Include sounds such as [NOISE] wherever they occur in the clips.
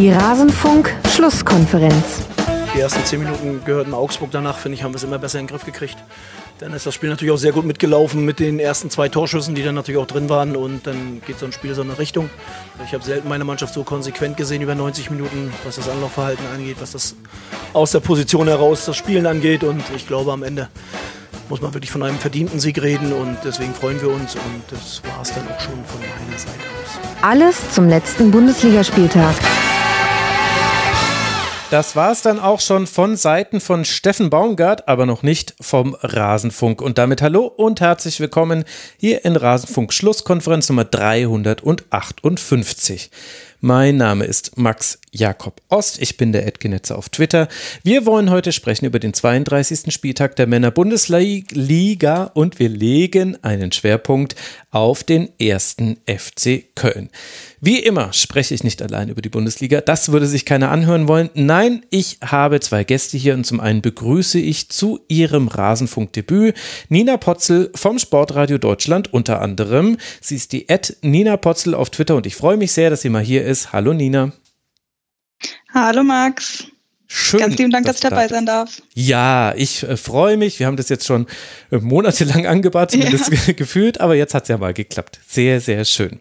Die Rasenfunk-Schlusskonferenz. Die ersten zehn Minuten gehörten Augsburg danach, finde ich, haben wir es immer besser in den Griff gekriegt. Dann ist das Spiel natürlich auch sehr gut mitgelaufen mit den ersten zwei Torschüssen, die dann natürlich auch drin waren. Und dann geht so ein Spiel so eine Richtung. Ich habe selten meine Mannschaft so konsequent gesehen über 90 Minuten, was das Anlaufverhalten angeht, was das aus der Position heraus das Spielen angeht. Und ich glaube, am Ende muss man wirklich von einem verdienten Sieg reden. Und deswegen freuen wir uns. Und das war es dann auch schon von meiner Seite aus. Alles zum letzten Bundesligaspieltag. Das war es dann auch schon von Seiten von Steffen Baumgart, aber noch nicht vom Rasenfunk. Und damit hallo und herzlich willkommen hier in Rasenfunk Schlusskonferenz Nummer 358. Mein Name ist Max Jakob Ost. Ich bin der Edgenetzer auf Twitter. Wir wollen heute sprechen über den 32. Spieltag der Männer-Bundesliga und wir legen einen Schwerpunkt auf den ersten FC Köln. Wie immer spreche ich nicht allein über die Bundesliga. Das würde sich keiner anhören wollen. Nein, ich habe zwei Gäste hier und zum einen begrüße ich zu ihrem Rasenfunkdebüt Nina Potzel vom Sportradio Deutschland unter anderem. Sie ist die Ad Nina Potzel auf Twitter und ich freue mich sehr, dass sie mal hier ist. Hallo Nina. Hallo Max. Schön, Ganz lieben Dank, dass, dass ich dabei sein darf. Ja, ich äh, freue mich. Wir haben das jetzt schon äh, monatelang angebahnt, zumindest ja. [LAUGHS] gefühlt, aber jetzt hat es ja mal geklappt. Sehr, sehr schön.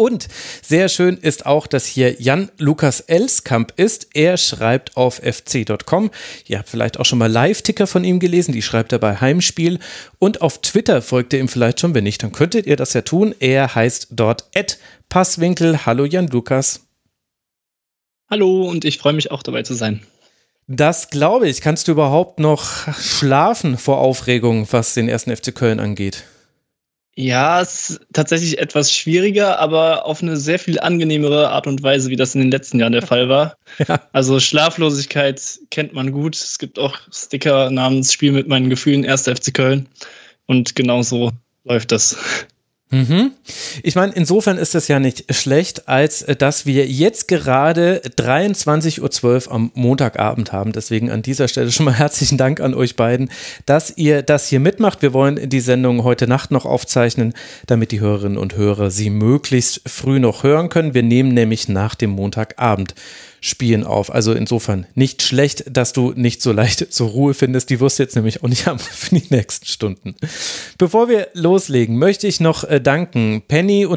Und sehr schön ist auch, dass hier Jan Lukas Elskamp ist. Er schreibt auf fc.com. Ihr habt vielleicht auch schon mal Live-Ticker von ihm gelesen. Die schreibt er bei Heimspiel. Und auf Twitter folgt ihr ihm vielleicht schon. Wenn nicht, dann könntet ihr das ja tun. Er heißt dort Ed Passwinkel. Hallo Jan Lukas. Hallo und ich freue mich auch dabei zu sein. Das glaube ich. Kannst du überhaupt noch schlafen vor Aufregung, was den ersten FC Köln angeht? Ja, es ist tatsächlich etwas schwieriger, aber auf eine sehr viel angenehmere Art und Weise, wie das in den letzten Jahren der Fall war. [LAUGHS] Ja. Also Schlaflosigkeit kennt man gut. Es gibt auch Sticker namens Spiel mit meinen Gefühlen 1. FC Köln. Und genau so läuft das. Mhm. Ich meine, insofern ist das ja nicht schlecht, als äh, dass wir jetzt gerade 23.12 Uhr am Montagabend haben. Deswegen an dieser Stelle schon mal [LAUGHS] herzlichen Dank an euch beiden, dass ihr das hier mitmacht. Wir wollen die Sendung heute Nacht noch aufzeichnen, damit die Hörerinnen und Hörer sie möglichst früh noch hören können. Wir nehmen nämlich nach dem Montagabend Spielen auf. Also insofern nicht schlecht, dass du nicht so leicht zur Ruhe findest. Die wirst du jetzt nämlich auch nicht [LAUGHS] haben für die nächsten Stunden. Bevor wir loslegen, möchte ich noch äh, danken Penny-Y-Lane,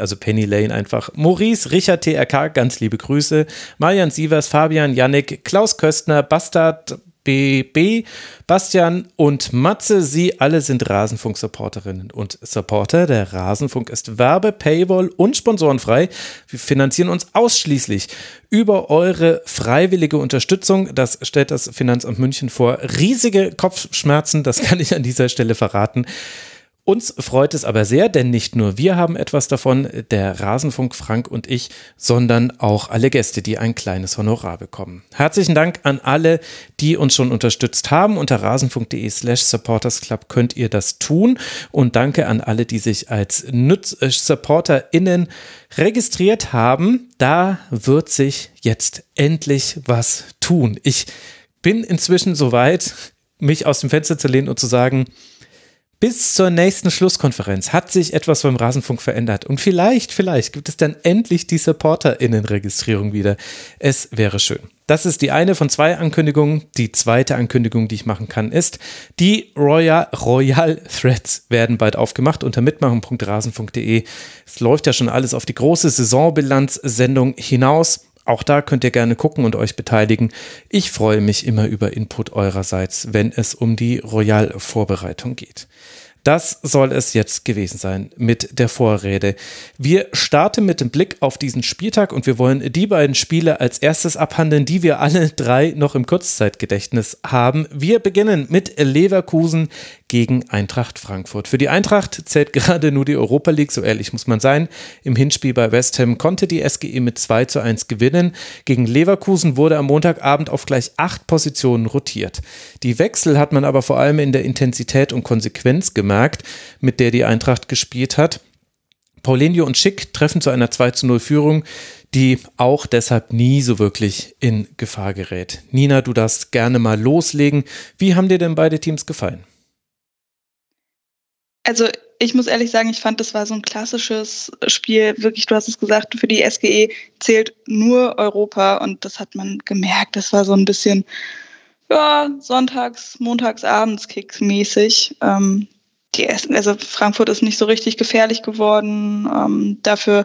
also Penny Lane einfach, Maurice, Richard TRK, ganz liebe Grüße, Marian Sievers, Fabian, Yannick, Klaus Köstner, Bastard, BB, Bastian und Matze. Sie alle sind Rasenfunk-Supporterinnen und Supporter. Der Rasenfunk ist Werbe, Paywall und sponsorenfrei. Wir finanzieren uns ausschließlich über eure freiwillige Unterstützung. Das stellt das Finanzamt München vor. Riesige Kopfschmerzen, das kann ich an dieser Stelle verraten. Uns freut es aber sehr, denn nicht nur wir haben etwas davon, der Rasenfunk Frank und ich, sondern auch alle Gäste, die ein kleines Honorar bekommen. Herzlichen Dank an alle, die uns schon unterstützt haben. Unter rasenfunk.de slash supportersclub könnt ihr das tun. Und danke an alle, die sich als Nutz äh, SupporterInnen registriert haben. Da wird sich jetzt endlich was tun. Ich bin inzwischen soweit, mich aus dem Fenster zu lehnen und zu sagen, bis zur nächsten Schlusskonferenz hat sich etwas beim Rasenfunk verändert. Und vielleicht, vielleicht gibt es dann endlich die SupporterInnen-Registrierung wieder. Es wäre schön. Das ist die eine von zwei Ankündigungen. Die zweite Ankündigung, die ich machen kann, ist, die Royal, Royal Threads werden bald aufgemacht unter mitmachen.rasen.de. Es läuft ja schon alles auf die große Saisonbilanz-Sendung hinaus. Auch da könnt ihr gerne gucken und euch beteiligen. Ich freue mich immer über Input eurerseits, wenn es um die Royal-Vorbereitung geht. Das soll es jetzt gewesen sein mit der Vorrede. Wir starten mit dem Blick auf diesen Spieltag und wir wollen die beiden Spiele als erstes abhandeln, die wir alle drei noch im Kurzzeitgedächtnis haben. Wir beginnen mit Leverkusen gegen Eintracht Frankfurt. Für die Eintracht zählt [LAUGHS] gerade nur die Europa League, so ehrlich muss man sein. Im Hinspiel bei West Ham konnte die SGE mit 2 zu 1 gewinnen. Gegen Leverkusen wurde am Montagabend auf gleich acht Positionen rotiert. Die Wechsel hat man aber vor allem in der Intensität und Konsequenz gemerkt, mit der die Eintracht gespielt hat. Paulinho und Schick treffen zu einer 2 zu 0 Führung, die auch deshalb nie so wirklich in Gefahr gerät. Nina, du darfst gerne mal loslegen. Wie haben dir denn beide Teams gefallen? Also ich muss ehrlich sagen, ich fand, das war so ein klassisches Spiel. Wirklich, du hast es gesagt, für die SGE zählt nur Europa und das hat man gemerkt. Das war so ein bisschen, ja, sonntags, montags, abends Kicks-mäßig. Ähm, die, also Frankfurt ist nicht so richtig gefährlich geworden. Ähm, dafür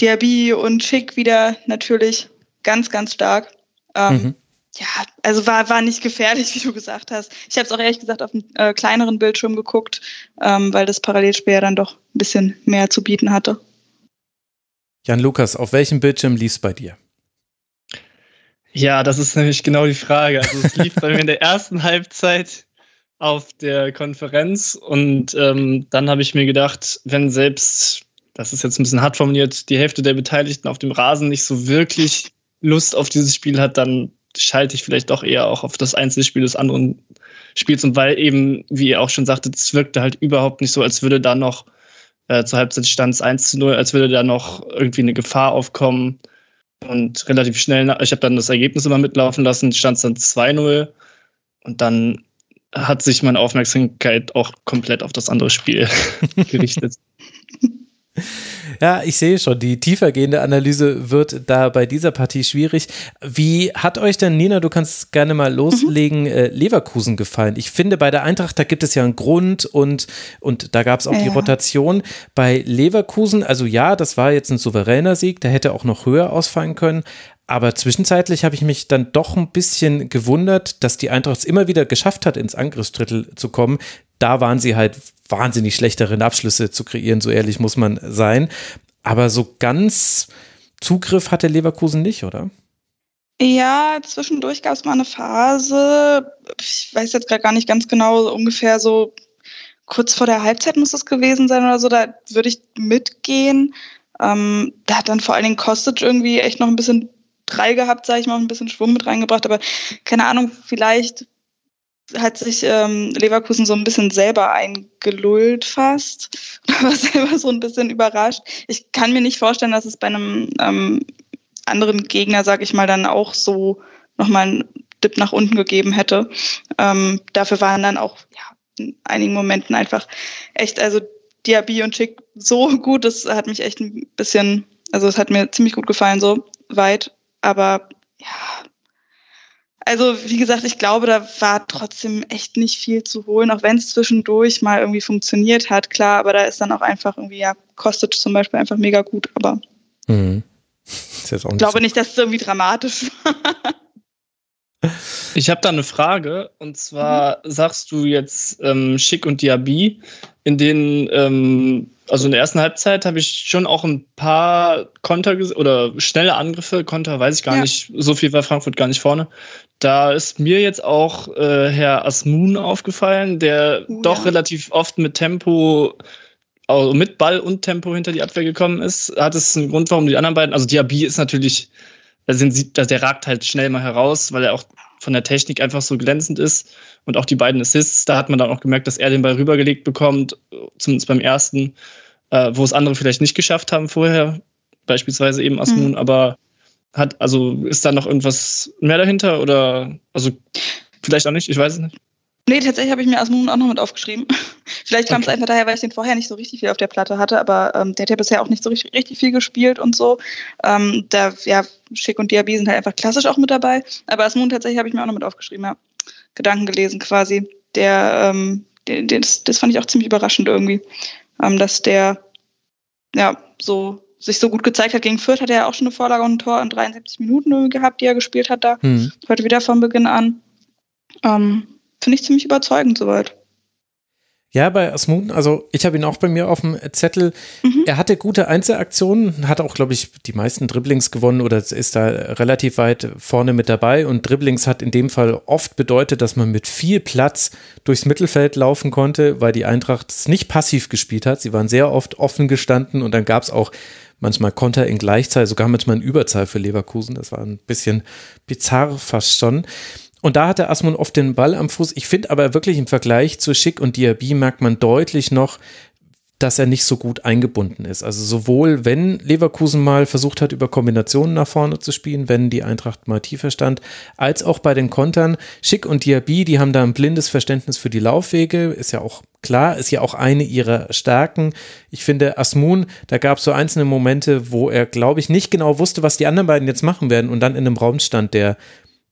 Diaby und Schick wieder natürlich ganz, ganz stark. Ähm, mhm. Ja, also war, war nicht gefährlich, [LAUGHS] wie du gesagt hast. Ich habe es auch ehrlich gesagt auf einem äh, kleineren Bildschirm geguckt, ähm, weil das Parallelspiel ja dann doch ein bisschen mehr zu bieten hatte. Jan Lukas, auf welchem Bildschirm lief es bei dir? Ja, das ist nämlich genau die Frage. Also es lief bei mir in der [LAUGHS] ersten Halbzeit auf der Konferenz und ähm, dann habe ich mir gedacht, wenn selbst, das ist jetzt ein bisschen hart formuliert, die Hälfte der Beteiligten auf dem Rasen nicht so wirklich Lust auf dieses Spiel hat, dann schalte ich vielleicht doch eher auch auf das Einzelspiel des anderen Spiels und weil eben, wie ihr auch schon sagtet, es wirkte halt überhaupt nicht so, als würde da noch äh, zur Halbzeit stand es 1 zu 0, als würde da noch irgendwie eine Gefahr aufkommen und relativ schnell, ich habe dann das Ergebnis immer mitlaufen lassen, stand es dann 2-0 und dann hat sich meine Aufmerksamkeit auch komplett auf das andere Spiel [LAUGHS] gerichtet. [LAUGHS] Ja, ich sehe schon, die tiefergehende Analyse wird da bei dieser Partie schwierig. Wie hat euch denn, Nina, du kannst gerne mal loslegen, mhm. Leverkusen gefallen? Ich finde, bei der Eintracht, da gibt es ja einen Grund und, und da gab es auch ja. die Rotation. Bei Leverkusen, also ja, das war jetzt ein souveräner Sieg, der hätte auch noch höher ausfallen können, aber zwischenzeitlich habe ich mich dann doch ein bisschen gewundert, dass die Eintracht es immer wieder geschafft hat, ins Angriffsdrittel zu kommen. Da waren sie halt wahnsinnig schlechteren Abschlüsse zu kreieren, so ehrlich muss man sein. Aber so ganz Zugriff hatte Leverkusen nicht, oder? Ja, zwischendurch gab es mal eine Phase, ich weiß jetzt gerade gar nicht ganz genau, ungefähr so kurz vor der Halbzeit muss es gewesen sein oder so, da würde ich mitgehen. Ähm, da hat dann vor allen Dingen Kostic irgendwie echt noch ein bisschen drei gehabt, sage ich mal, ein bisschen Schwung mit reingebracht, aber keine Ahnung, vielleicht hat sich ähm, Leverkusen so ein bisschen selber eingelullt fast. [LAUGHS] War selber so ein bisschen überrascht. Ich kann mir nicht vorstellen, dass es bei einem ähm, anderen Gegner, sag ich mal, dann auch so nochmal einen Dip nach unten gegeben hätte. Ähm, dafür waren dann auch ja, in einigen Momenten einfach echt, also Diaby und Schick so gut, das hat mich echt ein bisschen, also es hat mir ziemlich gut gefallen, so weit. Aber ja, also wie gesagt, ich glaube, da war trotzdem echt nicht viel zu holen, auch wenn es zwischendurch mal irgendwie funktioniert hat, klar, aber da ist dann auch einfach irgendwie, ja, kostet zum Beispiel einfach mega gut, aber mhm. [LAUGHS] ich glaube so. nicht, dass es irgendwie dramatisch war. [LAUGHS] Ich habe da eine Frage und zwar mhm. sagst du jetzt ähm, Schick und Diaby, in denen ähm, also in der ersten Halbzeit habe ich schon auch ein paar Konter oder schnelle Angriffe. Konter weiß ich gar ja. nicht. So viel war Frankfurt gar nicht vorne. Da ist mir jetzt auch äh, Herr Asmun aufgefallen, der doch ja. relativ oft mit Tempo, also mit Ball und Tempo hinter die Abwehr gekommen ist. Hat es einen Grund, warum die anderen beiden, also Diaby ist natürlich, da sind, der ragt halt schnell mal heraus, weil er auch von der Technik einfach so glänzend ist. Und auch die beiden Assists, da hat man dann auch gemerkt, dass er den Ball rübergelegt bekommt, zumindest beim ersten, äh, wo es andere vielleicht nicht geschafft haben vorher, beispielsweise eben Asmun, mhm. aber hat, also ist da noch irgendwas mehr dahinter oder also vielleicht auch nicht, ich weiß es nicht. Nee, tatsächlich habe ich mir Asmun auch noch mit aufgeschrieben. [LAUGHS] Vielleicht kam es okay. einfach daher, weil ich den vorher nicht so richtig viel auf der Platte hatte, aber ähm, der hat ja bisher auch nicht so richtig, richtig viel gespielt und so. Ähm, da, ja, Schick und Diaby sind halt einfach klassisch auch mit dabei. Aber Asmun tatsächlich habe ich mir auch noch mit aufgeschrieben, ja. Gedanken gelesen quasi. Der, ähm, der, der das, das fand ich auch ziemlich überraschend irgendwie, ähm, dass der ja so sich so gut gezeigt hat gegen Fürth, hat er ja auch schon eine Vorlage und ein Tor in 73 Minuten gehabt, die er gespielt hat da. Mhm. Heute wieder von Beginn an. Ähm, Finde ich ziemlich überzeugend soweit. Ja, bei Asmund, also ich habe ihn auch bei mir auf dem Zettel. Mhm. Er hatte gute Einzelaktionen, hat auch, glaube ich, die meisten Dribblings gewonnen oder ist da relativ weit vorne mit dabei. Und Dribblings hat in dem Fall oft bedeutet, dass man mit viel Platz durchs Mittelfeld laufen konnte, weil die Eintracht es nicht passiv gespielt hat. Sie waren sehr oft offen gestanden und dann gab es auch manchmal Konter in Gleichzahl, sogar manchmal in Überzahl für Leverkusen. Das war ein bisschen bizarr fast schon. Und da hatte Asmun oft den Ball am Fuß. Ich finde aber wirklich im Vergleich zu Schick und Diaby merkt man deutlich noch, dass er nicht so gut eingebunden ist. Also sowohl, wenn Leverkusen mal versucht hat, über Kombinationen nach vorne zu spielen, wenn die Eintracht mal tiefer stand, als auch bei den Kontern. Schick und Diaby, die haben da ein blindes Verständnis für die Laufwege, ist ja auch klar, ist ja auch eine ihrer Stärken. Ich finde, Asmun, da gab es so einzelne Momente, wo er, glaube ich, nicht genau wusste, was die anderen beiden jetzt machen werden und dann in einem Raum stand, der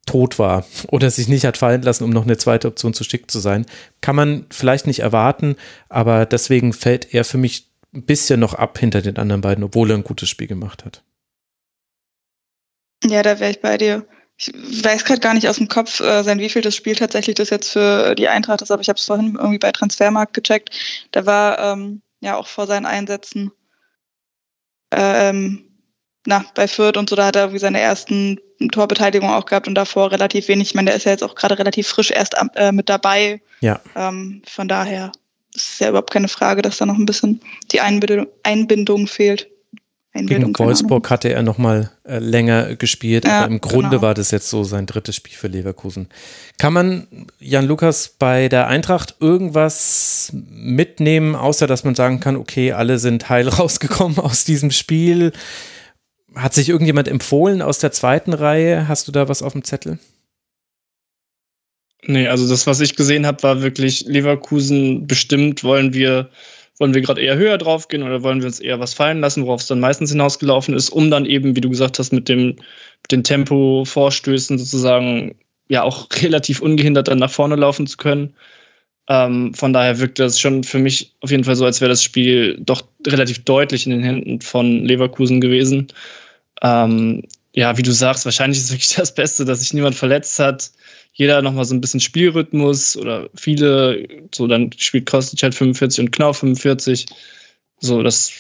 tot war oder sich nicht hat fallen lassen, um noch eine zweite Option zu schick zu sein. Kann man vielleicht nicht erwarten, aber deswegen fällt er für mich ein bisschen noch ab hinter den anderen beiden, obwohl er ein gutes Spiel gemacht hat. Ja, da wäre ich bei dir. Ich weiß gerade gar nicht aus dem Kopf, äh, sein das Spiel tatsächlich das jetzt für die Eintracht ist, aber ich habe es vorhin irgendwie bei Transfermarkt gecheckt. Da war ähm, ja auch vor seinen Einsätzen ähm, na, bei Fürth und so, da hat er irgendwie seine ersten Torbeteiligung auch gehabt und davor relativ wenig. Ich meine, der ist ja jetzt auch gerade relativ frisch erst äh, mit dabei. Ja. Ähm, von daher ist es ja überhaupt keine Frage, dass da noch ein bisschen die Einbindung, Einbindung fehlt. Einbildung, Gegen Wolfsburg hatte er noch mal äh, länger gespielt, ja, aber im Grunde genau. war das jetzt so sein drittes Spiel für Leverkusen. Kann man Jan Lukas bei der Eintracht irgendwas mitnehmen, außer dass man sagen kann, okay, alle sind heil [LAUGHS] rausgekommen aus diesem Spiel? Hat sich irgendjemand empfohlen aus der zweiten Reihe? Hast du da was auf dem Zettel? Nee, also das, was ich gesehen habe, war wirklich Leverkusen bestimmt, wollen wir, wollen wir gerade eher höher drauf gehen oder wollen wir uns eher was fallen lassen, worauf es dann meistens hinausgelaufen ist, um dann eben, wie du gesagt hast, mit dem mit den Tempo-Vorstößen sozusagen ja auch [LAUGHS] relativ ungehindert dann nach vorne laufen zu können. Ähm, von daher wirkt das schon für mich auf jeden Fall so, als wäre das Spiel doch relativ deutlich in den Händen von Leverkusen gewesen. Ähm, ja, wie du sagst, wahrscheinlich ist es wirklich [LAUGHS] das Beste, dass sich niemand verletzt hat. Jeder nochmal so ein bisschen Spielrhythmus oder viele, so dann spielt Kostic halt 45 und Knau 45. So, das,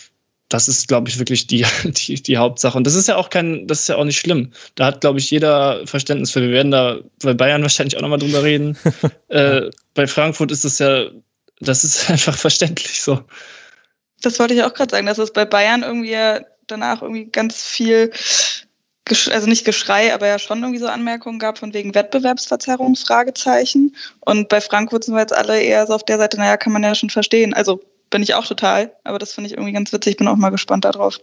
das ist, glaube ich, wirklich die, [LAUGHS] die, die Hauptsache. Und das ist ja auch kein, das ist ja auch nicht schlimm. Da hat, glaube ich, jeder Verständnis für. Wir werden da bei Bayern wahrscheinlich auch nochmal drüber reden. [LAUGHS] äh, bei Frankfurt ist das ja, das ist einfach verständlich so. Das wollte ich auch gerade sagen, dass es bei Bayern irgendwie danach irgendwie ganz viel, also nicht Geschrei, aber ja schon irgendwie so Anmerkungen gab von wegen Wettbewerbsverzerrung, Fragezeichen. Und bei Frankfurt sind wir jetzt alle eher so auf der Seite, naja, kann man ja schon verstehen. Also bin ich auch total, aber das finde ich irgendwie ganz witzig, bin auch mal gespannt darauf.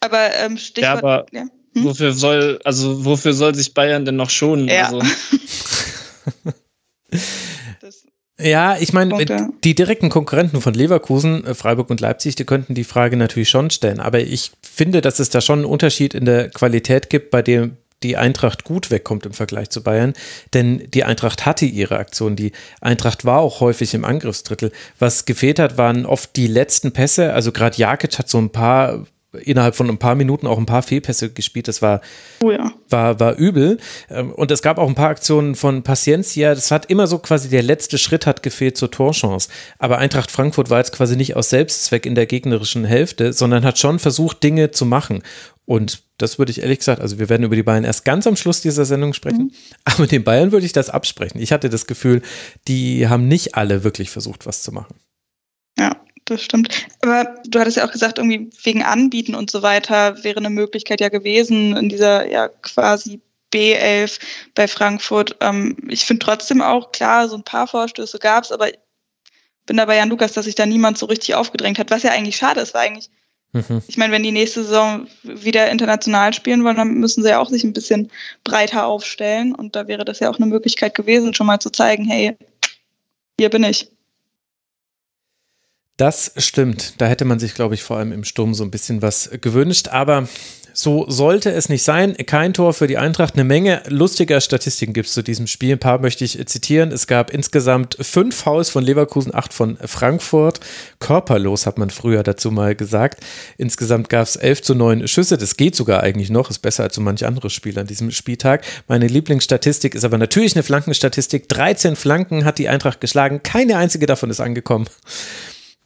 Aber ähm, Stichwort. Ja, aber ja? Hm? wofür soll, also wofür soll sich Bayern denn noch schonen? Ja. Also. [LAUGHS] Ja, ich meine, die direkten Konkurrenten von Leverkusen, äh, Freiburg und Leipzig, die könnten die Frage natürlich schon stellen. Aber ich finde, dass es da schon einen Unterschied in der Qualität gibt, bei dem die Eintracht gut wegkommt im Vergleich zu Bayern. Denn die Eintracht hatte ihre Aktion. Die Eintracht war auch häufig im Angriffsdrittel. Was gefehlt hat, waren oft die letzten Pässe. Also gerade Jakic hat so ein paar innerhalb von ein paar Minuten auch ein paar Fehlpässe gespielt. Das war, oh ja. war, war übel. Ähm, und es gab auch ein paar Aktionen von Paciencia. Das hat immer so quasi der letzte Schritt hat gefehlt zur Torchance. Aber Eintracht Frankfurt war jetzt quasi nicht aus Selbstzweck in der gegnerischen Hälfte, sondern hat schon versucht, Dinge zu machen. Und das würde ich ehrlich gesagt, also wir werden über die Bayern erst ganz am Schluss dieser Sendung sprechen, mhm. aber den Bayern würde ich das absprechen. Ich hatte das Gefühl, die haben nicht alle wirklich versucht, was zu machen. Ja, das stimmt. Aber du hattest ja auch gesagt, irgendwie wegen Anbieten und so weiter wäre eine Möglichkeit ja gewesen in dieser ja quasi B11 bei Frankfurt. Ähm, ich finde trotzdem auch, klar, so ein paar Vorstöße gab es, aber bin dabei Jan Lukas, dass sich da niemand so richtig aufgedrängt hat, was ja eigentlich schade ist, weil eigentlich, mhm. ich meine, wenn die nächste Saison wieder international spielen wollen, dann müssen sie ja auch sich ein bisschen breiter aufstellen und da wäre das ja auch eine Möglichkeit gewesen, schon mal zu zeigen, hey, hier bin ich. Das stimmt. Da hätte man sich, glaube ich, vor allem im Sturm so ein bisschen was gewünscht. Aber so sollte es nicht sein. Kein Tor für die Eintracht. Eine Menge lustiger Statistiken gibt es zu diesem Spiel. Ein paar möchte ich zitieren. Es gab insgesamt fünf Fouls von Leverkusen, acht von Frankfurt. Körperlos hat man früher dazu mal gesagt. Insgesamt gab es elf zu neun Schüsse. Das geht sogar eigentlich noch. Ist besser als so manch anderes Spiel an diesem Spieltag. Meine Lieblingsstatistik ist aber natürlich eine Flankenstatistik. 13 Flanken hat die Eintracht geschlagen. Keine einzige davon ist angekommen.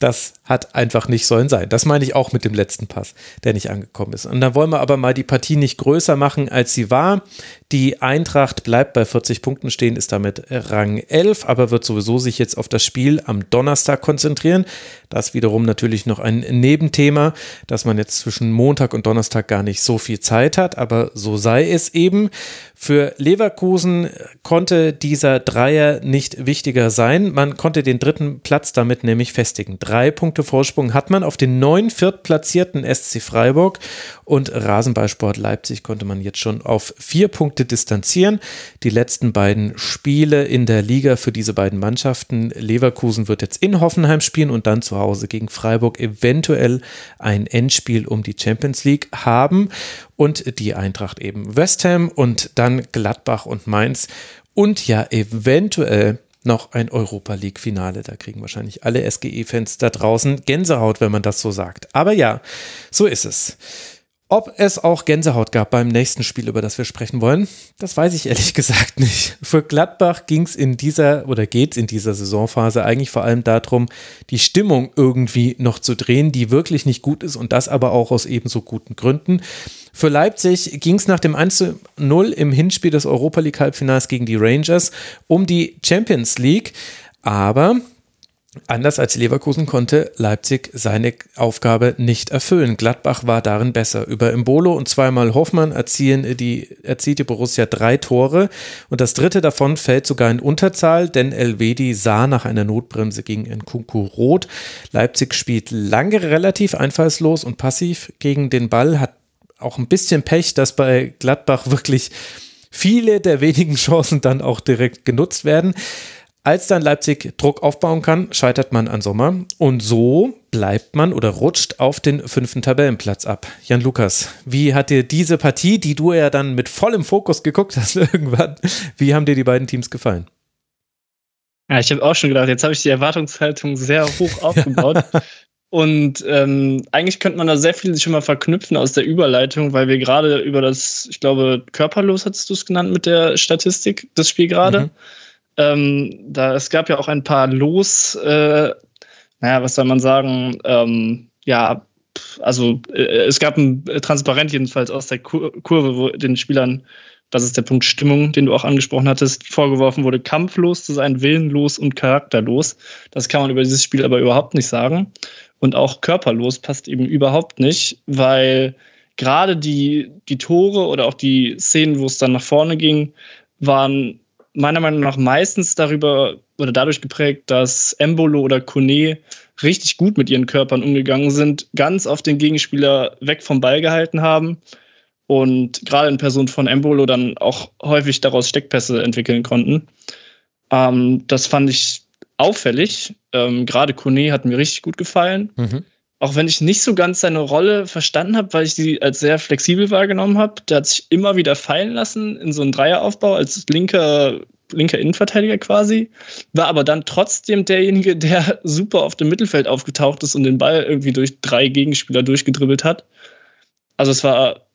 Das hat einfach nicht sollen sein. Das meine ich auch mit dem letzten Pass, der nicht angekommen ist. Und dann wollen wir aber mal die Partie nicht größer machen, als sie war. Die Eintracht bleibt bei 40 Punkten stehen, ist damit Rang 11, aber wird sowieso sich jetzt auf das Spiel am Donnerstag konzentrieren. Das wiederum natürlich noch ein Nebenthema, dass man jetzt zwischen Montag und Donnerstag gar nicht so viel Zeit hat, aber so sei es eben. Für Leverkusen konnte dieser Dreier nicht wichtiger sein. Man konnte den dritten Platz damit nämlich festigen. Drei Punkte Vorsprung hat man auf den neun viertplatzierten SC Freiburg und Rasenballsport Leipzig konnte man jetzt schon auf vier Punkte distanzieren. Die letzten beiden Spiele in der Liga für diese beiden Mannschaften. Leverkusen wird jetzt in Hoffenheim spielen und dann zu Hause gegen Freiburg eventuell ein Endspiel um die Champions League haben und die Eintracht eben West Ham und dann Gladbach und Mainz und ja eventuell noch ein Europa League-Finale. Da kriegen wahrscheinlich alle SGE-Fans da draußen Gänsehaut, wenn man das so sagt. Aber ja, so ist es. Ob es auch Gänsehaut gab beim nächsten Spiel, über das wir sprechen wollen, das weiß ich ehrlich [LAUGHS] gesagt nicht. Für Gladbach ging es in dieser oder geht es in dieser Saisonphase eigentlich vor allem darum, die Stimmung irgendwie noch zu drehen, die wirklich nicht gut ist und das aber auch aus ebenso guten Gründen. Für Leipzig ging es nach dem 1-0 im Hinspiel des Europa League Halbfinals gegen die Rangers um die Champions League. Aber Anders als Leverkusen konnte Leipzig seine Aufgabe nicht erfüllen. Gladbach war darin besser. Über Imbolo und zweimal Hoffmann erzielen die, erzielt die Borussia drei Tore und das dritte davon fällt sogar in Unterzahl, denn Elvedi sah nach einer Notbremse gegen Nkunku rot. Leipzig spielt lange relativ einfallslos und passiv gegen den Ball, hat auch ein bisschen Pech, dass bei Gladbach wirklich viele der wenigen Chancen dann auch direkt genutzt werden. Als dann Leipzig Druck aufbauen kann, scheitert man an Sommer und so bleibt man oder rutscht auf den fünften Tabellenplatz ab. Jan Lukas, wie hat dir diese Partie, die du ja dann mit vollem Fokus geguckt hast [LAUGHS] irgendwann, wie haben dir die beiden Teams gefallen? Ja, ich habe auch schon gedacht, jetzt habe ich die Erwartungshaltung sehr hoch [LAUGHS] aufgebaut. Und ähm, eigentlich könnte man da sehr viel schon mal verknüpfen aus der Überleitung, weil wir gerade über das, ich glaube, körperlos hattest du es genannt mit der Statistik, das Spiel gerade. Mhm. Ähm, da, es gab ja auch ein paar Los, äh, naja, was soll man sagen, ähm, ja, also äh, es gab ein Transparent jedenfalls aus der Kur Kurve, wo den Spielern, das ist der Punkt Stimmung, den du auch angesprochen hattest, vorgeworfen wurde, kampflos zu sein, willenlos und charakterlos. Das kann man über dieses Spiel aber überhaupt nicht sagen und auch körperlos passt eben überhaupt nicht, weil gerade die, die Tore oder auch die Szenen, wo es dann nach vorne ging, waren meiner Meinung nach meistens darüber oder dadurch geprägt, dass Embolo oder Kone richtig gut mit ihren Körpern umgegangen sind, ganz auf den Gegenspieler weg vom Ball gehalten haben und gerade in Person von Embolo dann auch häufig daraus Steckpässe entwickeln konnten. Ähm, das fand ich auffällig. Ähm, Gerade Kone hat mir richtig gut gefallen. Mhm. Auch wenn ich nicht so ganz seine Rolle verstanden habe, weil ich sie als sehr flexibel wahrgenommen habe. Der hat sich immer wieder fallen lassen in so einen Dreieraufbau als linker, linker Innenverteidiger quasi. War aber dann trotzdem derjenige, der [LAUGHS] super auf dem Mittelfeld aufgetaucht ist und den Ball irgendwie durch drei Gegenspieler durchgedribbelt hat. Also es war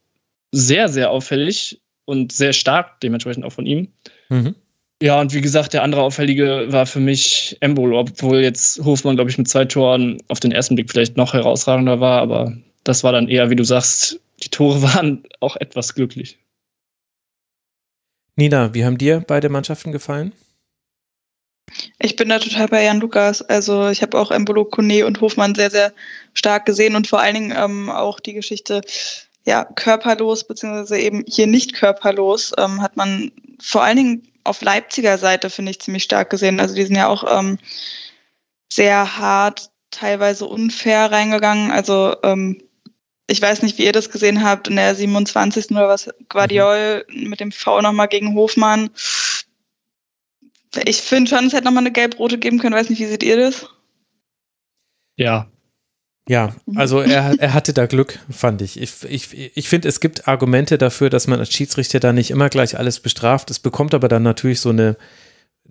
sehr, sehr auffällig und sehr stark dementsprechend auch von ihm. Mhm. Ja, und wie gesagt, der andere Auffällige war für mich Embolo, obwohl jetzt Hofmann, glaube ich, mit zwei Toren auf den ersten Blick vielleicht noch herausragender war, aber das war dann eher, wie du sagst, die Tore [LAUGHS] waren auch etwas glücklich. Nina, wie haben dir beide Mannschaften gefallen? Ich bin da total bei Jan Lukas. Also ich habe auch Embolo, Kone und Hofmann sehr, sehr stark gesehen und vor allen Dingen ähm, auch die Geschichte, ja, körperlos, beziehungsweise eben hier nicht körperlos, ähm, hat man vor allen Dingen auf Leipziger Seite, finde ich, ziemlich stark gesehen. Also die sind ja auch ähm, sehr hart, teilweise unfair reingegangen. Also ähm, ich weiß nicht, wie ihr das gesehen habt, in der 27. oder was, Guardiol mhm. mit dem V nochmal gegen Hofmann. Ich finde schon, es hätte nochmal eine gelb-rote geben können. Weiß nicht, wie seht ihr das? Ja, ja, mhm. also er, er hatte da Glück, fand ich. Ich, ich, ich finde, es gibt Argumente dafür, dass man als Schiedsrichter da nicht immer gleich alles bestraft. Es bekommt aber dann natürlich so eine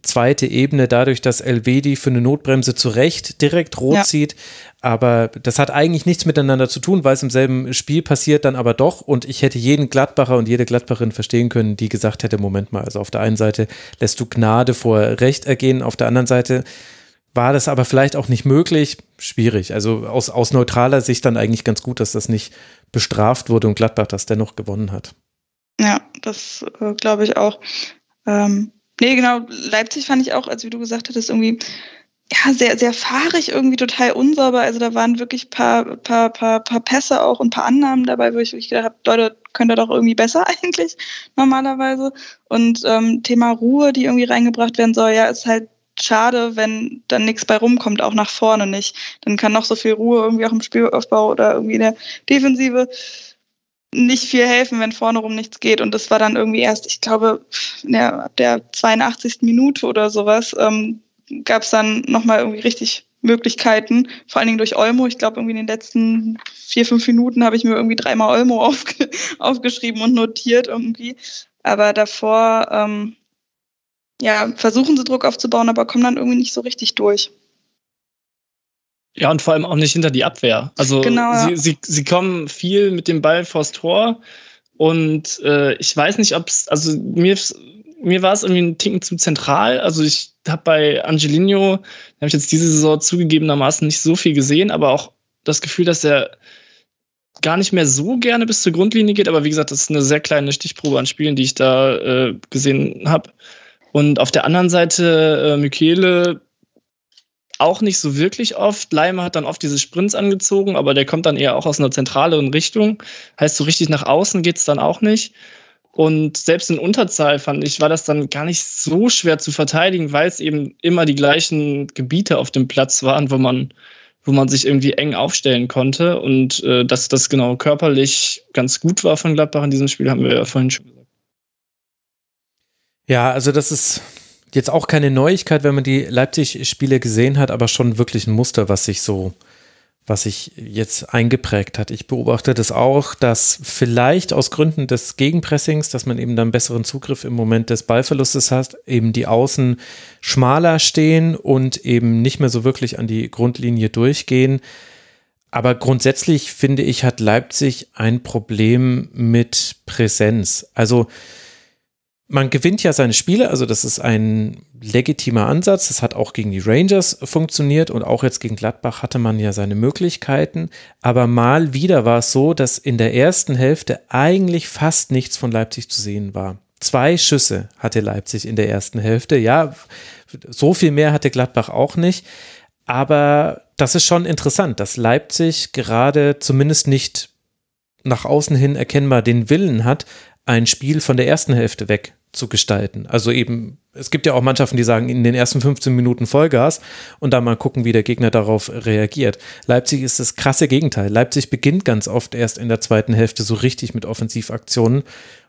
zweite Ebene dadurch, dass Elvedi für eine Notbremse zu Recht direkt rot ja. zieht. Aber das hat eigentlich nichts miteinander zu tun, weil es im selben Spiel passiert dann aber doch. Und ich hätte jeden Gladbacher und jede Gladbacherin verstehen können, die gesagt hätte, Moment mal, also auf der einen Seite lässt du Gnade vor Recht ergehen, auf der anderen Seite war das aber vielleicht auch nicht möglich. Schwierig. Also aus, aus neutraler Sicht dann eigentlich ganz gut, dass das nicht bestraft wurde und Gladbach das dennoch gewonnen hat. Ja, das äh, glaube ich auch. Ähm, nee, genau, Leipzig fand ich auch, als wie du gesagt hattest, irgendwie ja, sehr, sehr fahrig, irgendwie total unsauber. Also da waren wirklich paar, paar, paar, paar Pässe auch und paar Annahmen dabei, wo ich wirklich gedacht habe, Leute, könnt ihr doch irgendwie besser [LAUGHS] eigentlich normalerweise. Und ähm, Thema Ruhe, die irgendwie reingebracht werden soll, ja, ist halt schade, wenn dann nichts bei rumkommt, auch nach vorne nicht. Dann kann noch so viel Ruhe irgendwie auch im Spielaufbau oder irgendwie in der Defensive nicht viel helfen, wenn vorne rum nichts geht. Und das war dann irgendwie erst, ich glaube, ja, ab der 82. Minute oder sowas ähm, gab es dann nochmal irgendwie richtig Möglichkeiten, vor allen Dingen durch Olmo. Ich glaube, irgendwie in den letzten vier, fünf Minuten habe ich mir irgendwie dreimal Olmo [LAUGHS] aufge aufgeschrieben und notiert irgendwie. Aber davor, ähm, ja, versuchen sie Druck aufzubauen, aber kommen dann irgendwie nicht so richtig durch. Ja, und vor allem auch nicht hinter die Abwehr. Also genau, ja. sie, sie, sie kommen viel mit dem Ball vors Tor und äh, ich weiß nicht, ob es, also mir, mir war es irgendwie ein Ticken zu zentral. Also ich habe bei Angelino, habe ich jetzt diese Saison zugegebenermaßen nicht so viel gesehen, aber auch das Gefühl, dass er gar nicht mehr so gerne bis zur Grundlinie geht. Aber wie gesagt, das ist eine sehr kleine Stichprobe an Spielen, die ich da äh, gesehen habe. Und auf der anderen Seite äh, Michele auch nicht so wirklich oft. Leimer hat dann oft diese Sprints angezogen, aber der kommt dann eher auch aus einer zentraleren Richtung. Heißt, so richtig nach außen geht's dann auch nicht. Und selbst in Unterzahl fand ich, war das dann gar nicht so schwer zu verteidigen, weil es eben immer die gleichen Gebiete auf dem Platz waren, wo man, wo man sich irgendwie eng aufstellen konnte. Und äh, dass das genau körperlich ganz gut war von Gladbach in diesem Spiel, haben wir ja vorhin schon. Ja, also das ist jetzt auch keine Neuigkeit, wenn man die Leipzig-Spiele gesehen hat, aber schon wirklich ein Muster, was sich so was sich jetzt eingeprägt hat. Ich beobachte das auch, dass vielleicht aus Gründen des Gegenpressings, dass man eben dann besseren Zugriff im Moment des Ballverlustes hat, eben die Außen schmaler stehen und eben nicht mehr so wirklich an die Grundlinie durchgehen. Aber grundsätzlich finde ich, hat Leipzig ein Problem mit Präsenz. Also man gewinnt ja seine Spiele, also das ist ein legitimer Ansatz. Das hat auch gegen die Rangers funktioniert und auch jetzt gegen Gladbach hatte man ja seine Möglichkeiten. Aber mal wieder war es so, dass in der ersten Hälfte eigentlich fast nichts von Leipzig zu sehen war. Zwei Schüsse hatte Leipzig in der ersten Hälfte. Ja, so viel mehr hatte Gladbach auch nicht. Aber das ist schon interessant, dass Leipzig gerade zumindest nicht nach außen hin erkennbar den Willen hat, ein Spiel von der ersten Hälfte weg zu gestalten. Also eben, es gibt ja auch Mannschaften, die sagen, in den ersten 15 Minuten Vollgas und dann mal gucken, wie der Gegner darauf reagiert. Leipzig ist das krasse Gegenteil. Leipzig beginnt ganz oft erst in der zweiten Hälfte so richtig mit Offensivaktionen.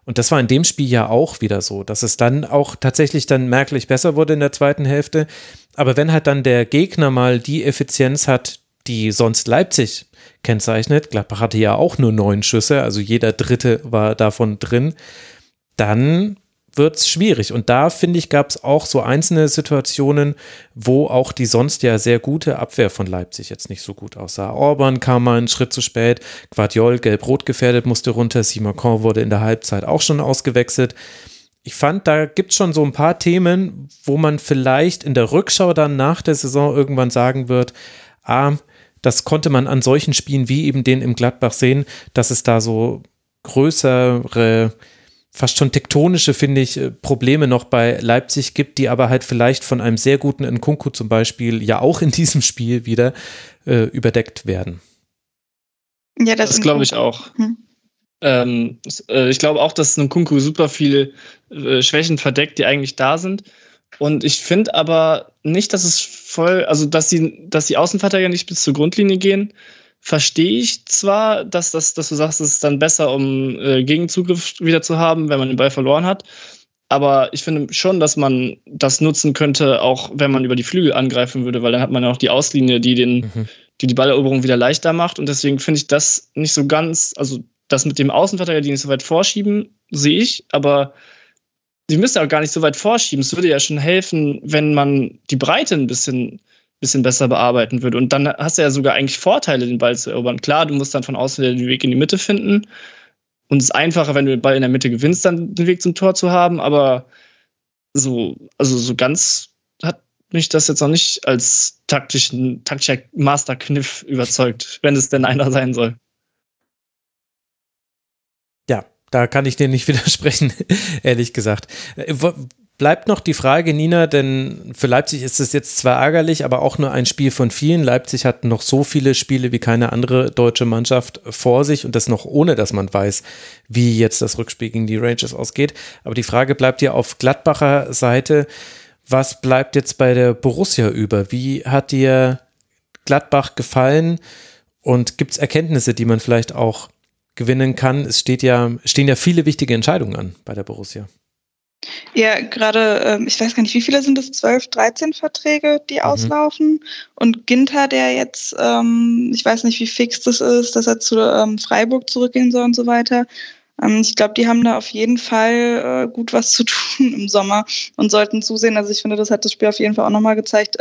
Und das war in dem Spiel ja auch wieder so, dass es dann auch tatsächlich dann merklich besser wurde in der zweiten Hälfte. Aber wenn halt dann der Gegner mal die Effizienz hat, die sonst Leipzig kennzeichnet, Gladbach hatte ja auch nur neun Schüsse, also jeder dritte war davon drin, dann wird es schwierig. Und da, finde ich, gab es auch so einzelne Situationen, wo auch die sonst ja sehr gute Abwehr von Leipzig jetzt nicht so gut aussah. Orban kam mal einen Schritt zu spät, Guardiol gelb-rot gefährdet, musste runter, Simacon wurde in der Halbzeit auch schon ausgewechselt. Ich fand, da gibt es schon so ein paar Themen, wo man vielleicht in der Rückschau dann nach der Saison irgendwann sagen wird, ah, das konnte man an solchen Spielen wie eben den im Gladbach sehen, dass es da so größere fast schon tektonische, finde ich, äh, Probleme noch bei Leipzig gibt, die aber halt vielleicht von einem sehr guten Nkunku zum Beispiel ja auch in [LAUGHS] diesem Spiel wieder äh, überdeckt werden. Ja, das, das glaube ich auch. Hm. Ähm, äh, ich glaube auch, dass Nkunku super viele äh, Schwächen verdeckt, die eigentlich da sind. Und ich finde aber nicht, dass es voll, also dass die, dass die Außenverteidiger nicht bis zur Grundlinie gehen, verstehe ich zwar, dass, das, dass du sagst, es ist dann besser, um äh, Gegenzugriff wieder zu haben, wenn man den Ball verloren hat. Aber ich finde schon, dass man das nutzen könnte, auch wenn man über die Flügel angreifen würde, weil dann hat man ja auch die Auslinie, die den, mhm. die, die Balleroberung wieder leichter macht. Und deswegen finde ich das nicht so ganz, also das mit dem Außenverteidiger, die nicht so weit vorschieben, sehe ich, aber sie müssen auch gar nicht so weit vorschieben. Es würde ja schon helfen, wenn man die Breite ein bisschen bisschen besser bearbeiten würde. Und dann hast du ja sogar eigentlich Vorteile, den Ball zu erobern. Klar, du musst dann von außen den Weg in die Mitte finden. Und es ist einfacher, wenn du den Ball in der Mitte gewinnst, dann den Weg zum Tor zu haben. Aber so, also so ganz hat mich das jetzt noch nicht als taktischen, taktischer Masterkniff überzeugt, wenn es denn einer sein soll. Ja, da kann ich dir nicht [LAUGHS] widersprechen, ehrlich gesagt. Bleibt noch die Frage, Nina, denn für Leipzig ist es jetzt zwar ärgerlich, aber auch nur ein Spiel von vielen. Leipzig hat noch so viele Spiele wie keine andere deutsche Mannschaft vor sich und das noch ohne, dass man weiß, wie jetzt das Rückspiel gegen die Rangers ausgeht. Aber die Frage bleibt ja auf Gladbacher Seite. Was bleibt jetzt bei der Borussia über? Wie hat dir Gladbach gefallen? Und gibt es Erkenntnisse, die man vielleicht auch gewinnen kann? Es steht ja, stehen ja viele wichtige Entscheidungen an bei der Borussia. Ja, gerade, ähm, ich weiß gar nicht, wie viele sind es? 12, 13 Verträge, die mhm. auslaufen. Und Ginter, der jetzt, ähm, ich weiß nicht, wie fix das ist, dass er zu ähm, Freiburg zurückgehen soll und so weiter. Ich glaube, die haben da auf jeden Fall äh, gut was zu [LAUGHS] tun im Sommer und sollten zusehen. Also ich finde, das hat das Spiel auf jeden Fall auch nochmal gezeigt,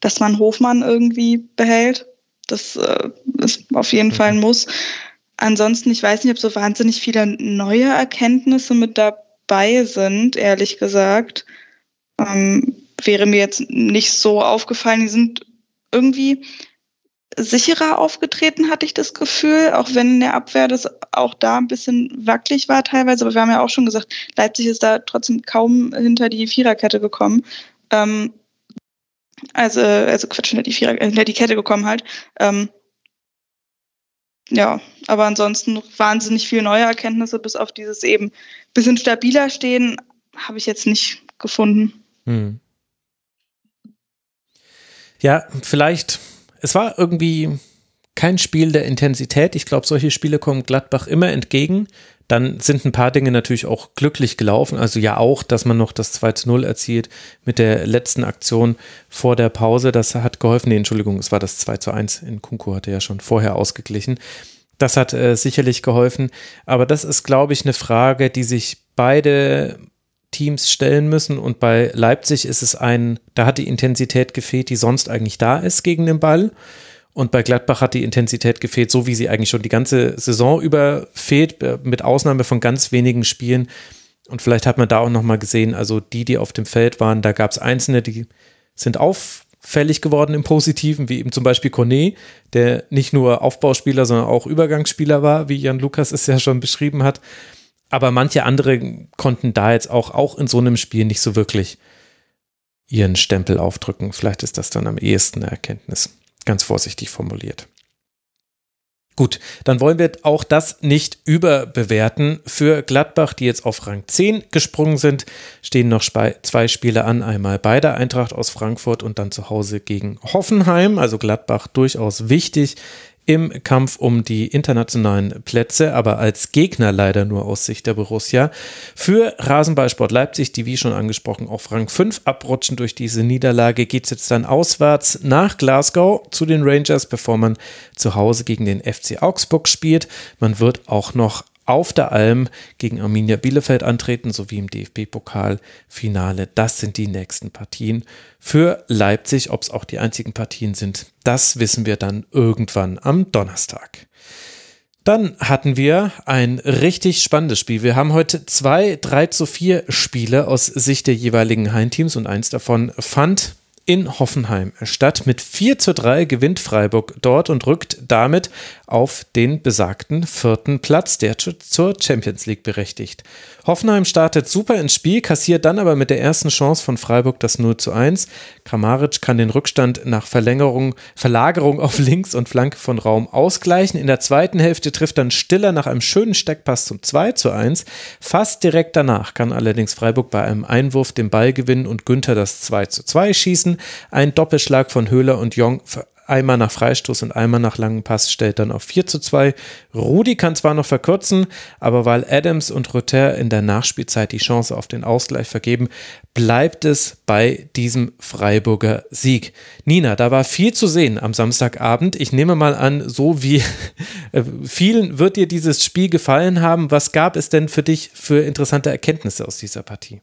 dass man Hofmann irgendwie behält. Das äh, ist auf jeden Fall ein mhm. Muss. Ansonsten, ich weiß nicht, ob so wahnsinnig viele neue Erkenntnisse mit dabei sind, ehrlich gesagt. Ähm, wäre mir jetzt nicht so aufgefallen. Die sind irgendwie sicherer aufgetreten, hatte ich das Gefühl, auch wenn in der Abwehr das auch da ein bisschen wackelig war teilweise. Aber wir haben ja auch schon gesagt, Leipzig ist da trotzdem kaum hinter die Viererkette gekommen. Ähm, also, also Quatsch, hinter die, Vierer, hinter die Kette gekommen halt. Ähm, ja, aber ansonsten wahnsinnig viele neue Erkenntnisse, bis auf dieses eben bisschen stabiler stehen, habe ich jetzt nicht gefunden. Hm. Ja, vielleicht es war irgendwie kein Spiel der Intensität. Ich glaube, solche Spiele kommen Gladbach immer entgegen. Dann sind ein paar Dinge natürlich auch glücklich gelaufen. Also ja auch, dass man noch das 2 zu 0 erzielt mit der letzten Aktion vor der Pause. Das hat geholfen. Nee, Entschuldigung, es war das 2 zu 1. In Kunku hatte ja schon vorher ausgeglichen. Das hat äh, sicherlich geholfen. Aber das ist, glaube ich, eine Frage, die sich beide Teams stellen müssen. Und bei Leipzig ist es ein, da hat die Intensität gefehlt, die sonst eigentlich da ist gegen den Ball. Und bei Gladbach hat die Intensität gefehlt, so wie sie eigentlich schon die ganze Saison über fehlt, äh, mit Ausnahme von ganz wenigen Spielen. Und vielleicht hat man da auch nochmal gesehen, also die, die auf dem Feld waren, da gab es Einzelne, die sind auffällig geworden im Positiven, wie eben zum Beispiel Cornet, der nicht nur Aufbauspieler, sondern auch Übergangsspieler war, wie Jan Lukas es ja schon beschrieben hat. Aber manche andere konnten da jetzt auch, auch in so einem Spiel nicht so wirklich ihren Stempel aufdrücken. Vielleicht ist das dann am ehesten eine Erkenntnis. Ganz vorsichtig formuliert. Gut, dann wollen wir auch das nicht überbewerten. Für Gladbach, die jetzt auf Rang 10 gesprungen sind, stehen noch zwei Spiele an. Einmal bei der Eintracht aus Frankfurt und dann zu Hause gegen Hoffenheim. Also Gladbach durchaus wichtig im Kampf um die internationalen Plätze, aber als Gegner leider nur aus Sicht der Borussia. Für Rasenballsport Leipzig, die wie schon angesprochen auf Rang 5 abrutschen durch diese Niederlage, geht es jetzt dann auswärts nach Glasgow zu den Rangers, bevor man zu Hause gegen den FC Augsburg spielt. Man wird auch noch auf der Alm gegen Arminia Bielefeld antreten, sowie im DFB-Pokalfinale. Das sind die nächsten Partien für Leipzig. Ob es auch die einzigen Partien sind, das wissen wir dann irgendwann am Donnerstag. Dann hatten wir ein richtig spannendes Spiel. Wir haben heute zwei 3 zu 4 Spiele aus Sicht der jeweiligen Heimteams und eins davon fand in Hoffenheim statt. Mit 4 zu 3 gewinnt Freiburg dort und rückt damit auf den besagten vierten Platz, der zur Champions League berechtigt. Hoffenheim startet super ins Spiel, kassiert dann aber mit der ersten Chance von Freiburg das 0 zu 1. Kramaric kann den Rückstand nach Verlängerung, Verlagerung auf links und Flanke von Raum ausgleichen. In der zweiten Hälfte trifft dann Stiller nach einem schönen Steckpass zum 2 zu 1. Fast direkt danach kann allerdings Freiburg bei einem Einwurf den Ball gewinnen und Günther das 2 zu 2 schießen. Ein Doppelschlag von Höhler und Jong einmal nach Freistoß und einmal nach langem Pass stellt dann auf 4 zu 2. Rudi kann zwar noch verkürzen, aber weil Adams und Rotter in der Nachspielzeit die Chance auf den Ausgleich vergeben, bleibt es bei diesem Freiburger Sieg. Nina, da war viel zu sehen am Samstagabend. Ich nehme mal an, so wie [LAUGHS] äh, vielen wird dir dieses Spiel gefallen haben. Was gab es denn für dich für interessante Erkenntnisse aus dieser Partie?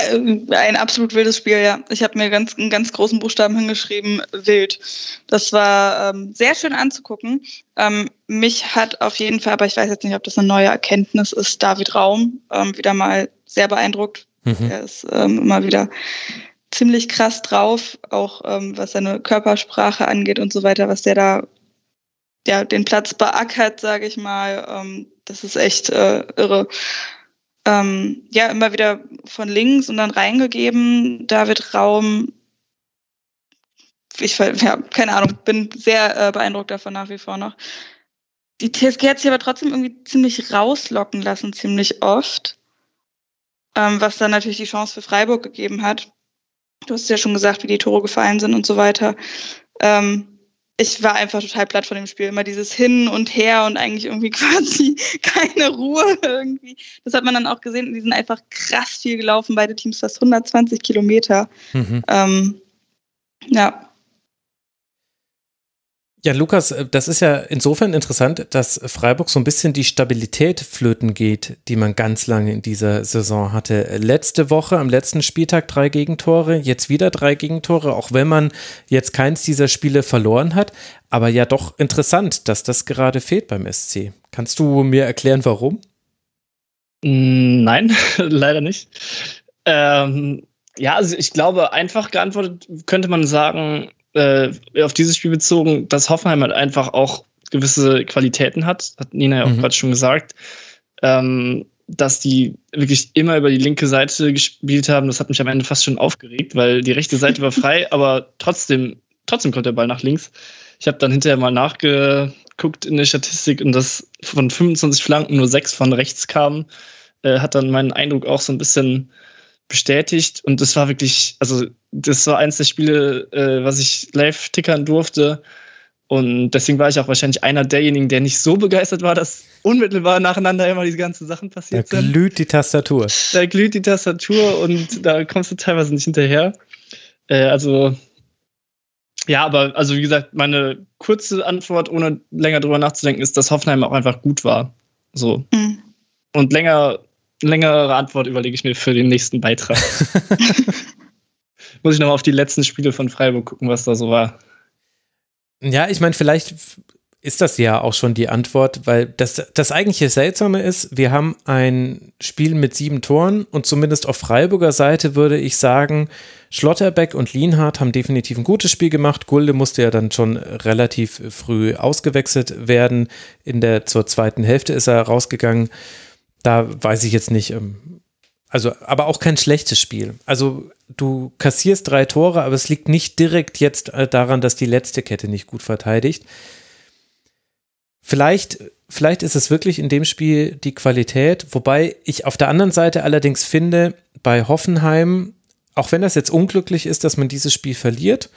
Äh, ein absolut wildes Spiel, ja. Ich habe mir ganz, einen ganz großen Buchstaben hingeschrieben, wild. Das war ähm, sehr schön anzugucken. Ähm, mich hat auf jeden Fall, aber ich weiß jetzt nicht, ob das eine neue Erkenntnis ist, David Raum ähm, wieder mal sehr beeindruckt. Mhm. Er ist ähm, immer wieder ziemlich krass drauf, auch ähm, was seine Körpersprache angeht und so weiter, was der da ja, den Platz beackert, sage ich mal. Ähm, das ist echt äh, irre ähm, ja immer wieder von links und dann reingegeben. David Raum, ich ja, keine Ahnung, bin sehr äh, beeindruckt davon nach wie vor noch. Die TSG hat sich aber trotzdem irgendwie ziemlich rauslocken lassen, ziemlich oft. ähm, was dann natürlich die Chance für Freiburg gegeben hat. Du hast ja schon gesagt, wie die Tore gefallen sind und so weiter. Ähm, ich war einfach total platt von dem Spiel. Immer dieses Hin und Her und eigentlich irgendwie [LAUGHS] quasi keine Ruhe irgendwie. Das hat man dann auch gesehen. Die sind einfach krass viel gelaufen, beide Teams fast 120 Kilometer. Mhm. Ähm, ja. Ja, Lukas, äh, das ist ja insofern interessant, dass Freiburg so ein bisschen die Stabilität flöten geht, die man ganz lange in dieser Saison hatte. Letzte Woche, am letzten Spieltag drei Gegentore, jetzt wieder drei Gegentore, auch wenn man jetzt keins dieser Spiele verloren hat. Aber ja doch interessant, dass das gerade fehlt beim SC. Kannst du mir erklären, warum? Mm, nein, [LAUGHS] leider nicht. Ähm, ja, also ich glaube, einfach geantwortet könnte man sagen, äh, auf dieses Spiel bezogen, dass Hoffenheim halt einfach auch gewisse Qualitäten hat, hat Nina ja auch mhm. gerade schon gesagt, ähm, dass die wirklich immer über die linke Seite gespielt haben. Das hat mich am Ende fast schon aufgeregt, weil die rechte Seite war frei, [LAUGHS] aber trotzdem, trotzdem kommt der Ball nach links. Ich habe dann hinterher mal nachgeguckt in der Statistik und dass von 25 Flanken nur sechs von rechts kamen, äh, hat dann meinen Eindruck auch so ein bisschen bestätigt und das war wirklich, also das war eins der Spiele, äh, was ich live tickern durfte und deswegen war ich auch wahrscheinlich einer derjenigen, der nicht so begeistert war, dass unmittelbar nacheinander immer diese ganzen Sachen passiert sind. Da glüht die Tastatur. Da glüht die Tastatur und da kommst du teilweise nicht hinterher. Äh, also ja, aber also wie gesagt, meine kurze Antwort, ohne länger drüber nachzudenken, ist, dass Hoffenheim auch einfach gut war. So. Mhm. Und länger längere Antwort überlege ich mir für den nächsten Beitrag. [LAUGHS] Muss ich nochmal auf die letzten Spiele von Freiburg gucken, was da so war. Ja, ich meine, vielleicht ist das ja auch schon die Antwort, weil das, das eigentliche Seltsame ist, wir haben ein Spiel mit sieben Toren und zumindest auf Freiburger Seite würde ich sagen, Schlotterbeck und Lienhardt haben definitiv ein gutes Spiel gemacht. Gulde musste ja dann schon relativ früh ausgewechselt werden. In der zur zweiten Hälfte ist er rausgegangen da weiß ich jetzt nicht. Ähm, also, aber auch kein schlechtes Spiel. Also, du kassierst drei Tore, aber es liegt nicht direkt jetzt äh, daran, dass die letzte Kette nicht gut verteidigt. Vielleicht, vielleicht ist es wirklich in dem Spiel die Qualität, wobei ich auf der anderen Seite allerdings finde, bei Hoffenheim, auch wenn das jetzt unglücklich ist, dass man dieses Spiel verliert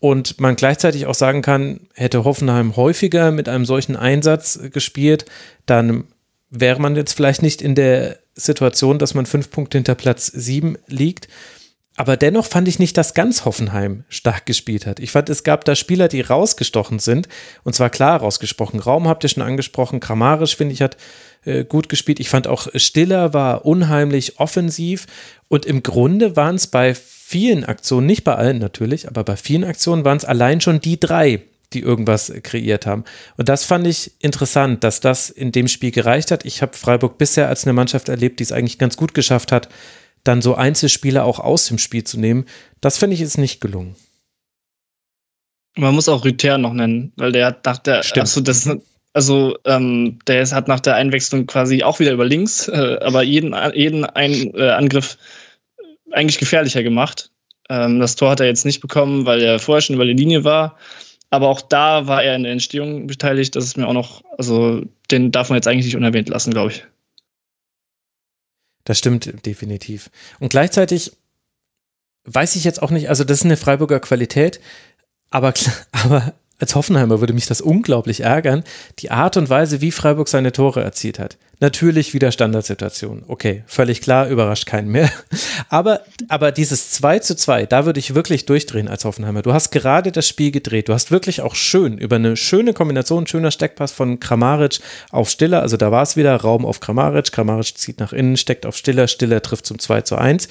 und man gleichzeitig auch sagen kann, hätte Hoffenheim häufiger mit einem solchen Einsatz gespielt, dann wäre man jetzt vielleicht nicht in der Situation, dass man fünf Punkte hinter Platz sieben liegt. Aber dennoch fand ich nicht, dass ganz Hoffenheim stark gespielt hat. Ich fand, es gab da Spieler, die rausgestochen sind. Und zwar klar rausgesprochen. Raum habt ihr schon angesprochen. Grammarisch, finde ich, hat äh, gut gespielt. Ich fand auch Stiller war unheimlich offensiv. Und im Grunde waren es bei vielen Aktionen, nicht bei allen natürlich, aber bei vielen Aktionen waren es allein schon die drei, die irgendwas kreiert haben. Und das fand ich interessant, dass das in dem Spiel gereicht hat. Ich habe Freiburg bisher als eine Mannschaft erlebt, die es eigentlich ganz gut geschafft hat, dann so Einzelspieler auch aus dem Spiel zu nehmen. Das finde ich ist nicht gelungen. Man muss auch Rüther noch nennen, weil der hat nach der, Stimmt. achso, das also ähm, der hat nach der Einwechslung quasi auch wieder über links, äh, aber jeden, jeden ein, äh, Angriff eigentlich gefährlicher gemacht. Ähm, das Tor hat er jetzt nicht bekommen, weil er vorher schon über die Linie war. Aber auch da war er in der Entstehung beteiligt. Das ist mir auch noch, also den darf man jetzt eigentlich nicht unerwähnt lassen, glaube ich. Das stimmt definitiv. Und gleichzeitig weiß ich jetzt auch nicht, also das ist eine Freiburger Qualität, aber, [LAUGHS] aber als Hoffenheimer würde mich das unglaublich ärgern, die Art und Weise, wie Freiburg seine Tore erzielt hat. Natürlich wieder Standardsituation. Okay, völlig klar, überrascht keinen mehr. [LAUGHS] Aber, aber dieses 2 zu 2, da würde ich wirklich durchdrehen als Hoffenheimer. Du hast gerade das Spiel gedreht. Du hast wirklich auch schön über eine schöne Kombination, schöner Steckpass von Kramaric auf Stiller. Also da war es wieder Raum auf Kramaric. Kramaric zieht nach innen, steckt auf Stiller. Stiller trifft zum 2 zu 1.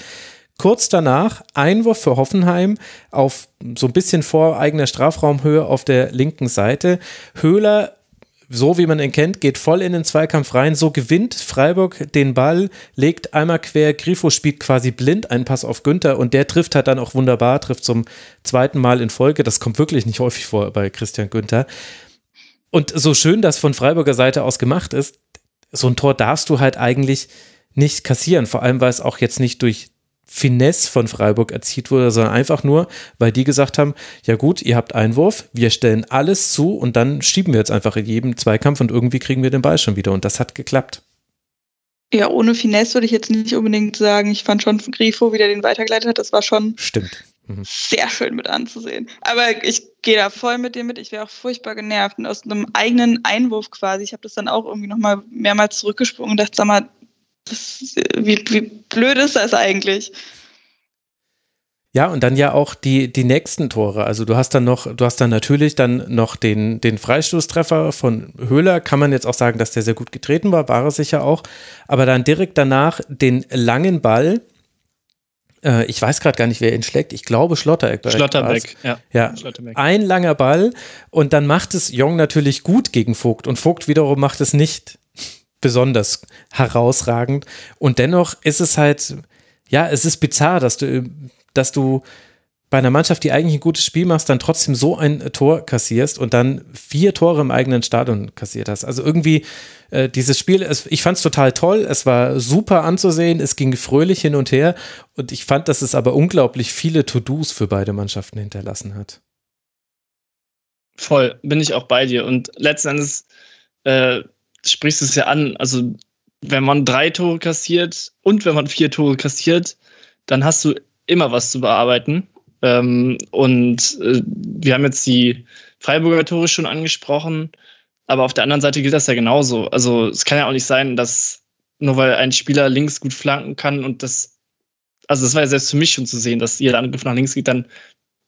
Kurz danach Einwurf für Hoffenheim auf so ein bisschen vor eigener Strafraumhöhe auf der linken Seite. Höhler so wie man ihn kennt, geht voll in den Zweikampf rein. So gewinnt Freiburg den Ball, legt einmal quer. Grifo spielt quasi blind einen Pass auf Günther und der trifft halt dann auch wunderbar, trifft zum zweiten Mal in Folge. Das kommt wirklich nicht häufig vor bei Christian Günther. Und so schön das von Freiburger Seite aus gemacht ist, so ein Tor darfst du halt eigentlich nicht kassieren. Vor allem, weil es auch jetzt nicht durch Finesse von Freiburg erzielt wurde, sondern einfach nur, weil die gesagt haben, ja gut, ihr habt Einwurf, wir stellen alles zu und dann schieben wir jetzt einfach in jedem Zweikampf und irgendwie kriegen wir den Ball schon wieder und das hat geklappt. Ja, ohne Finesse würde ich jetzt nicht unbedingt sagen. Ich fand schon Grifo, wie der den weitergeleitet hat, das war schon Stimmt. Mhm. sehr schön mit anzusehen. Aber ich gehe da voll mit dir mit. Ich wäre auch furchtbar genervt. Und aus einem eigenen Einwurf quasi, ich habe das dann auch irgendwie nochmal mehrmals zurückgesprungen und dachte, sag mal, das, wie, wie blöd ist das eigentlich? Ja, und dann ja auch die, die nächsten Tore. Also du hast dann noch, du hast dann natürlich dann noch den, den Freistoßtreffer von Höhler. Kann man jetzt auch sagen, dass der sehr gut getreten war, war er sicher auch. Aber dann direkt danach den langen Ball. Äh, ich weiß gerade gar nicht, wer ihn schlägt. Ich glaube Schlotterbeck. Schlotterbeck, ja. ja. Schlotterbeck. Ein langer Ball und dann macht es Jong natürlich gut gegen Vogt und Vogt wiederum macht es nicht besonders herausragend. Und dennoch ist es halt, ja, es ist bizarr, dass du dass du bei einer Mannschaft, die eigentlich ein gutes Spiel machst, dann trotzdem so ein Tor kassierst und dann vier Tore im eigenen Stadion kassiert hast. Also irgendwie äh, dieses Spiel, es, ich fand es total toll, es war super anzusehen, es ging fröhlich hin und her und ich fand, dass es aber unglaublich viele To-Dos für beide Mannschaften hinterlassen hat. Voll, bin ich auch bei dir und letzten Endes äh, sprichst es ja an, also wenn man drei Tore kassiert und wenn man vier Tore kassiert, dann hast du immer was zu bearbeiten. Ähm, und äh, wir haben jetzt die Freiburger Tore schon angesprochen, aber auf der anderen Seite gilt das ja genauso. Also es kann ja auch nicht sein, dass nur weil ein Spieler links gut flanken kann und das, also das war ja selbst für mich schon zu sehen, dass jeder Angriff nach links geht, dann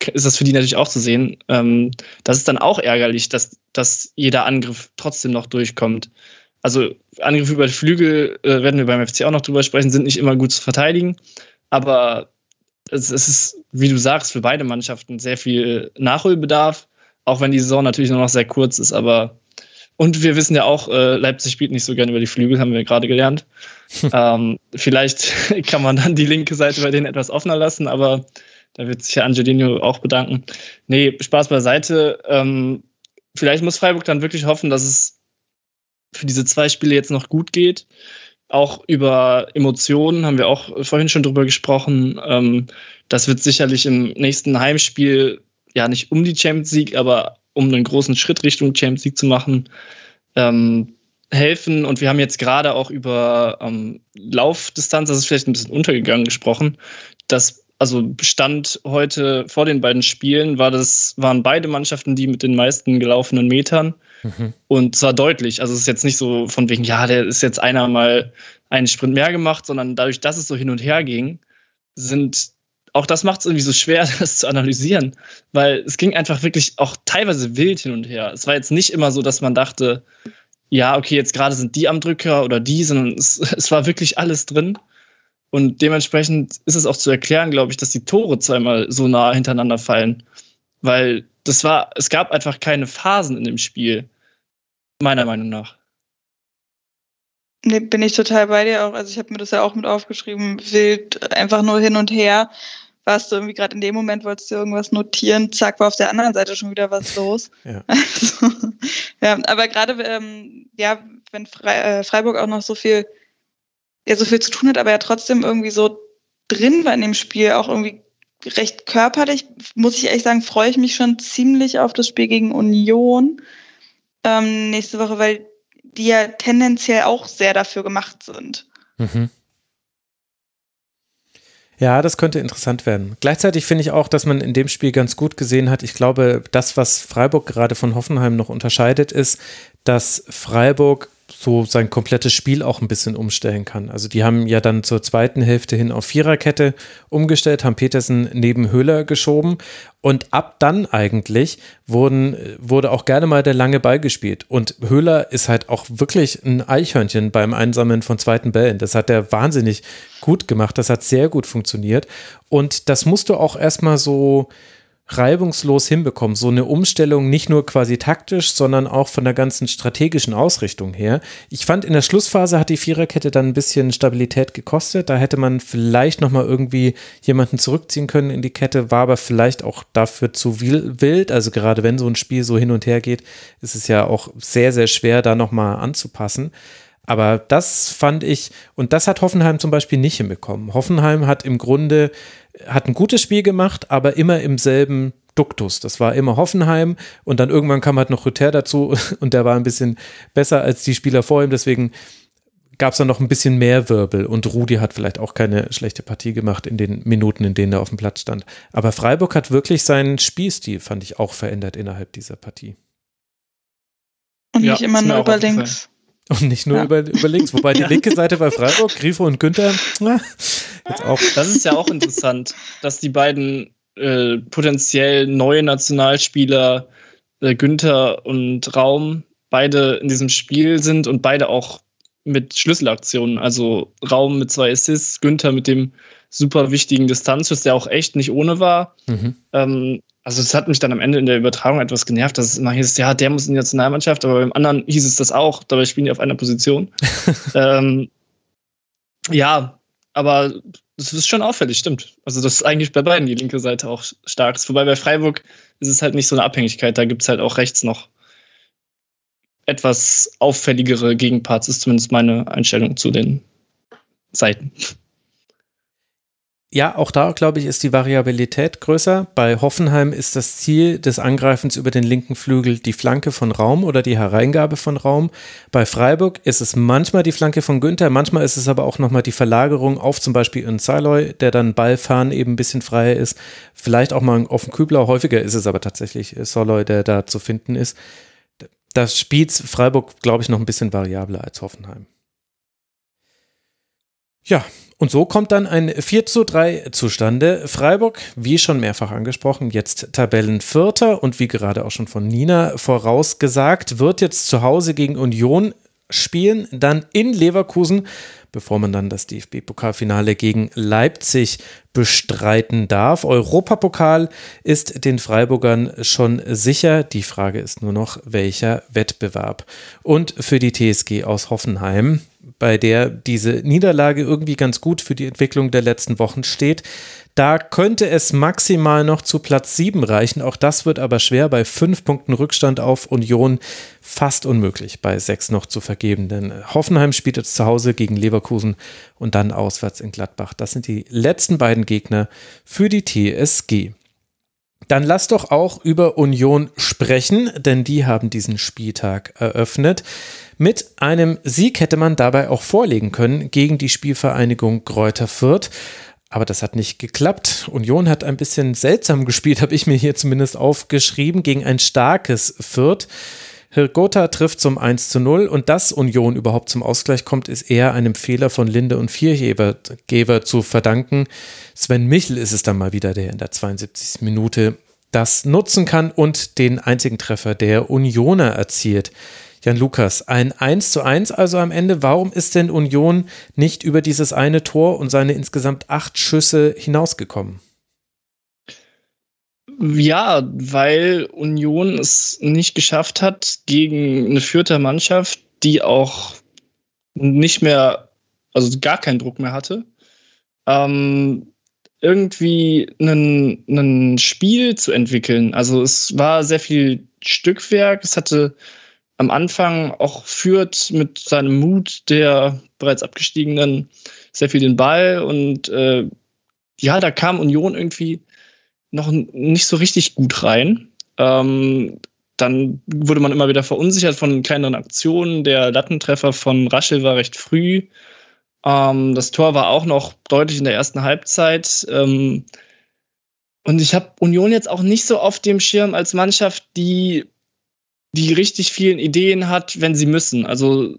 ist das für die natürlich auch zu sehen. Ähm, das ist dann auch ärgerlich, dass, dass jeder Angriff trotzdem noch durchkommt. Also Angriffe über die Flügel, äh, werden wir beim FC auch noch drüber sprechen, sind nicht immer gut zu verteidigen. Aber es, es ist, wie du sagst, für beide Mannschaften sehr viel Nachholbedarf, auch wenn die Saison natürlich nur noch sehr kurz ist, aber und wir wissen ja auch, äh, Leipzig spielt nicht so gerne über die Flügel, haben wir gerade gelernt. [LAUGHS] ähm, vielleicht [LAUGHS] kann man dann die linke Seite bei denen etwas offener lassen, aber da wird sich ja Angelino auch bedanken. Nee, Spaß beiseite. Ähm, vielleicht muss Freiburg dann wirklich hoffen, dass es für diese zwei Spiele jetzt noch gut geht auch über Emotionen haben wir auch vorhin schon drüber gesprochen. Ähm, das wird sicherlich im nächsten Heimspiel ja nicht um die Champions League, aber um einen großen Schritt Richtung Champions League zu machen, ähm, helfen. Und wir haben jetzt gerade auch über ähm, Laufdistanz, das ist vielleicht ein bisschen untergegangen gesprochen. Das also Bestand heute vor den beiden Spielen war das, waren beide Mannschaften die mit den meisten gelaufenen Metern. Mhm. Und zwar deutlich. Also es ist jetzt nicht so von wegen, ja, der ist jetzt einer mal einen Sprint mehr gemacht, sondern dadurch, dass es so hin und her ging, sind auch das macht es irgendwie so schwer, [LAUGHS] das zu analysieren, weil es ging einfach wirklich auch teilweise wild hin und her. Es war jetzt nicht immer so, dass man dachte, ja, okay, jetzt gerade sind die am Drücker oder die, sondern es, [LAUGHS] es war wirklich alles drin. Und dementsprechend ist es auch zu erklären, glaube ich, dass die Tore zweimal so nah hintereinander fallen. Weil das war, es gab einfach keine Phasen in dem Spiel. Meiner Meinung nach. Nee, bin ich total bei dir auch. Also ich habe mir das ja auch mit aufgeschrieben, wild, einfach nur hin und her. Warst du irgendwie gerade in dem Moment, wolltest du irgendwas notieren, zack, war auf der anderen Seite schon wieder was los. [LAUGHS] Ja, [LAUGHS] also, ja aber gerade, ähm, ja, wenn Fre äh, Freiburg auch noch so viel, ja, so viel zu tun hat, aber ja trotzdem irgendwie so drin war in dem Spiel, auch irgendwie recht körperlich, muss ich ehrlich sagen, freue ich mich schon ziemlich auf das Spiel gegen Union ähm, nächste Woche, weil die ja tendenziell auch sehr dafür gemacht sind. Mhm. Ja, das könnte interessant werden. Gleichzeitig finde ich auch, dass man in dem Spiel ganz gut gesehen hat, ich glaube, das, was Freiburg gerade von Hoffenheim noch unterscheidet, ist, dass Freiburg so sein komplettes Spiel auch ein bisschen umstellen kann. Also die haben ja dann zur zweiten Hälfte hin auf Viererkette umgestellt, haben Petersen neben Höhler geschoben und ab dann eigentlich wurden, wurde auch gerne mal der lange Ball gespielt. Und Höhler ist halt auch wirklich ein Eichhörnchen beim Einsammeln von zweiten Bällen. Das hat er wahnsinnig gut gemacht. Das hat sehr gut funktioniert. Und das musst du auch erstmal so, reibungslos hinbekommen. So eine Umstellung nicht nur quasi taktisch, sondern auch von der ganzen strategischen Ausrichtung her. Ich fand, in der Schlussphase hat die Viererkette dann ein bisschen Stabilität gekostet. Da hätte man vielleicht nochmal irgendwie jemanden zurückziehen können in die Kette, war aber vielleicht auch dafür zu wild. Also gerade wenn so ein Spiel so hin und her geht, ist es ja auch sehr, sehr schwer, da nochmal anzupassen. Aber das fand ich, und das hat Hoffenheim zum Beispiel nicht hinbekommen. Hoffenheim hat im Grunde hat ein gutes Spiel gemacht, aber immer im selben Duktus. Das war immer Hoffenheim und dann irgendwann kam halt noch Rüther dazu [LAUGHS] und der war ein bisschen besser als die Spieler vor ihm. Deswegen gab es dann noch ein bisschen mehr Wirbel und Rudi hat vielleicht auch keine schlechte Partie gemacht in den Minuten, in denen er auf dem Platz stand. Aber Freiburg hat wirklich seinen Spielstil, fand ich, auch verändert innerhalb dieser Partie. Und ja, nicht immer nur über links. Und nicht nur ja. über, über links, wobei die linke Seite bei Freiburg, Grifo und Günther, na, jetzt auch. Das ist ja auch interessant, dass die beiden äh, potenziell neue Nationalspieler, äh, Günther und Raum, beide in diesem Spiel sind und beide auch mit Schlüsselaktionen. Also Raum mit zwei Assists, Günther mit dem super wichtigen Distanzschuss, der auch echt nicht ohne war. Mhm. Ähm, also es hat mich dann am Ende in der Übertragung etwas genervt, dass es immer hieß, ja, der muss in die Nationalmannschaft, aber beim anderen hieß es das auch, dabei spielen die auf einer Position. [LAUGHS] ähm, ja, aber das ist schon auffällig, stimmt. Also das ist eigentlich bei beiden die linke Seite auch stark ist. Wobei bei Freiburg ist es halt nicht so eine Abhängigkeit, da gibt es halt auch rechts noch etwas auffälligere Gegenparts, ist zumindest meine Einstellung zu den Seiten. Ja, auch da, glaube ich, ist die Variabilität größer. Bei Hoffenheim ist das Ziel des Angreifens über den linken Flügel die Flanke von Raum oder die Hereingabe von Raum. Bei Freiburg ist es manchmal die Flanke von Günther, manchmal ist es aber auch nochmal die Verlagerung auf zum Beispiel in Saloy, der dann Ballfahren eben ein bisschen freier ist. Vielleicht auch mal auf den Kübler. Häufiger ist es aber tatsächlich Soloy, der da zu finden ist das spielt Freiburg, glaube ich, noch ein bisschen variabler als Hoffenheim. Ja, und so kommt dann ein 4 zu 3 zustande. Freiburg, wie schon mehrfach angesprochen, jetzt Tabellenvierter und wie gerade auch schon von Nina vorausgesagt, wird jetzt zu Hause gegen Union spielen, dann in Leverkusen bevor man dann das DFB-Pokalfinale gegen Leipzig bestreiten darf. Europapokal ist den Freiburgern schon sicher. Die Frage ist nur noch, welcher Wettbewerb. Und für die TSG aus Hoffenheim, bei der diese Niederlage irgendwie ganz gut für die Entwicklung der letzten Wochen steht, da könnte es maximal noch zu Platz 7 reichen. Auch das wird aber schwer bei fünf Punkten Rückstand auf Union fast unmöglich bei sechs noch zu vergeben. Denn Hoffenheim spielt jetzt zu Hause gegen Leverkusen und dann auswärts in Gladbach. Das sind die letzten beiden Gegner für die TSG. Dann lass doch auch über Union sprechen, denn die haben diesen Spieltag eröffnet. Mit einem Sieg hätte man dabei auch vorlegen können gegen die Spielvereinigung Kräuter Fürth. Aber das hat nicht geklappt. Union hat ein bisschen seltsam gespielt, [LAUGHS] habe ich mir hier zumindest aufgeschrieben, gegen ein starkes Fürth. Hirgota trifft zum 1 zu 0 und dass Union überhaupt zum Ausgleich kommt, ist eher einem Fehler von Linde und Viergeber zu verdanken. Sven Michel ist es dann mal wieder, der in der 72. Minute das nutzen kann und den einzigen Treffer der Unioner erzielt. Jan Lukas, ein 1 zu 1 also am Ende. Warum ist denn Union nicht über dieses eine Tor und seine insgesamt acht Schüsse hinausgekommen? Ja, weil Union es nicht geschafft hat, gegen eine Fürther Mannschaft, die auch nicht mehr, also gar keinen Druck mehr hatte, ähm, irgendwie ein Spiel zu entwickeln. Also es war sehr viel Stückwerk, es hatte am Anfang auch führt mit seinem Mut der bereits abgestiegenen sehr viel den Ball und äh, ja, da kam Union irgendwie noch nicht so richtig gut rein. Ähm, dann wurde man immer wieder verunsichert von kleineren Aktionen. Der Lattentreffer von Raschel war recht früh. Ähm, das Tor war auch noch deutlich in der ersten Halbzeit. Ähm, und ich habe Union jetzt auch nicht so auf dem Schirm als Mannschaft, die die richtig vielen Ideen hat, wenn sie müssen. Also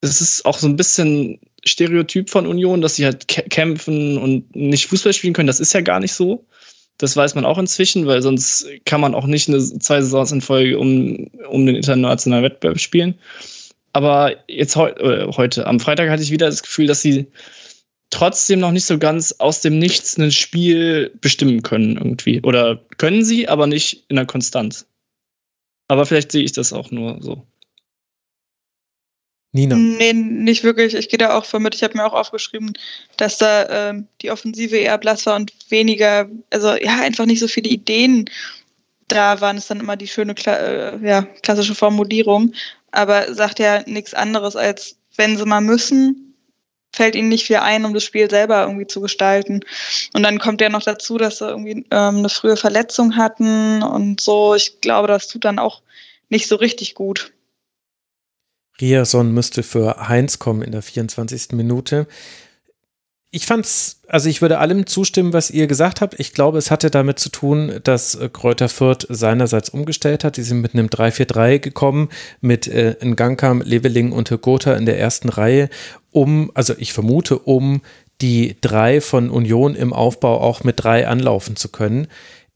es ist auch so ein bisschen Stereotyp von Union, dass sie halt kämpfen und nicht Fußball spielen können. Das ist ja gar nicht so. Das weiß man auch inzwischen, weil sonst kann man auch nicht eine zwei Saisons in Folge um, um den internationalen Wettbewerb spielen. Aber jetzt heu äh, heute, am Freitag hatte ich wieder das Gefühl, dass sie trotzdem noch nicht so ganz aus dem Nichts ein Spiel bestimmen können irgendwie. Oder können sie, aber nicht in der Konstanz. Aber vielleicht sehe ich das auch nur so. Nina. Nee, nicht wirklich. Ich gehe da auch von mit. Ich habe mir auch aufgeschrieben, dass da ähm, die Offensive eher blass war und weniger, also ja, einfach nicht so viele Ideen da waren. Es dann immer die schöne, äh, ja, klassische Formulierung. Aber sagt ja nichts anderes als, wenn sie mal müssen, fällt ihnen nicht viel ein, um das Spiel selber irgendwie zu gestalten. Und dann kommt ja noch dazu, dass sie irgendwie ähm, eine frühe Verletzung hatten und so. Ich glaube, das tut dann auch nicht so richtig gut. Riason müsste für Heinz kommen in der 24. Minute. Ich fand's, also ich würde allem zustimmen, was ihr gesagt habt. Ich glaube, es hatte damit zu tun, dass äh, Kräuter Fürth seinerseits umgestellt hat. Die sind mit einem 3-4-3 gekommen, mit äh, Ngankam, Leveling und Gotha in der ersten Reihe, um, also ich vermute, um die drei von Union im Aufbau auch mit drei anlaufen zu können.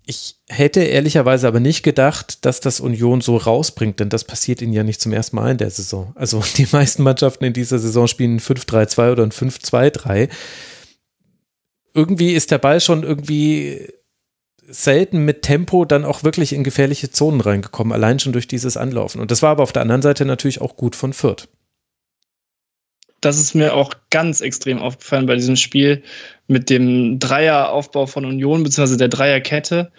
Ich hätte ehrlicherweise aber nicht gedacht, dass das Union so rausbringt, denn das passiert ihnen ja nicht zum ersten Mal in der Saison. Also [LAUGHS] die meisten Mannschaften in dieser Saison spielen 5-3-2 oder ein 5-2-3. Irgendwie ist der Ball schon irgendwie selten mit Tempo dann auch wirklich in gefährliche Zonen reingekommen, allein schon durch dieses Anlaufen. Und das war aber auf der anderen Seite natürlich auch gut von Fürth das ist mir auch ganz extrem aufgefallen bei diesem Spiel mit dem Dreieraufbau von Union, beziehungsweise der Dreierkette.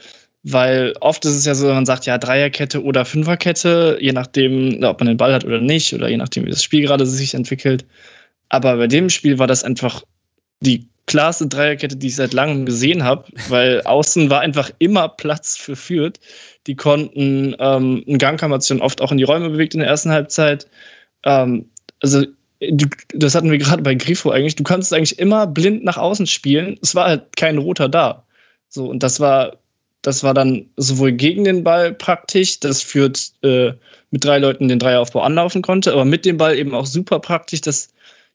Weil oft ist es ja so, man sagt ja Dreierkette oder Fünferkette, je nachdem, ob man den Ball hat oder nicht, oder je nachdem, wie das Spiel gerade sich entwickelt. Aber bei dem Spiel war das einfach die klarste Dreierkette, die ich seit langem gesehen habe, weil [LAUGHS] außen war einfach immer Platz für Fürth. Die konnten, ähm, ein Gang haben sich oft auch in die Räume bewegt in der ersten Halbzeit. Ähm, also das hatten wir gerade bei Grifo eigentlich, du kannst eigentlich immer blind nach außen spielen. Es war halt kein roter da. So, und das war, das war dann sowohl gegen den Ball praktisch, das führt äh, mit drei Leuten den Dreieraufbau anlaufen konnte, aber mit dem Ball eben auch super praktisch, dass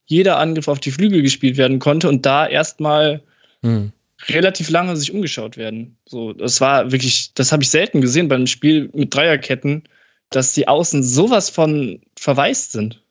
jeder Angriff auf die Flügel gespielt werden konnte und da erstmal hm. relativ lange sich umgeschaut werden. So, das war wirklich, das habe ich selten gesehen beim Spiel mit Dreierketten, dass die Außen sowas von verwaist sind.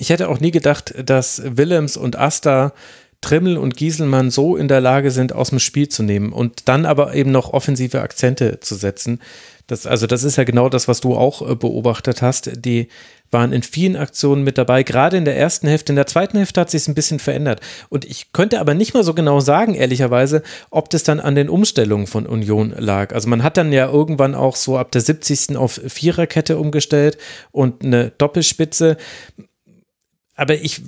Ich hätte auch nie gedacht, dass Willems und Asta Trimmel und Gieselmann so in der Lage sind, aus dem Spiel zu nehmen und dann aber eben noch offensive Akzente zu setzen. Das, also das ist ja genau das, was du auch äh, beobachtet hast. Die waren in vielen Aktionen mit dabei, gerade in der ersten Hälfte. In der zweiten Hälfte hat sich ein bisschen verändert. Und ich könnte aber nicht mal so genau sagen, ehrlicherweise, ob das dann an den Umstellungen von Union lag. Also man hat dann ja irgendwann auch so ab der 70. auf Viererkette umgestellt und eine Doppelspitze aber ich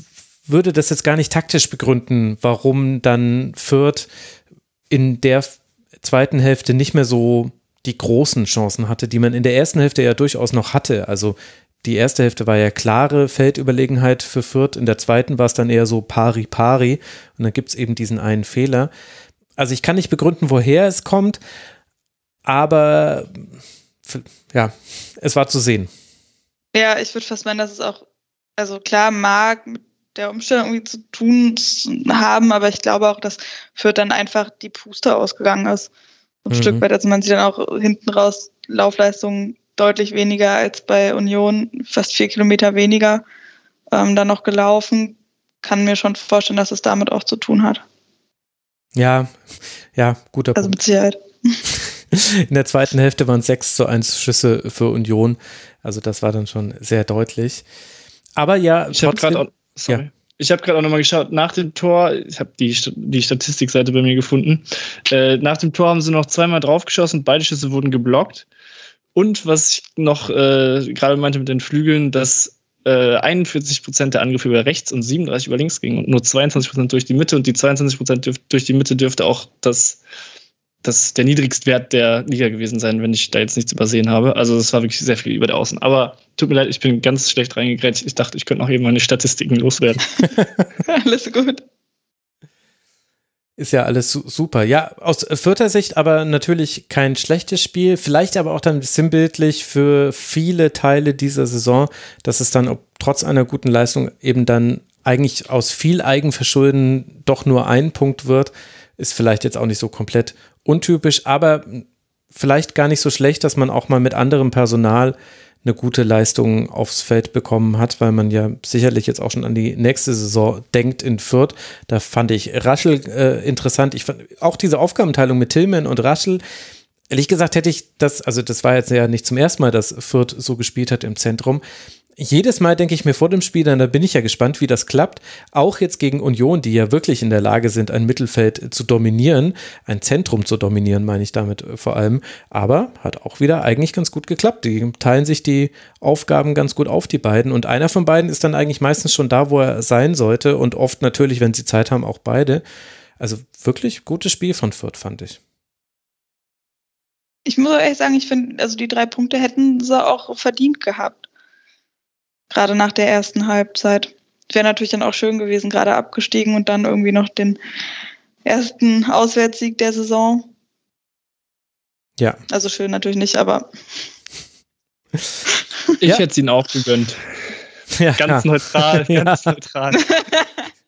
würde das jetzt gar nicht taktisch begründen, warum dann Fürth in der zweiten Hälfte nicht mehr so die großen Chancen hatte, die man in der ersten Hälfte ja durchaus noch hatte. Also die erste Hälfte war ja klare Feldüberlegenheit für Fürth, in der zweiten war es dann eher so pari pari und dann gibt es eben diesen einen Fehler. Also ich kann nicht begründen, woher es kommt, aber ja, es war zu sehen. Ja, ich würde fast meinen, dass es auch also klar mag mit der Umstellung irgendwie zu tun haben, aber ich glaube auch, dass für dann einfach die Puste ausgegangen ist. Ein mhm. Stück weit, also man sieht dann auch hinten raus Laufleistungen deutlich weniger als bei Union, fast vier Kilometer weniger ähm, dann noch gelaufen. Kann mir schon vorstellen, dass es damit auch zu tun hat. Ja, ja, guter also Punkt. Also mit Sicherheit. [LAUGHS] In der zweiten Hälfte waren es 6 zu 1 Schüsse für Union. Also das war dann schon sehr deutlich. Aber ja, ich habe gerade auch, sorry. Ja. Ich habe gerade auch nochmal geschaut, nach dem Tor, ich habe die, die Statistikseite bei mir gefunden, äh, nach dem Tor haben sie noch zweimal draufgeschossen, beide Schüsse wurden geblockt. Und was ich noch äh, gerade meinte mit den Flügeln, dass äh, 41 Prozent der Angriffe über rechts und 37 über links gingen und nur 22 Prozent durch die Mitte und die 22 Prozent durch die Mitte dürfte auch das das der Niedrigstwert der Liga gewesen sein, wenn ich da jetzt nichts übersehen habe. Also das war wirklich sehr viel über der Außen. Aber tut mir leid, ich bin ganz schlecht reingegrätscht. Ich dachte, ich könnte noch eben meine Statistiken loswerden. [LAUGHS] Alles gut. Ist ja alles super. Ja, aus vierter Sicht aber natürlich kein schlechtes Spiel. Vielleicht aber auch dann sinnbildlich für viele Teile dieser Saison, dass es dann trotz einer guten Leistung eben dann eigentlich aus viel Eigenverschulden doch nur ein Punkt wird. Ist vielleicht jetzt auch nicht so komplett untypisch, aber vielleicht gar nicht so schlecht, dass man auch mal mit anderem Personal eine gute Leistung aufs Feld bekommen hat, weil man ja sicherlich jetzt auch schon an die nächste Saison denkt in Fürth. Da fand ich Raschel äh, interessant. Ich fand auch diese Aufgabenteilung mit Tillman und Raschel. Ehrlich gesagt hätte ich das, also das war jetzt ja nicht zum ersten Mal, dass Fürth so gespielt hat im Zentrum jedes Mal denke ich mir vor dem Spiel, dann da bin ich ja gespannt, wie das klappt. Auch jetzt gegen Union, die ja wirklich in der Lage sind, ein Mittelfeld zu dominieren, ein Zentrum zu dominieren, meine ich damit äh, vor allem. Aber hat auch wieder eigentlich ganz gut geklappt. Die teilen sich die Aufgaben ganz gut auf, die beiden. Und einer von beiden ist dann eigentlich meistens schon da, wo er sein sollte. Und oft natürlich, wenn sie Zeit haben, auch beide. Also wirklich gutes Spiel von Fürth, fand ich. Ich muss ehrlich sagen, ich finde, also die drei Punkte hätten sie auch verdient gehabt. Gerade nach der ersten Halbzeit. Wäre natürlich dann auch schön gewesen, gerade abgestiegen und dann irgendwie noch den ersten Auswärtssieg der Saison. Ja. Also schön natürlich nicht, aber. Ich ja. hätte es ihnen auch gegönnt. Ja, ganz neutral, [LAUGHS] ganz neutral. [LAUGHS]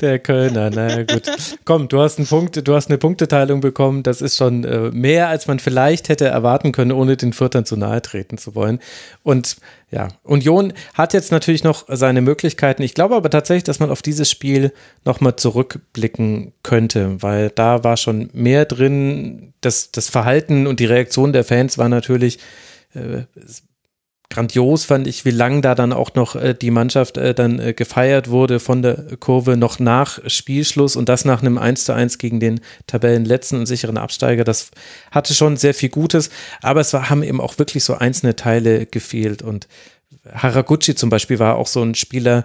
Der Kölner, naja gut. Komm, du hast einen Punkt, du hast eine Punkteteilung bekommen. Das ist schon äh, mehr, als man vielleicht hätte erwarten können, ohne den Viertern zu nahe treten zu wollen. Und ja, Union hat jetzt natürlich noch seine Möglichkeiten. Ich glaube aber tatsächlich, dass man auf dieses Spiel nochmal zurückblicken könnte, weil da war schon mehr drin. Das, das Verhalten und die Reaktion der Fans war natürlich äh, grandios fand ich, wie lang da dann auch noch äh, die Mannschaft äh, dann äh, gefeiert wurde von der Kurve noch nach Spielschluss und das nach einem 1 zu 1 gegen den Tabellenletzten und sicheren Absteiger. Das hatte schon sehr viel Gutes, aber es war, haben eben auch wirklich so einzelne Teile gefehlt und Haraguchi zum Beispiel war auch so ein Spieler,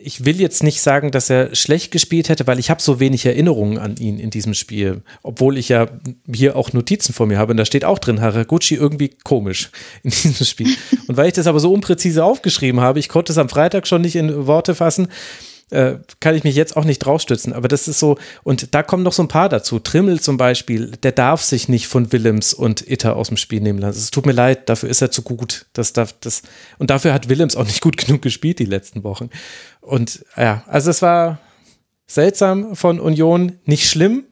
ich will jetzt nicht sagen, dass er schlecht gespielt hätte, weil ich habe so wenig Erinnerungen an ihn in diesem Spiel, obwohl ich ja hier auch Notizen vor mir habe und da steht auch drin, Haraguchi irgendwie komisch [LAUGHS] in diesem Spiel. Und weil ich das aber so unpräzise aufgeschrieben habe, ich konnte es am Freitag schon nicht in Worte fassen, äh, kann ich mich jetzt auch nicht draufstützen. Aber das ist so, und da kommen noch so ein paar dazu. Trimmel zum Beispiel, der darf sich nicht von Willems und Itter aus dem Spiel nehmen lassen. Es tut mir leid, dafür ist er zu gut. Das darf, das, und dafür hat Willems auch nicht gut genug gespielt die letzten Wochen. Und ja, also es war seltsam von Union, nicht schlimm.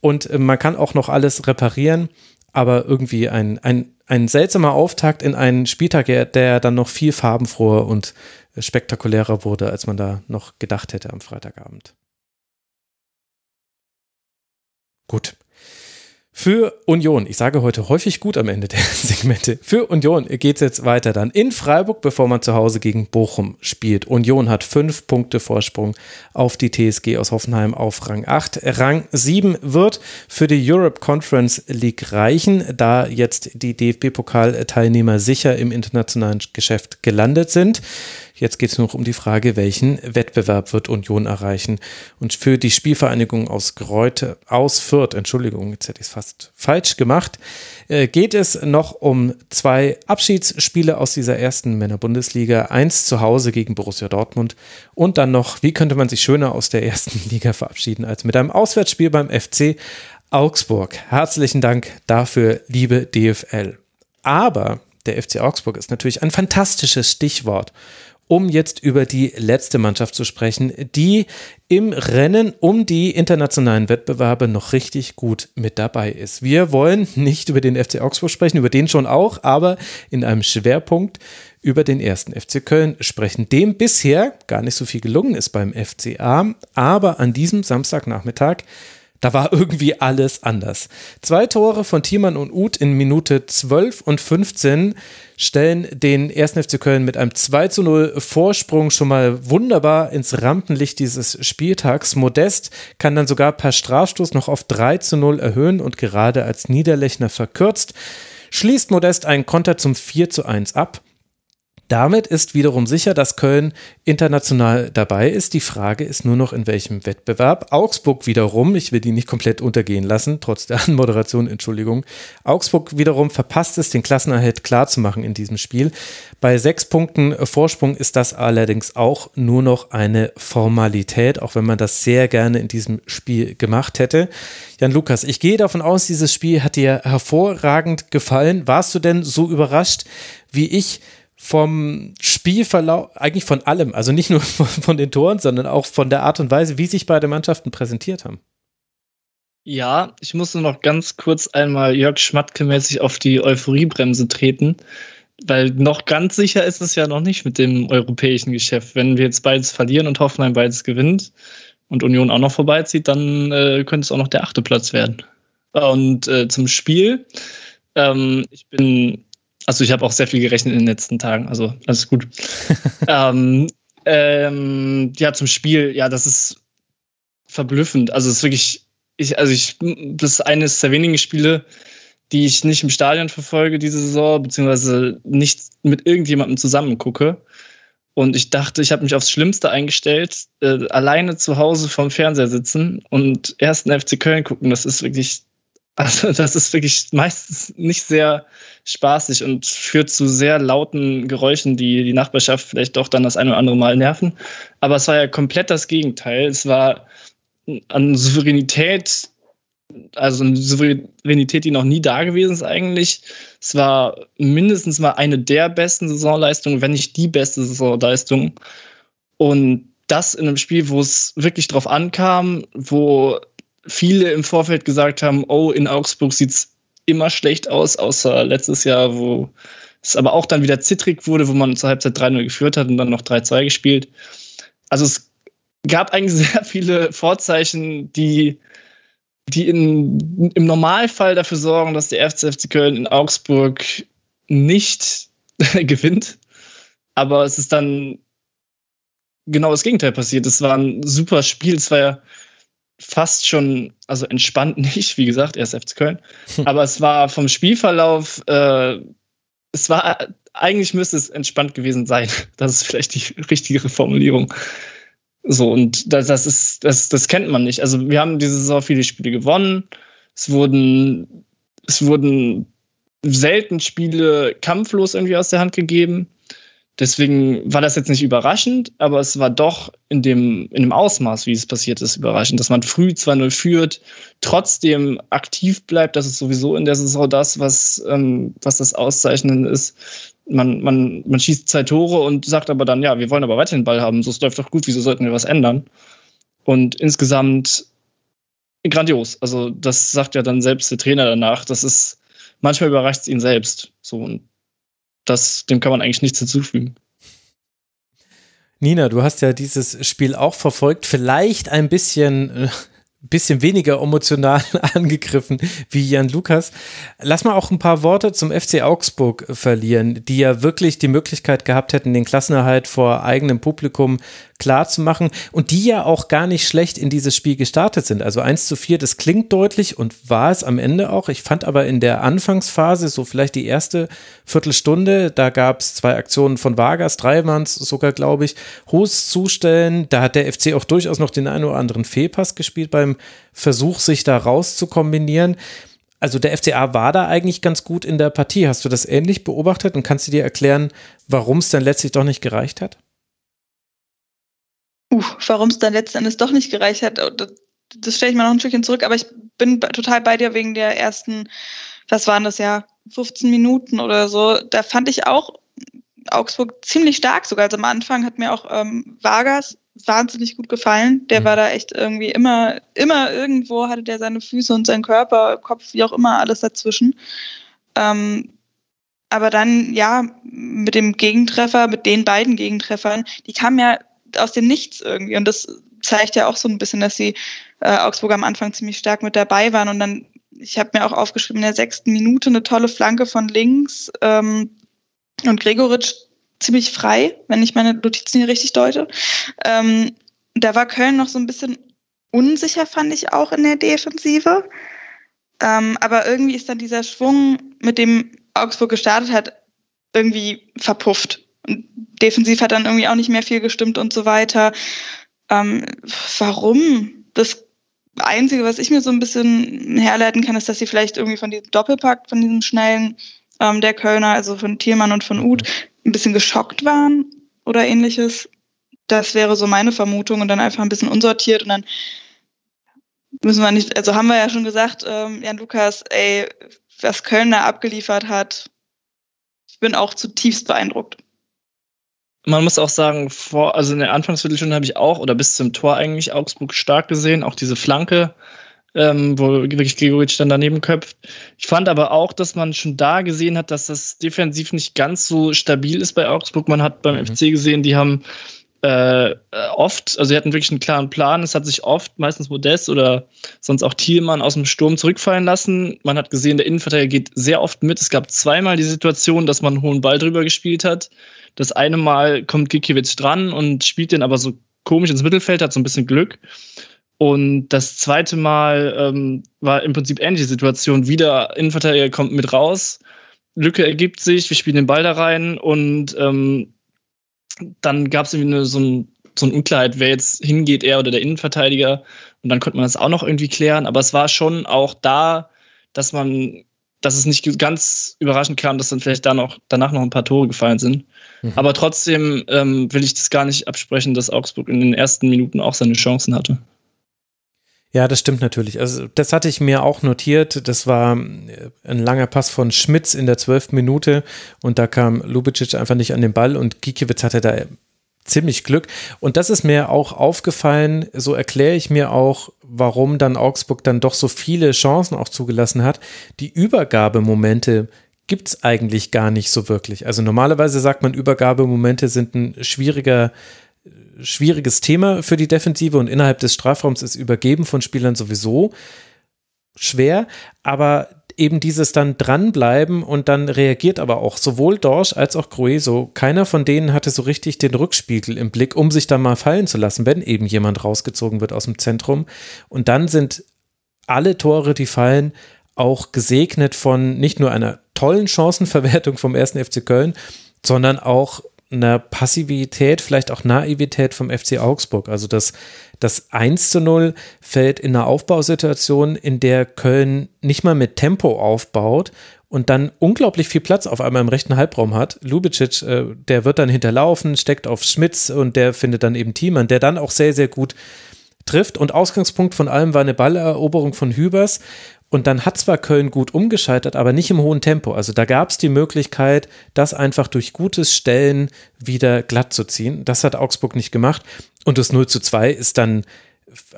Und äh, man kann auch noch alles reparieren, aber irgendwie ein, ein, ein seltsamer Auftakt in einen Spieltag, der dann noch viel farbenfroher und spektakulärer wurde, als man da noch gedacht hätte am Freitagabend. Gut. Für Union, ich sage heute häufig gut am Ende der [LAUGHS] Segmente, für Union geht es jetzt weiter dann in Freiburg, bevor man zu Hause gegen Bochum spielt. Union hat fünf Punkte Vorsprung auf die TSG aus Hoffenheim auf Rang 8. Rang 7 wird für die Europe Conference League reichen, da jetzt die DFB-Pokalteilnehmer sicher im internationalen Geschäft gelandet sind. Jetzt geht es noch um die Frage, welchen Wettbewerb wird Union erreichen. Und für die Spielvereinigung aus Greute, aus Fürth, Entschuldigung, jetzt hätte ich es fast falsch gemacht, äh, geht es noch um zwei Abschiedsspiele aus dieser ersten Männerbundesliga. Eins zu Hause gegen Borussia Dortmund und dann noch, wie könnte man sich schöner aus der ersten [LAUGHS] Liga verabschieden als mit einem Auswärtsspiel beim FC Augsburg. Herzlichen Dank dafür, liebe DFL. Aber der FC Augsburg ist natürlich ein fantastisches Stichwort um jetzt über die letzte Mannschaft zu sprechen, die im Rennen um die internationalen Wettbewerbe noch richtig gut mit dabei ist. Wir wollen nicht über den FC Augsburg sprechen, über den schon auch, aber in einem Schwerpunkt über den ersten FC Köln sprechen, dem bisher gar nicht so viel gelungen ist beim FCA, aber an diesem Samstagnachmittag da war irgendwie alles anders. Zwei Tore von Thiemann und Uth in Minute 12 und 15 stellen den 1. FC Köln mit einem 2 zu 0 Vorsprung schon mal wunderbar ins Rampenlicht dieses Spieltags. Modest kann dann sogar per Strafstoß noch auf 3 zu 0 erhöhen und gerade als Niederlechner verkürzt, schließt Modest einen Konter zum 4 zu 1 ab. Damit ist wiederum sicher, dass Köln international dabei ist. Die Frage ist nur noch, in welchem Wettbewerb. Augsburg wiederum, ich will die nicht komplett untergehen lassen, trotz der [LAUGHS] Anmoderation, Entschuldigung. Augsburg wiederum verpasst es, den Klassenerhalt klarzumachen in diesem Spiel. Bei sechs Punkten Vorsprung ist das allerdings auch nur noch eine Formalität, auch wenn man das sehr gerne in diesem Spiel gemacht hätte. Jan Lukas, ich gehe davon aus, dieses Spiel hat dir hervorragend gefallen. Warst du denn so überrascht wie ich? Vom Spielverlauf, eigentlich von allem, also nicht nur [LAUGHS] von, von, den Toren, sondern auch von der Art und Weise, wie sich beide Mannschaften präsentiert haben. Ja, ich muss nur noch ganz kurz einmal Jörg Schmatke-mäßig auf die Euphoriebremse treten, weil noch ganz sicher ist es ja noch nicht mit dem europäischen Geschäft. Wenn wir jetzt beides verlieren und Hoffenheim beides gewinnt und Union auch noch vorbeizieht, dann äh, könnte es auch noch der achte Platz werden. Und äh, zum Spiel. Ähm, ich bin also ich habe auch sehr viel gerechnet in den letzten Tagen, also alles gut. [LAUGHS] ähm, ähm, ja, zum Spiel, ja, das ist verblüffend. Also es ist wirklich, ich, also ich, das ist eines der wenigen Spiele, die ich nicht im Stadion verfolge diese Saison, beziehungsweise nicht mit irgendjemandem zusammen gucke. Und ich dachte, ich habe mich aufs Schlimmste eingestellt, äh, alleine zu Hause vorm Fernseher sitzen und ersten FC Köln gucken. Das ist wirklich Also das ist wirklich meistens nicht sehr spaßig und führt zu sehr lauten Geräuschen, die die Nachbarschaft vielleicht doch dann das eine oder andere Mal nerven. Aber es war ja komplett das Gegenteil. Es war an Souveränität, also eine Souveränität, die noch nie da gewesen ist eigentlich. Es war mindestens mal eine der besten Saisonleistungen, wenn nicht die beste Saisonleistung. Und das in einem Spiel, wo es wirklich drauf ankam, wo viele im Vorfeld gesagt haben, oh, in Augsburg sieht es immer schlecht aus, außer letztes Jahr, wo es aber auch dann wieder zittrig wurde, wo man zur Halbzeit 3-0 geführt hat und dann noch 3-2 gespielt. Also es gab eigentlich [LAUGHS] sehr viele Vorzeichen, die, die in, im Normalfall dafür sorgen, dass der FC Köln in Augsburg nicht [LAUGHS] gewinnt. Aber es ist dann genau das Gegenteil passiert. Es war ein super Spiel. Es war ja fast schon, also entspannt [LAUGHS] nicht, wie gesagt, erst FC Köln. Hm. Aber es war vom Spielverlauf, äh, es war, eigentlich müsste es entspannt gewesen sein. [LAUGHS] Das ist vielleicht die richtigere Formulierung. So, und das, das ist, das, das kennt man nicht. Also wir haben diese Saison viele Spiele gewonnen. Es wurden, es wurden selten Spiele kampflos irgendwie aus der Hand gegeben. Deswegen war das jetzt nicht überraschend, aber es war doch in dem, in dem Ausmaß, wie es passiert ist, überraschend, dass man früh 2-0 führt, trotzdem aktiv bleibt. Das ist sowieso in der Saison das, was, ähm, was das Auszeichnende ist. Man, man, man schießt zwei Tore und sagt aber dann, ja, wir wollen aber weiter den Ball haben, so es läuft doch gut, wieso sollten wir was ändern? Und insgesamt grandios. Also, das sagt ja dann selbst der Trainer danach. Das ist, manchmal überrascht es ihn selbst. So, und das, dem kann man eigentlich nichts hinzufügen. Nina, du hast ja dieses Spiel auch verfolgt, vielleicht ein bisschen äh, bisschen weniger emotional [LAUGHS] angegriffen wie Jan Lukas. Lass mal auch ein paar Worte zum FC Augsburg verlieren, die ja wirklich die Möglichkeit gehabt hätten, den Klassenerhalt vor eigenem Publikum klar zu machen und die ja auch gar nicht schlecht in dieses Spiel gestartet sind. Also 1 zu 4, das klingt deutlich und war es am Ende auch. Ich fand aber in der Anfangsphase, so vielleicht die erste Viertelstunde, da gab es zwei Aktionen von Vargas, drei waren sogar, glaube ich, hohes Zustellen. Da hat der FC auch durchaus noch den einen oder anderen Fehlpass gespielt beim Versuch, sich da raus zu kombinieren. Also der FCA war da eigentlich ganz gut in der Partie. Hast du das ähnlich beobachtet und kannst du dir erklären, warum es dann letztlich doch nicht gereicht hat? Uh, warum es dann letzten Endes doch nicht gereicht hat, das, das stelle ich mal noch ein Stückchen zurück, aber ich bin total bei dir wegen der ersten, was waren das ja, 15 Minuten oder so. Da fand ich auch Augsburg ziemlich stark sogar. Also am Anfang hat mir auch ähm, Vargas wahnsinnig gut gefallen. Der mhm. war da echt irgendwie immer, immer irgendwo hatte der seine Füße und seinen Körper, Kopf, wie auch immer, alles dazwischen. Ähm, aber dann, ja, mit dem Gegentreffer, mit den beiden Gegentreffern, die kamen ja aus dem Nichts irgendwie. Und das zeigt ja auch so ein bisschen, dass die äh, Augsburger am Anfang ziemlich stark mit dabei waren. Und dann, ich habe mir auch aufgeschrieben, in der sechsten Minute eine tolle Flanke von links ähm, und Gregoritsch ziemlich frei, wenn ich meine Notizen hier richtig deute. Ähm, da war Köln noch so ein bisschen unsicher, fand ich auch in der Defensive. Ähm, aber irgendwie ist dann dieser Schwung, mit dem Augsburg gestartet hat, irgendwie verpufft. Und defensiv hat dann irgendwie auch nicht mehr viel gestimmt und so weiter. Ähm, warum? Das Einzige, was ich mir so ein bisschen herleiten kann, ist, dass sie vielleicht irgendwie von diesem Doppelpack, von diesem schnellen ähm, der Kölner, also von Thielmann und von Uth, ein bisschen geschockt waren oder ähnliches. Das wäre so meine Vermutung und dann einfach ein bisschen unsortiert und dann müssen wir nicht, also haben wir ja schon gesagt, ähm, Jan Lukas, ey, was Kölner abgeliefert hat, ich bin auch zutiefst beeindruckt man muss auch sagen, vor, also in der Anfangsviertelstunde habe ich auch, oder bis zum Tor eigentlich Augsburg stark gesehen, auch diese Flanke, ähm, wo wirklich Gregoritsch dann daneben köpft. Ich fand aber auch, dass man schon da gesehen hat, dass das defensiv nicht ganz so stabil ist bei Augsburg. Man hat beim mhm. FC gesehen, die haben äh, oft, also sie hatten wirklich einen klaren Plan. Es hat sich oft, meistens Modest oder sonst auch Thielmann aus dem Sturm zurückfallen lassen. Man hat gesehen, der Innenverteidiger geht sehr oft mit. Es gab zweimal die Situation, dass man einen hohen Ball drüber gespielt hat. Das eine Mal kommt Gikiewicz dran und spielt den aber so komisch ins Mittelfeld, hat so ein bisschen Glück. Und das zweite Mal ähm, war im Prinzip ähnliche Situation. Wieder Innenverteidiger kommt mit raus, Lücke ergibt sich, wir spielen den Ball da rein und ähm, dann gab es irgendwie eine, so, ein, so eine Unklarheit, wer jetzt hingeht, er oder der Innenverteidiger. Und dann konnte man das auch noch irgendwie klären. Aber es war schon auch da dass man, dass es nicht ganz überraschend kam, dass dann vielleicht da noch, danach noch ein paar Tore gefallen sind. Mhm. Aber trotzdem ähm, will ich das gar nicht absprechen, dass Augsburg in den ersten Minuten auch seine Chancen hatte. Ja, das stimmt natürlich. Also das hatte ich mir auch notiert. Das war äh, ein langer Pass von Schmitz in der zwölften Minute und da kam Lubicic einfach nicht an den Ball und Gikiewicz hatte da ziemlich Glück. Und das ist mir auch aufgefallen, so erkläre ich mir auch, warum dann Augsburg dann doch so viele Chancen auch zugelassen hat. Die Übergabemomente gibt es eigentlich gar nicht so wirklich. Also normalerweise sagt man, Übergabemomente sind ein schwieriger schwieriges Thema für die Defensive und innerhalb des Strafraums ist Übergeben von Spielern sowieso schwer, aber eben dieses dann dranbleiben und dann reagiert aber auch sowohl Dorsch als auch Grueso. Keiner von denen hatte so richtig den Rückspiegel im Blick, um sich dann mal fallen zu lassen, wenn eben jemand rausgezogen wird aus dem Zentrum. Und dann sind alle Tore, die fallen, auch gesegnet von nicht nur einer tollen Chancenverwertung vom ersten FC Köln, sondern auch einer Passivität, vielleicht auch Naivität vom FC Augsburg. Also das, das 1 zu 0 fällt in einer Aufbausituation, in der Köln nicht mal mit Tempo aufbaut und dann unglaublich viel Platz auf einmal im rechten Halbraum hat. Lubicic, äh, der wird dann hinterlaufen, steckt auf Schmitz und der findet dann eben Thiemann, der dann auch sehr, sehr gut trifft. Und Ausgangspunkt von allem war eine Balleroberung von Hübers. Und dann hat zwar Köln gut umgeschaltet, aber nicht im hohen Tempo. Also da gab es die Möglichkeit, das einfach durch gutes Stellen wieder glatt zu ziehen. Das hat Augsburg nicht gemacht. Und das 0 zu 2 ist dann,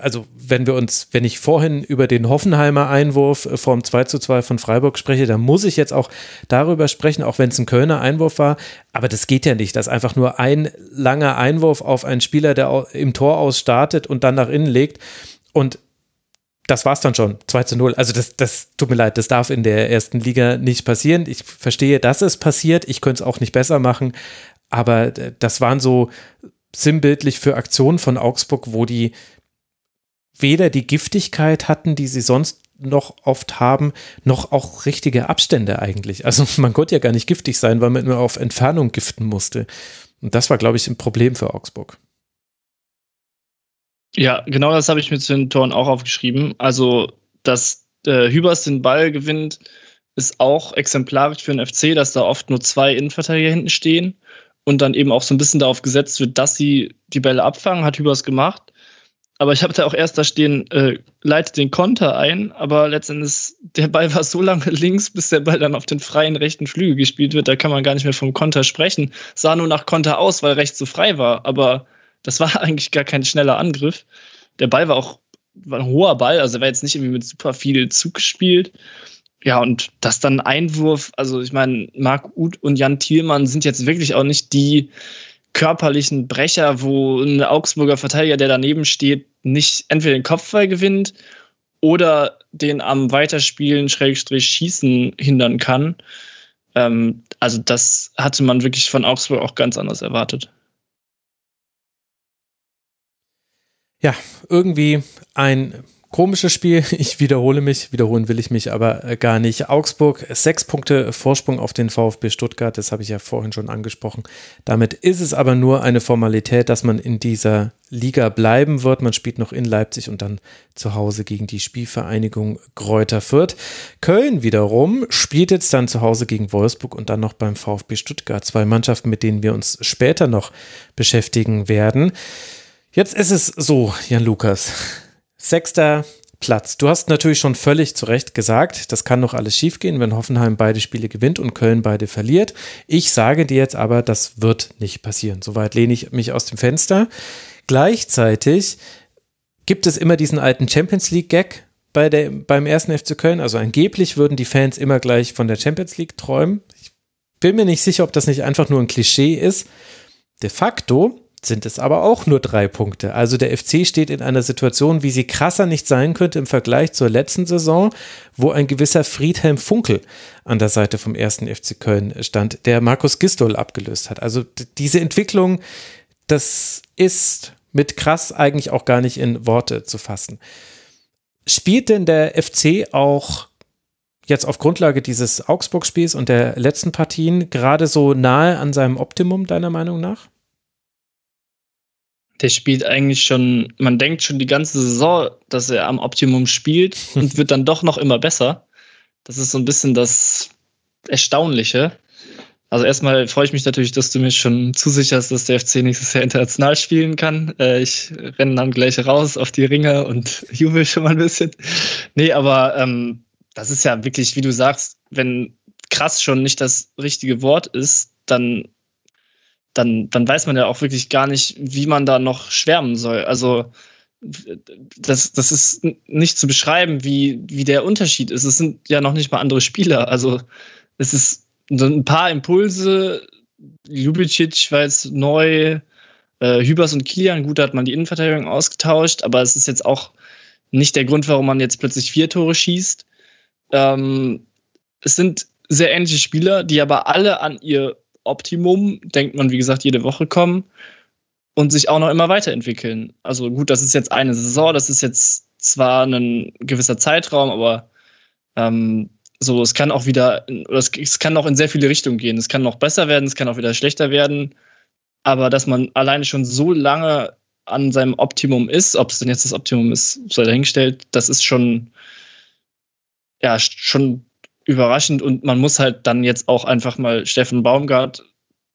also wenn wir uns, wenn ich vorhin über den Hoffenheimer Einwurf äh, vorm 2 zu 2 von Freiburg spreche, dann muss ich jetzt auch darüber sprechen, auch wenn es ein Kölner Einwurf war. Aber das geht ja nicht, dass einfach nur ein langer Einwurf auf einen Spieler, der im Tor aus startet und dann nach innen legt. Und das war's dann schon, 2 zu 0. Also das, das tut mir leid, das darf in der ersten Liga nicht passieren. Ich verstehe, dass es passiert. Ich könnte es auch nicht besser machen. Aber das waren so sinnbildlich für Aktionen von Augsburg, wo die weder die Giftigkeit hatten, die sie sonst noch oft haben, noch auch richtige Abstände eigentlich. Also [LAUGHS] man konnte ja gar nicht giftig sein, weil man nur auf Entfernung giften musste. Und das war, glaube ich, ein Problem für Augsburg. Ja, genau das habe ich mir zu den Toren auch aufgeschrieben. Also, dass äh, Hübers den Ball gewinnt, ist auch exemplarisch für den FC, dass da oft nur zwei Innenverteidiger hinten stehen und dann eben auch so ein bisschen darauf gesetzt wird, dass sie die Bälle abfangen, hat Hübers gemacht. Aber ich habe da auch erst da stehen, äh, leitet den Konter ein, aber letztendlich der Ball war so lange [LAUGHS] links, bis der Ball dann auf den freien rechten Flügel gespielt wird. Da kann man gar nicht mehr vom Konter sprechen. Sah nur nach Konter aus, weil rechts so frei war. Aber das war [LAUGHS] eigentlich gar kein schneller Angriff. Der Ball war auch war ein hoher Ball, also er war jetzt nicht irgendwie mit super viel Zug gespielt. Ja, und das dann Einwurf, also ich meine, Marc Uth und Jan Thielmann sind jetzt wirklich auch nicht die körperlichen Brecher, wo ein Augsburger Verteidiger, der daneben steht, nicht entweder den Kopfball gewinnt oder den am Weiterspielen, Schrägstrich Schießen hindern kann. Ähm, also das hatte man wirklich von Augsburg auch ganz anders erwartet. Ja, irgendwie ein komisches Spiel. [LAUGHS] Ich wiederhole mich, wiederholen will ich mich aber äh, gar nicht. Augsburg, sechs Punkte Vorsprung auf den VfB Stuttgart, das habe ich ja vorhin schon angesprochen. Damit ist es aber nur eine Formalität, dass man in dieser Liga bleiben wird. Man spielt noch in Leipzig und dann zu Hause gegen die Spielvereinigung Kräuter Fürth. Köln wiederum spielt jetzt dann zu Hause gegen Wolfsburg und dann noch beim VfB Stuttgart. Zwei Mannschaften, mit denen wir uns später noch beschäftigen werden. Jetzt ist es so, Jan Lukas. Sechster Platz. Du hast natürlich schon völlig zu Recht gesagt, das kann noch alles schiefgehen, wenn Hoffenheim beide Spiele gewinnt und Köln beide verliert. Ich sage dir jetzt aber, das wird nicht passieren. Soweit lehne ich mich aus dem Fenster. Gleichzeitig gibt es immer diesen alten Champions League Gag bei beim ersten FC Köln. Also angeblich würden die Fans immer gleich von der Champions League träumen. Ich bin mir nicht sicher, ob das nicht einfach nur ein Klischee ist. De facto sind es aber auch nur drei Punkte. Also der FC steht in einer Situation, wie sie krasser nicht sein könnte im Vergleich zur letzten Saison, wo ein gewisser Friedhelm Funkel an der Seite vom ersten FC Köln stand, der Markus Gistol abgelöst hat. Also diese Entwicklung, das ist mit krass eigentlich auch gar nicht in Worte zu fassen. Spielt denn der FC auch jetzt auf Grundlage dieses Augsburg-Spiels und der letzten Partien gerade so nahe an seinem Optimum, deiner Meinung nach? Der spielt eigentlich schon, man denkt schon die ganze Saison, dass er am Optimum spielt [LAUGHS] und wird dann doch noch immer besser. Das ist so ein bisschen das Erstaunliche. Also erstmal freue ich mich natürlich, dass du mir schon zusicherst, dass der FC nächstes Jahr international spielen kann. Äh, ich renne dann gleich raus auf die Ringe und [LAUGHS] jubel schon mal ein bisschen. Nee, aber ähm, das ist ja wirklich, wie du sagst, wenn krass schon nicht das richtige Wort ist, dann, dann, dann weiß man ja auch wirklich gar nicht, wie man da noch schwärmen soll. Also das, das ist nicht zu beschreiben, wie, wie der Unterschied ist. Es sind ja noch nicht mal andere Spieler. Also es ist ein paar Impulse. Ljubicic war jetzt neu, äh, Hübers und Kilian, gut, da hat man die Innenverteidigung ausgetauscht, aber es ist jetzt auch nicht der Grund, warum man jetzt plötzlich vier Tore schießt. Ähm, es sind sehr ähnliche Spieler, die aber alle an ihr Optimum, denkt man, wie gesagt, jede Woche kommen und sich auch noch immer weiterentwickeln. Also gut, das ist jetzt eine Saison, das ist jetzt zwar ein gewisser Zeitraum, aber ähm, so, es kann auch wieder, es, es kann auch in sehr viele Richtungen gehen. Es kann noch besser werden, es kann auch wieder schlechter werden. Aber dass man alleine schon so lange an seinem Optimum ist, ob es denn jetzt das Optimum ist, sei dahingestellt, das ist schon, ja, schon überraschend und man muss halt dann jetzt auch einfach mal Steffen Baumgart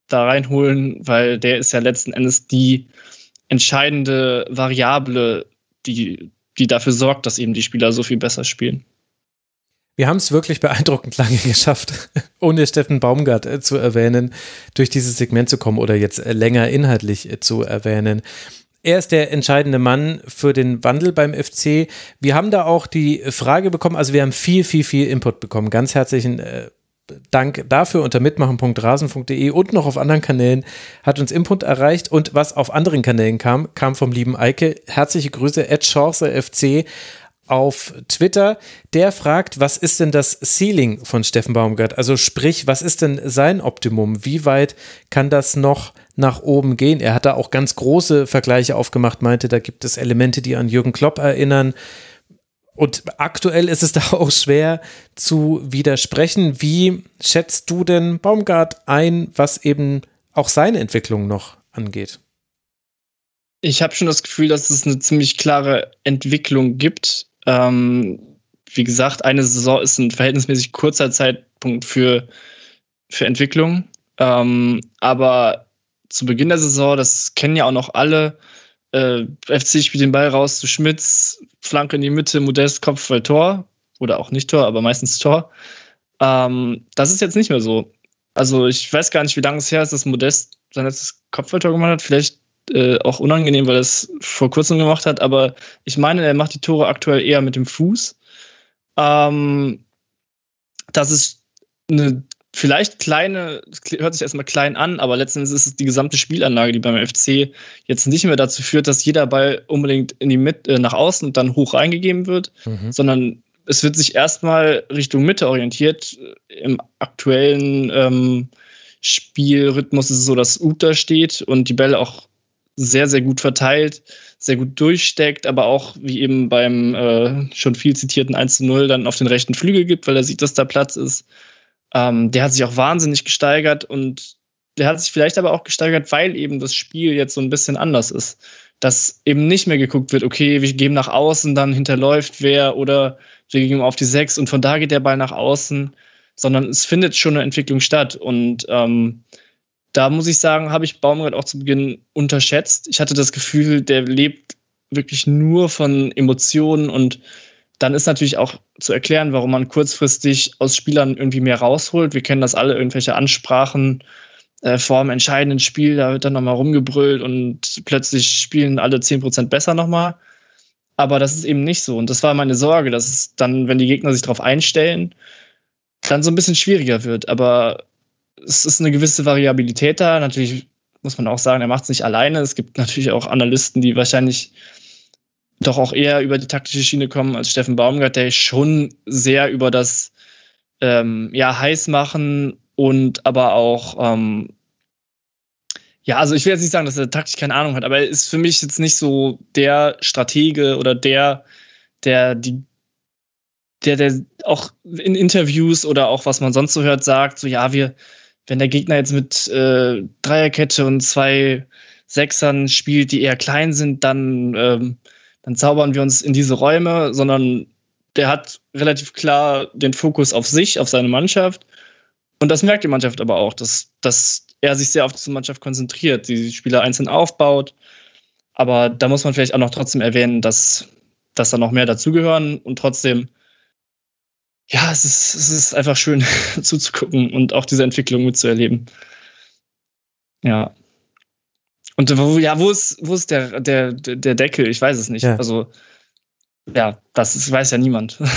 da reinholen, weil der ist ja letzten Endes die entscheidende Variable, die, die dafür sorgt, dass eben die Spieler so viel besser spielen. Wir haben es wirklich beeindruckend lange [LAUGHS] geschafft, ohne Steffen Baumgart äh, zu erwähnen, durch dieses Segment zu kommen oder jetzt äh, länger inhaltlich äh, zu erwähnen. Er ist der entscheidende Mann für den Wandel beim FC. Wir haben da auch die Frage bekommen, also wir haben viel, viel, viel Input bekommen. Ganz herzlichen äh, Dank dafür unter mitmachen.rasen.de und noch auf anderen Kanälen hat uns Input erreicht und was auf anderen Kanälen kam, kam vom lieben Eike. Herzliche Grüße, Ed Chance FC auf Twitter. Der fragt, was ist denn das Ceiling von Steffen Baumgart? Also sprich, was ist denn sein Optimum? Wie weit kann das noch nach oben gehen? Er hat da auch ganz große Vergleiche aufgemacht, meinte, da gibt es Elemente, die an Jürgen Klopp erinnern. Und aktuell ist es [LAUGHS] da auch schwer zu widersprechen. Wie schätzt du denn Baumgart ein, was eben auch seine Entwicklung noch angeht? Ich habe schon das Gefühl, dass es eine ziemlich klare Entwicklung gibt. Ähm, wie gesagt, eine Saison ist ein verhältnismäßig kurzer Zeitpunkt für, für Entwicklung. Ähm, aber zu Beginn der Saison, das kennen ja auch noch alle, äh, FC spielt den Ball raus zu Schmitz, Flanke in die Mitte, Modest, Kopfball, Tor. Oder auch nicht Tor, aber meistens Tor. Ähm, das ist jetzt nicht mehr so. Also ich weiß gar nicht, wie lange es her ist, dass Modest sein letztes Kopfballtor gemacht hat. Vielleicht äh, auch unangenehm, weil er es vor kurzem gemacht hat. Aber ich meine, er macht die Tore aktuell eher mit dem Fuß. Ähm, das ist eine vielleicht kleine, hört sich erstmal klein an, aber letztendlich ist es die gesamte Spielanlage, die beim FC jetzt nicht mehr dazu führt, dass jeder Ball unbedingt in die Mitte, äh, nach außen und dann hoch reingegeben wird, mhm. sondern es wird sich erstmal Richtung Mitte orientiert. Im aktuellen ähm, Spielrhythmus ist es so, dass Uta steht und die Bälle auch sehr, sehr gut verteilt, sehr gut durchsteckt, aber auch wie eben beim äh, schon viel zitierten 1 zu 0 dann auf den rechten Flügel gibt, weil er sieht, dass da Platz ist. Ähm, der hat sich auch wahnsinnig gesteigert und der hat sich vielleicht aber auch gesteigert, weil eben das Spiel jetzt so ein bisschen anders ist. Dass eben nicht mehr geguckt wird, okay, wir geben nach außen, dann hinterläuft wer oder wir gehen auf die Sechs und von da geht der Ball nach außen, sondern es findet schon eine Entwicklung statt. Und ähm, da muss ich sagen, habe ich Baumgart auch zu Beginn unterschätzt. Ich hatte das Gefühl, der lebt wirklich nur von Emotionen und dann ist natürlich auch zu erklären, warum man kurzfristig aus Spielern irgendwie mehr rausholt. Wir kennen das alle, irgendwelche Ansprachen äh, vor dem entscheidenden Spiel, da wird dann nochmal rumgebrüllt und plötzlich spielen alle 10% besser nochmal. Aber das ist eben nicht so. Und das war meine Sorge, dass es dann, wenn die Gegner sich darauf einstellen, dann so ein bisschen schwieriger wird. Aber es ist eine gewisse Variabilität da. Natürlich muss man auch sagen, er macht es nicht alleine. Es gibt natürlich auch Analysten, die wahrscheinlich doch auch eher über die taktische Schiene kommen als Steffen Baumgart, der schon sehr über das ähm, ja, heiß machen und aber auch ähm, ja, also ich will jetzt nicht sagen, dass er taktisch keine Ahnung hat, aber er ist für mich jetzt nicht so der Stratege oder der, der die der, der auch in Interviews oder auch was man sonst so hört, sagt, so ja, wir, wenn der Gegner jetzt mit äh, Dreierkette und zwei Sechsern spielt, die eher klein sind, dann ähm, dann zaubern wir uns in diese Räume, sondern der hat relativ klar den Fokus auf sich, auf seine Mannschaft. Und das merkt die Mannschaft aber auch, dass, dass er sich sehr auf diese Mannschaft konzentriert, die Spieler einzeln aufbaut. Aber da muss man vielleicht auch noch trotzdem erwähnen, dass, dass da noch mehr dazugehören und trotzdem, ja, es ist, es ist einfach schön [LAUGHS] zuzugucken und auch diese Entwicklung mitzuerleben. Ja. Und wo, ja, wo ist, wo ist der, der, der Deckel? Ich weiß es nicht. Ja. Also, ja, das ist, weiß ja niemand. [LAUGHS]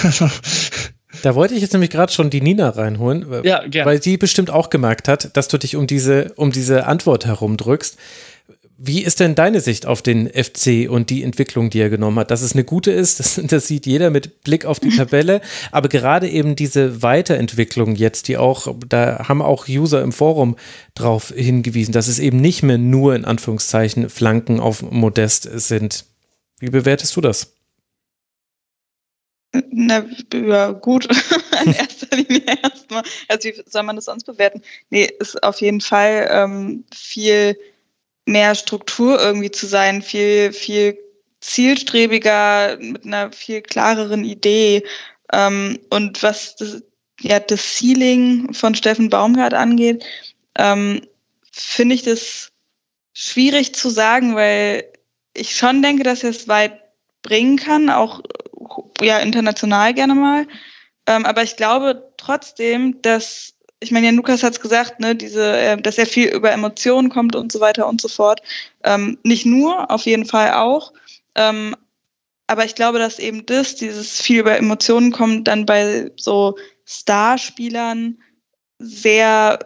Da wollte ich jetzt nämlich gerade schon die Nina reinholen, ja, weil sie bestimmt auch gemerkt hat, dass du dich um diese, um diese Antwort herumdrückst. Wie ist denn deine Sicht auf den FC und die Entwicklung, die er genommen hat? Dass es eine gute ist, [LAUGHS] das, das sieht jeder mit Blick auf die [LAUGHS] Tabelle, aber gerade eben diese Weiterentwicklung jetzt, die auch, da haben auch User im Forum drauf hingewiesen, dass es eben nicht mehr nur in Anführungszeichen Flanken auf Modest sind. Wie bewertest du das? Na, ja, gut, [LAUGHS] in erster Linie erstmal. Also, wie soll man das sonst bewerten? Nee, ist auf jeden Fall ähm, viel mehr Struktur irgendwie zu sein, viel, viel zielstrebiger, mit einer viel klareren Idee. Ähm, und was das, ja, das Ceiling von Steffen Baumgart angeht, ähm, finde ich das schwierig zu sagen, weil ich schon denke, dass er es weit bringen kann, auch ja international gerne mal. Ähm, aber ich glaube trotzdem, dass, ich meine, ja, Lukas hat es gesagt, ne, diese, äh, dass er viel über Emotionen kommt und so weiter und so fort. Ähm, nicht nur, auf jeden Fall auch. Ähm, aber ich glaube, dass eben das, dieses viel über Emotionen kommt, dann bei so Starspielern sehr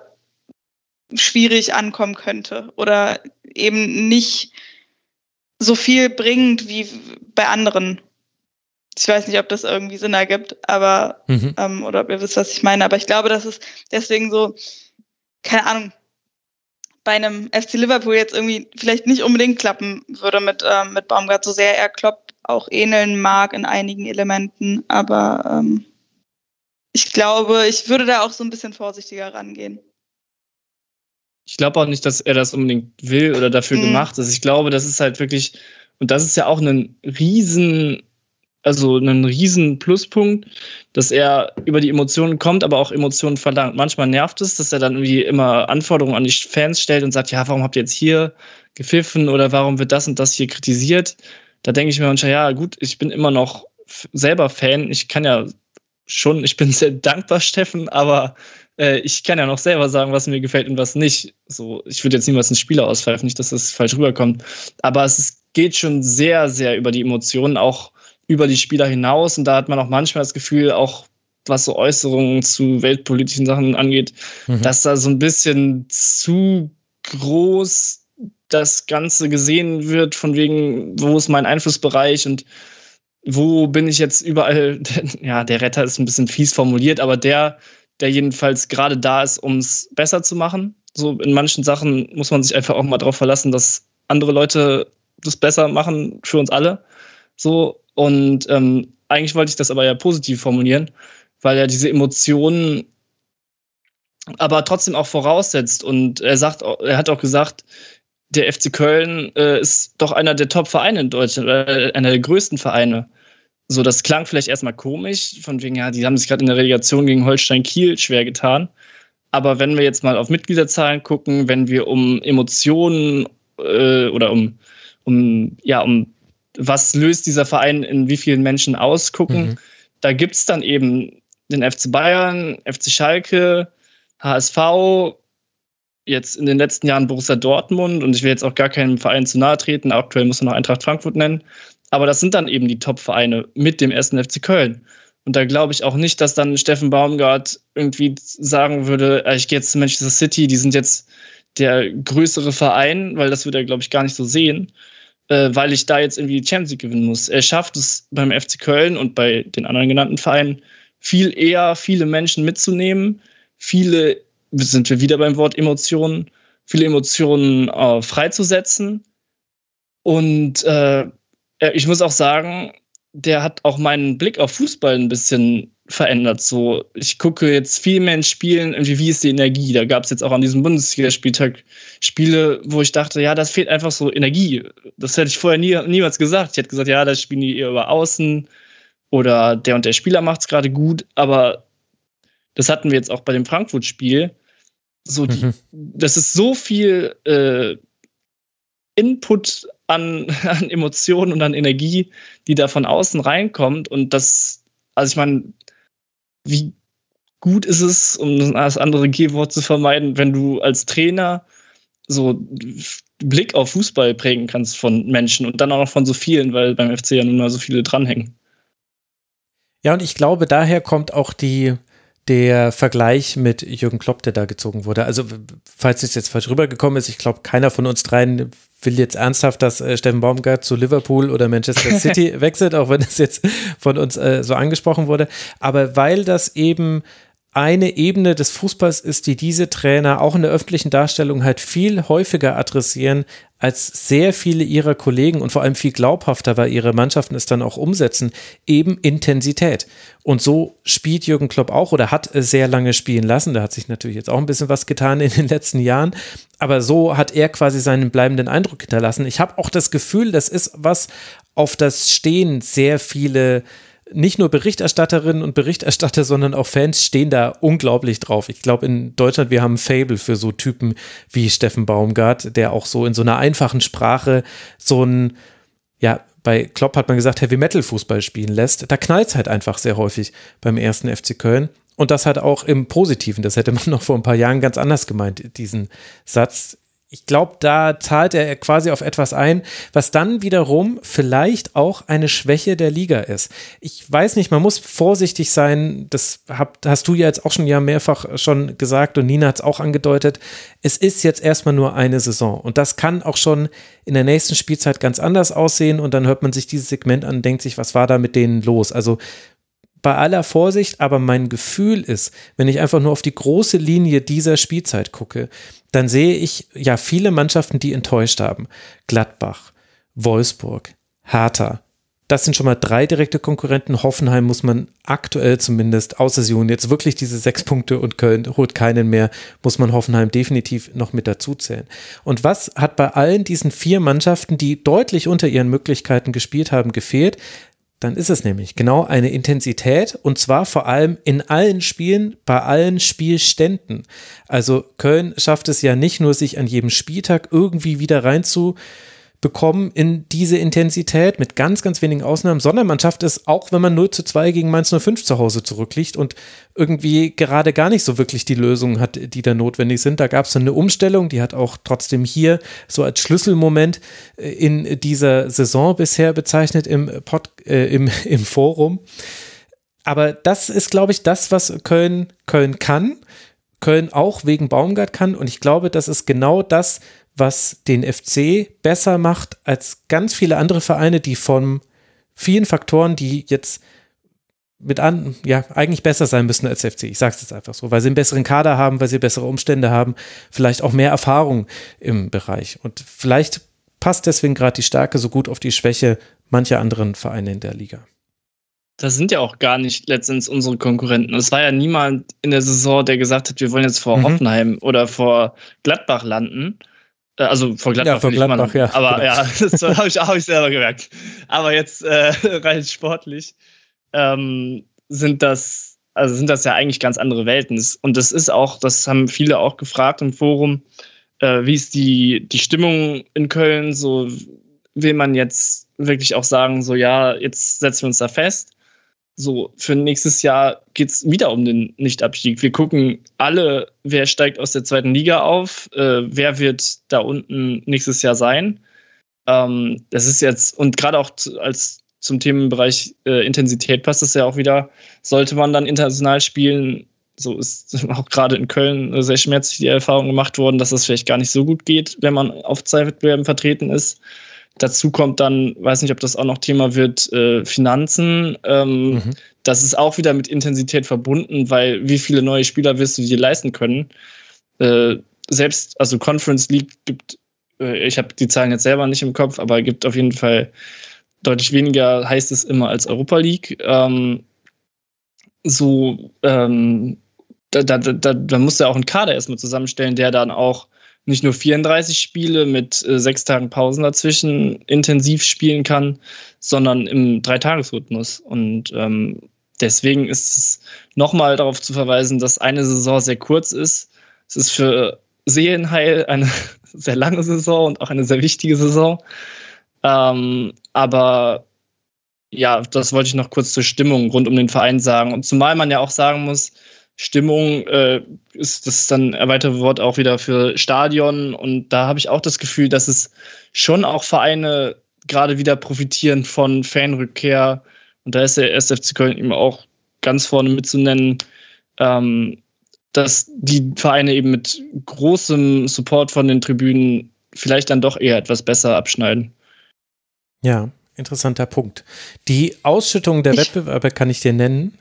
schwierig ankommen könnte oder eben nicht so viel bringt wie bei anderen ich weiß nicht, ob das irgendwie Sinn ergibt, aber mhm. ähm, oder ob ihr wisst, was ich meine. Aber ich glaube, dass es deswegen so, keine Ahnung, bei einem FC Liverpool jetzt irgendwie vielleicht nicht unbedingt klappen würde mit, ähm, mit Baumgart, so sehr er Klopp auch ähneln mag in einigen Elementen. Aber ähm, ich glaube, ich würde da auch so ein bisschen vorsichtiger rangehen. Ich glaube auch nicht, dass er das unbedingt will oder dafür mhm. gemacht ist. Ich glaube, das ist halt wirklich, und das ist ja auch ein riesen also einen riesen Pluspunkt, dass er über die Emotionen kommt, aber auch Emotionen verlangt. Manchmal nervt es, dass er dann irgendwie immer Anforderungen an die Fans stellt und sagt, ja, warum habt ihr jetzt hier gepfiffen oder warum wird das und das hier kritisiert? Da denke ich mir manchmal, ja, gut, ich bin immer noch selber Fan. Ich kann ja schon, ich bin [LAUGHS] sehr dankbar, Steffen, aber äh, ich kann ja noch selber sagen, was mir gefällt und was nicht. So, ich würde jetzt niemals einen Spieler auspfeifen, nicht, dass das falsch rüberkommt. Aber es ist, geht schon sehr, sehr über die Emotionen, auch über die Spieler hinaus. Und da hat man auch manchmal das Gefühl, auch was so Äußerungen zu weltpolitischen Sachen angeht, mhm. dass da so ein bisschen zu groß das Ganze gesehen wird, von wegen, wo ist mein Einflussbereich und wo bin ich jetzt überall, [LAUGHS] ja, der Retter ist ein bisschen fies formuliert, aber der, der jedenfalls gerade da ist, um es besser zu machen. So in manchen Sachen muss man sich einfach auch mal darauf verlassen, dass andere Leute das besser machen für uns alle. So, und ähm, eigentlich wollte ich das aber ja positiv formulieren, weil er diese Emotionen aber trotzdem auch voraussetzt. Und er sagt, er hat auch gesagt, der FC Köln äh, ist doch einer der Top-Vereine in Deutschland, oder einer der größten Vereine. So, das klang vielleicht erstmal komisch, von wegen, ja, die haben sich gerade in der Relegation gegen Holstein Kiel schwer getan. Aber wenn wir jetzt mal auf Mitgliederzahlen gucken, wenn wir um Emotionen äh, oder um, um, ja, um was löst dieser Verein in wie vielen Menschen aus, gucken. Mhm. Da gibt es dann eben den FC Bayern, FC Schalke, HSV, jetzt in den letzten Jahren Borussia Dortmund und ich will jetzt auch gar keinem Verein zu nahe treten, aktuell muss man noch Eintracht Frankfurt nennen, aber das sind dann eben die Top-Vereine mit dem ersten FC Köln. Und da glaube ich auch nicht, dass dann Steffen Baumgart irgendwie sagen würde, äh, ich gehe jetzt zu Manchester City, die sind jetzt der größere Verein, weil das würde er, glaube ich, gar nicht so sehen äh, weil ich da jetzt irgendwie die Champions League gewinnen muss. Er schafft es beim FC Köln und bei den anderen genannten Vereinen viel eher, viele Menschen mitzunehmen, viele, sind wir wieder beim Wort Emotionen, viele Emotionen äh, freizusetzen. Und äh, ich muss auch sagen, der hat auch meinen Blick auf Fußball ein bisschen verändert. So, ich gucke jetzt viel mehr in Spielen, irgendwie, wie ist die Energie? Da gab es jetzt auch an diesem Bundesligaspieltag Spiele, wo ich dachte, ja, das fehlt einfach so Energie. Das hätte ich vorher nie, niemals gesagt. Ich hätte gesagt, ja, da spielen die eher über Außen oder der und der Spieler macht es gerade gut, aber das hatten wir jetzt auch bei dem Frankfurt-Spiel. So, die, mhm. das ist so viel äh, Input an, an Emotionen und an Energie, die da von außen reinkommt. Und das, also ich meine, wie gut ist es, um das andere G-Wort zu vermeiden, wenn du als Trainer so Blick auf Fußball prägen kannst von Menschen und dann auch noch von so vielen, weil beim FC ja nun mal so viele dranhängen. Ja, und ich glaube, daher kommt auch die, der Vergleich mit Jürgen Klopp, der da gezogen wurde. Also, falls es jetzt falsch rübergekommen ist, ich glaube, keiner von uns dreien will jetzt ernsthaft, dass äh, Steffen Baumgart zu Liverpool oder Manchester [LAUGHS] City wechselt, auch wenn es jetzt von uns äh, so angesprochen wurde. Aber weil das eben eine Ebene des Fußballs ist, die diese Trainer auch in der öffentlichen Darstellung halt viel häufiger adressieren, als sehr viele ihrer Kollegen und vor allem viel glaubhafter, weil ihre Mannschaften es dann auch umsetzen, eben Intensität. Und so spielt Jürgen Klopp auch oder hat sehr lange spielen lassen. Da hat sich natürlich jetzt auch ein bisschen was getan in den letzten Jahren. Aber so hat er quasi seinen bleibenden Eindruck hinterlassen. Ich habe auch das Gefühl, das ist was, auf das stehen sehr viele nicht nur Berichterstatterinnen und Berichterstatter, sondern auch Fans stehen da unglaublich drauf. Ich glaube, in Deutschland, wir haben ein Fable für so Typen wie Steffen Baumgart, der auch so in so einer einfachen Sprache so ein, ja, bei Klopp hat man gesagt, Heavy Metal Fußball spielen lässt. Da knallt es halt einfach sehr häufig beim ersten FC Köln. Und das halt auch im Positiven. Das hätte man noch vor ein paar Jahren ganz anders gemeint, diesen Satz ich glaube, da zahlt er quasi auf etwas ein, was dann wiederum vielleicht auch eine Schwäche der Liga ist. Ich weiß nicht, man muss vorsichtig sein. Das hast du ja jetzt auch schon ja mehrfach schon gesagt und Nina hat es auch angedeutet. Es ist jetzt erstmal nur eine Saison und das kann auch schon in der nächsten Spielzeit ganz anders aussehen und dann hört man sich dieses Segment an und denkt sich, was war da mit denen los? Also bei aller Vorsicht, aber mein Gefühl ist, wenn ich einfach nur auf die große Linie dieser Spielzeit gucke, dann sehe ich ja viele Mannschaften, die enttäuscht haben. Gladbach, Wolfsburg, Hertha. Das sind schon mal drei direkte Konkurrenten. Hoffenheim muss man aktuell zumindest, außer sie holen jetzt wirklich diese sechs Punkte und Köln holt keinen mehr, muss man Hoffenheim definitiv noch mit dazu zählen. Und was hat bei allen diesen vier Mannschaften, die deutlich unter ihren Möglichkeiten gespielt haben, gefehlt? Dann ist es nämlich genau eine Intensität und zwar vor allem in allen Spielen, bei allen Spielständen. Also Köln schafft es ja nicht nur, sich an jedem Spieltag irgendwie wieder rein zu bekommen in diese Intensität mit ganz, ganz wenigen Ausnahmen, sondern man schafft es auch, wenn man 0 zu 2 gegen Mainz 05 zu Hause zurückliegt und irgendwie gerade gar nicht so wirklich die Lösungen hat, die da notwendig sind. Da gab es eine Umstellung, die hat auch trotzdem hier so als Schlüsselmoment äh, in dieser Saison bisher bezeichnet im, Pod, äh, im, [LAUGHS] im Forum. Aber das ist, glaube ich, das, was Köln, Köln kann. Köln auch wegen Baumgart kann. Und ich glaube, das ist genau das, was den FC besser macht als ganz viele andere Vereine, die von vielen Faktoren, die jetzt mit an, ja, eigentlich besser sein müssen als FC. Ich sage es jetzt einfach so, weil sie einen besseren Kader haben, weil sie bessere Umstände haben, vielleicht auch mehr Erfahrung im Bereich. Und vielleicht passt deswegen gerade die Stärke so gut auf die Schwäche mancher anderen Vereine in der Liga. Das sind ja auch gar nicht letztens unsere Konkurrenten. Es war ja niemand in der Saison, der gesagt hat, wir wollen jetzt vor mhm. Hoffenheim oder vor Gladbach landen. Äh, also vor Gladbach. Ja, vor Gladbach, ja. Aber genau. ja, [LAUGHS] das habe ich, hab ich selber gemerkt. Aber jetzt äh, [LAUGHS] rein sportlich ähm, sind das, also sind das ja eigentlich ganz andere Welten. Und das ist auch, das haben viele auch gefragt im Forum, äh, wie ist die, die Stimmung in Köln? So will man jetzt wirklich auch sagen, so ja, jetzt setzen wir uns da fest so, für nächstes Jahr geht es wieder um den Nichtabstieg. Wir gucken alle, wer steigt aus der zweiten Liga auf, äh, wer wird da unten nächstes Jahr sein. Ähm, das ist jetzt, und gerade auch als zum Themenbereich äh, Intensität passt das ja auch wieder, sollte man dann international spielen, so ist [LAUGHS] auch gerade in Köln sehr schmerzlich die Erfahrung gemacht worden, dass das vielleicht gar nicht so gut geht, wenn man auf zwei Wettbewerben vertreten ist. Dazu kommt dann, weiß nicht, ob das auch noch Thema wird, äh, Finanzen. Ähm, mhm. Das ist auch wieder mit Intensität verbunden, weil wie viele neue Spieler wirst du dir leisten können? Äh, selbst, also Conference League gibt, äh, ich habe die Zahlen jetzt selber nicht im Kopf, aber gibt auf jeden Fall deutlich weniger, heißt es immer, als Europa League. Ähm, so, ähm, da, da, da, da musst du ja auch einen Kader erstmal zusammenstellen, der dann auch nicht nur 34 Spiele mit äh, sechs Tagen Pausen dazwischen intensiv spielen kann, sondern im Dreitagesrhythmus. Und ähm, deswegen ist es nochmal darauf zu verweisen, dass eine Saison sehr kurz ist. Es ist für Seelenheil eine [LAUGHS] sehr lange Saison und auch eine sehr wichtige Saison. Ähm, aber ja, das wollte ich noch kurz zur Stimmung rund um den Verein sagen. Und zumal man ja auch sagen muss, Stimmung äh, ist das dann erweiterte Wort auch wieder für Stadion. Und da habe ich auch das Gefühl, dass es schon auch Vereine gerade wieder profitieren von Fanrückkehr. Und da ist der SFC Köln eben auch ganz vorne mitzunennen, ähm, dass die Vereine eben mit großem Support von den Tribünen vielleicht dann doch eher etwas besser abschneiden. Ja, interessanter Punkt. Die Ausschüttung der ich Wettbewerbe kann ich dir nennen.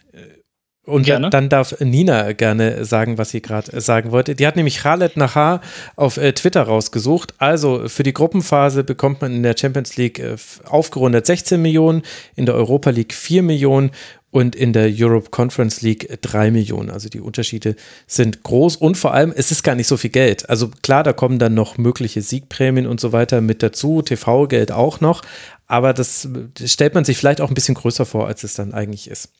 Und gerne. dann darf Nina gerne sagen, was sie gerade sagen wollte. Die hat nämlich Khaled Nahar auf äh, Twitter rausgesucht. Also für die Gruppenphase bekommt man in der Champions League äh, aufgerundet 16 Millionen, in der Europa League 4 Millionen und in der Europe Conference League 3 Millionen. Also die Unterschiede sind groß und vor allem, es ist gar nicht so viel Geld. Also klar, da kommen dann noch mögliche Siegprämien und so weiter mit dazu, TV-Geld auch noch, aber das stellt man sich vielleicht auch ein bisschen größer vor, als es dann eigentlich ist.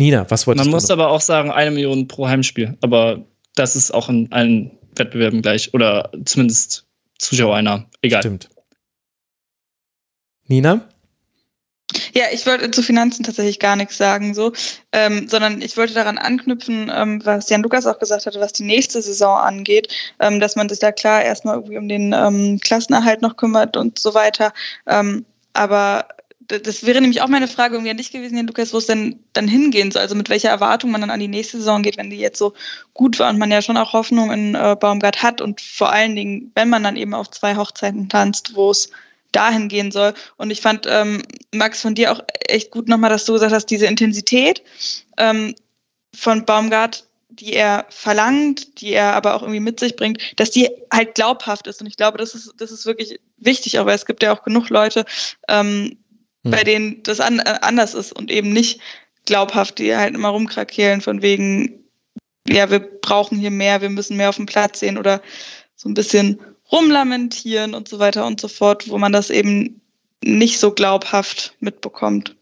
Nina, was wolltest Man du? Man muss noch? aber auch sagen, eine Million pro Heimspiel. Aber das ist auch in allen Wettbewerben gleich. Oder zumindest Zuschauer einer. Egal. Stimmt. Nina? Ja, ich wollte zu Finanzen tatsächlich gar nichts sagen, so, ähm, sondern ich wollte daran anknüpfen, ähm, was Jan Lukas auch gesagt hatte, was die nächste Saison angeht, ähm, dass man sich da klar erstmal irgendwie um den ähm, Klassenerhalt noch kümmert und so weiter. Ähm, aber das wäre nämlich auch meine Frage irgendwie an dich gewesen, Jan Lukas, wo es denn dann hingehen soll. Also mit welcher Erwartung man dann an die nächste Saison geht, wenn die jetzt so gut war und man ja schon auch Hoffnung in äh, Baumgart hat und vor allen Dingen, wenn man dann eben auf zwei Hochzeiten tanzt, wo es dahin gehen soll. Und ich fand, ähm, Max, von dir auch echt gut nochmal, dass du gesagt hast, diese Intensität ähm, von Baumgart, die er verlangt, die er aber auch irgendwie mit sich bringt, dass die halt glaubhaft ist. Und ich glaube, das ist, das ist wirklich wichtig, aber es gibt ja auch genug Leute, ähm, hm. bei denen das an, äh, anders ist und eben nicht glaubhaft, die halt immer rumkrakehlen von wegen, ja, wir brauchen hier mehr, wir müssen mehr auf dem Platz sehen oder so ein bisschen rumlamentieren und so weiter und so fort, wo man das eben nicht so glaubhaft mitbekommt.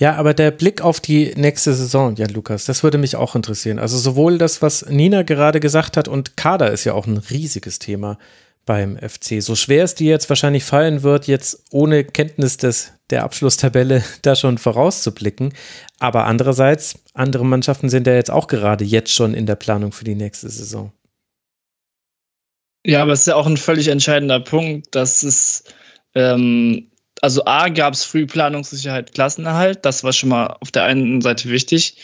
Ja, aber der Blick auf die nächste Saison, ja, Lukas, das würde mich auch interessieren. Also sowohl das, was Nina gerade gesagt hat und Kader ist ja auch ein riesiges Thema beim FC. So schwer es dir jetzt wahrscheinlich fallen wird, jetzt ohne Kenntnis des, der Abschlusstabelle [LAUGHS] da schon vorauszublicken. Aber andererseits, andere Mannschaften sind ja jetzt auch gerade jetzt schon in der Planung für die nächste Saison. Ja, aber es ist ja auch ein völlig entscheidender Punkt, dass es, ähm, also A, gab es früh Planungssicherheit, Klassenerhalt, das war schon mal auf der einen Seite wichtig.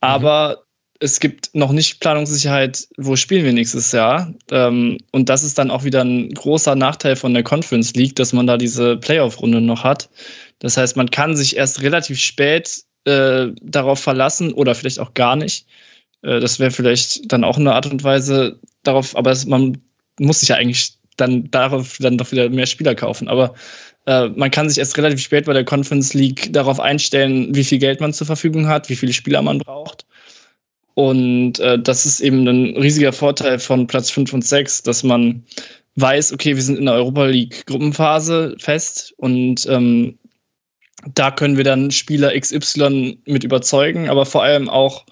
Aber es gibt noch nicht Planungssicherheit, wo spielen wir nächstes Jahr. Ähm, und das ist dann auch wieder ein großer Nachteil von der Conference League, dass man da diese Playoff-Runde noch hat. Das heißt, man kann sich erst relativ spät äh, darauf verlassen oder vielleicht auch gar nicht. Äh, das wäre vielleicht dann auch eine Art und Weise darauf, aber es, man muss sich ja eigentlich dann darauf dann doch wieder mehr Spieler kaufen. Aber äh, man kann sich erst relativ spät bei der Conference League darauf einstellen, wie viel Geld man zur Verfügung hat, wie viele Spieler man braucht. Und äh, das ist eben ein riesiger Vorteil von Platz 5 und 6, dass man weiß, okay, wir sind in der Europa League Gruppenphase fest und ähm, da können wir dann Spieler XY mit überzeugen, aber vor allem auch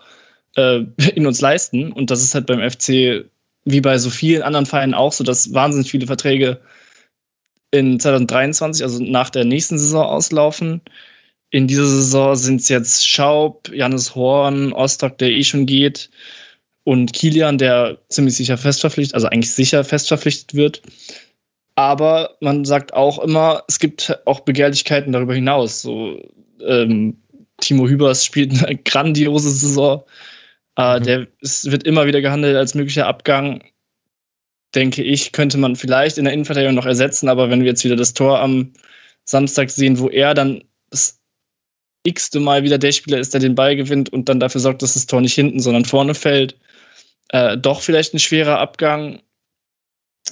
äh, [LAUGHS] in uns leisten. Und das ist halt beim FC wie bei so vielen anderen Vereinen auch so, dass wahnsinnig viele Verträge in 2023, also nach der nächsten Saison auslaufen. In dieser Saison sind es jetzt Schaub, Jannis Horn, Ostok, der eh schon geht, und Kilian, der ziemlich sicher festverpflichtet, also eigentlich sicher festverpflichtet wird. Aber man sagt auch immer, es gibt auch Begehrlichkeiten darüber hinaus. So, ähm, Timo Hübers spielt eine [LAUGHS] grandiose Saison. Äh, mhm. Der ist, wird immer wieder gehandelt als möglicher Abgang. Denke ich, könnte man vielleicht in der Innenverteidigung noch ersetzen, aber wenn wir jetzt wieder das Tor am Samstag sehen, wo er dann x-te Mal wieder der Spieler ist, der den Ball gewinnt und dann dafür sorgt, dass das Tor nicht hinten, sondern vorne fällt. Äh, doch vielleicht ein schwerer Abgang.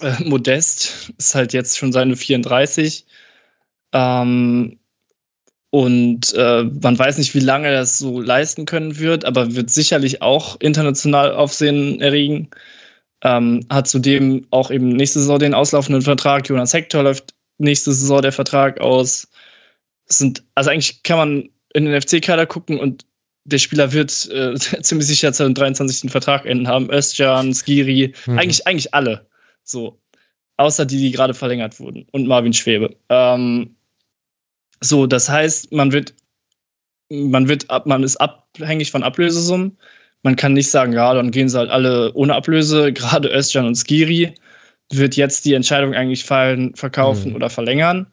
Äh, Modest ist halt jetzt schon seine 34. Ähm, Und äh, man weiß nicht, wie lange er das so leisten können wird, aber wird sicherlich auch international Aufsehen erregen. Ähm, hat zudem auch eben nächste Saison den auslaufenden Vertrag. Jonas Hector läuft nächste Saison der Vertrag aus. Es sind, also eigentlich kann man in den FC-Kader gucken und der Spieler wird äh, [LAUGHS] ziemlich sicher 2023 den Vertrag enden haben. Özcan, Skiri, mhm. eigentlich, eigentlich alle. So. Außer die, die gerade verlängert wurden. Und Marvin Schwebe. Ähm, so, das heißt, man wird, man wird, man ist abhängig von Ablösesummen. Man kann nicht sagen, ja, dann gehen sie halt alle ohne Ablöse. Gerade Özcan und Skiri wird jetzt die Entscheidung eigentlich fallen, verkaufen mhm. oder verlängern.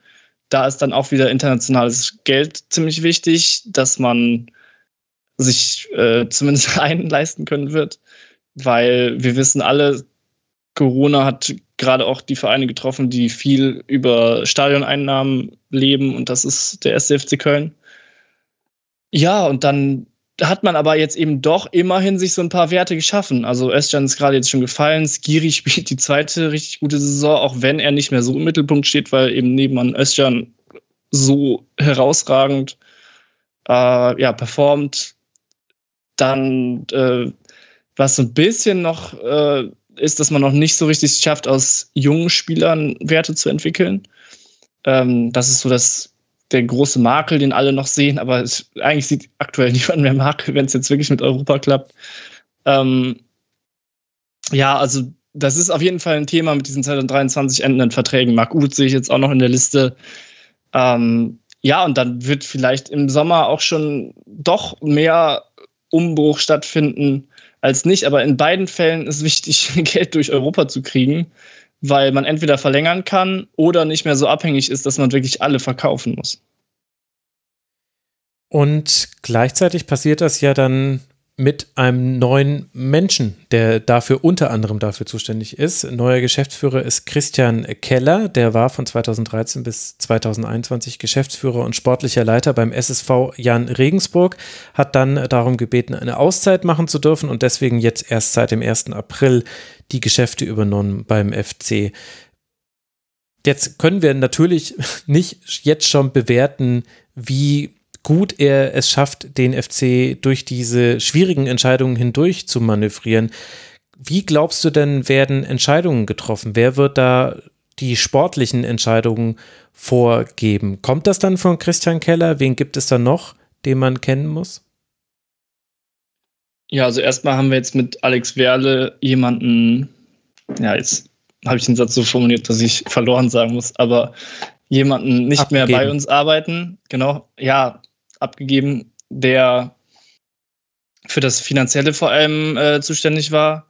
Da ist dann auch wieder internationales Geld ziemlich wichtig, dass man sich äh, [LAUGHS] zumindest einen leisten können wird, weil wir wissen alle, Corona hat gerade auch die Vereine getroffen, die viel über Stadioneinnahmen leben und das ist der SCFC Köln. Ja, und dann hat man aber jetzt eben doch immerhin sich so ein paar Werte geschaffen. Also Özcan ist gerade jetzt schon gefallen, Skiri [LAUGHS] spielt die zweite richtig gute Saison, auch wenn er nicht mehr so im Mittelpunkt steht, weil eben nebenan Özcan so herausragend äh, ja, performt. Dann, äh, was so ein bisschen noch äh, ist, dass man noch nicht so richtig schafft, aus jungen Spielern Werte zu entwickeln. Ähm, das ist so das, der große Makel, den alle noch sehen, aber es, eigentlich sieht aktuell [LAUGHS] niemand mehr Makel, wenn es jetzt wirklich mit Europa klappt. Ähm, ja, also das ist auf jeden Fall ein Thema mit diesen 2023 endenden Verträgen. Marc Uth sehe ich jetzt auch noch in der Liste. Ähm, ja, und dann wird vielleicht im Sommer auch schon doch mehr Umbruch stattfinden als nicht. Aber in beiden Fällen ist wichtig, [LAUGHS] Geld durch Europa zu kriegen, weil man entweder verlängern kann oder nicht mehr so abhängig ist, dass man wirklich alle verkaufen muss. Und gleichzeitig passiert das ja dann mit einem neuen Menschen, der dafür unter anderem dafür zuständig ist. Neuer Geschäftsführer ist Christian Keller, der war von 2013 bis 2021 Geschäftsführer und sportlicher Leiter beim SSV Jan Regensburg, hat dann darum gebeten, eine Auszeit machen zu dürfen und deswegen jetzt erst seit dem 1. April die Geschäfte übernommen beim FC. Jetzt können wir natürlich [LAUGHS] nicht jetzt schon bewerten, wie gut er es schafft, den FC durch diese schwierigen Entscheidungen hindurch zu manövrieren. Wie glaubst du denn, werden Entscheidungen getroffen? Wer wird da die sportlichen Entscheidungen vorgeben? Kommt das dann von Christian Keller? Wen gibt es da noch, den man kennen muss? Ja, also erstmal haben wir jetzt mit Alex Werle jemanden, ja, jetzt habe ich den Satz so formuliert, dass ich verloren sagen muss, aber jemanden nicht Abgegeben. mehr bei uns arbeiten. Genau, ja, abgegeben, der für das Finanzielle vor allem äh, zuständig war.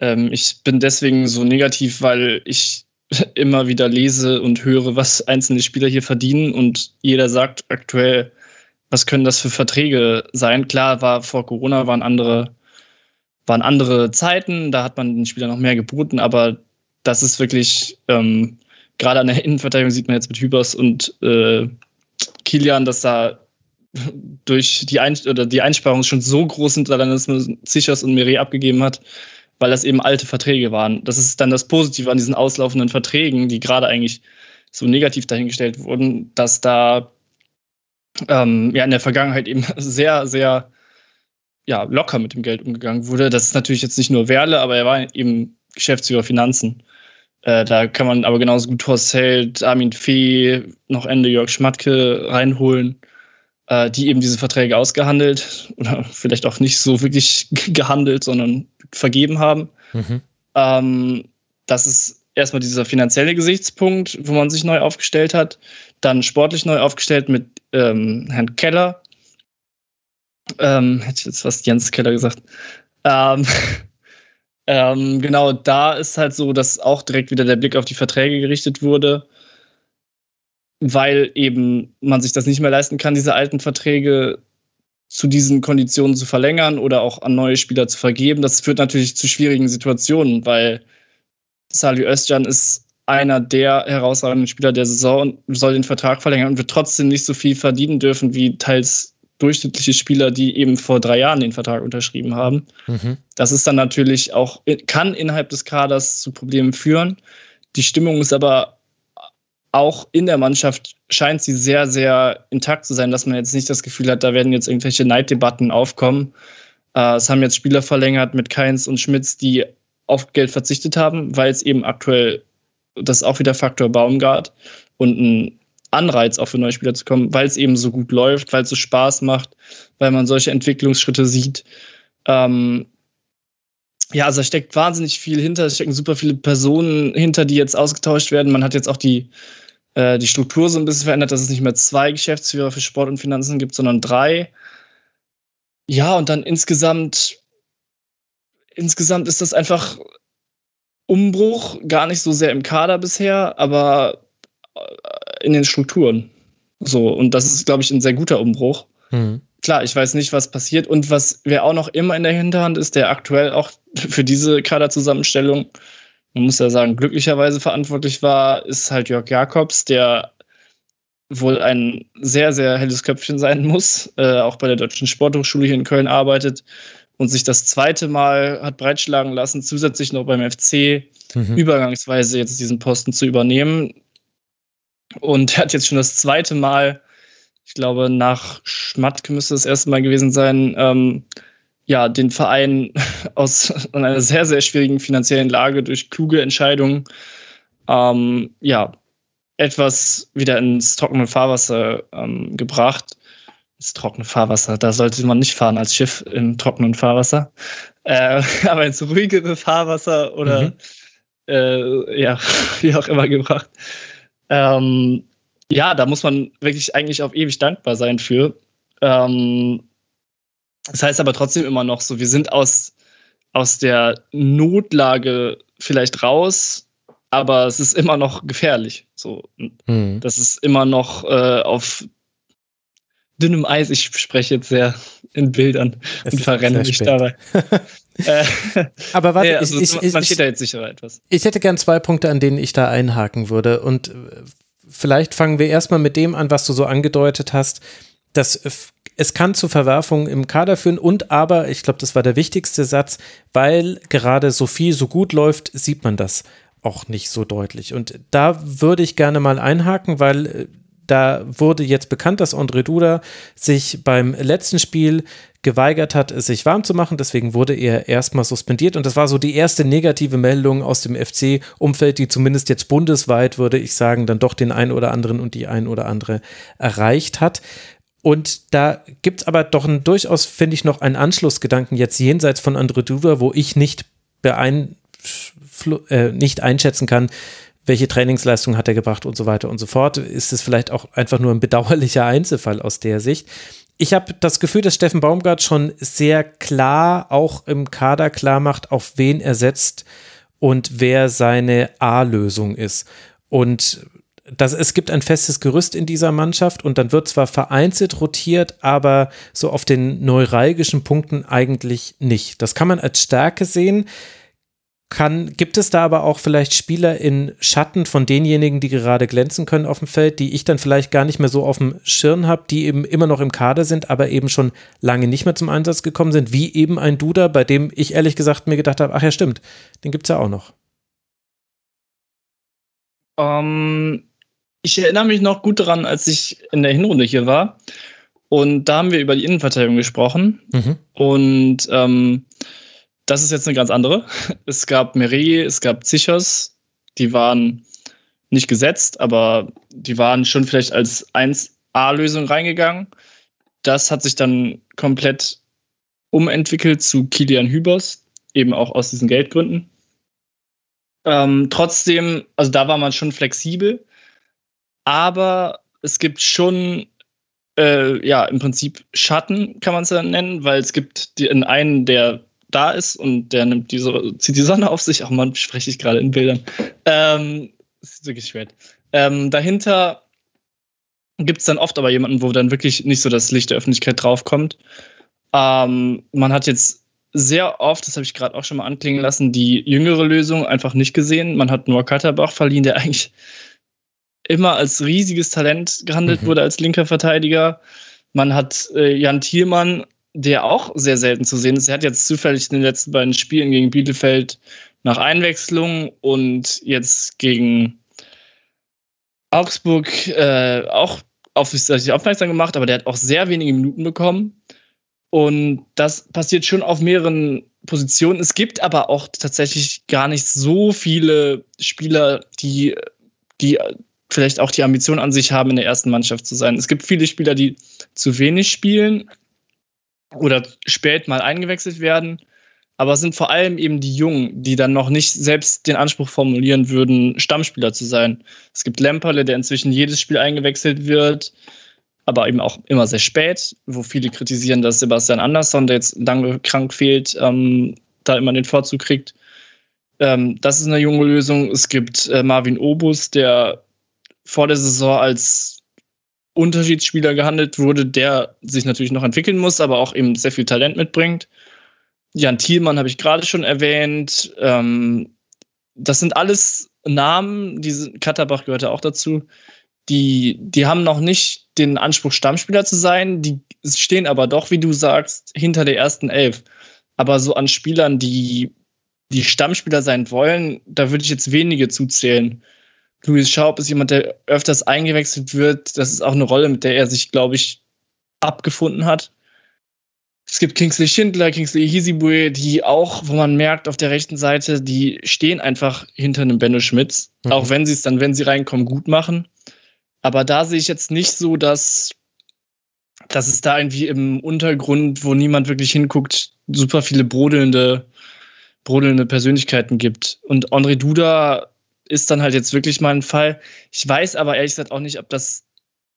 Ähm, ich bin deswegen so negativ, weil ich [LAUGHS] immer wieder lese und höre, was einzelne Spieler hier verdienen und jeder sagt aktuell, was können das für Verträge sein? Klar, war vor Corona waren andere, waren andere Zeiten, da hat man den Spielern noch mehr geboten, aber das ist wirklich, ähm, gerade an der Innenverteidigung sieht man jetzt mit Hübers und äh, Kilian, dass da durch die, Ein oder die Einsparungen schon so groß sind, dass man Sichers und Meret abgegeben hat, weil das eben alte Verträge waren. Das ist dann das Positive an diesen auslaufenden Verträgen, die gerade eigentlich so negativ dahingestellt wurden, dass da ähm, ja in der Vergangenheit eben [LAUGHS] sehr, sehr ja, locker mit dem Geld umgegangen wurde. Das ist natürlich jetzt nicht nur Werle, aber er war eben Geschäftsführer Finanzen. Äh, da kann man aber genauso gut Horst Held, Armin Fee, noch Ende Jörg Schmatke reinholen äh, die eben diese Verträge ausgehandelt oder [LAUGHS] vielleicht auch nicht so wirklich [LAUGHS] gehandelt, sondern vergeben haben. Mhm. Ähm, das ist erstmal dieser finanzielle Gesichtspunkt, wo man sich neu aufgestellt hat. Dann sportlich neu aufgestellt mit ähm, Herrn Keller. Ähm, hätte ich jetzt fast Jens Keller gesagt. Ähm, [LAUGHS] ähm, genau, da ist halt so, dass auch direkt wieder der Blick auf die Verträge gerichtet wurde weil eben man sich das nicht mehr leisten kann, diese alten Verträge zu diesen Konditionen zu verlängern oder auch an neue Spieler zu vergeben. Das führt natürlich zu schwierigen Situationen, weil Salih Özcan ist einer der herausragenden Spieler der Saison und soll den Vertrag verlängern und wird trotzdem nicht so viel verdienen dürfen wie teils durchschnittliche Spieler, die eben vor drei Jahren den Vertrag unterschrieben haben. Mhm. Das ist dann natürlich auch, kann innerhalb des Kaders zu Problemen führen. Die Stimmung ist aber auch in der Mannschaft scheint sie sehr, sehr intakt zu sein, dass man jetzt nicht das Gefühl hat, da werden jetzt irgendwelche Neiddebatten aufkommen. Äh, es haben jetzt Spieler verlängert mit Keins und Schmitz, die auf Geld verzichtet haben, weil es eben aktuell, das ist auch wieder Faktor Baumgart und ein Anreiz auch für neue Spieler zu kommen, weil es eben so gut läuft, weil es so Spaß macht, weil man solche Entwicklungsschritte sieht. Ähm, ja, also da steckt wahnsinnig viel hinter, es stecken super viele Personen hinter, die jetzt ausgetauscht werden. Man hat jetzt auch die, äh, die Struktur so ein bisschen verändert, dass es nicht mehr zwei Geschäftsführer für Sport und Finanzen gibt, sondern drei. Ja, und dann insgesamt, insgesamt ist das einfach Umbruch, gar nicht so sehr im Kader bisher, aber äh, in den Strukturen. So, und das ist, glaube ich, ein sehr guter Umbruch. Mhm. Klar, ich weiß nicht, was passiert. Und was wer auch noch immer in der Hinterhand ist, der aktuell auch für diese Kaderzusammenstellung, man muss ja sagen, glücklicherweise verantwortlich war, ist halt Jörg Jakobs, der wohl ein sehr, sehr helles Köpfchen sein muss, äh, auch bei der Deutschen Sporthochschule hier in Köln arbeitet und sich das zweite Mal hat breitschlagen lassen, zusätzlich noch beim FC mhm. übergangsweise jetzt diesen Posten zu übernehmen. Und er hat jetzt schon das zweite Mal, ich glaube, nach Schmatke müsste das erste Mal gewesen sein, ähm, ja, den Verein [LAUGHS] aus einer sehr, sehr schwierigen finanziellen Lage durch kluge Entscheidungen ähm, ja, etwas wieder ins trockene Fahrwasser ähm, gebracht. Das trockene Fahrwasser, da sollte man nicht fahren als Schiff im trockenen Fahrwasser. Äh, [LAUGHS] aber ins ruhigere Fahrwasser oder mhm. äh, ja, [LAUGHS] wie auch immer gebracht. Ähm, ja, da muss man wirklich eigentlich auf ewig dankbar sein für. Ähm, das heißt aber trotzdem immer noch so, wir sind aus, aus der Notlage vielleicht raus, aber es ist immer noch gefährlich. So, mhm. Das ist immer noch äh, auf dünnem Eis. Ich spreche jetzt sehr in Bildern es und verrenne mich spät. dabei. [LAUGHS] Äh, aber warte, ja, also ich, ich, man steht da jetzt sicher etwas. Ich hätte gern zwei Punkte, an denen ich da einhaken würde. Und äh, vielleicht fangen wir erstmal mit dem an, was du so angedeutet hast, dass es kann zu Verwerfungen im Kader führen und aber, ich glaube, das war der wichtigste Satz, weil gerade Sophie so gut läuft, sieht man das auch nicht so deutlich. Und da würde ich gerne mal einhaken, weil äh, da wurde jetzt bekannt, dass André Duda sich beim letzten Spiel geweigert hat, sich warm zu machen. Deswegen wurde er erstmal suspendiert. Und das war so die erste negative Meldung aus dem FC-Umfeld, die zumindest jetzt bundesweit, würde ich sagen, dann doch den einen oder anderen und die ein oder andere erreicht hat. Und da gibt es aber doch ein, durchaus, finde ich, noch einen Anschlussgedanken jetzt jenseits von André Duda, wo ich nicht, beein, äh, nicht einschätzen kann, welche Trainingsleistung hat er gebracht und so weiter und so fort. Ist es vielleicht auch einfach nur ein bedauerlicher Einzelfall aus der Sicht. Ich habe das Gefühl, dass Steffen Baumgart schon sehr klar auch im Kader klar macht, auf wen er setzt und wer seine A-Lösung ist. Und das, es gibt ein festes Gerüst in dieser Mannschaft und dann wird zwar vereinzelt rotiert, aber so auf den neuralgischen Punkten eigentlich nicht. Das kann man als Stärke sehen kann, gibt es da aber auch vielleicht Spieler in Schatten von denjenigen, die gerade glänzen können auf dem Feld, die ich dann vielleicht gar nicht mehr so auf dem Schirm habe, die eben immer noch im Kader sind, aber eben schon lange nicht mehr zum Einsatz gekommen sind, wie eben ein Duda, bei dem ich ehrlich gesagt mir gedacht habe, ach ja, stimmt, den gibt es ja auch noch. Um, ähm, ich erinnere mich noch gut daran, als ich in der Hinrunde hier war. Und da haben wir über die Innenverteidigung gesprochen. Mhm. Und ähm, das ist jetzt eine ganz andere. [LAUGHS] Es gab Meri, es gab Zichos, die waren nicht gesetzt, aber die waren schon vielleicht als 1A-Lösung reingegangen. Das hat sich dann komplett umentwickelt zu Kilian Hübers, eben auch aus diesen Geldgründen. Ähm, trotzdem, also da war man schon flexibel, aber es gibt schon, äh, ja, im Prinzip Schatten, kann man es ja nennen, weil es gibt die, in einen, der da ist und der nimmt die so, zieht die Sonne auf sich. Ach man, spreche ich gerade in Bildern. Ähm, ist wirklich schwer. Ähm, dahinter gibt es dann oft aber jemanden, wo dann wirklich nicht so das Licht der Öffentlichkeit draufkommt. Ähm, man hat jetzt sehr oft, das habe ich gerade auch schon mal anklingen lassen, die jüngere Lösung einfach nicht gesehen. Man hat nur Katterbach verliehen, der [LAUGHS] eigentlich immer als riesiges Talent gehandelt mhm. wurde als linker Verteidiger. Man hat äh, Jan Thielmann der auch sehr selten zu sehen ist. Er hat jetzt zufällig in den letzten beiden Spielen gegen Bielefeld nach Einwechslung und jetzt gegen Augsburg äh, auch auf sich aufmerksam gemacht, aber der hat auch sehr wenige Minuten bekommen. Und das passiert schon auf mehreren Positionen. Es gibt aber auch tatsächlich gar nicht so viele Spieler, die, die vielleicht auch die Ambition an sich haben, in der ersten Mannschaft zu sein. Es gibt viele Spieler, die zu wenig spielen oder spät mal eingewechselt werden. Aber es sind vor allem eben die Jungen, die dann noch nicht selbst den Anspruch formulieren würden, Stammspieler zu sein. Es gibt Lemperle, der inzwischen jedes Spiel eingewechselt wird, aber eben auch immer sehr spät, wo viele kritisieren, dass Sebastian Andersson, der jetzt lange krank fehlt, ähm, da immer den Vorzug kriegt. Ähm, das ist eine junge Lösung. Es gibt äh, Marvin Obus, der vor der Saison als Unterschiedsspieler gehandelt wurde, der sich natürlich noch entwickeln muss, aber auch eben sehr viel Talent mitbringt. Jan Thielmann habe ich gerade schon erwähnt. Ähm, das sind alles Namen, diese Katterbach gehörte auch dazu, die, die haben noch nicht den Anspruch, Stammspieler zu sein, die stehen aber doch, wie du sagst, hinter der ersten Elf. Aber so an Spielern, die, die Stammspieler sein wollen, da würde ich jetzt wenige zuzählen. Louis Schaub ist jemand, der öfters eingewechselt wird. Das ist auch eine Rolle, mit der er sich, glaube ich, abgefunden hat. Es gibt Kingsley Schindler, Kingsley Hisibue, die auch, wo man merkt, auf der rechten Seite, die stehen einfach hinter einem Benno Schmitz. Mhm. Auch wenn sie es dann, wenn sie reinkommen, gut machen. Aber da sehe ich jetzt nicht so, dass, dass es da irgendwie im Untergrund, wo niemand wirklich hinguckt, super viele brodelnde, brodelnde Persönlichkeiten gibt. Und André Duda ist dann halt jetzt wirklich mal ein Fall. Ich weiß aber ehrlich gesagt auch nicht, ob das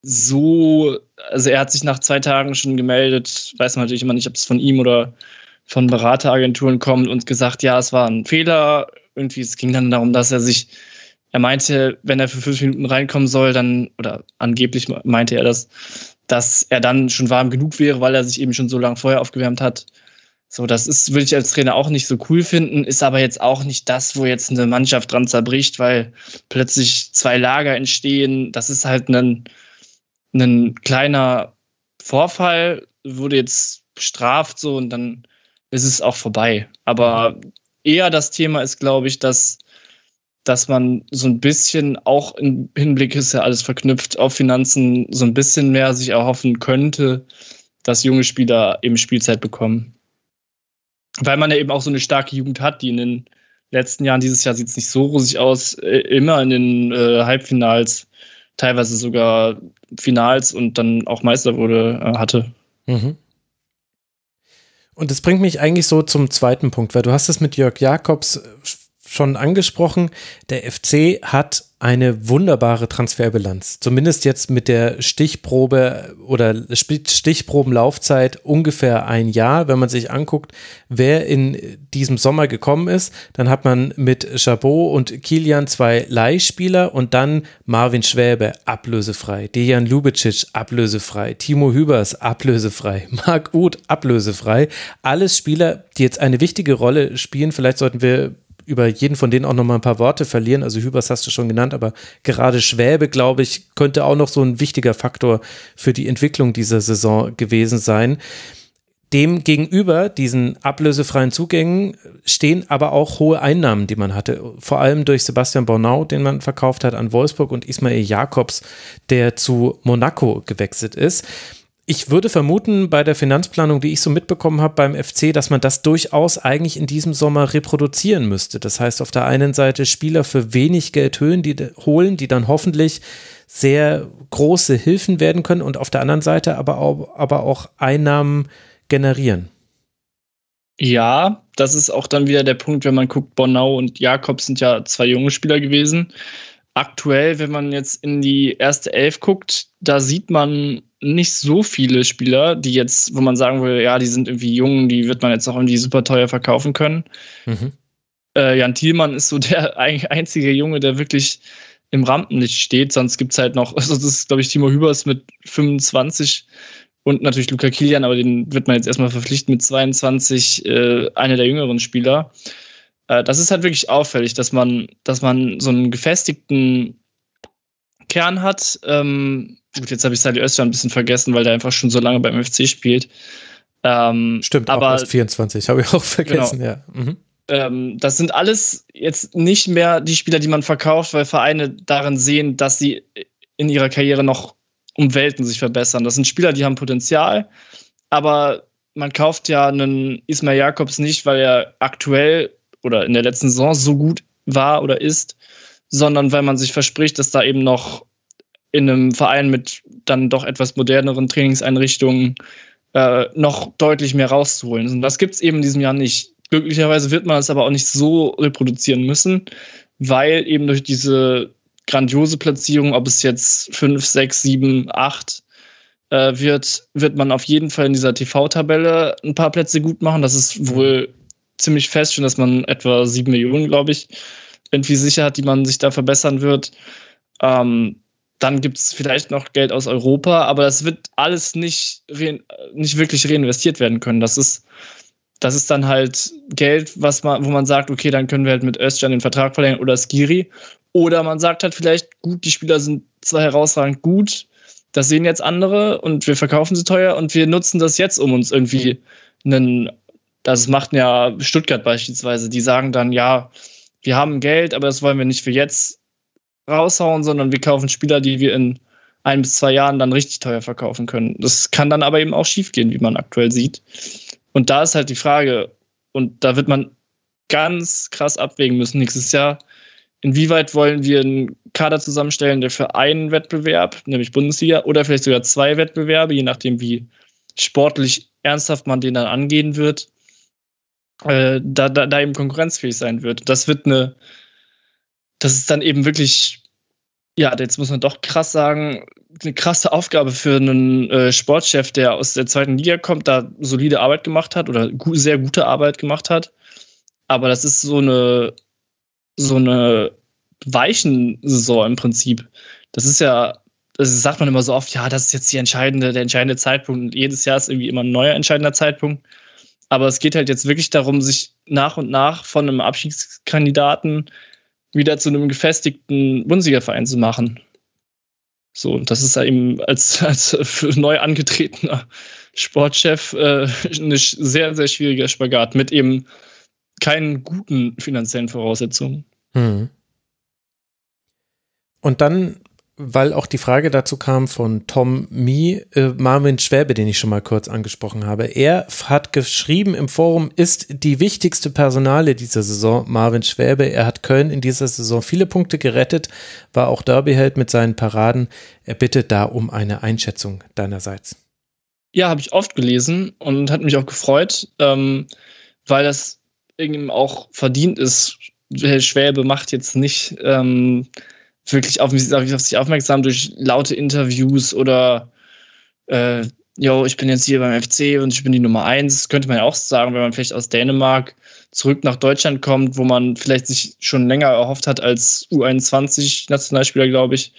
so, also er hat sich nach zwei Tagen schon gemeldet, weiß man natürlich immer nicht, ob es von ihm oder von Berateragenturen kommt und gesagt, ja, es war ein Fehler. Irgendwie, es ging dann darum, dass er sich, er meinte, wenn er für fünf Minuten reinkommen soll, dann, oder angeblich meinte er das, dass er dann schon warm genug wäre, weil er sich eben schon so lange vorher aufgewärmt hat. So, das ist, würde ich als Trainer auch nicht so cool finden, ist aber jetzt auch nicht das, wo jetzt eine Mannschaft dran zerbricht, weil plötzlich zwei Lager entstehen. Das ist halt ein, ein kleiner Vorfall, wurde jetzt bestraft so und dann ist es auch vorbei. Aber eher das Thema ist, glaube ich, dass, dass man so ein bisschen auch im Hinblick ist ja alles verknüpft auf Finanzen, so ein bisschen mehr sich erhoffen könnte, dass junge Spieler eben Spielzeit bekommen. Weil man ja eben auch so eine starke Jugend hat, die in den letzten Jahren, dieses Jahr sieht es nicht so rosig aus, äh, immer in den äh, Halbfinals teilweise sogar Finals und dann auch Meister wurde, äh, hatte. Mhm. Und das bringt mich eigentlich so zum zweiten Punkt, weil du hast es mit Jörg Jakobs schon angesprochen. Der FC hat eine wunderbare Transferbilanz. Zumindest jetzt mit der Stichprobe oder Stichprobenlaufzeit ungefähr ein Jahr. Wenn man sich anguckt, wer in diesem Sommer gekommen ist, dann hat man mit Chabot und Kilian zwei Leihspieler und dann Marvin Schwäbe ablösefrei, Dejan Lubicic ablösefrei, Timo Hübers ablösefrei, [LAUGHS] Marc Uth ablösefrei. Alles Spieler, die jetzt eine wichtige Rolle spielen. Vielleicht sollten wir über jeden von denen auch noch mal ein paar Worte verlieren. Also Hübers hast du schon genannt, aber gerade Schwäbe, glaube ich, könnte auch noch so ein wichtiger Faktor für die Entwicklung dieser Saison gewesen sein. Dem gegenüber diesen ablösefreien Zugängen stehen aber auch hohe Einnahmen, die man hatte. Vor allem durch Sebastian Bornau, den man verkauft hat an Wolfsburg und Ismail Jakobs, der zu Monaco gewechselt ist ich würde vermuten, bei der Finanzplanung, die ich so mitbekommen habe beim FC, dass man das durchaus eigentlich in diesem Sommer reproduzieren müsste. Das heißt, auf der einen Seite Spieler für wenig Geld holen, die, holen, die dann hoffentlich sehr große Hilfen werden können und auf der anderen Seite aber auch, aber auch Einnahmen generieren. Ja, das ist auch dann wieder der Punkt, wenn man guckt, Bornau und Jakob sind ja zwei junge Spieler gewesen. Aktuell, wenn man jetzt in die erste Elf guckt, da sieht man nicht so viele Spieler, die jetzt, wo man sagen will, ja, die sind irgendwie jung, die wird man jetzt auch irgendwie super teuer verkaufen können. Mhm. Äh, Jan Thielmann ist so der [LAUGHS] einzige Junge, der wirklich im Rampenlicht steht. Sonst gibt es halt noch, [LAUGHS] also das ist, glaube ich, Timo Hübers mit 25 und natürlich Luca Kilian, aber den wird man jetzt erstmal verpflichten mit 22, äh, einer der jüngeren Spieler. Äh, das ist halt wirklich auffällig, dass man, dass man so einen gefestigten Kern hat. Ähm, gut, jetzt habe ich Sadi Özcan ein bisschen vergessen, weil der einfach schon so lange beim FC spielt. Ähm, Stimmt, aber erst 24, habe ich auch vergessen, genau. ja. Mhm. Ähm, das sind alles jetzt nicht mehr die Spieler, die man verkauft, weil Vereine darin sehen, dass sie in ihrer Karriere noch um Welten sich verbessern. Das sind Spieler, die haben Potenzial, aber man kauft ja einen Ismail Jakobs nicht, weil er aktuell oder in der letzten Saison so gut war oder ist, sondern weil man sich verspricht, dass da eben noch in einem Verein mit dann doch etwas moderneren Trainingseinrichtungen äh, noch deutlich mehr rauszuholen. Und das gibt es eben in diesem Jahr nicht. Glücklicherweise wird man es aber auch nicht so reproduzieren müssen, weil eben durch diese grandiose Platzierung, ob es jetzt 5, 6, 7, 8 äh, wird, wird man auf jeden Fall in dieser TV-Tabelle ein paar Plätze gut machen. Das ist wohl ziemlich fest, schon dass man etwa 7 Millionen, glaube ich, irgendwie sicher hat, die man sich da verbessern wird. Ähm, dann gibt es vielleicht noch Geld aus Europa, aber das wird alles nicht, nicht wirklich reinvestiert werden können. Das ist, das ist dann halt Geld, was man, wo man sagt, okay, dann können wir halt mit Özcan den Vertrag verlängern oder Skiri. Oder man sagt halt vielleicht, gut, die Spieler sind zwar herausragend gut, das sehen jetzt andere und wir verkaufen sie teuer und wir nutzen das jetzt, um uns irgendwie einen, das macht ja Stuttgart beispielsweise, die sagen dann, ja, wir haben Geld, aber das wollen wir nicht für jetzt raushauen, sondern wir kaufen Spieler, die wir in ein bis zwei Jahren dann richtig teuer verkaufen können. Das kann dann aber eben auch schiefgehen, wie man aktuell sieht. Und da ist halt die Frage, und da wird man ganz krass abwägen müssen nächstes Jahr, inwieweit wollen wir einen Kader zusammenstellen, der für einen Wettbewerb, nämlich Bundesliga, oder vielleicht sogar zwei Wettbewerbe, je nachdem, wie sportlich ernsthaft man den dann angehen wird, äh, da, da, da eben konkurrenzfähig sein wird. Das wird eine, das ist dann eben wirklich, ja, jetzt muss man doch krass sagen, eine krasse Aufgabe für einen äh, Sportchef, der aus der zweiten Liga kommt, da solide Arbeit gemacht hat oder gu sehr gute Arbeit gemacht hat. Aber das ist so eine, so eine weichen Saison im Prinzip. Das ist ja, das sagt man immer so oft, ja, das ist jetzt die entscheidende, der entscheidende Zeitpunkt. Und jedes Jahr ist irgendwie immer ein neuer entscheidender Zeitpunkt. Aber es geht halt jetzt wirklich darum, sich nach und nach von einem Abschiedskandidaten wieder zu einem gefestigten Bundesliga-Verein zu machen. So, und das ist ja eben als, [LAUGHS] als neu angetretener Sportchef äh, eine sehr, sehr schwieriger Spagat mit eben keinen guten finanziellen Voraussetzungen. Hm. Und dann weil auch die Frage dazu kam von Tom Mee, äh, Marvin Schwäbe, den ich schon mal kurz angesprochen habe. Er hat geschrieben im Forum, ist die wichtigste Personale dieser Saison Marvin Schwäbe. Er hat Köln in dieser Saison viele Punkte gerettet, war auch Derbyheld mit seinen Paraden. Er bittet da um eine Einschätzung deinerseits. Ja, habe ich oft gelesen und hat mich auch gefreut, ähm, weil das irgendwie auch verdient ist. Schwäbe macht jetzt nicht ähm, wirklich auf, auf sich aufmerksam durch laute Interviews oder äh, yo, ich bin jetzt hier beim FC und ich bin die Nummer eins. Das könnte man ja auch sagen, wenn man vielleicht aus Dänemark zurück nach Deutschland kommt, wo man vielleicht sich schon länger erhofft hat als U21-Nationalspieler, glaube ich,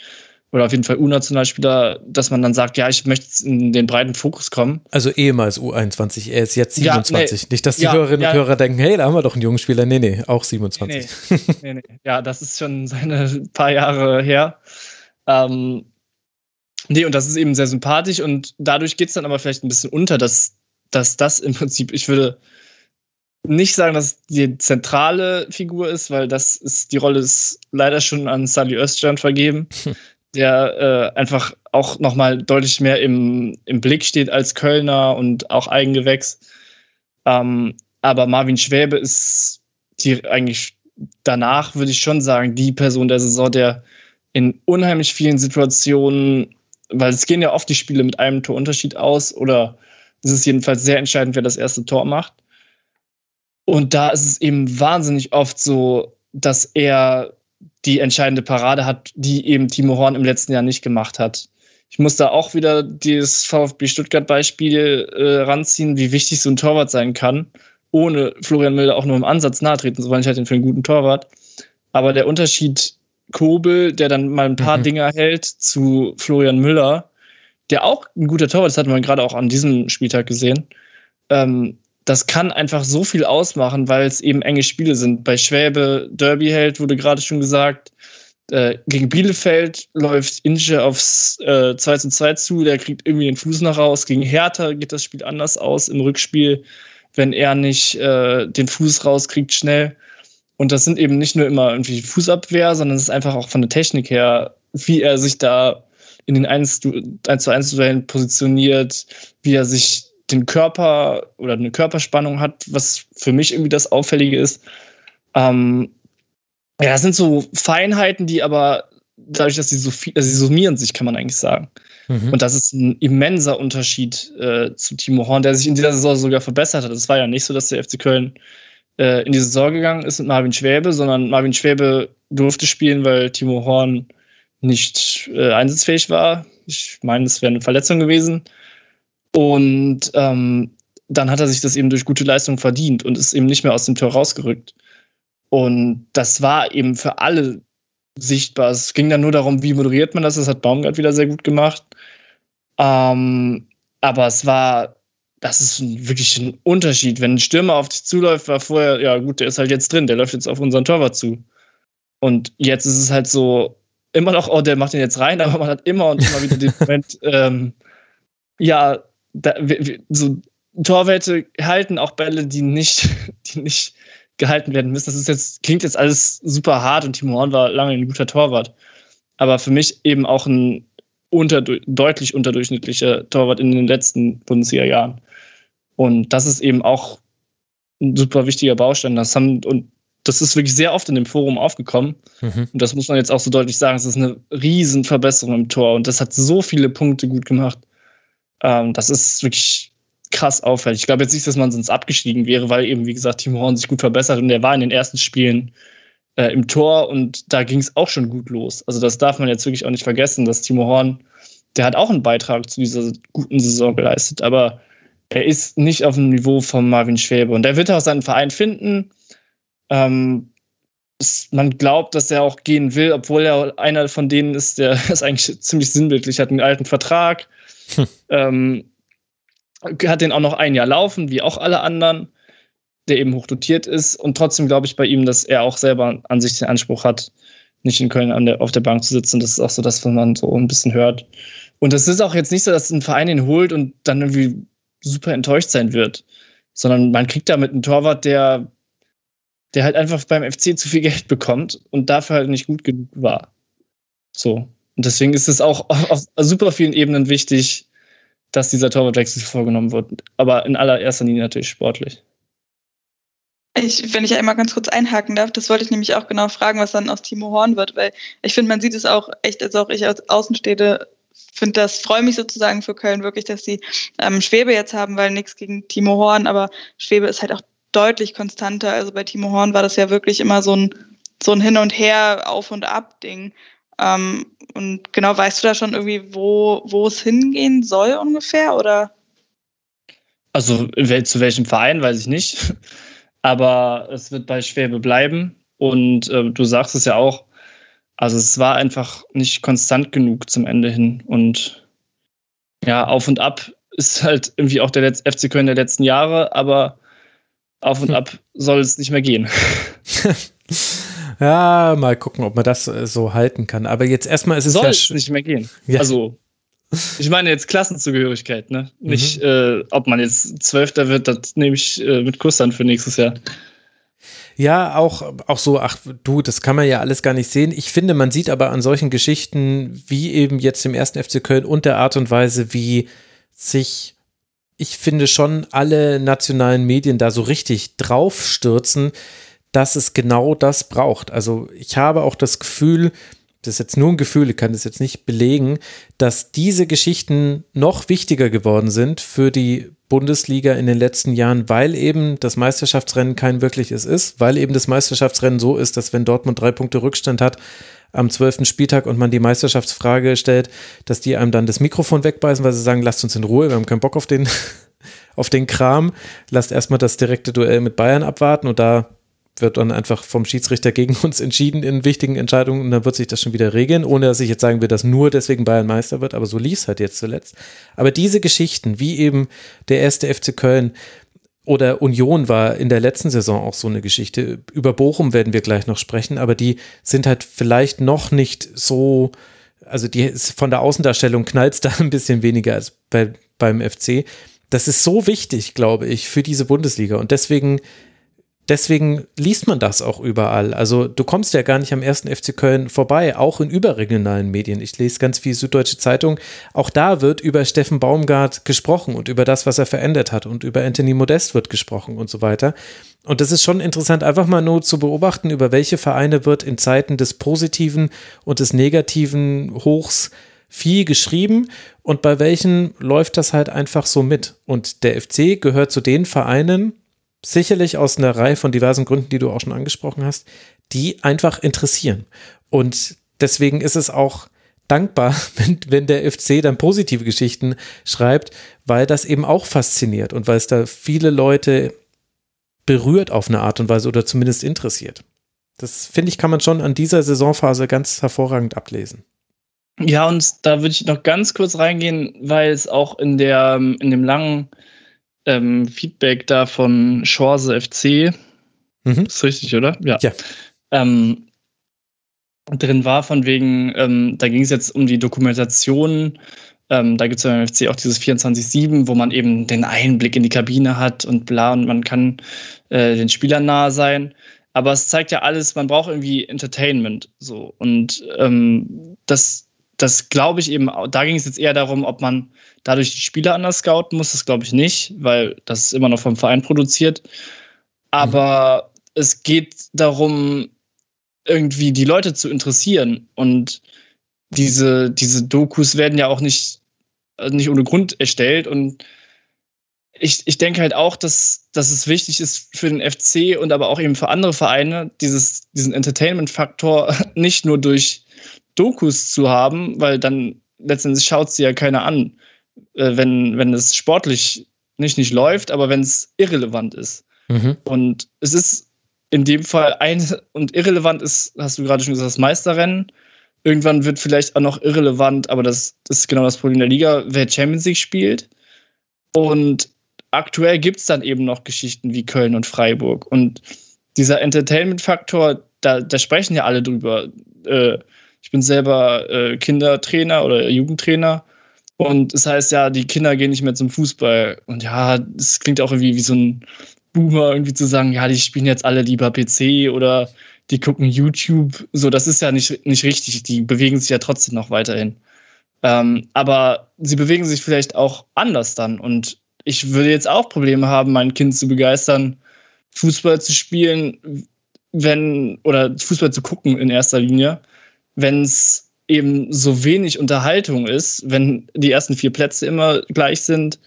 oder auf jeden Fall U-Nationalspieler, dass man dann sagt, ja, ich möchte in den breiten Fokus kommen. Also ehemals U21, er ist jetzt 27. Ja, nee, Nicht, dass die ja, Hörerinnen ja. und Hörer denken, hey, da haben wir doch einen jungen Spieler. Nee, nee, auch 27. Nee, nee, nee. Ja, das ist schon seine [LAUGHS] paar Jahre her. Ähm, nee, und das ist eben sehr sympathisch und dadurch geht es dann aber vielleicht ein bisschen unter, dass, dass das im Prinzip, ich würde nicht sagen, dass die zentrale Figur ist, weil das ist, die Rolle ist leider schon an Sally Öststrand vergeben. [LAUGHS] der äh, einfach auch nochmal deutlich mehr im, im Blick steht als Kölner und auch Eigengewächs. Ähm, aber Marvin Schwäbe ist die eigentlich danach, würde ich schon sagen, die Person der Saison, der in unheimlich vielen Situationen, weil es gehen ja oft die Spiele mit einem Torunterschied aus oder es ist jedenfalls sehr entscheidend, wer das erste Tor macht. Und da ist es eben wahnsinnig oft so, dass er die entscheidende Parade hat, die eben Timo Horn im letzten Jahr nicht gemacht hat. Ich muss da auch wieder dieses VfB Stuttgart-Beispiel äh, ranziehen, wie wichtig so ein Torwart sein kann, ohne Florian Müller auch nur im Ansatz nahe treten zu wollen. Ich halte ihn für einen guten Torwart. Aber der Unterschied Kobel, der dann mal ein paar mhm. Dinger hält, zu Florian Müller, der auch ein guter Torwart ist, hat man gerade auch an diesem Spieltag gesehen. Ähm, das kann einfach so viel ausmachen, weil es eben enge Spiele sind. Bei Schwäbe Derby hält, wurde gerade schon gesagt. Äh, gegen Bielefeld läuft Inge aufs äh, 2 zu 2 zu, der kriegt irgendwie den Fuß nach raus. Gegen Hertha geht das Spiel anders aus im Rückspiel, wenn er nicht äh, den Fuß rauskriegt schnell. Und das sind eben nicht nur immer irgendwie Fußabwehr, sondern es ist einfach auch von der Technik her, wie er sich da in den 1, 1 zu 1 Duellen positioniert, wie er sich den Körper oder eine Körperspannung hat, was für mich irgendwie das Auffällige ist. Ähm, ja, das sind so Feinheiten, die aber dadurch, dass sie so viel, also sie summieren sich, kann man eigentlich sagen. Mhm. Und das ist ein immenser Unterschied äh, zu Timo Horn, der sich in dieser Saison sogar verbessert hat. Es war ja nicht so, dass der FC Köln äh, in die Saison gegangen ist mit Marvin Schwäbe, sondern Marvin Schwäbe durfte spielen, weil Timo Horn nicht äh, einsatzfähig war. Ich meine, es wäre eine Verletzung gewesen. Und ähm, dann hat er sich das eben durch gute Leistung verdient und ist eben nicht mehr aus dem Tor rausgerückt. Und das war eben für alle sichtbar. Es ging dann nur darum, wie moderiert man das. Das hat Baumgart wieder sehr gut gemacht. Ähm, aber es war, das ist wirklich ein Unterschied. Wenn ein Stürmer auf dich zuläuft, war vorher, ja gut, der ist halt jetzt drin, der läuft jetzt auf unseren Torwart zu. Und jetzt ist es halt so, immer noch, oh, der macht den jetzt rein, aber man hat immer und immer wieder den [LAUGHS] Moment, ähm, ja, da, so Torwärte halten auch Bälle, die nicht, [LAUGHS] die nicht gehalten werden müssen. Das ist jetzt, klingt jetzt alles super hart und Timo Horn war lange ein guter Torwart. Aber für mich eben auch ein unter, deutlich unterdurchschnittlicher Torwart in den letzten Bundesliga-Jahren. Und das ist eben auch ein super wichtiger Baustein. Das haben, und das ist wirklich sehr oft in dem Forum aufgekommen. Mhm. Und das muss man jetzt auch so deutlich sagen. Es ist eine Riesenverbesserung im Tor. Und das hat so viele Punkte gut gemacht. Ähm, das ist wirklich krass auffällig. Ich glaube jetzt nicht, dass man sonst abgestiegen wäre, weil eben, wie gesagt, Timo Horn sich gut verbessert und er war in den ersten Spielen äh, im Tor und da ging es auch schon gut los. Also das darf man jetzt wirklich auch nicht vergessen, dass Timo Horn, der hat auch einen Beitrag zu dieser guten Saison geleistet, aber er ist nicht auf dem Niveau von Marvin Schwäbe und er wird auch seinen Verein finden. Ähm, man glaubt, dass er auch gehen will, obwohl er einer von denen ist, der [LAUGHS] ist eigentlich ziemlich sinnbildlich, hat einen alten Vertrag. Hm. [LAUGHS] Ähm, hat den auch noch ein Jahr laufen, wie auch alle anderen, der eben hochdotiert ist. Und trotzdem glaube ich bei ihm, dass er auch selber an sich den Anspruch hat, nicht in Köln der, auf der Bank zu sitzen. Das ist auch so das, was man so ein bisschen hört. Und es ist auch jetzt nicht so, dass ein Verein ihn holt und dann irgendwie super enttäuscht sein wird, sondern man kriegt damit einen Torwart, der, der halt einfach beim FC zu viel Geld bekommt und dafür halt nicht gut genug war. So. Und deswegen ist es auch auf super vielen Ebenen wichtig, dass dieser Torwartwechsel vorgenommen wird. Aber in allererster Linie natürlich sportlich. Ich, wenn ich einmal ganz kurz einhaken darf, das wollte ich nämlich auch genau fragen, was dann aus Timo Horn wird, weil ich finde, man sieht es auch echt, als auch ich als Außenstehende finde das, freue mich sozusagen für Köln wirklich, dass sie ähm, Schwebe jetzt haben, weil nichts gegen Timo Horn, aber Schwebe ist halt auch deutlich konstanter. Also bei Timo Horn war das ja wirklich immer so ein, so ein Hin und Her, Auf und Ab Ding. Ähm, und genau, weißt du da schon irgendwie, wo, wo es hingehen soll ungefähr, oder? Also zu welchem Verein, weiß ich nicht. [LAUGHS] Aber es wird bei Schwäbe bleiben. Und äh, du sagst es ja auch, also es war einfach nicht konstant genug zum Ende hin. Und ja, auf und ab ist halt irgendwie auch der Letz FC Köln der letzten Jahre, aber auf und hm. [LAUGHS] ab soll es nicht mehr gehen. [LAUGHS] Ja, mal gucken, ob man das äh, so halten kann. Aber jetzt erstmal ist es Soll ja es nicht mehr gehen. Ja. Also, ich meine jetzt Klassenzugehörigkeit, ne? Mhm. Nicht, äh, ob man jetzt Zwölfter wird, das nehme ich äh, mit Kurs an für nächstes Jahr. Ja, auch, auch so, ach du, das kann man ja alles gar nicht sehen. Ich finde, man sieht aber an solchen Geschichten, wie eben jetzt im ersten FC Köln und der Art und Weise, wie sich, ich finde schon alle nationalen Medien da so richtig draufstürzen, dass es genau das braucht. Also ich habe auch das Gefühl, das ist jetzt nur ein Gefühl, ich kann das jetzt nicht belegen, dass diese Geschichten noch wichtiger geworden sind für die Bundesliga in den letzten Jahren, weil eben das Meisterschaftsrennen kein wirkliches ist, weil eben das Meisterschaftsrennen so ist, dass wenn Dortmund drei Punkte Rückstand hat am zwölften Spieltag und man die Meisterschaftsfrage stellt, dass die einem dann das Mikrofon wegbeißen, weil sie sagen, lasst uns in Ruhe, wir haben keinen Bock auf den, [LAUGHS] auf den Kram, lasst erstmal das direkte Duell mit Bayern abwarten und da wird dann einfach vom Schiedsrichter gegen [LAUGHS] uns entschieden in wichtigen Entscheidungen und dann wird sich das schon wieder regeln, ohne dass ich jetzt sagen will, dass nur deswegen Bayern Meister wird, aber so lief es halt jetzt zuletzt. Aber diese Geschichten, wie eben der erste FC Köln oder Union war in der letzten Saison auch so eine Geschichte. Über Bochum werden wir gleich noch sprechen, aber die sind halt vielleicht noch nicht so, also die von der Außendarstellung knallt da [LAUGHS] ein bisschen weniger als bei, beim FC. Das ist so wichtig, glaube ich, für diese Bundesliga und deswegen deswegen liest man das auch überall. Also du kommst ja gar nicht am ersten FC Köln vorbei, auch in überregionalen Medien. Ich lese ganz viel Süddeutsche Zeitung. Auch da wird über Steffen Baumgart gesprochen und über das, was er verändert hat und über Anthony Modest wird gesprochen und so weiter. Und das ist schon interessant, einfach mal nur zu beobachten, über welche Vereine wird in Zeiten des positiven und des negativen Hochs viel geschrieben und bei welchen läuft das halt einfach so mit. Und der FC gehört zu den Vereinen, sicherlich aus einer Reihe von diversen Gründen, die du auch schon angesprochen hast, die einfach interessieren. Und deswegen ist es auch dankbar, [LAUGHS] wenn, wenn der FC dann positive Geschichten schreibt, weil das eben auch fasziniert und weil es da viele Leute berührt auf eine Art und Weise oder zumindest interessiert. Das finde ich, kann man schon an dieser Saisonphase ganz hervorragend ablesen. Ja, und da würde ich noch ganz kurz reingehen, weil es auch in der in dem langen ähm, Feedback da von Schorse FC. Mhm. Ist richtig, oder? Ja. ja. Ähm, drin war, von wegen, ähm, da ging es jetzt um die Dokumentation. Ähm, da gibt es beim FC auch dieses 24-7, wo man eben den Einblick in die Kabine hat und bla, und man kann äh, den Spielern nahe sein. Aber es zeigt ja alles, man braucht irgendwie Entertainment. So. Und ähm, das, das glaube ich eben, da ging es jetzt eher darum, ob man dadurch die Spieler anders scouten muss. Das glaube ich nicht, weil das ist immer noch vom Verein produziert. Aber mhm. es geht darum, irgendwie die Leute zu interessieren. Und diese, diese Dokus werden ja auch nicht, nicht ohne Grund erstellt. Und ich, ich denke halt auch, dass, dass es wichtig ist für den FC und aber auch eben für andere Vereine, dieses, diesen Entertainment-Faktor [LAUGHS] nicht nur durch Dokus zu haben, weil dann letztendlich schaut sie ja keiner an, äh, wenn, wenn es sportlich nicht, nicht läuft, aber wenn es irrelevant ist. Mhm. Und es ist in dem Fall ein und irrelevant ist, hast du gerade schon gesagt, das Meisterrennen. Irgendwann wird vielleicht auch noch irrelevant, aber das, das ist genau das Problem der Liga, wer Champions League spielt. Und aktuell gibt es dann eben noch Geschichten wie Köln und Freiburg. Und dieser Entertainment-Faktor, da, da sprechen ja alle drüber. Äh, ich bin selber äh, Kindertrainer oder Jugendtrainer. Und das heißt ja, die Kinder gehen nicht mehr zum Fußball. Und ja, es klingt auch irgendwie wie so ein Boomer, irgendwie zu sagen, ja, die spielen jetzt alle lieber PC oder die gucken YouTube. So, das ist ja nicht, nicht richtig. Die bewegen sich ja trotzdem noch weiterhin. Ähm, aber sie bewegen sich vielleicht auch anders dann. Und ich würde jetzt auch Probleme haben, mein Kind zu begeistern, Fußball zu spielen, wenn, oder Fußball zu gucken in erster Linie, wenn es eben so wenig Unterhaltung ist, wenn die ersten vier Plätze immer gleich sind.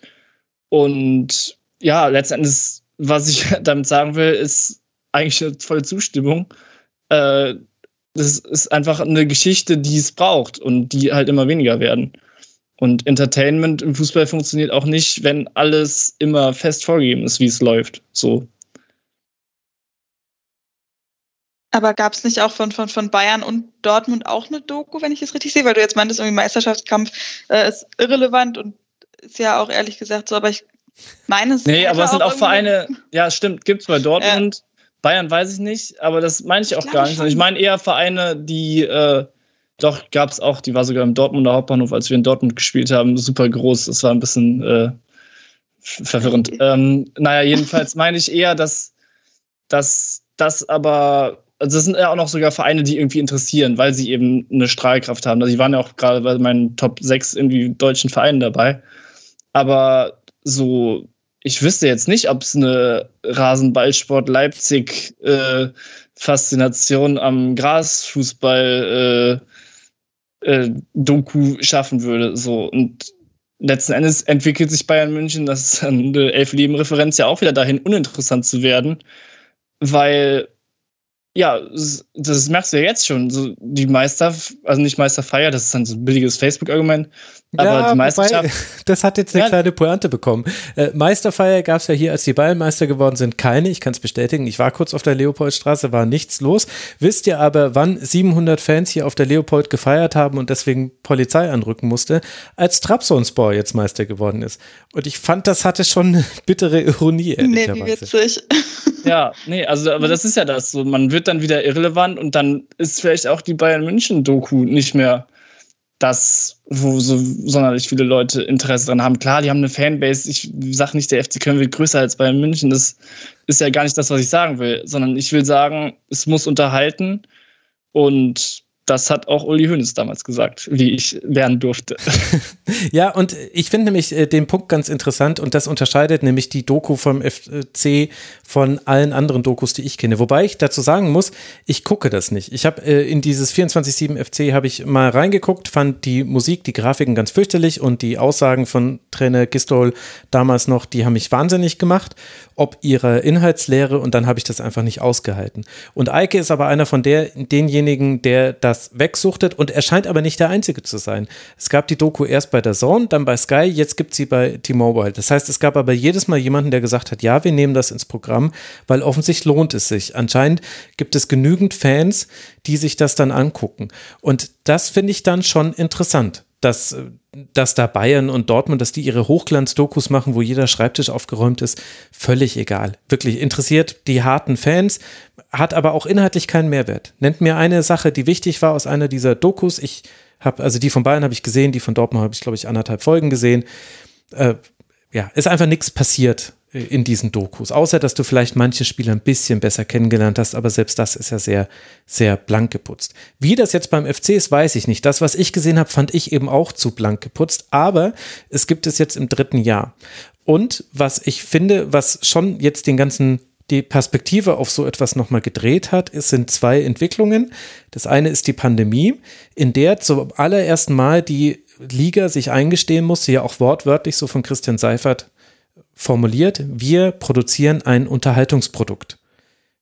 Und ja, letztendlich, was ich [LAUGHS] damit sagen will, ist eigentlich eine volle Zustimmung. Äh, das ist einfach eine Geschichte, die es braucht und die halt immer weniger werden. Und Entertainment im Fußball funktioniert auch nicht, wenn alles immer fest vorgegeben ist, wie es läuft. So. Aber gab es nicht auch von, von, von Bayern und Dortmund auch eine Doku, wenn ich es richtig sehe? Weil du jetzt meintest, irgendwie Meisterschaftskampf äh, ist irrelevant und ist ja auch ehrlich gesagt so, aber ich meine es. Nee, aber es sind auch, auch Vereine, ja, stimmt, gibt es bei Dortmund. Ja. Bayern weiß ich nicht, aber das meine ich auch ich gar nicht. Schon. Ich meine eher Vereine, die, äh, doch, gab es auch, die war sogar im Dortmunder Hauptbahnhof, als wir in Dortmund gespielt haben, super groß. Das war ein bisschen äh, verwirrend. ähm, naja, jedenfalls meine ich eher, dass, dass das aber also das sind ja auch noch sogar Vereine, die irgendwie interessieren, weil sie eben eine Strahlkraft haben. Also die waren ja auch gerade bei meinen Top 6 irgendwie deutschen Vereinen dabei. Aber so, ich wüsste jetzt nicht, ob es eine Rasenballsport Leipzig äh, Faszination am Grasfußball äh, äh, Doku schaffen würde. So und letzten Endes entwickelt sich Bayern München, das ist eine Elf-Leben-Referenz ja auch wieder dahin, uninteressant zu werden, weil ja, das merkst du ja jetzt schon. So die Meister, also nicht Meisterfeier, das ist dann so ein billiges Facebook-Argument. Aber ja, die Meisterschaft. Wobei, [LAUGHS] das hat jetzt eine ja. kleine Pointe bekommen. Äh, Meisterfeier gab es ja hier, als die Bayernmeister geworden sind, keine. Ich kann es bestätigen. Ich war kurz auf der Leopoldstraße, war nichts los. Wisst ihr aber, wann 700 Fans hier auf der Leopold gefeiert haben und deswegen Polizei anrücken musste? Als Trabzonspor jetzt Meister geworden ist. Und ich fand, das hatte schon eine bittere Ironie. Nee, wie witzig. [LAUGHS] Ja, nee, also, aber das ist ja das. So, man wird dann wieder irrelevant und dann ist vielleicht auch die Bayern München-Doku nicht mehr das, wo so sonderlich viele Leute Interesse dran haben. Klar, die haben eine Fanbase. Ich sage nicht, der FC Köln wird größer als Bayern München. Das ist ja gar nicht das, was ich sagen will, sondern ich will sagen, es muss unterhalten und das hat auch Uli Hoeneß damals gesagt, wie ich lernen durfte. [LAUGHS] ja, und ich finde nämlich äh, den Punkt ganz interessant und das unterscheidet nämlich die Doku vom FC von allen anderen Dokus, die ich kenne. Wobei ich dazu sagen muss, ich gucke das nicht. Ich habe äh, in dieses 24-7 FC habe ich mal reingeguckt, fand die Musik, die Grafiken ganz fürchterlich und die Aussagen von Trainer Gistol damals noch, die haben mich wahnsinnig gemacht, ob ihrer Inhaltslehre und dann habe ich das einfach nicht ausgehalten. Und Eike ist aber einer von der, denjenigen, der das wegsuchtet und er scheint aber nicht der Einzige zu sein. Es gab die Doku erst bei der Zone, dann bei Sky, jetzt gibt sie bei T-Mobile. Das heißt, es gab aber jedes Mal jemanden, der gesagt hat, ja, wir nehmen das ins Programm, weil offensichtlich lohnt es sich. Anscheinend gibt es genügend Fans, die sich das dann angucken. Und das finde ich dann schon interessant dass, dass da Bayern und Dortmund, dass die ihre Hochglanz-Dokus machen, wo jeder Schreibtisch aufgeräumt ist, völlig egal. Wirklich interessiert die harten Fans, hat aber auch inhaltlich keinen Mehrwert. Nennt mir eine Sache, die wichtig war aus einer dieser Dokus. Ich habe, also die von Bayern habe ich gesehen, die von Dortmund habe ich, glaube ich, anderthalb Folgen gesehen. Äh, ja, ist einfach nichts passiert in diesen Dokus. Außer, dass du vielleicht manche Spieler ein bisschen besser kennengelernt hast, aber selbst das ist ja sehr, sehr blank geputzt. Wie das jetzt beim FC ist, weiß ich nicht. Das, was ich gesehen habe, fand ich eben auch zu blank geputzt, aber es gibt es jetzt im dritten Jahr. Und was ich finde, was schon jetzt den ganzen die Perspektive auf so etwas nochmal gedreht hat, es sind zwei Entwicklungen. Das eine ist die Pandemie, in der zum allerersten Mal die Liga sich eingestehen musste, ja auch wortwörtlich so von Christian Seifert formuliert, wir produzieren ein Unterhaltungsprodukt.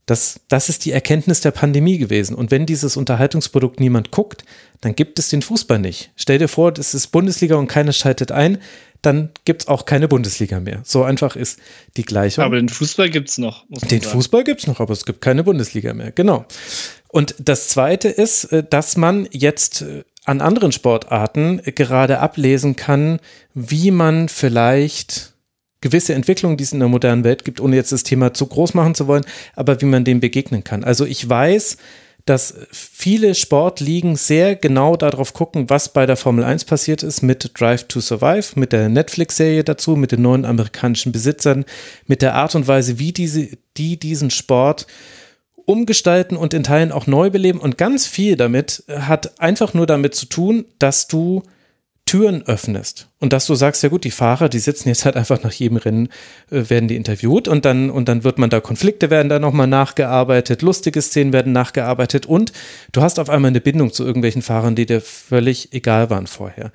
Das, das ist die Erkenntnis der Pandemie gewesen. Und wenn dieses Unterhaltungsprodukt niemand guckt, dann gibt es den Fußball nicht. Stell dir vor, das ist Bundesliga und keiner schaltet ein, dann gibt es auch keine Bundesliga mehr. So einfach ist die Gleichung. Aber den Fußball gibt es noch. den sagen. Fußball gibt es noch, aber es gibt keine Bundesliga mehr. Genau. Und das Zweite ist, äh, dass man jetzt äh, an anderen Sportarten gerade ablesen kann, wie man vielleicht gewisse Entwicklungen, die es in der modernen Welt gibt, ohne jetzt das Thema zu groß machen zu wollen, aber wie man dem begegnen kann. Also ich weiß, dass viele Sportligen sehr genau darauf gucken, was bei der Formel 1 passiert ist mit Drive to Survive, mit der Netflix-Serie dazu, mit den neuen amerikanischen Besitzern, mit der Art und Weise, wie diese, die diesen Sport umgestalten und in Teilen auch neu beleben. Und ganz viel damit hat einfach nur damit zu tun, dass du Türen öffnest und dass du sagst, ja gut, die Fahrer, die sitzen jetzt halt einfach nach jedem Rennen, äh, werden die interviewt und dann, und dann wird man da, Konflikte werden da nochmal nachgearbeitet, lustige Szenen werden nachgearbeitet und du hast auf einmal eine Bindung zu irgendwelchen Fahrern, die dir völlig egal waren vorher.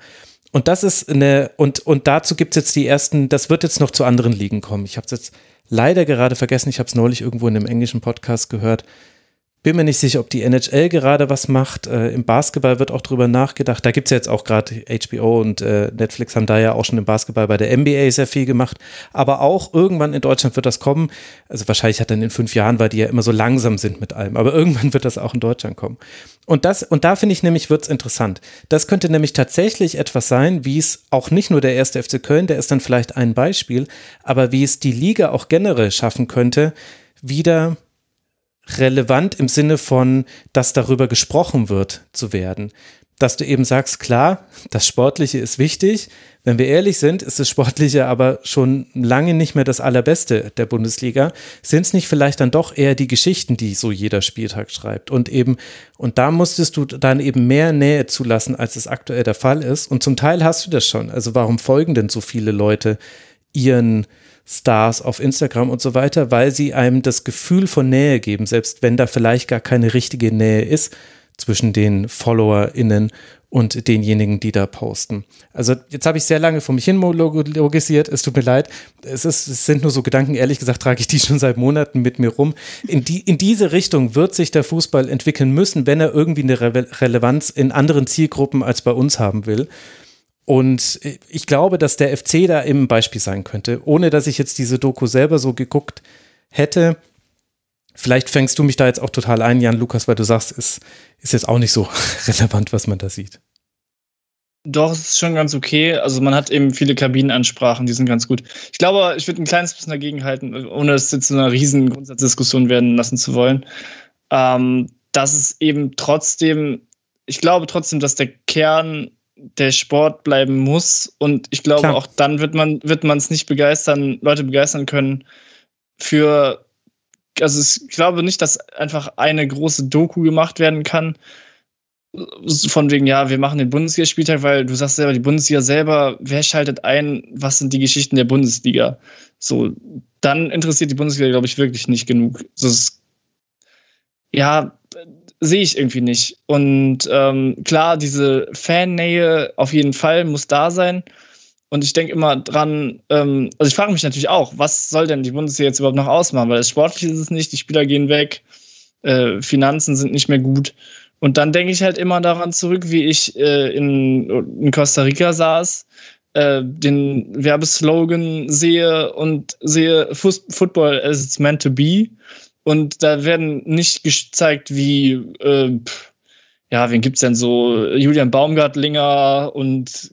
Und das ist eine, und, und dazu gibt es jetzt die ersten, das wird jetzt noch zu anderen Ligen kommen. Ich habe es jetzt leider gerade vergessen, ich habe es neulich irgendwo in einem englischen Podcast gehört. Bin mir nicht sicher, ob die NHL gerade was macht. Äh, Im Basketball wird auch drüber nachgedacht. Da gibt es ja jetzt auch gerade HBO und äh, Netflix haben da ja auch schon im Basketball bei der NBA sehr viel gemacht. Aber auch irgendwann in Deutschland wird das kommen. Also wahrscheinlich hat dann in fünf Jahren, weil die ja immer so langsam sind mit allem. Aber [LAUGHS] irgendwann wird das auch in Deutschland kommen. Und das, und da finde ich nämlich, wird es interessant. Das könnte nämlich tatsächlich etwas sein, wie es auch nicht nur der erste FC Köln, der ist dann vielleicht ein Beispiel, aber wie es die Liga auch generell schaffen könnte, wieder relevant im Sinne von, dass darüber gesprochen wird, zu werden. Dass du eben sagst, klar, das Sportliche ist wichtig. Wenn wir ehrlich sind, ist das Sportliche aber schon lange nicht mehr das Allerbeste der Bundesliga. Sind es nicht vielleicht dann doch eher die Geschichten, die so jeder Spieltag schreibt? Und eben, und da musstest du dann eben mehr Nähe zulassen, als es aktuell der Fall ist. Und zum Teil hast du das schon. Also warum folgen denn so viele Leute ihren Stars auf Instagram und so weiter, weil sie einem das Gefühl von Nähe geben, selbst wenn da vielleicht gar keine richtige Nähe ist zwischen den FollowerInnen und denjenigen, die da posten. Also jetzt habe ich sehr lange vor mich hin monologisiert, es tut mir leid, es, ist, es sind nur so Gedanken, ehrlich gesagt trage ich die schon seit Monaten mit mir rum. In, die, in diese Richtung wird sich der Fußball entwickeln müssen, wenn er irgendwie eine Re Relevanz in anderen Zielgruppen als bei uns haben will. Und ich glaube, dass der FC da im Beispiel sein könnte, ohne dass ich jetzt diese Doku selber so geguckt hätte. Vielleicht fängst du mich da jetzt auch total ein, Jan Lukas, weil du sagst, es ist jetzt auch nicht so [LAUGHS] relevant, was man da sieht. Doch, es ist schon ganz okay. Also man hat eben viele Kabinenansprachen, die sind ganz gut. Ich glaube, ich würde ein kleines bisschen dagegen halten, ohne es jetzt zu einer riesen Grundsatzdiskussion werden lassen zu wollen. Ähm, dass es eben trotzdem, ich glaube trotzdem, dass der Kern der Sport bleiben muss. Und ich glaube, Klar. auch dann wird man wird man es nicht begeistern, Leute begeistern können für also ich glaube nicht, dass einfach eine große Doku gemacht werden kann. Von wegen, ja, wir machen den Bundesligaspieltag, weil du sagst selber, die Bundesliga selber, wer schaltet ein, was sind die Geschichten der Bundesliga? So, dann interessiert die Bundesliga, glaube ich, wirklich nicht genug. Das ist, ja, sehe ich irgendwie nicht. Und ähm, klar, diese Fannähe auf jeden Fall muss da sein. Und ich denke immer dran, ähm, also ich frage mich natürlich auch, was soll denn die Bundesliga jetzt überhaupt noch ausmachen? Weil es sportlich ist es nicht, die Spieler gehen weg, äh, Finanzen sind nicht mehr gut. Und dann denke ich halt immer daran zurück, wie ich äh, in, in Costa Rica saß, äh, den Werbeslogan sehe und sehe Football as it's meant to be. Und da werden nicht gezeigt, wie, äh, ja, wen gibt's denn so? Julian Baumgartlinger und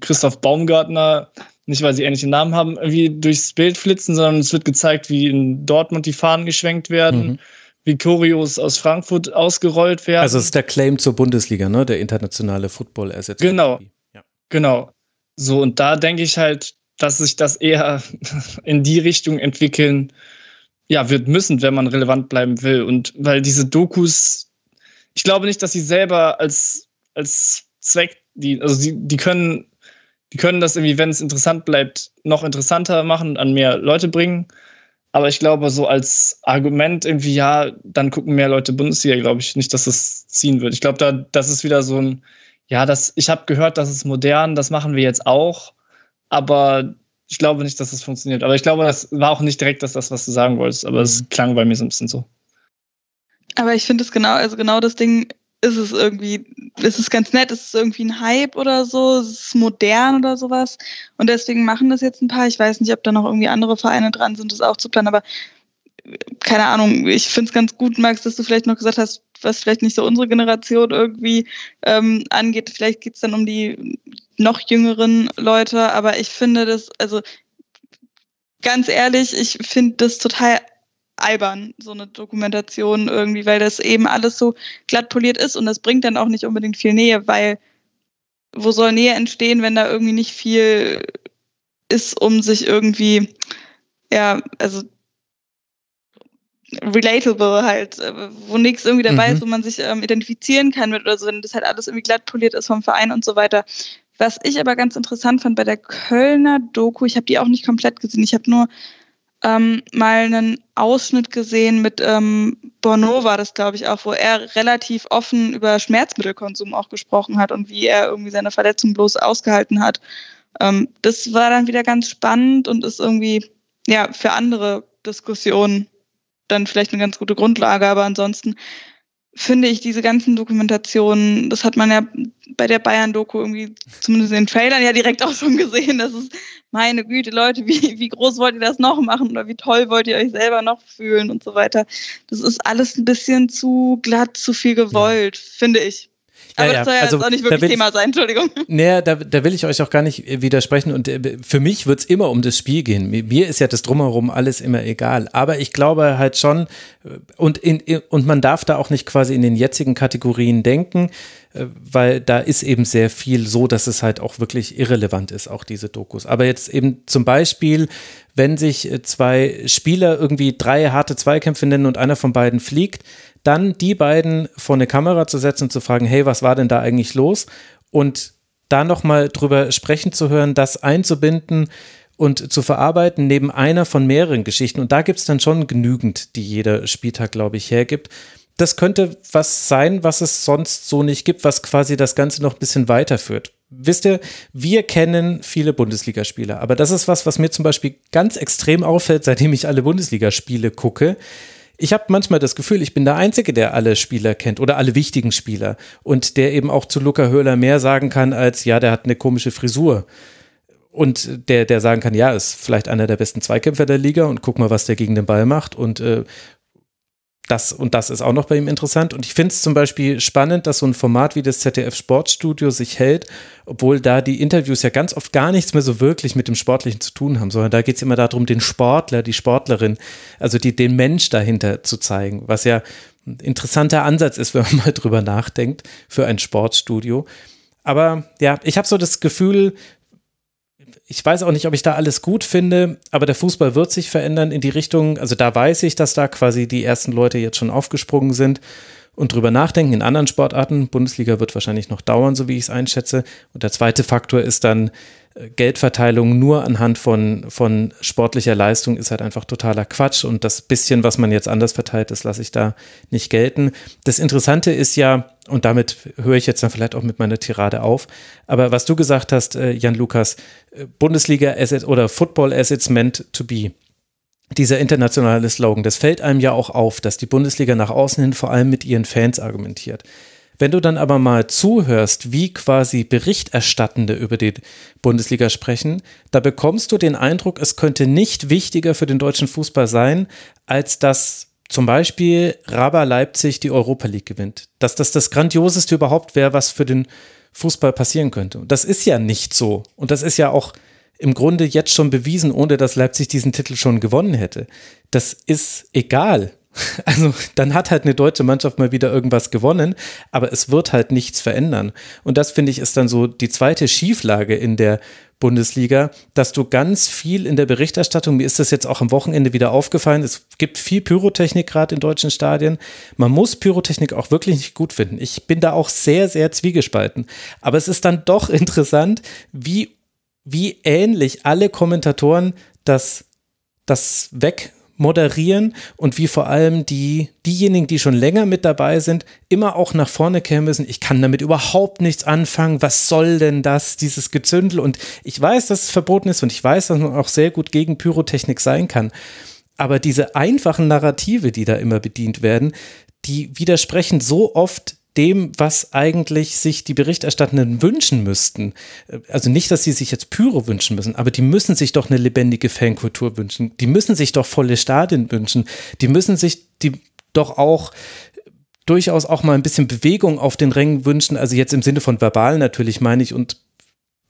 Christoph Baumgartner, nicht weil sie ähnliche Namen haben, irgendwie durchs Bild flitzen, sondern es wird gezeigt, wie in Dortmund die Fahnen geschwenkt werden. Mhm. Wie Choreos aus Frankfurt ausgerollt werden. Also es ist der Claim zur Bundesliga, ne? Der internationale Football ersetzt. Genau. Ja. Genau. So, und da denke ich halt, dass sich das eher [LAUGHS] in die Richtung entwickeln, ja, wird müssen, wenn man relevant bleiben will. Und weil diese Dokus, ich glaube nicht, dass sie selber als, als Zweck die, also die, die können, die können das irgendwie, wenn es interessant bleibt, noch interessanter machen, an mehr Leute bringen. Aber ich glaube, so als Argument irgendwie, ja, dann gucken mehr Leute Bundesliga, glaube ich nicht, dass das ziehen wird. Ich glaube, da, das ist wieder so ein, ja, das, ich habe gehört, das ist modern, das machen wir jetzt auch. Aber ich glaube nicht, dass das funktioniert. Aber ich glaube, das war auch nicht direkt das, das was du sagen wolltest. Aber es mhm. klang bei mir so ein bisschen so. Aber ich finde es genau, also genau das Ding, ist es irgendwie, ist es ganz nett, ist es irgendwie ein Hype oder so, ist es modern oder sowas. Und deswegen machen das jetzt ein paar. Ich weiß nicht, ob da noch irgendwie andere Vereine dran sind, das auch zu planen, aber keine Ahnung, ich finde es ganz gut, Max, dass du vielleicht noch gesagt hast, was vielleicht nicht so unsere Generation irgendwie ähm, angeht. Vielleicht geht es dann um die noch jüngeren Leute, aber ich finde das, also ganz ehrlich, ich finde das total albern, so eine Dokumentation irgendwie, weil das eben alles so glatt poliert ist und das bringt dann auch nicht unbedingt viel Nähe, weil wo soll Nähe entstehen, wenn da irgendwie nicht viel ist, um sich irgendwie, ja, also relatable halt, wo nichts irgendwie dabei mhm. ist, wo man sich ähm, identifizieren kann mit oder so, wenn das halt alles irgendwie glatt poliert ist vom Verein und so weiter. Was ich aber ganz interessant fand bei der Kölner Doku, ich habe die auch nicht komplett gesehen, ich habe nur ähm, mal einen Ausschnitt gesehen mit ähm, Bono war das, glaube ich, auch, wo er relativ offen über Schmerzmittelkonsum auch gesprochen hat und wie er irgendwie seine Verletzung bloß ausgehalten hat. Ähm, das war dann wieder ganz spannend und ist irgendwie ja für andere Diskussionen dann vielleicht eine ganz gute Grundlage, aber ansonsten finde ich diese ganzen Dokumentationen, das hat man ja bei der Bayern-Doku irgendwie, zumindest in den Trailern ja direkt auch schon gesehen, dass es, meine Güte, Leute, wie, wie groß wollt ihr das noch machen oder wie toll wollt ihr euch selber noch fühlen und so weiter. Das ist alles ein bisschen zu glatt, zu viel gewollt, ja. finde ich. Aber ja, das soll ja also, jetzt auch nicht wirklich Thema sein, Entschuldigung. Naja, da, da will ich euch auch gar nicht äh, widersprechen. Und äh, für mich wird es immer um das Spiel gehen. Mir ist ja das Drumherum alles immer egal. Aber ich glaube halt schon, äh, und, in, und man darf da auch nicht quasi in den jetzigen Kategorien denken, weil da ist eben sehr viel so, dass es halt auch wirklich irrelevant ist, auch diese Dokus. Aber jetzt eben zum Beispiel, wenn sich zwei Spieler irgendwie drei harte Zweikämpfe nennen und einer von beiden fliegt, dann die beiden vor eine Kamera zu setzen und zu fragen, hey, was war denn da eigentlich los? Und da nochmal drüber sprechen zu hören, das einzubinden und zu verarbeiten neben einer von mehreren Geschichten. Und da gibt es dann schon genügend, die jeder Spieltag, glaube ich, hergibt. Das könnte was sein, was es sonst so nicht gibt, was quasi das Ganze noch ein bisschen weiterführt. Wisst ihr, wir kennen viele Bundesligaspieler, aber das ist was, was mir zum Beispiel ganz extrem auffällt, seitdem ich alle Bundesligaspiele gucke ich habe manchmal das Gefühl, ich bin der Einzige, der alle Spieler kennt oder alle wichtigen Spieler und der eben auch zu Luca Höhler mehr sagen kann als, ja, der hat eine komische Frisur. Und der, der sagen kann, ja, ist vielleicht einer der besten Zweikämpfer der Liga und guck mal, was der gegen den Ball macht und äh, das und das ist auch noch bei ihm interessant. Und ich finde es zum Beispiel spannend, dass so ein Format wie das ZDF Sportstudio sich hält, obwohl da die Interviews ja ganz oft gar nichts mehr so wirklich mit dem Sportlichen zu tun haben, sondern da geht es immer darum, den Sportler, die Sportlerin, also die, den Mensch dahinter zu zeigen, was ja ein interessanter Ansatz ist, [LAUGHS] wenn man mal drüber nachdenkt für ein Sportstudio. Aber ja, ich habe so das Gefühl, ich weiß auch nicht, ob ich da alles gut finde, aber der Fußball wird sich verändern in die Richtung, also da weiß ich, dass da quasi die ersten Leute jetzt schon aufgesprungen sind und drüber nachdenken in anderen Sportarten. Bundesliga wird wahrscheinlich noch dauern, so wie ich es einschätze. Und der zweite Faktor ist dann, Geldverteilung nur anhand von, von sportlicher Leistung ist halt einfach totaler Quatsch und das bisschen, was man jetzt anders verteilt, das lasse ich da nicht gelten. Das Interessante ist ja, und damit höre ich jetzt dann vielleicht auch mit meiner Tirade auf, aber was du gesagt hast, äh, Jan Lukas, äh, Bundesliga Assets oder Football Assets meant to be dieser internationale Slogan, das fällt einem ja auch auf, dass die Bundesliga nach außen hin vor allem mit ihren Fans argumentiert. Wenn du dann aber mal zuhörst, wie quasi Berichterstattende über die Bundesliga sprechen, da bekommst du den Eindruck, es könnte nicht wichtiger für den deutschen Fußball sein, als dass zum Beispiel Raba Leipzig die Europa League gewinnt. Dass das das Grandioseste überhaupt wäre, was für den Fußball passieren könnte. Und das ist ja nicht so. Und das ist ja auch im Grunde jetzt schon bewiesen, ohne dass Leipzig diesen Titel schon gewonnen hätte. Das ist egal. [LAUGHS] Also dann hat halt eine deutsche Mannschaft mal wieder irgendwas gewonnen, aber es wird halt nichts verändern. Und das finde ich ist dann so die zweite Schieflage in der Bundesliga, dass du ganz viel in der Berichterstattung, mir ist das jetzt auch am Wochenende wieder aufgefallen, es gibt viel Pyrotechnik gerade in deutschen Stadien. Man muss Pyrotechnik auch wirklich nicht gut finden. Ich bin da auch sehr, sehr zwiegespalten. Aber es ist dann doch interessant, wie, wie ähnlich alle Kommentatoren das, das weg moderieren und wie vor allem die, diejenigen, die schon länger mit dabei sind, immer auch nach vorne kehren müssen. Ich kann damit überhaupt nichts anfangen. Was soll denn das, dieses Gezündel? Und ich weiß, dass es verboten ist und ich weiß, dass man auch sehr gut gegen Pyrotechnik sein kann. Aber diese einfachen Narrative, die da immer bedient werden, die widersprechen so oft dem, was eigentlich sich die Berichterstattenden wünschen müssten. Also nicht, dass sie sich jetzt Pyro wünschen müssen, aber die müssen sich doch eine lebendige Fankultur wünschen. Die müssen sich doch volle Stadien wünschen. Die müssen sich die doch auch durchaus auch mal ein bisschen Bewegung auf den Rängen wünschen. Also jetzt im Sinne von verbal natürlich meine ich und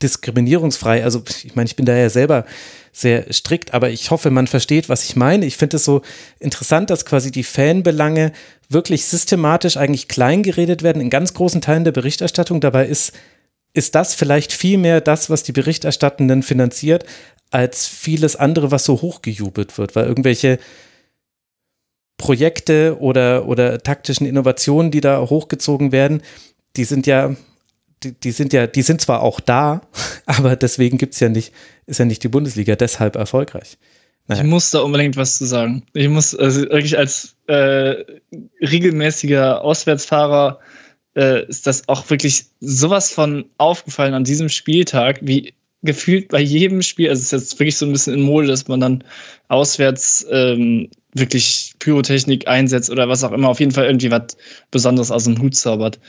diskriminierungsfrei. Also ich meine, ich bin da ja selber sehr strikt, aber ich hoffe, man versteht, was ich meine. Ich finde es so interessant, dass quasi die Fanbelange wirklich systematisch eigentlich klein geredet werden in ganz großen Teilen der Berichterstattung. Dabei ist, ist das vielleicht viel mehr das, was die Berichterstattenden finanziert, als vieles andere, was so hochgejubelt wird, weil irgendwelche Projekte oder, oder taktischen Innovationen, die da hochgezogen werden, die sind ja die, die, sind ja, die sind zwar auch da, [LAUGHS] aber deswegen gibt's ja nicht, ist ja nicht die Bundesliga deshalb erfolgreich. Naja. Ich muss da unbedingt was zu sagen. Ich muss also wirklich als äh, regelmäßiger Auswärtsfahrer äh, ist das auch wirklich sowas von aufgefallen an diesem Spieltag, wie gefühlt bei jedem Spiel, also es ist jetzt wirklich so ein bisschen in Mode, dass man dann auswärts ähm, wirklich Pyrotechnik einsetzt oder was auch immer, auf jeden Fall irgendwie was Besonderes aus dem Hut zaubert.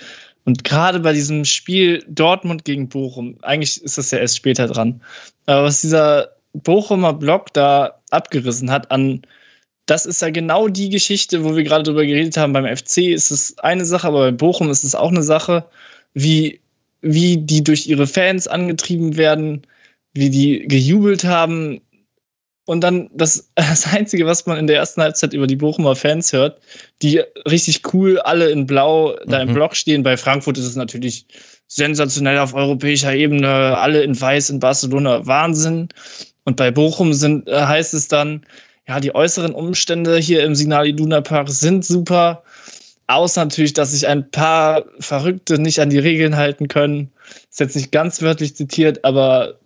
Und gerade bei diesem Spiel Dortmund gegen Bochum, eigentlich ist das ja erst später dran, aber was dieser Bochumer Block da abgerissen hat an, das ist ja genau die Geschichte, wo wir gerade drüber geredet haben. Beim FC ist es eine Sache, aber bei Bochum ist es auch eine Sache, wie, wie die durch ihre Fans angetrieben werden, wie die gejubelt haben, und dann das, [LAUGHS] das Einzige, was man in der ersten Halbzeit über die Bochumer Fans hört, die richtig cool alle in Blau da mhm. im Block stehen. Bei Frankfurt ist es natürlich sensationell auf europäischer Ebene, alle in Weiß in Barcelona, Wahnsinn. Und bei Bochum sind, äh, heißt es dann, ja, die äußeren Umstände hier im Signal Iduna Park sind super. Außer natürlich, dass sich ein paar Verrückte nicht an die Regeln halten können. Ist jetzt nicht ganz wörtlich zitiert, aber,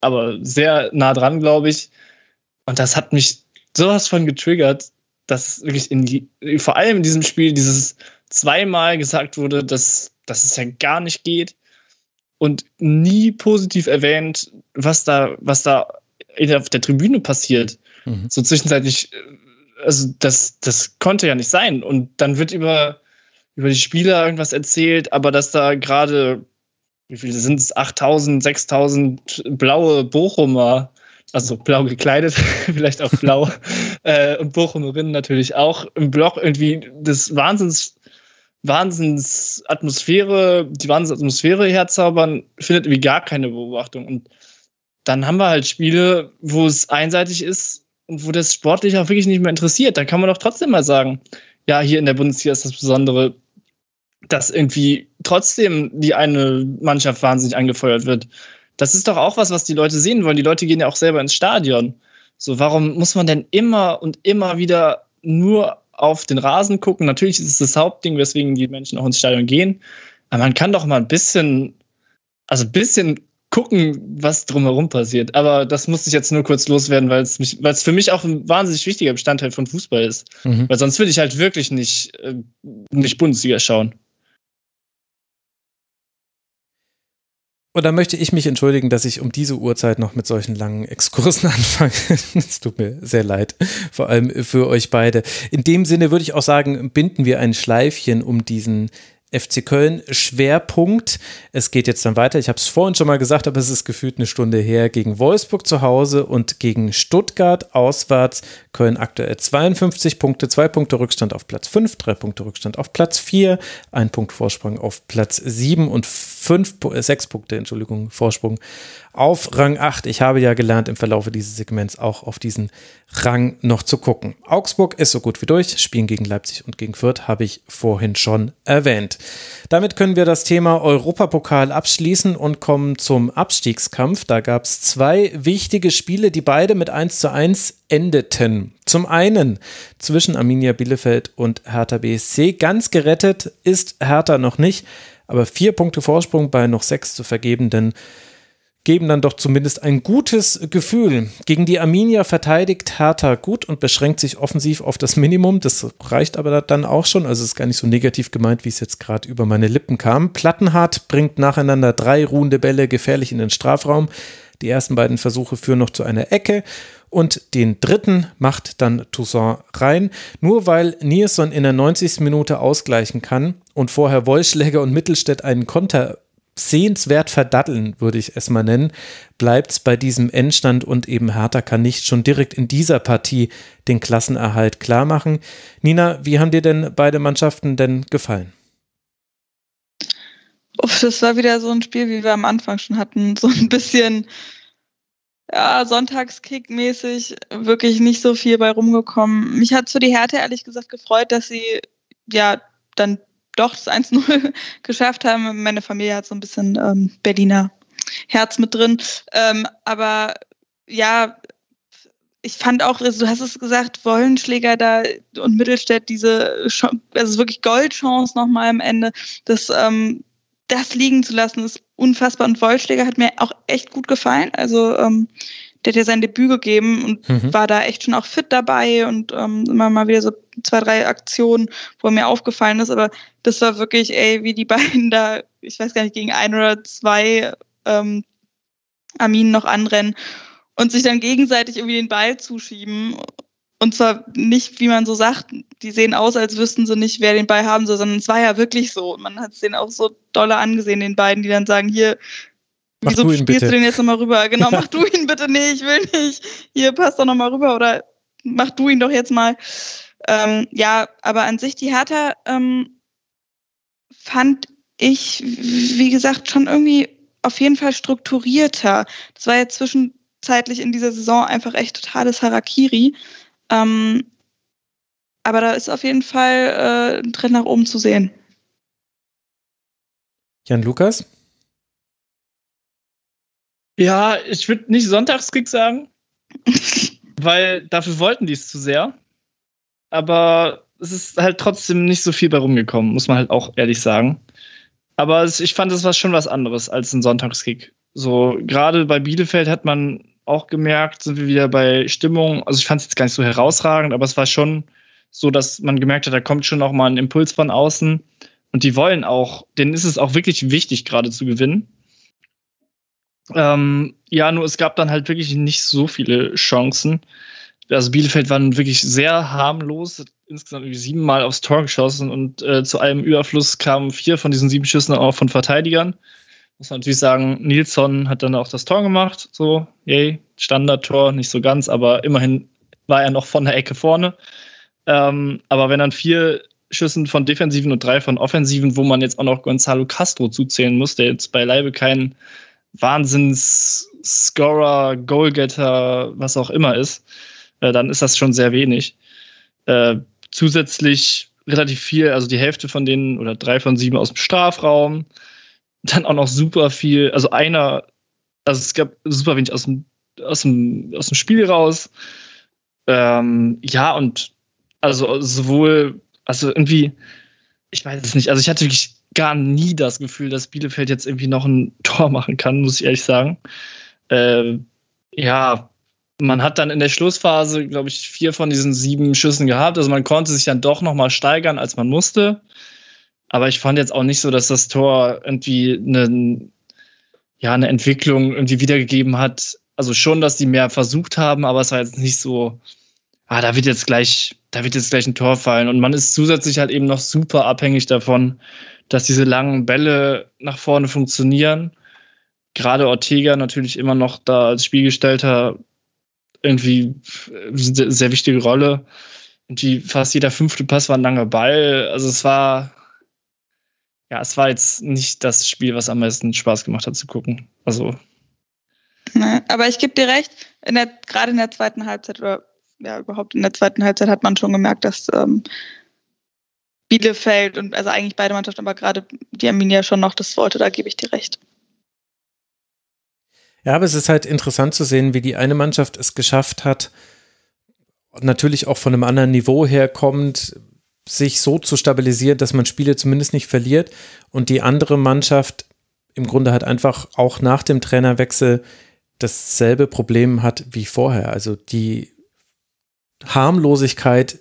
aber sehr nah dran, glaube ich. Und das hat mich sowas von getriggert, dass wirklich in die, vor allem in diesem Spiel dieses zweimal gesagt wurde, dass, dass es ja gar nicht geht und nie positiv erwähnt, was da, was da auf der Tribüne passiert. Mhm. So zwischenzeitlich, also das, das konnte ja nicht sein. Und dann wird über, über die Spieler irgendwas erzählt, aber dass da gerade, wie viele sind es, 8000, 6000 blaue Bochumer also blau gekleidet, [LAUGHS] vielleicht auch blau, [LAUGHS] äh, und Bochumerinnen natürlich auch, im Block irgendwie das Wahnsinns, Wahnsinnsatmosphäre, die Wahnsinnsatmosphäre herzaubern, findet irgendwie gar keine Beobachtung. Und dann haben wir halt Spiele, wo es einseitig ist und wo das sportlich auch wirklich nicht mehr interessiert. Da kann man doch trotzdem mal sagen, ja, hier in der Bundesliga ist das Besondere, dass irgendwie trotzdem die eine Mannschaft wahnsinnig angefeuert wird. Das ist doch auch was, was die Leute sehen wollen. Die Leute gehen ja auch selber ins Stadion. So, warum muss man denn immer und immer wieder nur auf den Rasen gucken? Natürlich ist es das Hauptding, weswegen die Menschen auch ins Stadion gehen. Aber man kann doch mal ein bisschen, also ein bisschen gucken, was drumherum passiert. Aber das musste ich jetzt nur kurz loswerden, weil es mich, weil es für mich auch ein wahnsinnig wichtiger Bestandteil von Fußball ist. Mhm. Weil sonst würde ich halt wirklich nicht, äh, nicht Bundesliga schauen. Und da möchte ich mich entschuldigen, dass ich um diese Uhrzeit noch mit solchen langen Exkursen [LAUGHS] anfange. Es tut mir sehr leid, vor allem für euch beide. In dem Sinne würde ich auch sagen, binden wir ein Schleifchen um diesen FC Köln Schwerpunkt. Es geht jetzt dann weiter. Ich habe es vorhin schon mal gesagt, aber es ist gefühlt eine Stunde her gegen Wolfsburg zu Hause und gegen Stuttgart auswärts. Köln aktuell 52 Punkte, zwei Punkte Rückstand auf Platz 5, drei Punkte Rückstand auf Platz 4, ein Punkt Vorsprung auf Platz 7 und fünf, äh, sechs Punkte, Entschuldigung, Vorsprung auf Rang 8. Ich habe ja gelernt, im Verlaufe dieses Segments auch auf diesen Rang noch zu gucken. Augsburg ist so gut wie durch. Spielen gegen Leipzig und gegen Fürth habe ich vorhin schon erwähnt. Damit können wir das Thema Europapokal abschließen und kommen zum Abstiegskampf. Da gab es zwei wichtige Spiele, die beide mit 1 zu 1 endeten. Zum einen zwischen Arminia Bielefeld und Hertha BSC. Ganz gerettet ist Hertha noch nicht, aber vier Punkte Vorsprung bei noch sechs zu vergebenden geben dann doch zumindest ein gutes Gefühl. Gegen die Arminia verteidigt Hertha gut und beschränkt sich offensiv auf das Minimum. Das reicht aber dann auch schon. Also ist gar nicht so negativ gemeint, wie es jetzt gerade über meine Lippen kam. Plattenhardt bringt nacheinander drei ruhende Bälle gefährlich in den Strafraum. Die ersten beiden Versuche führen noch zu einer Ecke und den dritten macht dann Toussaint rein. Nur weil Nilsson in der 90. Minute ausgleichen kann und vorher Wollschläger und Mittelstädt einen Konter sehenswert verdatteln, würde ich es mal nennen, bleibt es bei diesem Endstand und eben Hertha kann nicht schon direkt in dieser Partie den Klassenerhalt klar machen. Nina, wie haben dir denn beide Mannschaften denn gefallen? Uff, das war wieder so ein Spiel, wie wir am Anfang schon hatten. So ein bisschen, ja, Sonntagskick-mäßig, wirklich nicht so viel bei rumgekommen. Mich hat für die Härte ehrlich gesagt gefreut, dass sie ja dann doch das 1-0 [LAUGHS] geschafft haben. Meine Familie hat so ein bisschen ähm, Berliner Herz mit drin. Ähm, aber ja, ich fand auch, also du hast es gesagt, Wollenschläger da und Mittelstädt, diese, also wirklich Goldchance nochmal am Ende, das, ähm, das liegen zu lassen, ist unfassbar. Und Wollschläger hat mir auch echt gut gefallen. Also ähm, der hat ja sein Debüt gegeben und mhm. war da echt schon auch fit dabei und ähm, immer mal wieder so zwei, drei Aktionen, wo er mir aufgefallen ist. Aber das war wirklich, ey, wie die [LAUGHS] beiden da, ich weiß gar nicht, gegen ein oder zwei ähm, Arminen noch anrennen und sich dann gegenseitig irgendwie den Ball zuschieben. Und zwar nicht, wie man so sagt, die sehen aus, als wüssten sie nicht, wer den Ball haben soll, sondern es war ja wirklich so. Man hat es denen auch so dolle angesehen, den beiden, die dann sagen, hier, Mach Wieso spielst bitte. du den jetzt nochmal rüber? Genau, mach du ihn bitte. Nee, ich will nicht. Hier, passt doch nochmal rüber oder mach du ihn doch jetzt mal. Ähm, ja, aber an sich die Hertha ähm, fand ich, wie gesagt, schon irgendwie auf jeden Fall strukturierter. Das war ja zwischenzeitlich in dieser Saison einfach echt totales Harakiri. Ähm, aber da ist auf jeden Fall äh, ein Trend nach oben zu sehen. Jan Lukas? Ja, ich würde nicht Sonntagskick sagen, [LAUGHS] weil dafür wollten die es zu sehr. Aber es ist halt trotzdem nicht so viel bei rumgekommen, muss man halt auch ehrlich sagen. Aber ich fand, es war schon was anderes als ein Sonntagskick. So, gerade bei Bielefeld hat man auch gemerkt, sind wir wieder bei Stimmung. Also ich fand es jetzt gar nicht so herausragend, aber es war schon so, dass man gemerkt hat, da kommt schon auch mal ein Impuls von außen. Und die wollen auch, denen ist es auch wirklich wichtig, gerade zu gewinnen. Ähm, ja, nur es gab dann halt wirklich nicht so viele Chancen. Also Bielefeld war wirklich sehr harmlos, insgesamt irgendwie siebenmal aufs Tor geschossen und äh, zu einem Überfluss kamen vier von diesen sieben Schüssen auch von Verteidigern. Muss man natürlich sagen, Nilsson hat dann auch das Tor gemacht, so, yay, Standardtor, nicht so ganz, aber immerhin war er noch von der Ecke vorne. Ähm, aber wenn dann vier Schüssen von Defensiven und drei von Offensiven, wo man jetzt auch noch Gonzalo Castro zuzählen muss, der jetzt beileibe kein Wahnsinns-Scorer, Goalgetter, was auch immer ist, äh, dann ist das schon sehr wenig. Äh, zusätzlich relativ viel, also die Hälfte von denen oder drei von sieben aus dem Strafraum. Dann auch noch super viel, also einer, also es gab super wenig aus dem, aus dem, aus dem Spiel raus. Ähm, ja, und also sowohl, also irgendwie, ich weiß es nicht, also ich hatte wirklich gar nie das Gefühl, dass Bielefeld jetzt irgendwie noch ein [LAUGHS] Tor machen kann, muss ich ehrlich sagen. Äh, ja, man hat dann in der Schlussphase, glaube ich, vier von diesen sieben Schüssen gehabt. Also man konnte sich dann doch noch mal steigern, als man musste. Aber ich fand jetzt auch nicht so, dass das Tor irgendwie eine, ja, eine Entwicklung irgendwie wiedergegeben hat. Also schon, dass die mehr versucht haben, aber es war jetzt nicht so, ah, da wird jetzt gleich, da wird jetzt gleich ein Tor fallen. Und man ist zusätzlich halt eben noch super abhängig davon, dass diese langen Bälle nach vorne funktionieren. Gerade Ortega natürlich immer noch da als Spielgestalter irgendwie sehr wichtige Rolle. Irgendwie fast jeder fünfte Pass war ein langer Ball. Also es war, ja, es war jetzt nicht das Spiel, was am meisten Spaß gemacht hat zu gucken. Also. Nee, aber ich gebe dir recht, in der, gerade in der zweiten Halbzeit oder ja, überhaupt in der zweiten Halbzeit hat man schon gemerkt, dass ähm, Bielefeld und also eigentlich beide Mannschaften, aber gerade die Arminia schon noch das wollte, da gebe ich dir recht. Ja, aber es ist halt interessant zu sehen, wie die eine Mannschaft es geschafft hat, natürlich auch von einem anderen Niveau her kommt, sich so zu stabilisieren, dass man Spiele zumindest nicht verliert und die andere Mannschaft im Grunde halt einfach auch nach dem Trainerwechsel dasselbe Problem hat wie vorher. Also die Harmlosigkeit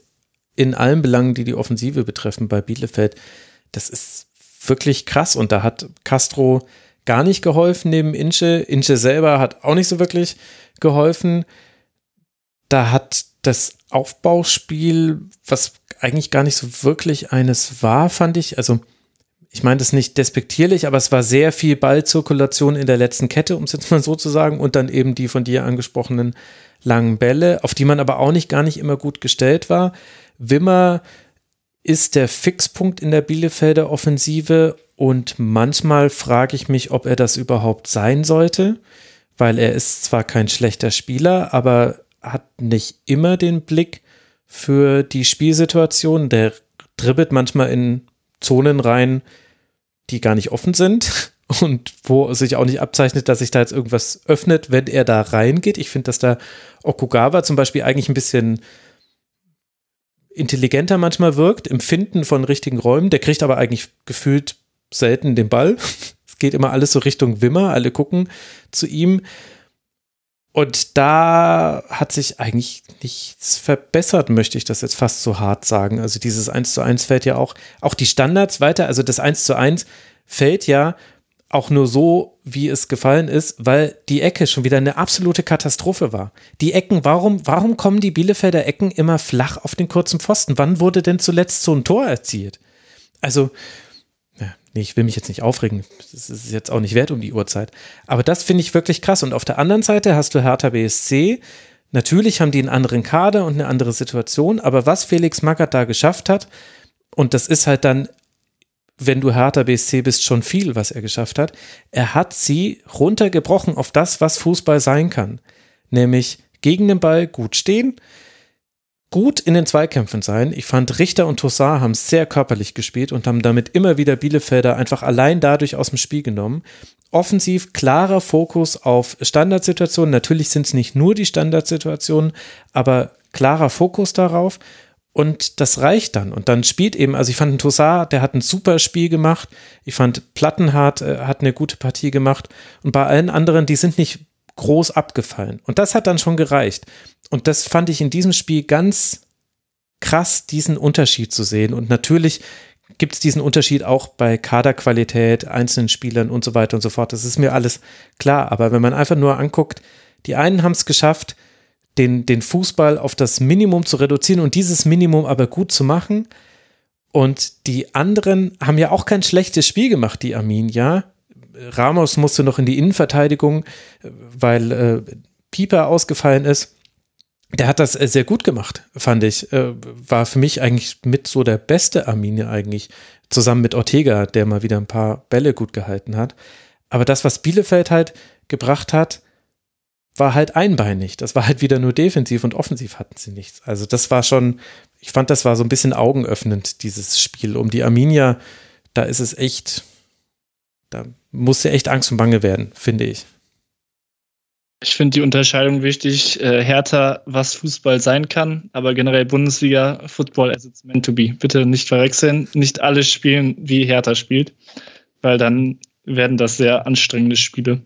in allen Belangen, die die Offensive betreffen bei Bielefeld, das ist wirklich krass und da hat Castro gar nicht geholfen neben Inche. Inche selber hat auch nicht so wirklich geholfen. Da hat das Aufbauspiel, was eigentlich gar nicht so wirklich eines war, fand ich. Also, ich meine das nicht despektierlich, aber es war sehr viel Ballzirkulation in der letzten Kette, um es jetzt mal so zu sagen, und dann eben die von dir angesprochenen langen Bälle, auf die man aber auch nicht gar nicht immer gut gestellt war. Wimmer ist der Fixpunkt in der Bielefelder Offensive und manchmal frage ich mich, ob er das überhaupt sein sollte, weil er ist zwar kein schlechter Spieler, aber hat nicht immer den Blick für die Spielsituation. Der dribbelt manchmal in Zonen rein, die gar nicht offen sind [LAUGHS] und wo sich auch nicht abzeichnet, dass sich da jetzt irgendwas öffnet, wenn er da reingeht. Ich finde, dass da Okugawa zum Beispiel eigentlich ein bisschen intelligenter manchmal wirkt, im Finden von richtigen Räumen. Der kriegt aber eigentlich gefühlt selten den Ball. [LAUGHS] Es geht immer alles so Richtung Wimmer, alle gucken zu ihm. Und da hat sich eigentlich nichts verbessert, möchte ich das jetzt fast so hart sagen. Also dieses 1 zu 1 fällt ja auch, auch die Standards weiter, also das 1 zu 1 fällt ja auch nur so, wie es gefallen ist, weil die Ecke schon wieder eine absolute Katastrophe war. Die Ecken, warum, warum kommen die Bielefelder Ecken immer flach auf den kurzen Pfosten? Wann wurde denn zuletzt so ein Tor erzielt? Also, nee, ich will mich jetzt nicht aufregen, das ist jetzt auch nicht wert um die Uhrzeit. Aber das finde ich wirklich krass. Und auf der anderen Seite hast du Hertha BSC. Natürlich haben die einen anderen Kader und eine andere Situation, aber was Felix Magath da geschafft hat, und das ist halt dann, wenn du Hertha BSC bist, schon viel, was er geschafft hat. Er hat sie runtergebrochen auf das, was Fußball sein kann. Nämlich gegen den Ball gut stehen, gut in den Zweikämpfen sein. Ich fand, Richter und Tossar haben sehr körperlich gespielt und haben damit immer wieder Bielefelder einfach allein dadurch aus dem Spiel genommen. Offensiv klarer Fokus auf Standardsituationen. Natürlich sind es nicht nur die Standardsituationen, aber klarer Fokus darauf. Und das reicht dann. Und dann spielt eben, also ich fand Tossar, der hat ein super Spiel gemacht. Ich fand Plattenhardt äh, hat eine gute Partie gemacht. Und bei allen anderen, die sind nicht groß abgefallen. Und das hat dann schon gereicht. Und das fand ich in diesem Spiel ganz krass, diesen Unterschied zu sehen. Und natürlich gibt es diesen Unterschied auch bei Kaderqualität, einzelnen Spielern und so weiter und so fort. Das ist mir alles klar. Aber wenn man einfach nur anguckt, die einen haben es geschafft, den, den Fußball auf das Minimum zu reduzieren und dieses Minimum aber gut zu machen. Und die anderen haben ja auch kein schlechtes Spiel gemacht, die Arminia. Ramos musste noch in die Innenverteidigung, weil äh, Pieper ausgefallen ist. Der hat das äh, sehr gut gemacht, fand ich. Äh, war für mich eigentlich mit so der beste Arminia eigentlich, zusammen mit Ortega, der mal wieder ein paar Bälle gut gehalten hat. Aber das, was Bielefeld halt gebracht hat, war halt einbeinig. Das war halt wieder nur defensiv und offensiv hatten sie nichts. Also das war schon ich fand, das war so ein bisschen augenöffnend, dieses Spiel. Um die Arminia, da ist es echt, da muss ja echt Angst und Bange werden, finde ich. Ich finde die Unterscheidung wichtig. Äh, Hertha, was Fußball sein kann, aber generell Bundesliga, Football as it's meant to be. Bitte nicht verwechseln. Nicht alle spielen, wie Hertha spielt, weil dann werden das sehr anstrengende Spiele.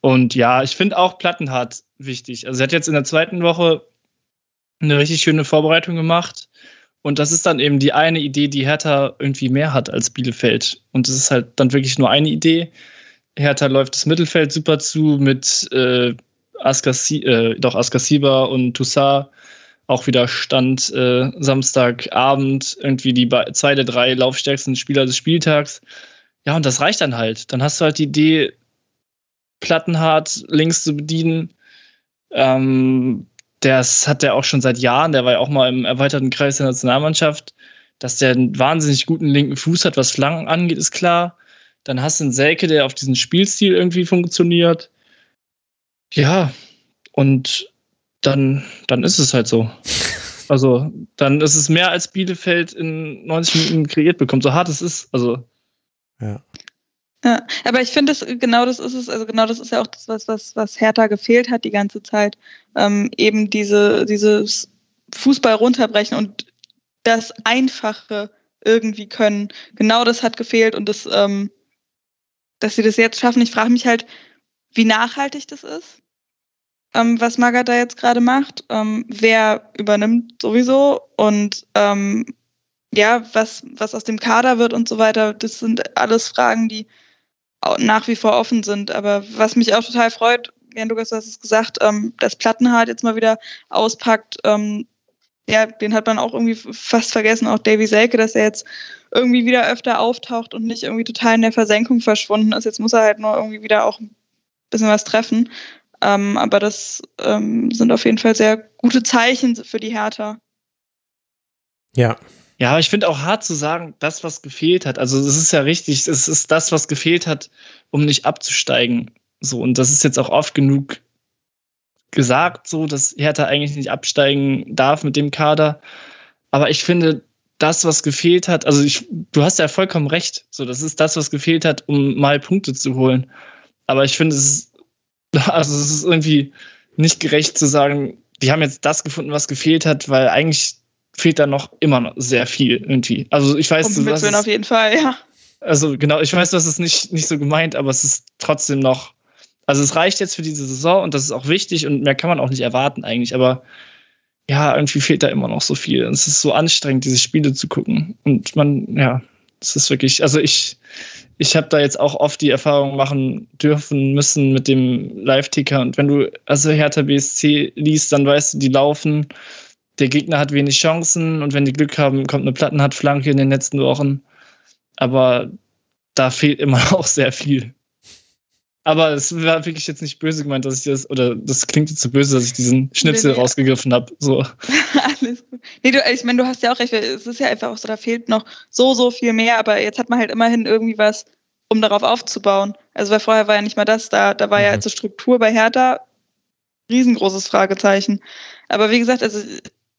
Und ja, ich finde auch Plattenhardt wichtig. Also, er hat jetzt in der zweiten Woche eine richtig schöne Vorbereitung gemacht. Und das ist dann eben die eine Idee, die Hertha irgendwie mehr hat als Bielefeld. Und es ist halt dann wirklich nur eine Idee. Hertha läuft das Mittelfeld super zu mit äh, Askasi, äh, doch Askasiba und Toussaint. Auch wieder Stand äh, Samstagabend, irgendwie die zwei der drei laufstärksten Spieler des Spieltags. Ja, und das reicht dann halt. Dann hast du halt die Idee, Plattenhart links zu bedienen. Ähm, das hat er auch schon seit Jahren, der war ja auch mal im erweiterten Kreis der Nationalmannschaft. Dass der einen wahnsinnig guten linken Fuß hat, was Flanken angeht, ist klar. Dann hast du einen Selke, der auf diesen Spielstil irgendwie funktioniert. Ja, und dann, dann ist es halt so. [LAUGHS] Also, dann ist es mehr als Bielefeld in 90 Minuten kreiert bekommt, so hart es ist. Also. Ja. Ja, aber ich finde, genau das ist es, also genau das ist ja auch das, was, was, was Hertha gefehlt hat die ganze Zeit. Ähm, eben diese, dieses Fußball runterbrechen und das Einfache irgendwie können. Genau das hat gefehlt und das, ähm, dass sie das jetzt schaffen. Ich frage mich halt, wie nachhaltig das ist, ähm, was Magath da jetzt gerade macht. Ähm, wer übernimmt sowieso und ähm, ja, was, was aus dem Kader wird und so weiter. Das sind alles Fragen, die nach wie vor offen sind. Aber was mich auch total freut, Jan Lukas, du hast es gesagt, ähm, dass Plattenhardt jetzt mal wieder auspackt. Ja, den hat man auch irgendwie fast vergessen, auch Davy Selke, dass er jetzt irgendwie wieder öfter auftaucht und nicht irgendwie total in der Versenkung verschwunden ist. Jetzt muss er halt nur irgendwie wieder auch ein bisschen was treffen. Ähm, aber das ähm, sind auf jeden Fall sehr gute Zeichen für die Hertha. Ja. Ja, ich finde auch hart zu sagen, das, was gefehlt hat. Also, es ist ja richtig, es ist das, was gefehlt hat, um nicht abzusteigen. So, und das ist jetzt auch oft genug gesagt, so, dass Hertha eigentlich nicht absteigen darf mit dem Kader. Aber ich finde, das, was gefehlt hat, also ich, du hast ja vollkommen recht. So, das ist das, was gefehlt hat, um mal Punkte zu holen. Aber ich finde, es ist, [LAUGHS] also es ist irgendwie nicht gerecht zu sagen, die haben jetzt das gefunden, was gefehlt hat, weil eigentlich fehlt da noch immer noch sehr viel irgendwie. Also ich weiß, um was auf jeden Fall, ja. Also genau, ich weiß, das ist nicht, nicht so gemeint, aber es ist trotzdem noch also es reicht jetzt für diese Saison und das ist auch wichtig und mehr kann man auch nicht erwarten eigentlich. Aber ja, irgendwie fehlt da immer noch so viel. Es ist so anstrengend, diese Spiele zu gucken. Und man, ja, es ist wirklich, also ich, ich habe da jetzt auch oft die Erfahrung machen dürfen müssen mit dem Live-Ticker. Und wenn du also Hertha BSC liest, dann weißt du, die laufen. Der Gegner hat wenig Chancen und wenn die Glück haben, kommt eine Plattenhartflanke in den letzten Wochen. Aber da fehlt immer [LAUGHS] auch sehr viel. Aber es war wirklich jetzt nicht böse gemeint, dass ich das, oder das klingt jetzt so böse, dass ich diesen Schnipsel nee, nee. rausgegriffen habe. So. [LAUGHS] Alles gut. Nee, du, ich meine, du hast ja auch recht, es ist ja einfach auch so, da fehlt noch so, so viel mehr, aber jetzt hat man halt immerhin irgendwie was, um darauf aufzubauen. Also weil vorher war ja nicht mal das da, da war mhm. ja als Struktur bei Hertha riesengroßes Fragezeichen. Aber wie gesagt, also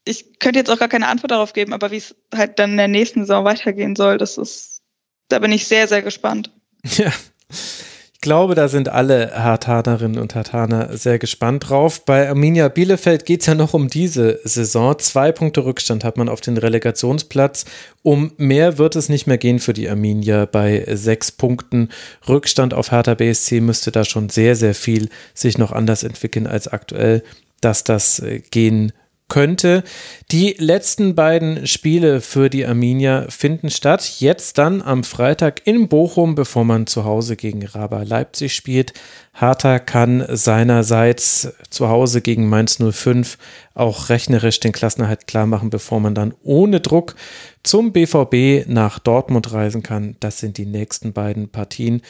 ich könnte jetzt auch gar keine Antwort darauf geben, aber wie es halt dann in der nächsten Saison weitergehen soll, das ist, da bin ich sehr, sehr gespannt. Ja, [LAUGHS] [LAUGHS] glaube, da sind alle Hartanerinnen und Hartaner sehr gespannt drauf. Bei Arminia Bielefeld geht es ja noch um diese Saison. Zwei Punkte Rückstand hat man auf den Relegationsplatz. Um mehr wird es nicht mehr gehen für die Arminia. Bei sechs Punkten Rückstand auf Hertha BSC müsste da schon sehr, sehr viel sich noch anders entwickeln als aktuell, dass das äh, gehen könnte. Die letzten beiden Spiele für die Arminia finden statt. Jetzt dann am Freitag in Bochum, bevor man zu Hause gegen Raba Leipzig spielt. Harter kann seinerseits zu Hause gegen Mainz 05 auch rechnerisch den Klassenerhalt klar machen, bevor man dann ohne Druck zum BVB nach Dortmund reisen kann. Das sind die nächsten beiden Partien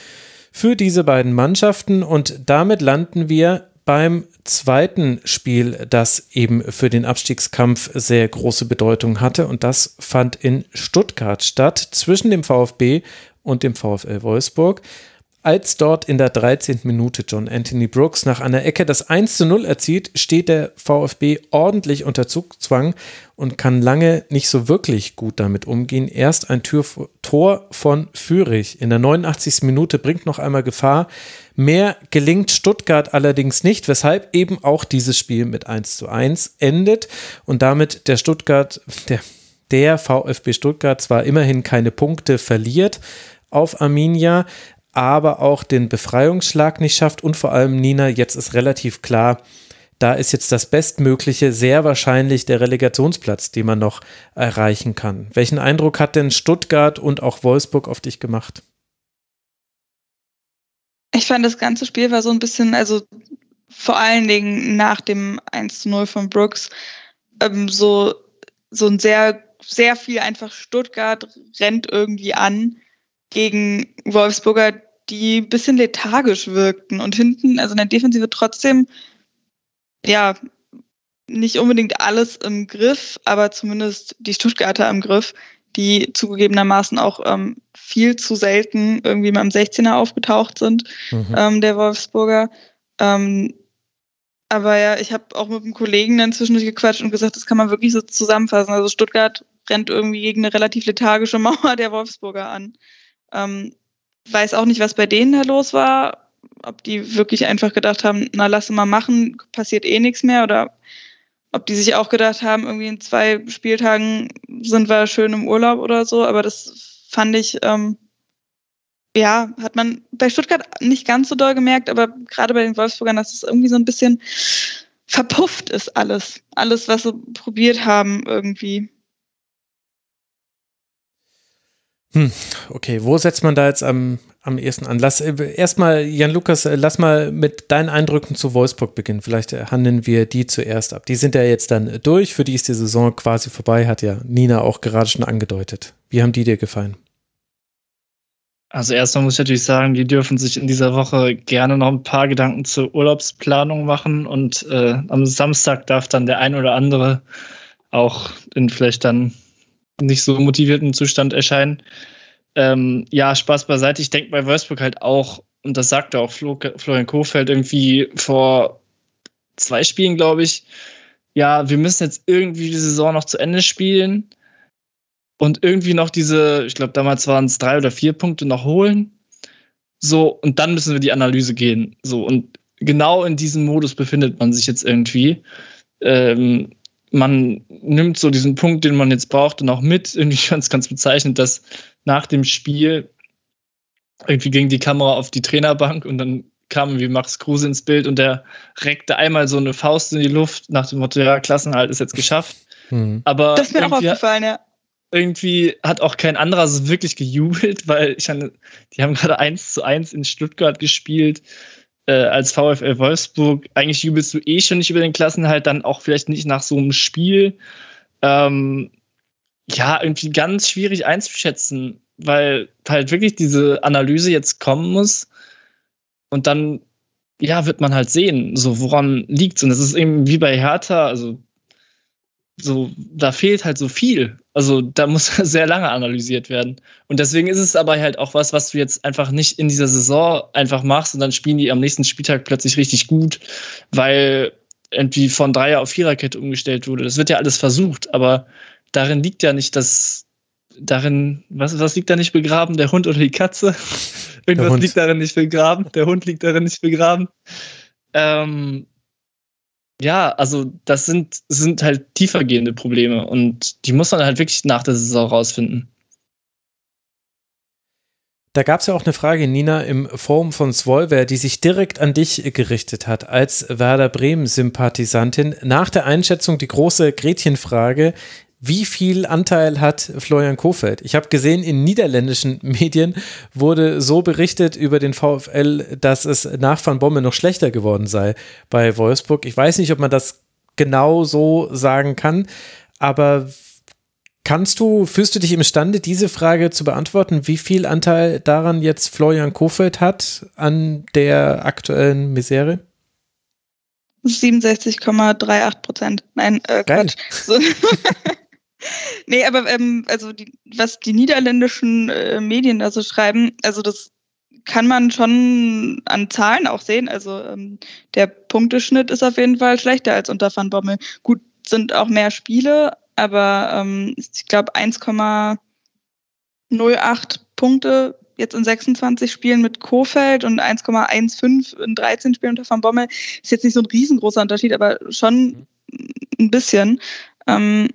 für diese beiden Mannschaften und damit landen wir beim zweiten Spiel, das eben für den Abstiegskampf sehr große Bedeutung hatte. Und das fand in Stuttgart statt, zwischen dem VfB und dem VfL Wolfsburg. Als dort in der 13. Minute John Anthony Brooks nach einer Ecke das 1 zu 0 erzielt, steht der VfB ordentlich unter Zugzwang und kann lange nicht so wirklich gut damit umgehen. Erst ein Tür Tor von Fürich in der 89. Minute bringt noch einmal Gefahr. Mehr gelingt Stuttgart allerdings nicht, weshalb eben auch dieses Spiel mit 1 zu 1 endet und damit der Stuttgart, der, der VfB Stuttgart zwar immerhin keine Punkte verliert auf Arminia, aber auch den Befreiungsschlag nicht schafft und vor allem Nina, jetzt ist relativ klar, da ist jetzt das Bestmögliche sehr wahrscheinlich der Relegationsplatz, den man noch erreichen kann. Welchen Eindruck hat denn Stuttgart und auch Wolfsburg auf dich gemacht? Ich fand, das ganze Spiel war so ein bisschen, also vor allen Dingen nach dem 1 zu 0 von Brooks, ähm, so, so ein sehr, sehr viel einfach Stuttgart rennt irgendwie an gegen Wolfsburger, die ein bisschen lethargisch wirkten und hinten, also in der Defensive trotzdem, ja, nicht unbedingt alles im Griff, aber zumindest die Stuttgarter im Griff, die zugegebenermaßen auch ähm, viel zu selten irgendwie mal im 16er aufgetaucht sind, mhm. ähm, der Wolfsburger. Ähm, aber ja, ich habe auch mit einem Kollegen dann zwischendurch gequatscht und gesagt, das kann man wirklich so zusammenfassen. Also Stuttgart rennt irgendwie gegen eine relativ lethargische [LAUGHS] Mauer der Wolfsburger an. Ähm, weiß auch nicht, was bei denen da los war. Ob die wirklich einfach gedacht haben, na, lass mal machen, passiert eh nichts mehr. Oder ob die sich auch gedacht haben, irgendwie in zwei Spieltagen sind wir schön im Urlaub oder so. Aber das fand ich, ähm, ja, hat man bei Stuttgart nicht ganz so doll gemerkt, aber gerade bei den Wolfsburgern, dass es irgendwie so ein bisschen verpufft ist alles. Alles, was sie probiert haben, irgendwie. Hm, okay, wo setzt man da jetzt am, am ehesten an? Lass äh, erstmal, Jan Lukas, äh, lass mal mit deinen Eindrücken zu Wolfsburg beginnen. Vielleicht äh, handeln wir die zuerst ab. Die sind ja jetzt dann durch, für die ist die Saison quasi vorbei, hat ja Nina auch gerade schon angedeutet. Wie haben die dir gefallen? Also erstmal muss ich natürlich sagen, die dürfen sich in dieser Woche gerne noch ein paar Gedanken zur Urlaubsplanung machen und äh, am Samstag darf dann der ein oder andere auch in vielleicht dann nicht so motivierten Zustand erscheinen. Ähm, ja, Spaß beiseite. Ich denke bei Wolfsburg halt auch, und das sagte auch Flo, Florian Kohfeldt irgendwie vor zwei Spielen, glaube ich, ja, wir müssen jetzt irgendwie die Saison noch zu Ende spielen und irgendwie noch diese, ich glaube, damals waren es drei oder vier Punkte noch holen. So, und dann müssen wir die Analyse gehen. So, und genau in diesem Modus befindet man sich jetzt irgendwie. Ähm, man nimmt so diesen Punkt, den man jetzt braucht, und auch mit. Irgendwie [LAUGHS] ganz, ganz bezeichnet, dass nach dem Spiel irgendwie ging die Kamera auf die Trainerbank und dann kam wie Max Kruse ins Bild und der reckte einmal so eine Faust in die Luft nach dem Motto, ja, Klassenhalt ist jetzt geschafft. Mhm. Aber das ist mir auch aufgefallen, ja. Irgendwie hat auch kein anderer so wirklich gejubelt, [LAUGHS] weil ich meine, die haben gerade eins zu eins in Stuttgart gespielt äh, als VfL Wolfsburg, eigentlich jubelst du eh schon nicht über den Klassenhalt, dann auch vielleicht nicht nach so einem Spiel. Ähm, ja, irgendwie ganz schwierig einzuschätzen, weil halt wirklich diese Analyse jetzt kommen muss und dann, ja, wird man halt sehen, so woran liegt's. Und das ist eben wie bei Hertha, also so, da fehlt halt so viel. Also da muss [LAUGHS] sehr lange analysiert werden. Und deswegen ist es aber halt auch was, was du jetzt einfach nicht in dieser Saison einfach machst und dann spielen die am nächsten Spieltag plötzlich richtig gut, weil irgendwie von Dreier auf Viererkette umgestellt wurde. Das wird ja alles versucht, aber darin liegt ja nicht das, darin, was, was liegt da nicht begraben? Der Hund oder die Katze? [LAUGHS] Irgendwas liegt darin nicht begraben. Der Hund liegt darin nicht begraben. Ähm, ja, also das sind, sind halt tiefergehende Probleme und die muss man halt wirklich nach der Saison rausfinden. Da gab es ja auch eine Frage, Nina, im Forum von Svolver, die sich direkt an dich gerichtet hat, als Werder Bremen-Sympathisantin. Nach der Einschätzung die große Gretchenfrage, wie viel Anteil hat Florian Kofeld? Ich habe gesehen, in niederländischen [LAUGHS] Medien wurde so berichtet über den VfL, dass es nach Van Bommel noch schlechter geworden sei bei Wolfsburg. Ich weiß nicht, ob man das genau so sagen kann, aber kannst du, fühlst du dich imstande, diese Frage zu beantworten, wie viel Anteil daran jetzt Florian Kofeld hat an der aktuellen Misere? 67,38 Prozent. Nein, äh, Quatsch. So. [LAUGHS] nee, aber ähm, also die, was die niederländischen äh, Medien da so schreiben, also das kann man schon an Zahlen auch sehen. Also ähm, der Punkteschnitt ist auf jeden Fall schlechter als unter Van Bommel. Gut, sind auch mehr Spiele, aber ähm, ich glaube 1,08 Punkte jetzt in 26 Spielen mit Kofeld und 1,15 in 13 Spielen unter Van Bommel ist jetzt nicht so ein riesengroßer Unterschied, aber schon ein bisschen. Ähm,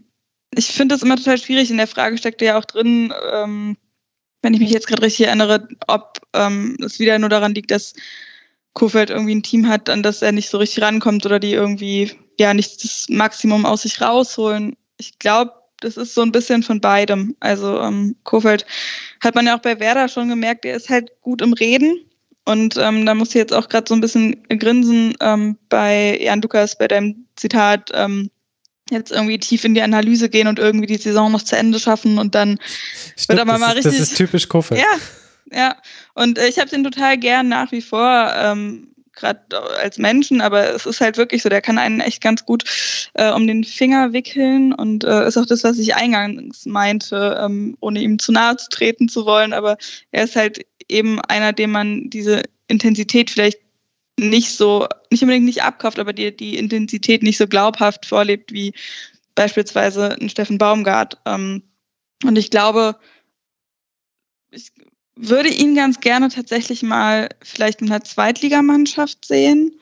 ich finde es immer total schwierig. In der Frage steckte ja auch drin, ähm, wenn ich mich jetzt gerade richtig erinnere, ob ähm, es wieder nur daran liegt, dass Kofeld irgendwie ein Team hat, an das er nicht so richtig rankommt oder die irgendwie ja nicht das Maximum aus sich rausholen. Ich glaube, das ist so ein bisschen von beidem. Also ähm, Kofeld hat man ja auch bei Werder schon gemerkt, er ist halt gut im Reden. Und ähm, da muss ich jetzt auch gerade so ein bisschen grinsen ähm, bei Jan Lukas, bei deinem Zitat, ähm, jetzt irgendwie tief in die Analyse gehen und irgendwie die Saison noch zu Ende schaffen und dann Stimmt, wird aber mal ist, richtig. Das ist typisch Kofeld. Ja, ja. Und äh, ich habe den total gern nach wie vor, ähm, gerade als Menschen, aber es ist halt wirklich so, der kann einen echt ganz gut äh, um den Finger wickeln und äh, ist auch das, was ich eingangs meinte, ähm, ohne ihm zu nahe zu treten zu wollen, aber er ist halt eben einer, dem man diese Intensität vielleicht nicht so, nicht unbedingt nicht abkauft, aber die, die Intensität nicht so glaubhaft vorlebt wie beispielsweise ein Steffen Baumgart. Ähm, und ich glaube, ich würde ihn ganz gerne tatsächlich mal vielleicht in einer Zweitligamannschaft sehen,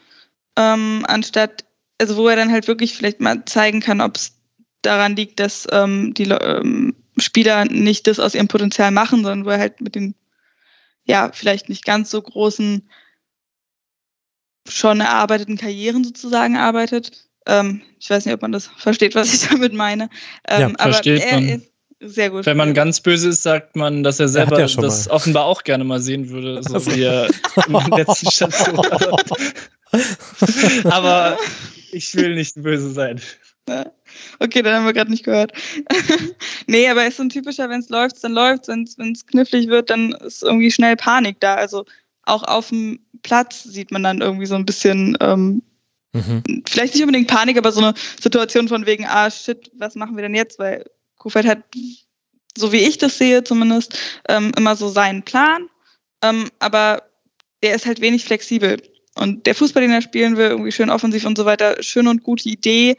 ähm, anstatt, also wo er dann halt wirklich vielleicht mal zeigen kann, ob es daran liegt, dass ähm, die ähm, Spieler nicht das aus ihrem Potenzial machen, sondern wo er halt mit den, ja, vielleicht nicht ganz so großen schon erarbeiteten Karrieren sozusagen arbeitet. Ähm, ich weiß nicht, ob man das versteht, was ich [LAUGHS] damit meine. Ähm, ja, versteht aber er man. Ist sehr gut. Wenn man ganz böse ist, sagt man, dass er selber er ja das mal. offenbar auch gerne mal sehen würde, [LAUGHS] so also. wie er in den letzten Station [LAUGHS] aber ich will nicht böse sein. Okay, dann haben wir gerade nicht gehört. nee, aber er ist so ein typischer, wenn es läuft, dann läuft Wenn es knifflig wird, dann ist irgendwie schnell Panik da. Also auch auf dem Platz sieht man dann irgendwie so ein bisschen, ähm, mhm. vielleicht nicht unbedingt Panik, aber so eine Situation von wegen, ah shit, was machen wir denn jetzt? Weil Kofeld hat, so wie ich das sehe zumindest, ähm, immer so seinen Plan, ähm, aber der ist halt wenig flexibel. Und der Fußball, den er spielen will, irgendwie schön offensiv und so weiter, schön und gute Idee,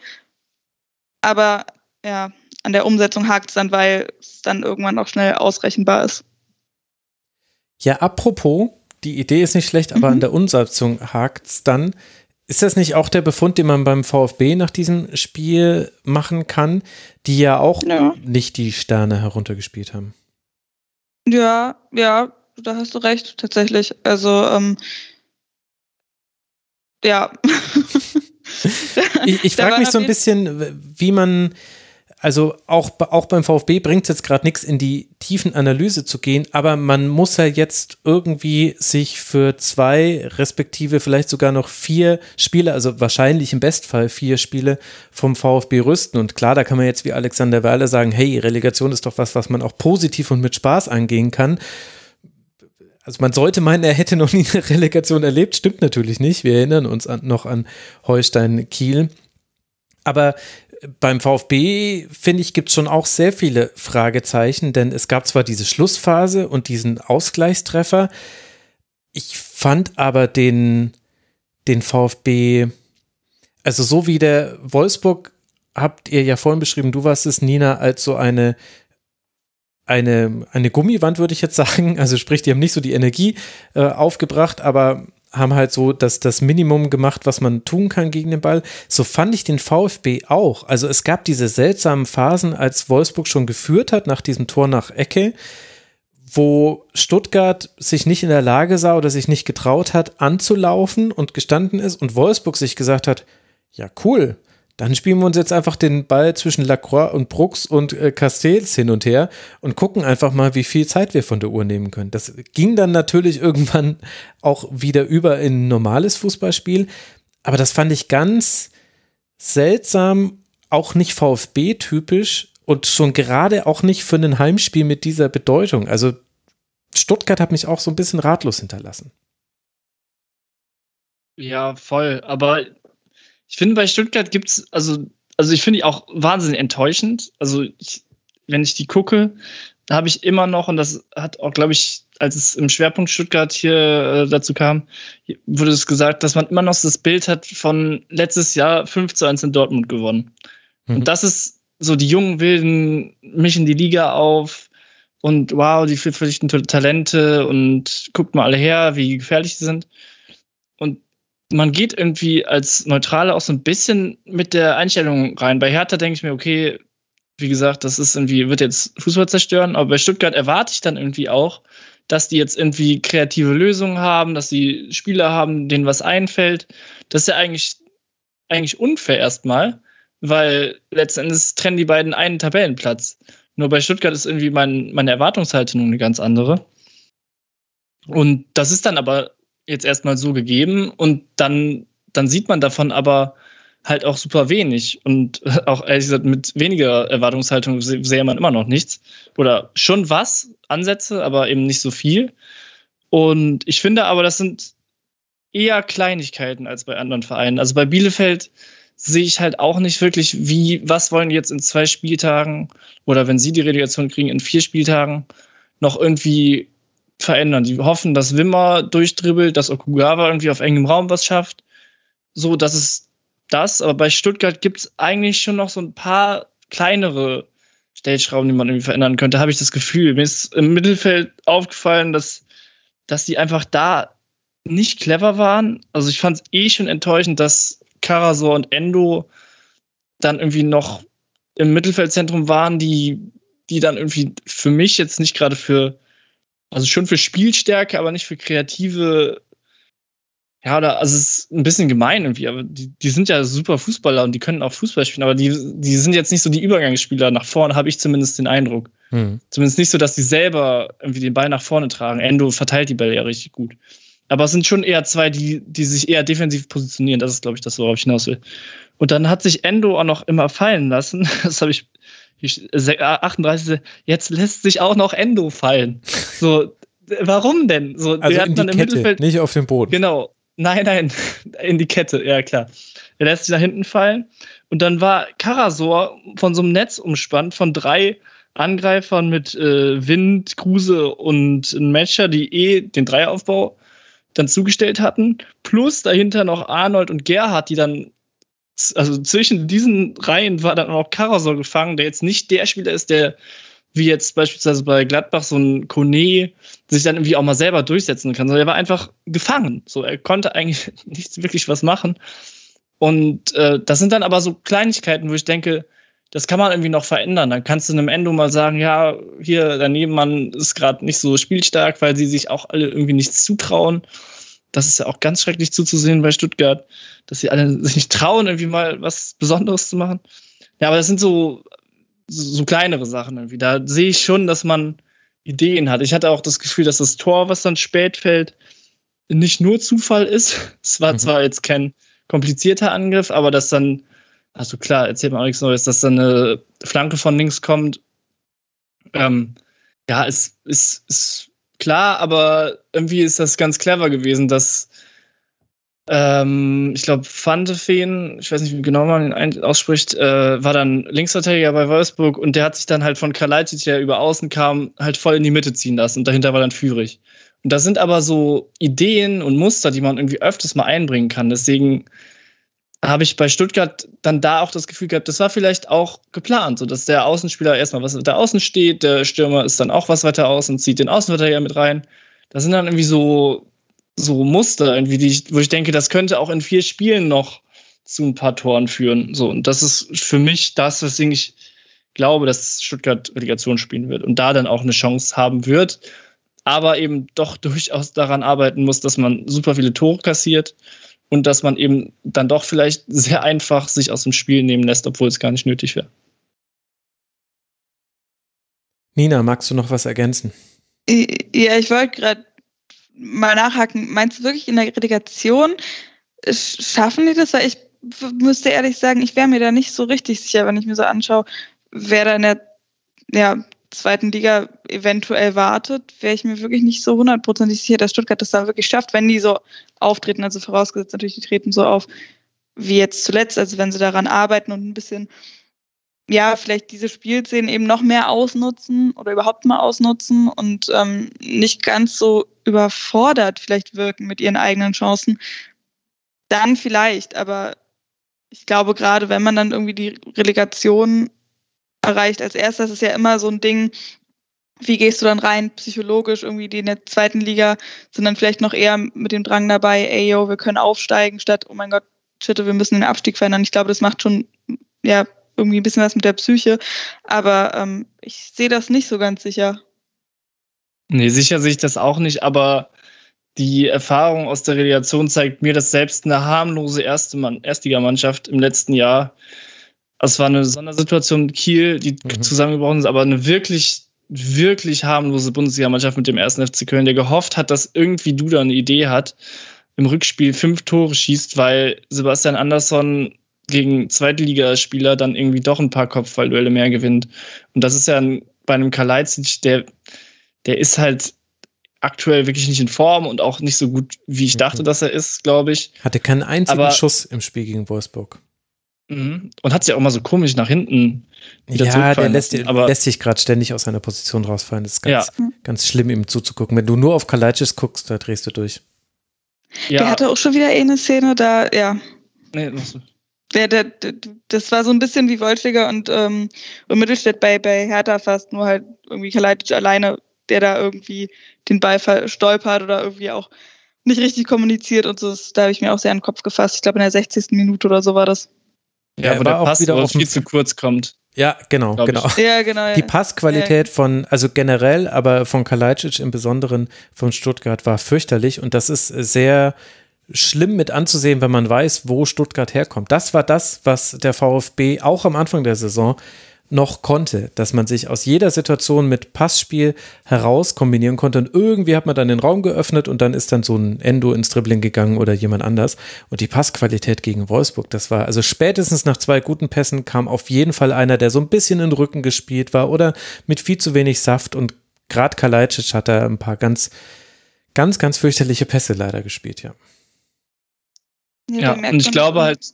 aber ja, an der Umsetzung hakt es dann, weil es dann irgendwann auch schnell ausrechenbar ist. Ja, apropos, die Idee ist nicht schlecht, aber mhm. an der Umsetzung hakt es dann. Ist das nicht auch der Befund, den man beim VfB nach diesem Spiel machen kann, die ja auch ja. nicht die Sterne heruntergespielt haben? Ja, ja, da hast du recht, tatsächlich. Also, ähm, ja. [LAUGHS] ich ich frage mich so ein bisschen, wie man also auch, auch beim VfB bringt es jetzt gerade nichts, in die tiefen Analyse zu gehen, aber man muss ja jetzt irgendwie sich für zwei, respektive vielleicht sogar noch vier Spiele, also wahrscheinlich im Bestfall vier Spiele vom VfB rüsten. Und klar, da kann man jetzt wie Alexander Werle sagen, hey, Relegation ist doch was, was man auch positiv und mit Spaß angehen kann. Also man sollte meinen, er hätte noch nie eine Relegation erlebt, stimmt natürlich nicht. Wir erinnern uns an, noch an Holstein Kiel. Aber beim VfB, finde ich, gibt es schon auch sehr viele Fragezeichen, denn es gab zwar diese Schlussphase und diesen Ausgleichstreffer, ich fand aber den, den VfB, also so wie der Wolfsburg, habt ihr ja vorhin beschrieben, du warst es, Nina, als so eine, eine, eine Gummiwand, würde ich jetzt [LAUGHS] sagen. Also sprich, die haben nicht so die Energie äh, aufgebracht, aber haben halt so das, das Minimum gemacht, was man tun kann gegen den Ball. So fand ich den VfB auch. Also es gab diese seltsamen Phasen, als Wolfsburg schon geführt hat nach diesem Tor nach Ecke, wo Stuttgart sich nicht in der Lage sah oder sich nicht getraut hat, anzulaufen und gestanden ist und Wolfsburg sich gesagt hat, ja cool, dann spielen wir uns jetzt einfach den Ball zwischen Lacroix und Brooks und äh, Castells hin und her und gucken einfach mal, wie viel Zeit wir von der Uhr nehmen können. Das ging dann natürlich [LAUGHS] irgendwann auch wieder über in ein normales Fußballspiel, aber das fand ich ganz seltsam, auch nicht VfB-typisch und schon gerade auch nicht für ein Heimspiel mit dieser Bedeutung. Also Stuttgart hat mich auch so ein bisschen ratlos hinterlassen. Ja, voll. Aber ich finde, bei Stuttgart gibt es, also, also ich finde die auch wahnsinnig enttäuschend. Also, ich, wenn ich die gucke, habe ich immer noch, und das hat auch, glaube ich, als es im Schwerpunkt Stuttgart hier äh, dazu kam, wurde es gesagt, dass man immer noch das Bild hat von letztes Jahr 5 zu 1 in Dortmund gewonnen. Mhm. Und das ist so, die jungen Wilden mischen die Liga auf und wow, die vielfältigen Talente und guckt mal alle her, wie gefährlich sie sind. Und man geht irgendwie als Neutrale auch so ein bisschen mit der Einstellung rein. Bei Hertha denke ich mir, okay, wie gesagt, das ist irgendwie, wird jetzt Fußball zerstören, aber bei Stuttgart erwarte ich dann irgendwie auch, dass die jetzt irgendwie kreative Lösungen haben, dass die Spieler haben, denen was einfällt. Das ist ja eigentlich, eigentlich unfair erstmal, weil letztendlich trennen die beiden einen Tabellenplatz. Nur bei Stuttgart ist irgendwie mein, meine Erwartungshaltung eine ganz andere. Und das ist dann aber jetzt erstmal so gegeben und dann, dann sieht man davon aber halt auch super wenig. Und [LAUGHS] auch ehrlich gesagt, mit weniger Erwartungshaltung sehe man immer noch nichts. Oder schon was, Ansätze, aber eben nicht so viel. Und ich finde aber, das sind eher Kleinigkeiten als bei anderen Vereinen. Also bei Bielefeld sehe ich halt auch nicht wirklich, wie, was wollen jetzt in zwei Spieltagen oder wenn sie die Relegation kriegen, in vier Spieltagen noch irgendwie verändern. Die hoffen, dass Wimmer durchdribbelt, dass Okugawa irgendwie auf engem Raum was schafft. So, dass es das, aber bei Stuttgart gibt es eigentlich schon noch so ein paar kleinere Stellschrauben, die man irgendwie verändern könnte, habe ich das Gefühl. Mir ist im Mittelfeld aufgefallen, dass, dass die einfach da nicht clever waren. Also ich fand es eh schon enttäuschend, dass Karasor und Endo dann irgendwie noch im Mittelfeldzentrum waren, die, die dann irgendwie für mich jetzt nicht gerade für, also schon für Spielstärke, aber nicht für kreative ja, oder, also es ist ein bisschen gemein irgendwie, aber die, die sind ja super Fußballer und die können auch Fußball spielen, aber die, die sind jetzt nicht so die Übergangsspieler nach vorne, habe ich zumindest den Eindruck. Hm. Zumindest nicht so, dass die selber irgendwie den Ball nach vorne tragen. Endo verteilt die Bälle ja richtig gut. Aber es sind schon eher zwei, die, die sich eher defensiv positionieren. Das ist, glaube ich, das, worauf ich hinaus will. Und dann hat sich Endo auch noch immer fallen lassen. [LAUGHS] Das habe ich, ich 38. Jetzt lässt sich auch noch Endo fallen. So, warum denn? So, also in die Kette, Mittelfeld, nicht auf dem Boden. Genau. Nein, nein, [LAUGHS] in die Kette, ja klar. Er lässt sich nach hinten fallen. Und dann war Karasor von so einem Netz umspannt von drei Angreifern mit äh, Wind, Kruse und Matcher, die eh den Dreieraufbau dann zugestellt hatten. Plus dahinter noch Arnold und Gerhard, die dann, also zwischen diesen Reihen war dann auch Karasor gefangen, der jetzt nicht der Spieler ist, der wie jetzt beispielsweise bei Gladbach so ein Kone sich dann irgendwie auch mal selber durchsetzen kann, sondern er war einfach gefangen. So, er konnte eigentlich [LAUGHS] nicht wirklich was machen. Und äh, das sind dann aber so Kleinigkeiten, wo ich denke, das kann man irgendwie noch verändern. Dann kannst du einem Endo mal sagen, ja, hier, der Nebenmann ist gerade nicht so spielstark, weil sie sich auch alle irgendwie nichts zutrauen. Das ist ja auch ganz schrecklich zuzusehen bei Stuttgart, dass sie alle sich nicht trauen, irgendwie mal was Besonderes zu machen. Ja, aber das sind so so kleinere Sachen irgendwie. Da sehe ich schon, dass man Ideen hat. Ich hatte auch das Gefühl, dass das Tor, was dann spät fällt, nicht nur Zufall ist. [LAUGHS] Es war mhm. zwar jetzt kein komplizierter Angriff, aber dass dann, also klar, erzählt man auch nichts Neues, dass dann eine Flanke von links kommt. Ähm, ja, ist, ist, ist klar, aber irgendwie ist das ganz clever gewesen, dass ähm, ich glaube, Fantefeen, ich weiß nicht, wie genau man ihn ausspricht, äh, war dann Linksverteidiger bei Wolfsburg und der hat sich dann halt von Kalajdzic, der über außen kam, halt voll in die Mitte ziehen lassen und dahinter war dann Führig. Und das sind aber so Ideen und Muster, die man irgendwie öfters mal einbringen kann. Deswegen habe ich bei Stuttgart dann da auch das Gefühl gehabt, das war vielleicht auch geplant, so dass der Außenspieler erstmal was da außen steht, der Stürmer ist dann auch was weiter aus und zieht den Außenverteidiger mit rein. Das sind dann irgendwie so so Muster, irgendwie, die ich, wo ich denke, das könnte auch in vier Spielen noch zu ein paar Toren führen. So, und das ist für mich das, weswegen ich glaube, dass Stuttgart Relegation spielen wird und da dann auch eine Chance haben wird, aber eben doch durchaus daran arbeiten muss, dass man super viele Tore kassiert und dass man eben dann doch vielleicht [LAUGHS] sehr einfach sich aus dem Spiel nehmen lässt, obwohl es gar nicht nötig wäre. Nina, magst du noch was ergänzen? Ja, ich wollte gerade mal nachhaken. Meinst du wirklich in der Relegation schaffen die das? Weil ich müsste ehrlich sagen, ich wäre mir da nicht so richtig sicher, wenn ich mir so anschaue, wer da in der ja, zweiten Liga eventuell wartet, wäre ich mir wirklich nicht so hundertprozentig sicher, dass Stuttgart das da wirklich schafft, wenn die so auftreten, also vorausgesetzt natürlich, die treten so auf wie jetzt zuletzt, also wenn sie daran arbeiten und ein bisschen ja, vielleicht diese Spielszenen eben noch mehr ausnutzen oder überhaupt mal ausnutzen und ähm, nicht ganz so überfordert vielleicht wirken mit ihren eigenen Chancen, dann vielleicht, aber ich glaube, gerade wenn man dann irgendwie die Relegation erreicht als erstes, ist ja immer so ein Ding, wie gehst du dann rein psychologisch irgendwie die in der zweiten Liga sind dann vielleicht noch eher mit dem Drang dabei, ey yo, wir können aufsteigen statt oh mein Gott, shit, wir müssen den Abstieg verändern. Ich glaube, das macht schon ja irgendwie ein bisschen was mit der Psyche, aber ähm, ich sehe das nicht so ganz sicher. Nee, sicher sehe ich das auch nicht, aber die Erfahrung aus der Relegation zeigt mir, dass selbst eine harmlose erste Mann, Erstligamannschaft im letzten Jahr, es war eine Sondersituation mit Kiel, die mhm. zusammengebrochen ist, aber eine wirklich, wirklich harmlose Bundesligamannschaft mit dem ersten FC Köln, der gehofft hat, dass irgendwie Duda eine Idee hat, im Rückspiel fünf Tore schießt, weil Sebastian Andersson gegen Zweitligaspieler dann irgendwie doch ein paar Kopfballduelle mehr gewinnt. Und das ist ja ein, bei einem Kalajdzic, der, der ist halt aktuell wirklich nicht in Form und auch nicht so gut, wie ich dachte, mhm. dass er ist, glaube ich. Hatte keinen einzigen Aber, Schuss im Spiel gegen Wolfsburg. Mhm. Und hat sich auch mal so komisch nach hinten wieder Ja, der lässt, aber lässt sich gerade ständig aus seiner Position rausfallen. Das ist ganz, ja. ganz schlimm, ihm zuzugucken. Wenn du nur auf Kalajdzic guckst, da drehst du durch. Ja. Der hatte auch schon wieder eine Szene, da, ja. Nee, der, der, der, das war so ein bisschen wie Wolfiger und, ähm, und Mittelstädt bei, bei Hertha fast, nur halt irgendwie Kalajdzic alleine, der da irgendwie den Ball verstolpert oder irgendwie auch nicht richtig kommuniziert und so. Da habe ich mir auch sehr an den Kopf gefasst. Ich glaube, in der 60. Minute oder so war das. Ja, ja wo der Pass wieder auf viel zu kurz kommt. Ja, genau, genau. Ja, genau. Die Passqualität ja. von, also generell, aber von Kalajdzic im Besonderen von Stuttgart war fürchterlich und das ist sehr schlimm mit anzusehen, wenn man weiß, wo Stuttgart herkommt. Das war das, was der VfB auch am Anfang der Saison noch konnte, dass man sich aus jeder Situation mit Passspiel heraus kombinieren konnte. Und irgendwie hat man dann den Raum geöffnet und dann ist dann so ein Endo ins Dribbling gegangen oder jemand anders. Und die Passqualität gegen Wolfsburg, das war also spätestens nach zwei guten Pässen kam auf jeden Fall einer, der so ein bisschen in den Rücken gespielt war oder mit viel zu wenig Saft. Und gerade Kalajdzic hat da ein paar ganz ganz ganz fürchterliche Pässe leider gespielt, ja. Ja, und ich glaube halt,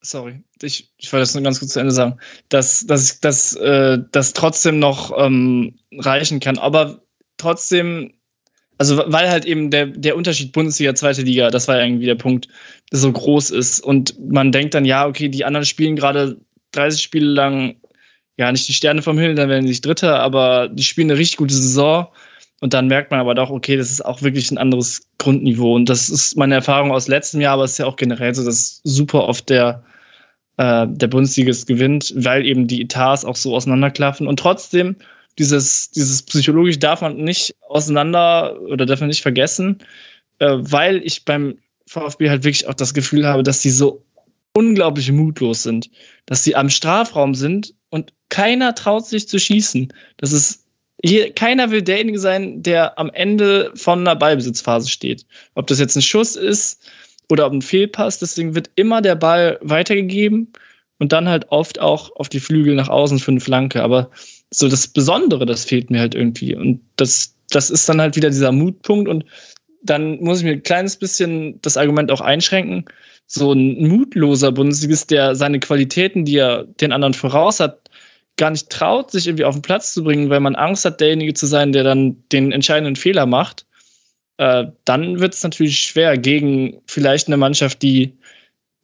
sorry, ich, ich wollte das nur ganz kurz zu Ende sagen, dass, dass, dass äh, das trotzdem noch ähm, reichen kann. Aber trotzdem, also weil halt eben der, der Unterschied Bundesliga, zweite Liga, das war ja irgendwie der Punkt, so groß ist. Und man denkt dann, ja, okay, die anderen spielen gerade 30 Spiele lang, ja, nicht die Sterne vom Himmel, dann werden sie Dritter, aber die spielen eine richtig gute Saison. Und dann merkt man aber doch, okay, das ist auch wirklich ein anderes Grundniveau. Und das ist meine Erfahrung aus letztem Jahr, aber es ist ja auch generell so, dass super oft der, äh, der Bundesligist gewinnt, weil eben die Etats auch so auseinanderklaffen. Und trotzdem, dieses, dieses psychologisch darf man nicht auseinander oder darf man nicht vergessen, äh, weil ich beim VfB halt wirklich auch das Gefühl habe, dass die so unglaublich mutlos sind, dass sie am Strafraum sind und keiner traut sich zu schießen. Das ist hier, keiner will derjenige sein, der am Ende von einer Ballbesitzphase steht. Ob das jetzt ein Schuss ist oder ob ein Fehlpass, deswegen wird immer der Ball weitergegeben und dann halt oft auch auf die Flügel nach außen für eine Flanke. Aber so das Besondere, das fehlt mir halt irgendwie. Und das, das ist dann halt wieder dieser Mutpunkt. Und dann muss ich mir ein kleines bisschen das Argument auch einschränken. So ein mutloser Bundesligist, der seine Qualitäten, die er den anderen voraus hat, gar nicht traut, sich irgendwie auf den Platz zu bringen, weil man Angst hat, derjenige zu sein, der dann den entscheidenden Fehler macht, äh, dann wird es natürlich schwer gegen vielleicht eine Mannschaft, die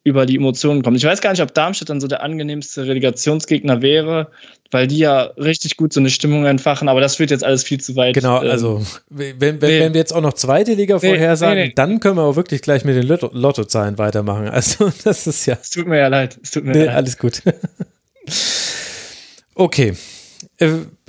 über die Emotionen kommt. Ich weiß gar nicht, ob Darmstadt dann so der angenehmste Relegationsgegner wäre, weil die ja richtig gut so eine Stimmung entfachen, aber das führt jetzt alles viel zu weit. Genau, ähm, also wenn, wenn, nee. wenn wir jetzt auch noch zweite Liga nee, vorhersagen, nee, dann können wir auch wirklich gleich mit den Lotto Lottozahlen weitermachen. Also [LAUGHS] das ist ja. Es tut mir ja leid. Es tut mir nee, leid. Alles gut. [LAUGHS] Okay.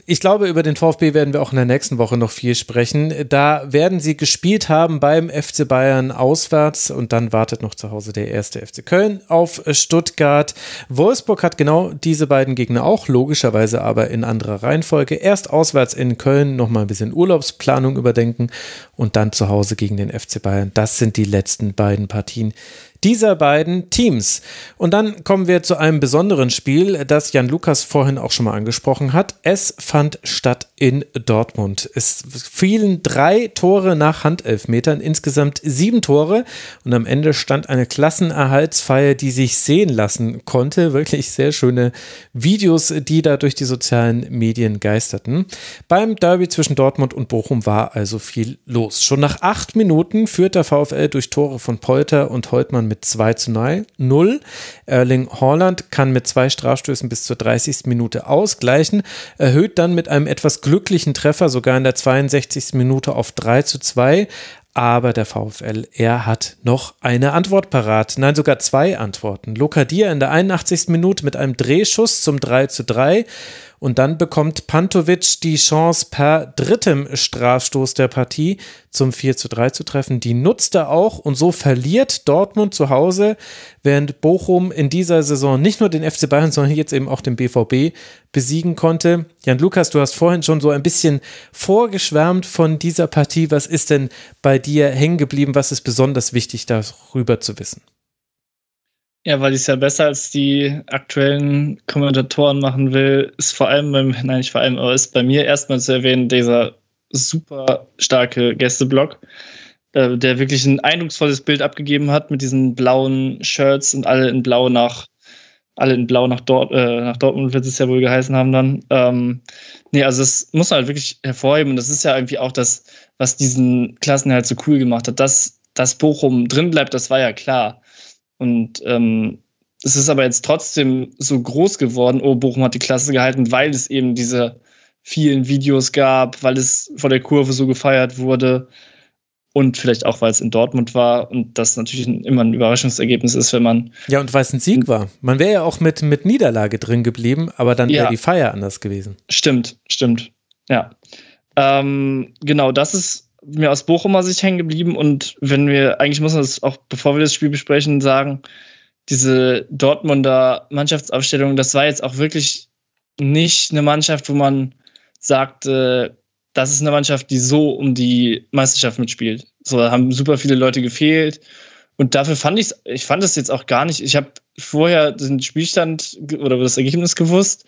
Ich glaube, über den VfB werden wir auch in der nächsten Woche noch viel sprechen. Da werden sie gespielt haben beim FC Bayern auswärts und dann wartet noch zu Hause der erste FC Köln auf Stuttgart. Wolfsburg hat genau diese beiden Gegner auch, logischerweise aber in anderer Reihenfolge. Erst auswärts in Köln nochmal ein bisschen Urlaubsplanung überdenken und dann zu Hause gegen den FC Bayern. Das sind die letzten beiden Partien, dieser beiden Teams. Und dann kommen wir zu einem besonderen Spiel, das Jan Lukas vorhin auch schon mal angesprochen hat. Es fand statt in Dortmund. Es fielen drei Tore nach Handelfmetern, insgesamt sieben Tore. Und am Ende stand eine Klassenerhaltsfeier, die sich sehen lassen konnte. Wirklich sehr schöne Videos, die da durch die sozialen Medien geisterten. Beim Derby zwischen Dortmund und Bochum war also viel los. Schon nach acht Minuten führt der VfL durch Tore von Polter und Holtmann mit 2 zu 0. Erling Haaland kann mit zwei Strafstößen bis zur 30. Minute ausgleichen, erhöht dann mit einem etwas glücklichen Treffer sogar in der 62. Minute auf 3 zu 2. Aber der VfL, er hat noch eine Antwort parat. Nein, sogar zwei Antworten. Lokadia in der 81. Minute mit einem Drehschuss zum 3 zu 3. Und dann bekommt Pantovic die Chance, per drittem Strafstoß der Partie zum 4 zu 3 zu treffen. Die nutzt er auch und so verliert Dortmund zu Hause, während Bochum in dieser Saison nicht nur den FC Bayern, sondern jetzt eben auch den BVB besiegen konnte. Jan Lukas, du hast vorhin schon so ein bisschen vorgeschwärmt von dieser Partie. Was ist denn bei dir hängen geblieben? Was ist besonders wichtig darüber zu wissen? Ja, weil ich es ja besser als die aktuellen Kommentatoren machen will, ist vor allem beim, nein, nicht vor allem, aber ist bei mir erstmal zu erwähnen, dieser super starke Gästeblock, äh, der wirklich ein eindrucksvolles Bild abgegeben hat mit diesen blauen Shirts und alle in Blau nach, alle in Blau nach, Dort, äh, nach Dortmund wird es ja wohl geheißen haben dann. Ähm, nee, also das muss man halt wirklich hervorheben und das ist ja irgendwie auch das, was diesen Klassen halt so cool gemacht hat. Dass, dass Bochum drin bleibt, das war ja klar. Und ähm, es ist aber jetzt trotzdem so groß geworden, oh, Bochum hat die Klasse gehalten, weil es eben diese vielen Videos gab, weil es vor der Kurve so gefeiert wurde und vielleicht auch, weil es in Dortmund war und das natürlich immer ein Überraschungsergebnis ist, wenn man. Ja, und weil es ein Sieg war. Man wäre ja auch mit, mit Niederlage drin geblieben, aber dann wäre ja. die Feier anders gewesen. Stimmt, stimmt. Ja. Ähm, genau, das ist mir aus Bochumer Sicht hängen geblieben und wenn wir, eigentlich muss man das auch, bevor wir das Spiel besprechen, sagen, diese Dortmunder Mannschaftsaufstellung, das war jetzt auch wirklich nicht eine Mannschaft, wo man sagt, äh, das ist eine Mannschaft, die so um die Meisterschaft mitspielt. So, da haben super viele Leute gefehlt. Und dafür fand ich ich fand es jetzt auch gar nicht, ich habe vorher den Spielstand oder das Ergebnis gewusst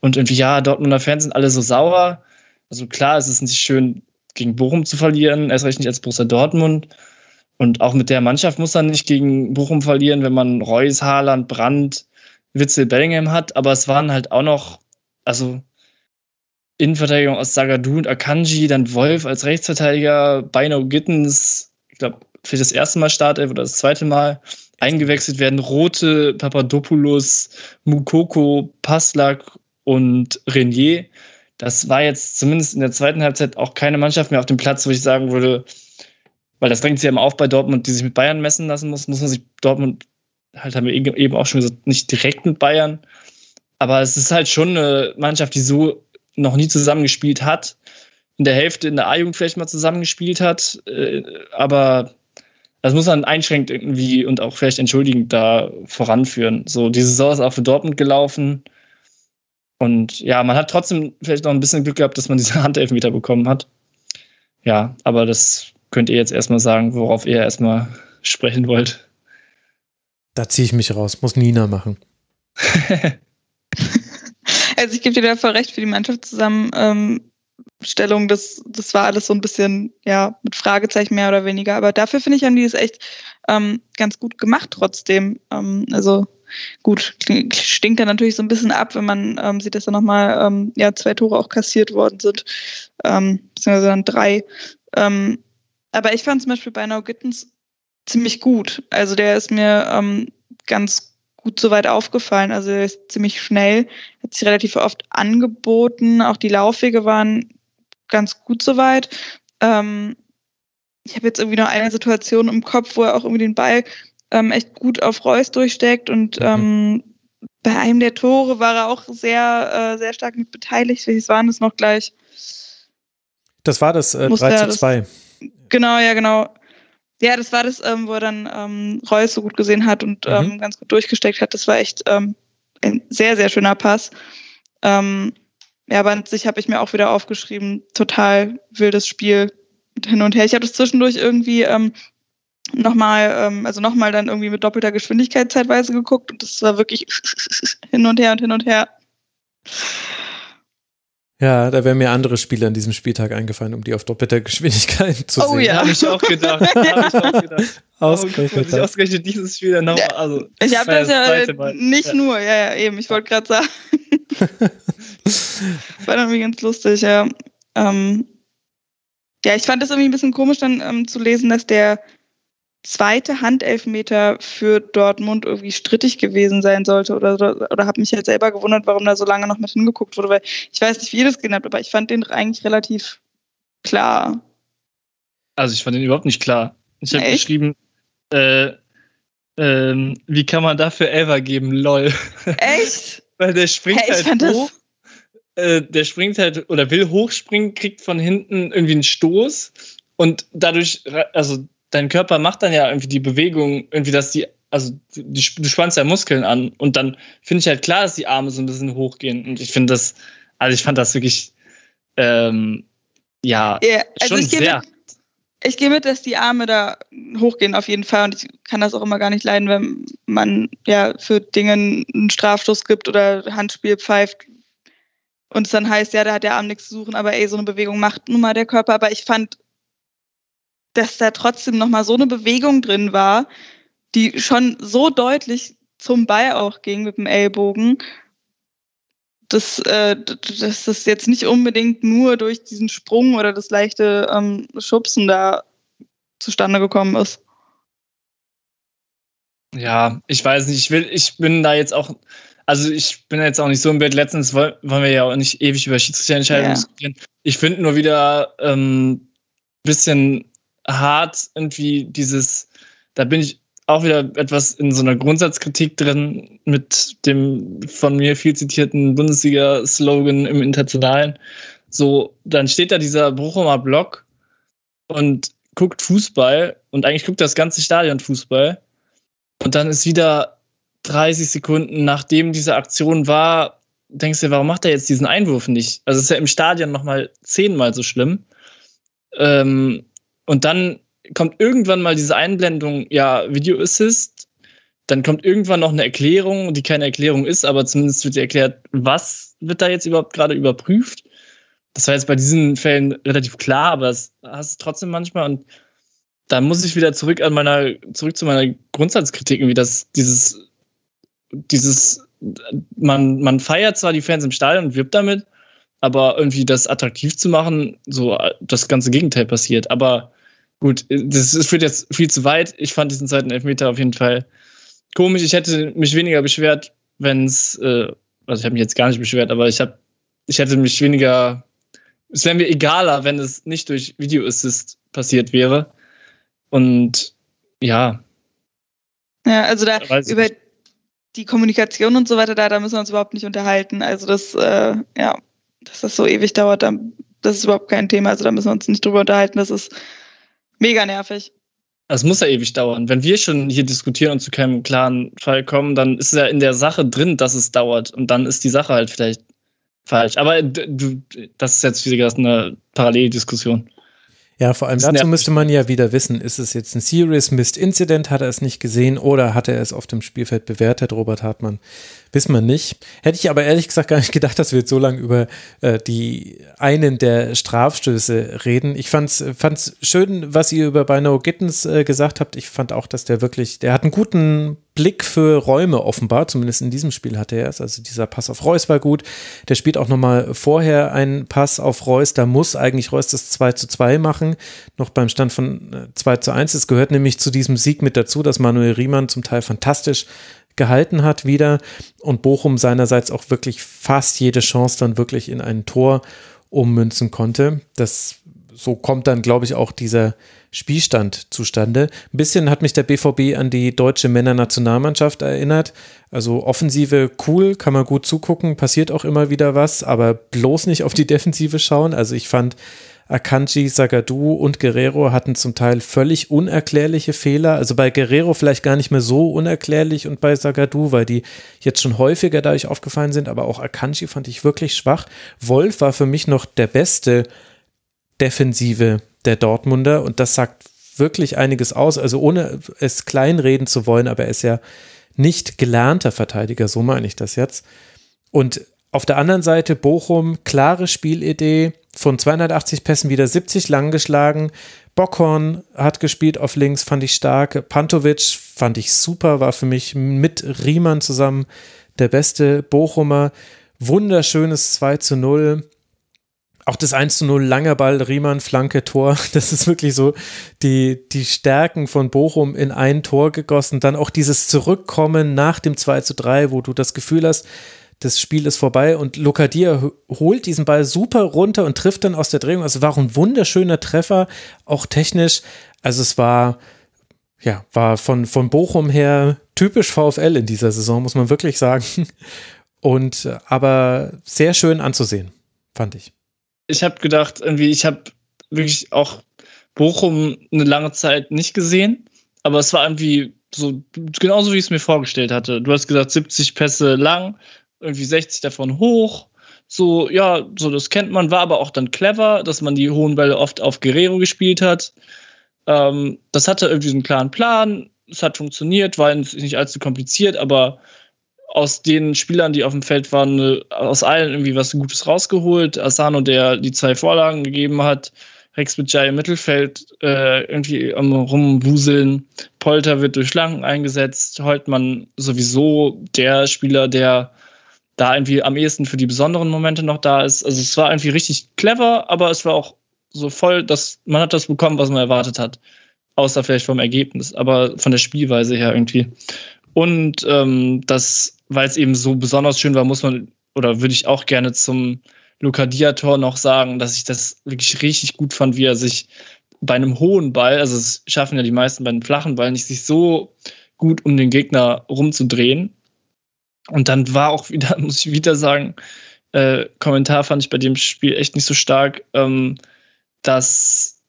und irgendwie, ja, Dortmunder Fans sind alle so sauer. Also klar, es ist nicht schön, gegen Bochum zu verlieren, erst recht nicht als Borussia Dortmund. Und auch mit der Mannschaft muss man nicht gegen Bochum verlieren, wenn man Reus, Haaland, Brandt, Witzel, Bellingham hat. Aber es waren halt auch noch, also Innenverteidigung aus Sagadu und Akanji, dann Wolf als Rechtsverteidiger, Beino Gittens, ich glaube, für das erste Mal Startelf oder das zweite Mal eingewechselt werden Rote, Papadopoulos, Mukoko, Paslak und Renier das war jetzt zumindest in der zweiten Halbzeit auch keine Mannschaft mehr auf dem Platz, wo ich sagen würde, weil das drängt sich ja immer auf bei Dortmund, die sich mit Bayern messen lassen muss, muss man sich Dortmund, halt haben wir eben auch schon gesagt, nicht direkt mit Bayern, aber es ist halt schon eine Mannschaft, die so noch nie zusammengespielt hat, in der Hälfte in der A-Jugend vielleicht mal zusammengespielt hat, äh, aber das muss man einschränkt irgendwie und auch vielleicht entschuldigend da voranführen. So, die Saison ist auch für Dortmund gelaufen. Und ja, man hat trotzdem vielleicht noch ein bisschen Glück gehabt, dass man diese [LAUGHS] Handelfmeter bekommen hat. Ja, aber das könnt ihr jetzt erstmal sagen, worauf ihr erstmal [LAUGHS] sprechen wollt. Da ziehe ich mich raus, muss Nina machen. [LAUGHS] also ich gebe dir da voll recht für die Mannschaftszusammenstellung. Das, das war alles so ein bisschen, ja, mit Fragezeichen mehr oder weniger. Aber dafür finde ich, haben die es echt ähm, ganz gut gemacht trotzdem. Ähm, also Gut, stinkt dann natürlich so ein bisschen ab, wenn man ähm, sieht, dass da nochmal ähm, ja, zwei Tore auch kassiert worden sind, ähm, beziehungsweise dann drei. Ähm, aber ich fand zum Beispiel bei Now Gittens ziemlich gut. Also der ist mir ähm, ganz gut soweit aufgefallen. Also er ist ziemlich schnell, hat sich relativ oft angeboten. Auch die Laufwege waren ganz gut soweit. Ähm, ich habe jetzt irgendwie noch eine Situation im Kopf, wo er auch irgendwie den Ball ähm, echt gut auf Reus durchsteckt und mhm. ähm, bei einem der Tore war er auch sehr, äh, sehr stark mit beteiligt. Welches waren das noch gleich? Das war das äh, 3 zu 2. Das, genau, ja, genau. Ja, das war das, ähm, wo er dann ähm, Reus so gut gesehen hat und mhm. ähm, ganz gut durchgesteckt hat. Das war echt ähm, ein sehr, sehr schöner Pass. Ähm, ja, aber an sich habe ich mir auch wieder aufgeschrieben, total wildes Spiel hin und her. Ich habe das zwischendurch irgendwie ähm, nochmal, ähm, also nochmal dann irgendwie mit doppelter Geschwindigkeit zeitweise geguckt und das war wirklich [LAUGHS] hin und her und hin und her. Ja, da wären mir andere Spiele an diesem Spieltag eingefallen, um die auf doppelter Geschwindigkeit zu Oh sehen. ja. Habe ich auch gedacht. Hab ich auch gedacht. [LAUGHS] Ausgerechnet das. ausgerechnet dieses Spiel dann nochmal. Also, Ich habe das ja Mal. nicht Ja. nur, ja, ja, eben, ich wollte gerade sagen. [LAUGHS] war dann irgendwie ganz lustig, ja. Ähm, ja, ich fand das irgendwie ein bisschen komisch dann ähm, zu lesen, dass der zweite Handelfmeter für Dortmund irgendwie strittig gewesen sein sollte oder, oder, oder habe mich halt selber gewundert, warum da so lange noch mit hingeguckt wurde, weil ich weiß nicht, wie ihr das gesehen habt, aber ich fand den eigentlich relativ klar. Also ich fand den überhaupt nicht klar. Ich habe geschrieben, äh, ähm, wie kann man dafür Elfer geben? Lol. Echt? [LAUGHS] Weil der springt Hey, ich halt fand das- hoch. Äh, der springt halt oder will hochspringen, kriegt von hinten irgendwie einen Stoß und dadurch, also dein Körper macht dann ja irgendwie die Bewegung, irgendwie, dass die, also die, du spannst ja Muskeln an und dann finde ich halt klar, dass die Arme so ein bisschen hochgehen und ich finde das, also ich fand das wirklich, ähm, ja, Ja, also schon sehr. mit, ich gehe mit, dass die Arme da hochgehen auf jeden Fall und ich kann das auch immer gar nicht leiden, wenn man ja für Dinge einen Strafstoß gibt oder Handspiel pfeift und es dann heißt, ja, da hat der Arm nichts zu suchen, aber ey, so eine Bewegung macht nun mal der Körper. Aber ich fand, dass da trotzdem noch mal so eine Bewegung drin war, die schon so deutlich zum Ball auch ging mit dem Ellbogen, dass, äh, dass das jetzt nicht unbedingt nur durch diesen Sprung oder das leichte ähm, Schubsen da zustande gekommen ist. Ja, ich weiß nicht, ich will, ich bin da jetzt auch, also ich bin jetzt auch nicht so im Bild. Letztens woll- wollen wir ja auch nicht ewig über Schiedsrichterentscheidungen Ja. diskutieren. Ich finde nur wieder ähm, bisschen hart irgendwie dieses, da bin ich auch wieder etwas in so einer Grundsatzkritik drin mit dem von mir viel zitierten Bundesliga-Slogan im Internationalen. So, dann steht da dieser Bochumer Block und guckt Fußball und eigentlich guckt das ganze Stadion Fußball. Und dann ist wieder 30 Sekunden nachdem diese Aktion war, denkst du, warum macht er jetzt diesen Einwurf nicht? Also ist ja im Stadion nochmal zehnmal so schlimm. Ähm, und dann kommt irgendwann mal diese Einblendung, ja, Video Assist. Dann kommt irgendwann noch eine Erklärung, die keine Erklärung ist, aber zumindest wird erklärt, was wird da jetzt überhaupt gerade überprüft. Das war jetzt bei diesen Fällen relativ klar, aber das hast du trotzdem manchmal und da muss ich wieder zurück an meiner, zurück zu meiner Grundsatzkritik, irgendwie, dass dieses, dieses, man, man feiert zwar die Fans im Stadion und wirbt damit, aber irgendwie das attraktiv zu machen, so das ganze Gegenteil passiert. Aber gut, das, das führt jetzt viel zu weit. Ich fand diesen zweiten Elfmeter auf jeden Fall komisch. Ich hätte mich weniger beschwert, wenn es, äh, also ich habe mich jetzt gar nicht beschwert, aber ich habe, ich hätte mich weniger, es wäre mir egaler, wenn es nicht durch Video Assist passiert wäre. Und ja, Ja, also da über nicht. die Kommunikation und so weiter, da, da müssen wir uns überhaupt nicht unterhalten. Also das, äh, ja, dass das so ewig dauert, da, das ist überhaupt kein Thema. Also da müssen wir uns nicht drüber unterhalten. Das ist mega nervig. es muss ja ewig dauern. Wenn wir schon hier diskutieren und zu keinem klaren Fall kommen, dann ist ja in der Sache drin, dass es dauert. Und dann ist die Sache halt vielleicht falsch. Aber du, das ist jetzt wie gesagt eine Paralleldiskussion. Ja, vor allem Das dazu müsste man ja wieder wissen, ist es jetzt ein Serious Missed Incident, hat er es nicht gesehen oder hat er es auf dem Spielfeld bewertet, Robert Hartmann? Wissen wir nicht. Hätte ich aber ehrlich gesagt gar nicht [LAUGHS] gedacht, dass wir jetzt so lange über äh, die einen der Strafstöße reden. Ich fand's, fand's schön, was ihr über Bino Gittens äh, gesagt habt. Ich fand auch, dass der wirklich, der hat einen guten Blick für Räume offenbar, zumindest in diesem Spiel hatte er es. Also dieser Pass auf Reus war gut. Der spielt auch nochmal vorher einen Pass auf Reus. Da muss eigentlich Reus das 2 zu 2 machen, noch beim Stand von äh, 2 zu 1. Es gehört nämlich zu diesem Sieg mit dazu, dass Manuel Riemann zum Teil fantastisch gehalten hat wieder und Bochum seinerseits auch wirklich fast jede Chance dann wirklich in ein Tor ummünzen konnte. Das so kommt dann, glaube ich, auch dieser Spielstand zustande. Ein bisschen hat mich der BVB an die deutsche Männernationalmannschaft erinnert. Also Offensive cool, kann man gut zugucken, passiert auch immer wieder was, aber bloß nicht auf die Defensive schauen. Also ich fand, Akanji, Sagadu und Guerrero hatten zum Teil völlig unerklärliche Fehler. Also bei Guerrero vielleicht gar nicht mehr so unerklärlich und bei Sagadu, weil die jetzt schon häufiger dadurch aufgefallen sind, aber auch Akanji fand ich wirklich schwach. Wolf war für mich noch der beste Defensive der Dortmunder und das sagt wirklich einiges aus. Also ohne es kleinreden zu wollen, aber er ist ja nicht gelernter Verteidiger, so meine ich das jetzt. Und auf der anderen Seite Bochum, klare Spielidee, von 280 Pässen wieder 70 lang geschlagen. Bockhorn hat gespielt auf links, fand ich stark. Pantovic fand ich super, war für mich mit Riemann zusammen der beste Bochumer. Wunderschönes 2 zu 0. Auch das 1 zu 0, langer Ball, Riemann, Flanke, Tor. [LAUGHS] Das ist wirklich so die, die Stärken von Bochum in ein Tor gegossen. Dann auch dieses Zurückkommen nach dem 2 zu 3, wo du das Gefühl hast, das Spiel ist vorbei und Lokadia holt diesen Ball super runter und trifft dann aus der Drehung. Also war ein wunderschöner Treffer, auch technisch. Also es war, ja, war von, von Bochum her typisch VfL in dieser Saison, muss man wirklich sagen. [LAUGHS] Und aber sehr schön anzusehen, fand ich. Ich habe gedacht, irgendwie, ich habe wirklich auch Bochum eine lange Zeit nicht gesehen, aber es war irgendwie so genauso wie ich es mir vorgestellt hatte. Du hast gesagt, 70 Pässe lang, irgendwie 60 davon hoch. So, ja, so das kennt man, war aber auch dann clever, dass man die hohen Bälle oft auf Guerrero gespielt hat. Ähm, das hatte irgendwie so einen klaren Plan, es hat funktioniert, war nicht allzu kompliziert, aber aus den Spielern, die auf dem Feld waren, äh, aus allen irgendwie was Gutes rausgeholt. Asano, der die zwei Vorlagen gegeben hat, Rex Bajai im Mittelfeld äh, irgendwie am Rumwuseln. Polter wird durch Schlanken eingesetzt. Holtmann sowieso der Spieler, der da irgendwie am ehesten für die besonderen Momente noch da ist. Also es war irgendwie richtig clever, aber es war auch so voll, dass man hat das bekommen, was man erwartet hat. Außer vielleicht vom Ergebnis, aber von der Spielweise her irgendwie. Und ähm, das, weil es eben so besonders schön war, muss man, oder würde ich auch gerne zum Luca Diator noch sagen, dass ich das wirklich richtig gut fand, wie er sich bei einem hohen Ball, also es schaffen ja die meisten bei einem flachen Ball nicht, sich so gut um den Gegner rumzudrehen und dann war auch wieder, [LAUGHS] muss ich wieder sagen, äh, Kommentar fand ich bei dem Spiel echt nicht so stark, ähm, dass,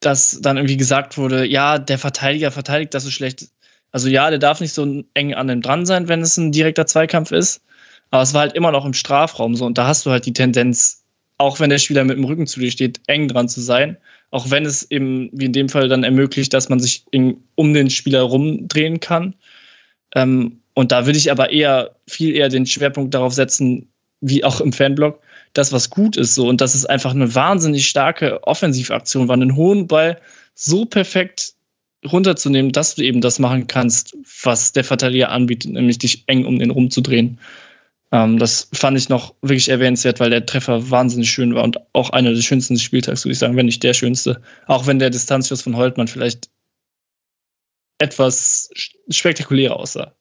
dass dann irgendwie gesagt wurde, ja, der Verteidiger verteidigt das so schlecht. Also ja, der darf nicht so eng an dem dran sein, wenn es ein direkter Zweikampf ist. Aber es war halt immer noch im Strafraum so. Und da hast du halt die Tendenz, auch wenn der Spieler mit dem Rücken zu dir steht, eng dran zu sein. Auch wenn es eben, wie in dem Fall, dann ermöglicht, dass man sich in, um den Spieler rumdrehen kann. Ähm, und da würde ich aber eher, viel eher den Schwerpunkt darauf setzen, wie auch im Fanblog, das, was gut ist, so. Und das ist einfach eine wahnsinnig starke Offensivaktion war, einen hohen Ball so perfekt runterzunehmen, dass du eben das machen kannst, was der Verteidiger anbietet, nämlich dich eng um den rumzudrehen. Ähm, das fand ich noch wirklich erwähnenswert, weil der Treffer wahnsinnig schön war und auch einer der schönsten des Spieltags, würde ich sagen, wenn nicht der schönste. Auch wenn der Distanzschuss von Holtmann vielleicht etwas spektakulärer aussah.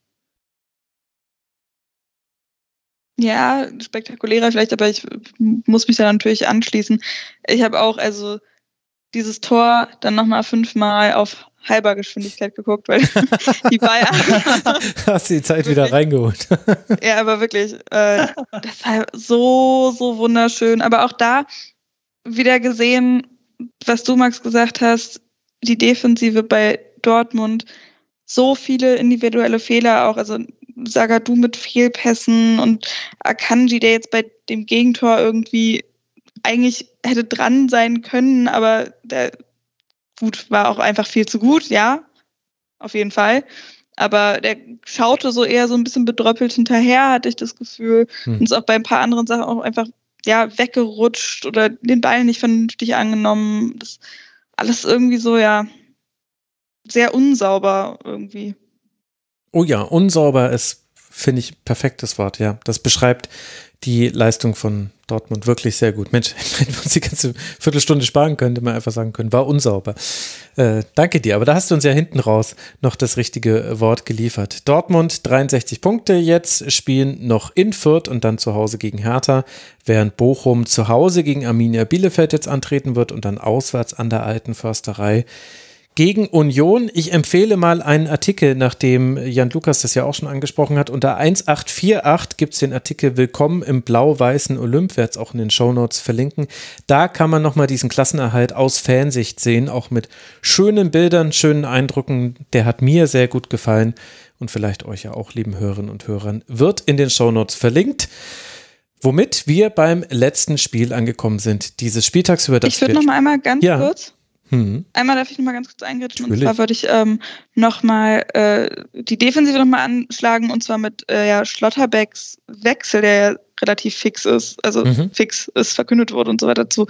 Ja, spektakulärer vielleicht, aber ich muss mich da natürlich anschließen. Ich habe auch also dieses Tor dann nochmal fünfmal auf halber Geschwindigkeit geguckt, weil [LAUGHS] die Bayern. [LAUGHS] Hast die Zeit wieder reingeholt. [LAUGHS] ja, aber wirklich, äh, das war so, so wunderschön. Aber auch da wieder gesehen, was du, Max, gesagt hast, die Defensive bei Dortmund, so viele individuelle Fehler auch, also Sagadu mit Fehlpässen und Akanji, der jetzt bei dem Gegentor irgendwie eigentlich hätte dran sein können, aber der gut war auch einfach viel zu gut, ja, auf jeden Fall. Aber der schaute so eher so ein bisschen bedröppelt hinterher, hatte ich das Gefühl. Hm. Und ist auch bei ein paar anderen Sachen auch einfach ja weggerutscht oder den Ball nicht vernünftig angenommen. Das alles irgendwie so ja sehr unsauber irgendwie. Oh ja, unsauber ist, finde ich, perfektes Wort, ja. Das beschreibt die Leistung von Dortmund wirklich sehr gut. Mensch, [LAUGHS] wenn wir uns die ganze Viertelstunde sparen können, hätte man einfach sagen können, war unsauber. Äh, danke dir, aber da hast du uns ja hinten raus noch das richtige Wort geliefert. Dortmund 63 Punkte jetzt, spielen noch in Fürth und dann zu Hause gegen Hertha, während Bochum zu Hause gegen Arminia Bielefeld jetzt antreten wird und dann auswärts an der alten Försterei gegen Union. Ich empfehle mal einen Artikel, nachdem Jan Lukas das ja auch schon angesprochen hat. Unter 1848 gibt es den Artikel Willkommen im blau-weißen Olymp, werde es auch in den Shownotes verlinken. Da kann man nochmal diesen Klassenerhalt aus Fansicht sehen, auch mit schönen Bildern, schönen Eindrücken. Der hat mir sehr gut gefallen und vielleicht euch ja auch, lieben Hörerinnen und Hörern, wird in den Shownotes verlinkt. Womit wir beim letzten Spiel angekommen sind, dieses Spieltags, über das Ich würde noch mal einmal ganz ja. kurz Mhm. Einmal darf ich nochmal ganz kurz eingreifen und zwar würde ich ähm, nochmal äh, die Defensive nochmal anschlagen und zwar mit äh, ja, Schlotterbecks Wechsel, der ja relativ fix ist, also mhm. fix ist verkündet wurde und so weiter zu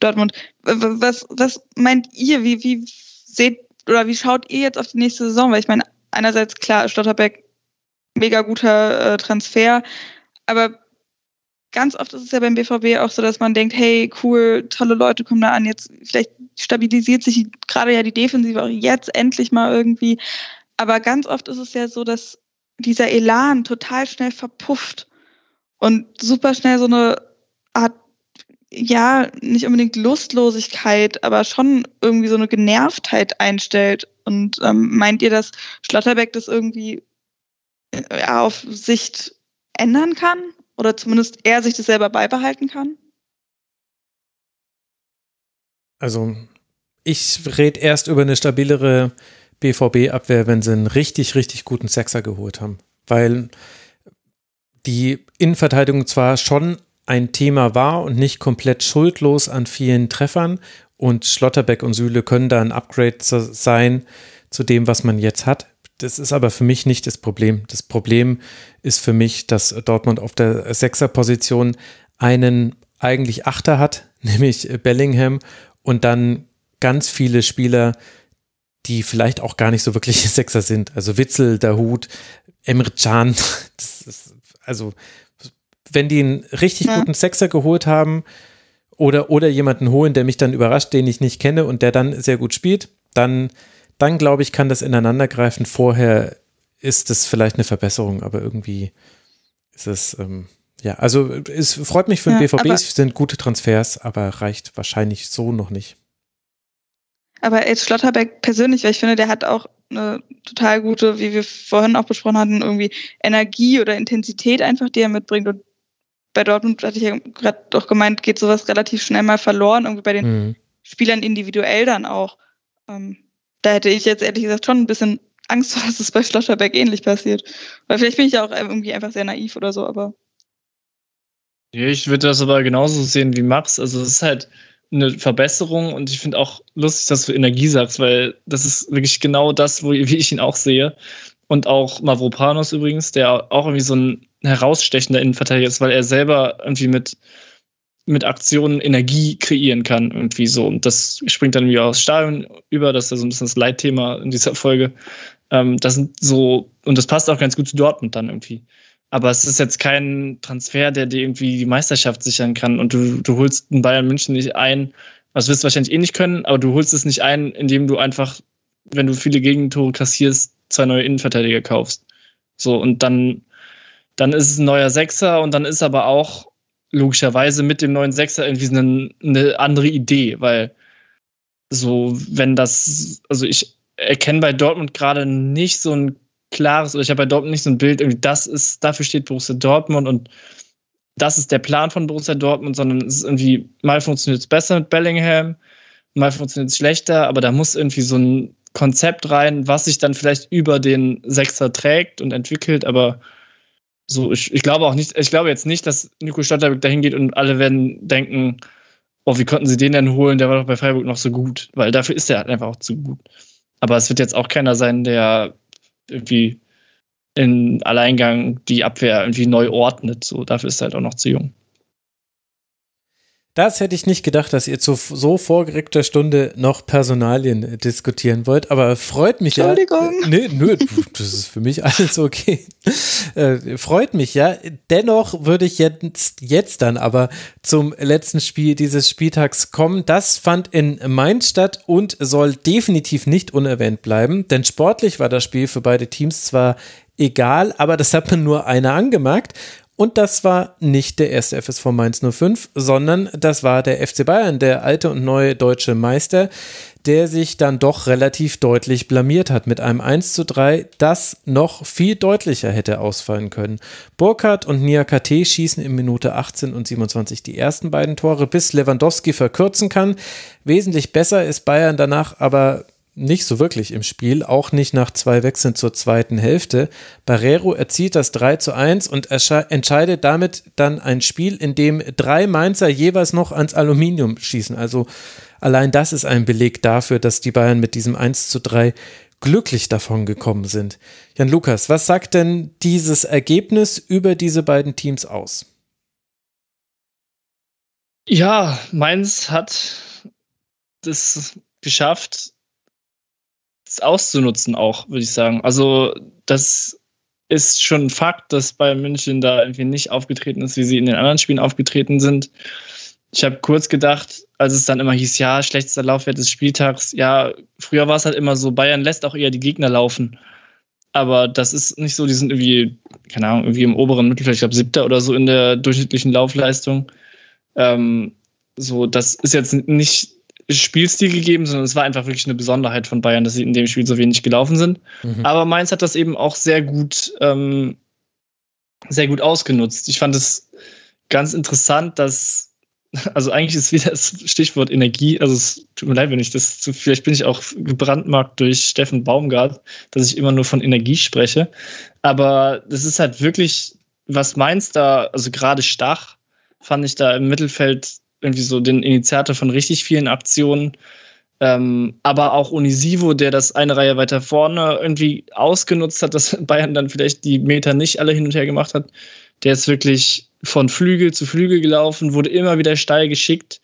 Dortmund. Was, was meint ihr, wie, wie seht oder wie schaut ihr jetzt auf die nächste Saison? Weil ich meine, einerseits klar, Schlotterbeck, mega guter äh, Transfer, aber ganz oft ist es ja beim BVB auch so, dass man denkt, hey, cool, tolle Leute kommen da an, jetzt vielleicht stabilisiert sich gerade ja die Defensive auch jetzt endlich mal irgendwie. Aber ganz oft ist es ja so, dass dieser Elan total schnell verpufft und super schnell so eine Art, ja, nicht unbedingt Lustlosigkeit, aber schon irgendwie so eine Genervtheit einstellt. Und ähm, meint ihr, dass Schlotterbeck das irgendwie äh, auf Sicht ändern kann? Oder zumindest er sich das selber beibehalten kann? Also, ich rede erst über eine stabilere BVB-Abwehr, wenn sie einen richtig, richtig guten Sechser geholt haben. Weil die Innenverteidigung zwar schon ein Thema war und nicht komplett schuldlos an vielen Treffern und Schlotterbeck und Süle können da ein Upgrade sein zu dem, was man jetzt hat. Das ist aber für mich nicht das Problem. Das Problem ist für mich, dass Dortmund auf der Sechserposition einen eigentlich Achter hat, [LAUGHS] nämlich Bellingham und dann ganz viele Spieler, die vielleicht auch gar nicht so wirklich [LAUGHS] Sechser sind. Also Witzel, Dahut, Emre Can. [LAUGHS] also wenn die einen richtig ja. guten Sechser geholt haben oder, oder jemanden holen, der mich dann überrascht, den ich nicht kenne und der dann sehr gut spielt, dann dann glaube ich, kann das ineinandergreifen. Vorher ist das vielleicht eine Verbesserung, aber irgendwie ist es, ähm, ja, also es freut mich für den ja, BVB, es sind gute Transfers, aber reicht wahrscheinlich so noch nicht. Aber jetzt Schlotterbeck persönlich, weil ich finde, der hat auch eine total gute, wie wir vorhin auch besprochen hatten, irgendwie Energie oder Intensität einfach, die er mitbringt. Und bei Dortmund hatte ich ja gerade doch gemeint, geht sowas relativ schnell mal verloren, irgendwie bei den mhm. Spielern individuell dann auch. Ähm, da hätte ich jetzt ehrlich gesagt schon ein bisschen Angst vor, [LAUGHS] dass es bei Schlotterberg ähnlich passiert. Weil vielleicht bin ich ja auch irgendwie einfach sehr naiv oder so, aber. Ich würde das aber genauso sehen wie Max. Also es ist halt eine Verbesserung und ich finde auch lustig, dass du Energie sagst, weil das ist wirklich genau das, wo, wie ich ihn auch sehe. Und auch Mavropanos übrigens, der auch irgendwie so ein herausstechender Innenverteidiger ist, weil er selber irgendwie mit mit Aktionen Energie kreieren kann, irgendwie so. Und das springt dann wieder aus Stadion über, das ist ja so ein bisschen das Leitthema in dieser Folge. Ähm, das sind so, und das passt auch ganz gut zu Dortmund dann irgendwie. Aber es ist jetzt kein Transfer, der dir irgendwie die Meisterschaft sichern kann. Und du, du holst einen Bayern München nicht ein, das wirst du wahrscheinlich eh nicht können, aber du holst es nicht ein, indem du einfach, wenn du viele Gegentore kassierst, zwei neue Innenverteidiger kaufst. So, und dann, dann ist es ein neuer Sechser und dann ist aber auch logischerweise mit dem neuen Sechser irgendwie eine, eine andere Idee, weil so, wenn das, also ich erkenne bei Dortmund gerade nicht so ein klares, oder ich habe bei Dortmund nicht so ein Bild, irgendwie das ist, dafür steht Borussia Dortmund und das ist der Plan von Borussia Dortmund, sondern es ist irgendwie, mal funktioniert es besser mit Bellingham, mal funktioniert es schlechter, aber da muss irgendwie so ein Konzept rein, was sich dann vielleicht über den Sechser trägt und entwickelt, aber so, ich, ich glaube auch nicht, ich glaube jetzt nicht, dass Nico Stotterbeck dahin geht und alle werden denken, oh, wie konnten sie den denn holen? Der war doch bei Freiburg noch so gut, weil dafür ist er halt einfach auch zu gut. Aber es wird jetzt auch keiner sein, der irgendwie in Alleingang die Abwehr irgendwie neu ordnet. So, dafür ist er halt auch noch zu jung. Das hätte ich nicht gedacht, dass ihr zu so vorgeregter Stunde noch Personalien diskutieren wollt, aber freut mich ja. Entschuldigung. Nö, nö, das ist für mich [LAUGHS] alles okay. Äh, freut mich ja. Dennoch würde ich jetzt, jetzt dann aber zum letzten Spiel dieses Spieltags kommen. Das fand in Mainz statt und soll definitiv nicht unerwähnt bleiben, denn sportlich war das Spiel für beide Teams zwar egal, aber das hat man nur einer angemerkt. Und das war nicht der erste FSV Mainz 05, sondern das war der FC Bayern, der alte und neue deutsche Meister, der sich dann doch relativ deutlich blamiert hat mit einem 1 zu 3, das noch viel deutlicher hätte ausfallen können. Burkhardt und Niakate schießen in Minute 18 und 27 die ersten beiden Tore, bis Lewandowski verkürzen kann. Wesentlich besser ist Bayern danach aber nicht so wirklich im Spiel, auch nicht nach zwei Wechseln zur zweiten Hälfte. Barrero erzielt das 3 zu 1 und entscheidet damit dann ein Spiel, in dem drei Mainzer jeweils noch ans Aluminium schießen. Also allein das ist ein Beleg dafür, dass die Bayern mit diesem 1 zu 3 glücklich davon gekommen sind. Jan Lukas, was sagt denn dieses Ergebnis über diese beiden Teams aus? Ja, Mainz hat das geschafft, auszunutzen auch, würde ich sagen. Also das ist schon ein Fakt, dass Bayern München da irgendwie nicht aufgetreten ist, wie sie in den anderen Spielen aufgetreten sind. Ich habe kurz gedacht, als es dann immer hieß, ja, schlechtester Laufwert des Spieltags, ja, früher war es halt immer so, Bayern lässt auch eher die Gegner laufen. Aber das ist nicht so, die sind irgendwie, keine Ahnung, irgendwie im oberen Mittelfeld, ich glaube siebter oder so in der durchschnittlichen Laufleistung. Ähm, so, das ist jetzt nicht Spielstil gegeben, sondern es war einfach wirklich eine Besonderheit von Bayern, dass sie in dem Spiel so wenig gelaufen sind. Mhm. Aber Mainz hat das eben auch sehr gut, ähm, sehr gut ausgenutzt. Ich fand es ganz interessant, dass [LAUGHS] also eigentlich ist wieder das Stichwort Energie. Also es tut mir leid, wenn ich das zu, vielleicht bin ich auch gebrandmarkt durch Steffen Baumgart, dass ich immer nur von Energie spreche. Aber das ist halt wirklich, was meinst da, also gerade Stach fand ich da im Mittelfeld irgendwie so den Initiator von richtig vielen Aktionen. Ähm, aber auch Unisivo, der das eine Reihe weiter vorne irgendwie ausgenutzt hat, dass [LAUGHS] Bayern dann vielleicht die Meter nicht alle hin und her gemacht hat. Der ist wirklich von Flügel zu Flügel gelaufen, wurde immer wieder steil geschickt.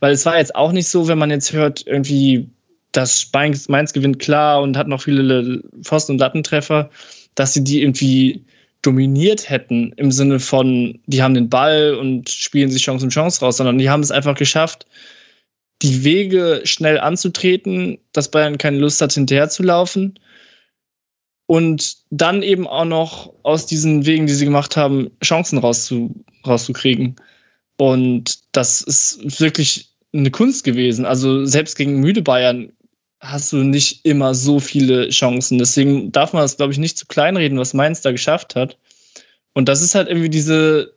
Weil es war jetzt auch nicht so, wenn man jetzt hört, irgendwie, dass Mainz, Mainz gewinnt klar und hat noch viele Pfosten- und Lattentreffer, dass sie die irgendwie dominiert hätten im Sinne von, die haben den Ball und spielen sich Chance um Chance raus, sondern die haben es einfach geschafft, die Wege schnell anzutreten, dass Bayern keine Lust hat, hinterher zu laufen. Und dann eben auch noch aus diesen Wegen, die sie gemacht haben, Chancen rauszu, rauszukriegen. Und das ist wirklich eine Kunst gewesen. Also selbst gegen müde Bayern hast du nicht immer so viele Chancen. Deswegen darf man das, glaube ich, nicht zu kleinreden, was Mainz da geschafft hat. Und das ist halt irgendwie diese,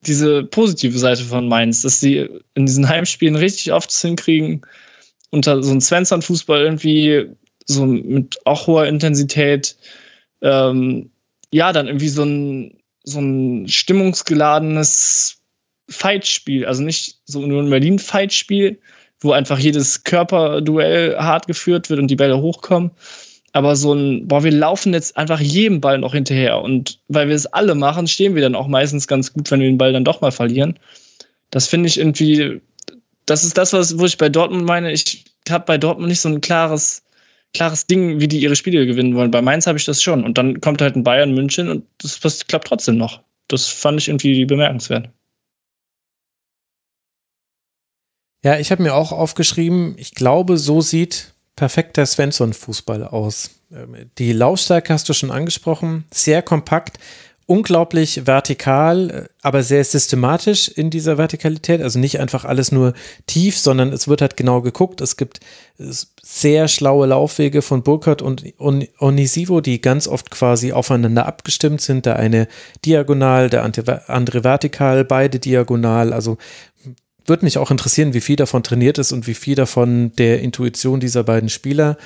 diese positive Seite von Mainz, dass sie in diesen Heimspielen richtig oft hinkriegen, unter so einem Svensson-Fußball irgendwie so mit auch hoher Intensität, ähm, ja, dann irgendwie so ein, so ein stimmungsgeladenes Fightspiel, also nicht so nur ein Berlin-Fightspiel, wo einfach jedes Körperduell hart geführt wird und die Bälle hochkommen. Aber so ein, boah, wir laufen jetzt einfach jedem Ball noch hinterher. Und weil wir es alle machen, stehen wir dann auch meistens ganz gut, wenn wir den Ball dann doch mal verlieren. Das finde ich irgendwie, das ist das, was, wo ich bei Dortmund meine, ich habe bei Dortmund nicht so ein klares, klares Ding, wie die ihre Spiele gewinnen wollen. Bei Mainz habe ich das schon. Und dann kommt halt ein Bayern München und das, das klappt trotzdem noch. Das fand ich irgendwie bemerkenswert. Ja, ich habe mir auch aufgeschrieben, ich glaube, so sieht perfekter Svensson-Fußball aus. Ähm, die Laufstärke hast du schon angesprochen, sehr kompakt, unglaublich vertikal, äh, aber sehr systematisch in dieser Vertikalität. Also nicht einfach alles nur tief, sondern es wird halt genau geguckt. Es gibt sehr schlaue Laufwege von Burkhardt und Onisivo, die ganz oft quasi aufeinander abgestimmt sind. Der eine diagonal, der andere vertikal, beide diagonal. Also würde mich auch interessieren, wie viel davon trainiert ist und wie viel davon der Intuition dieser beiden Spieler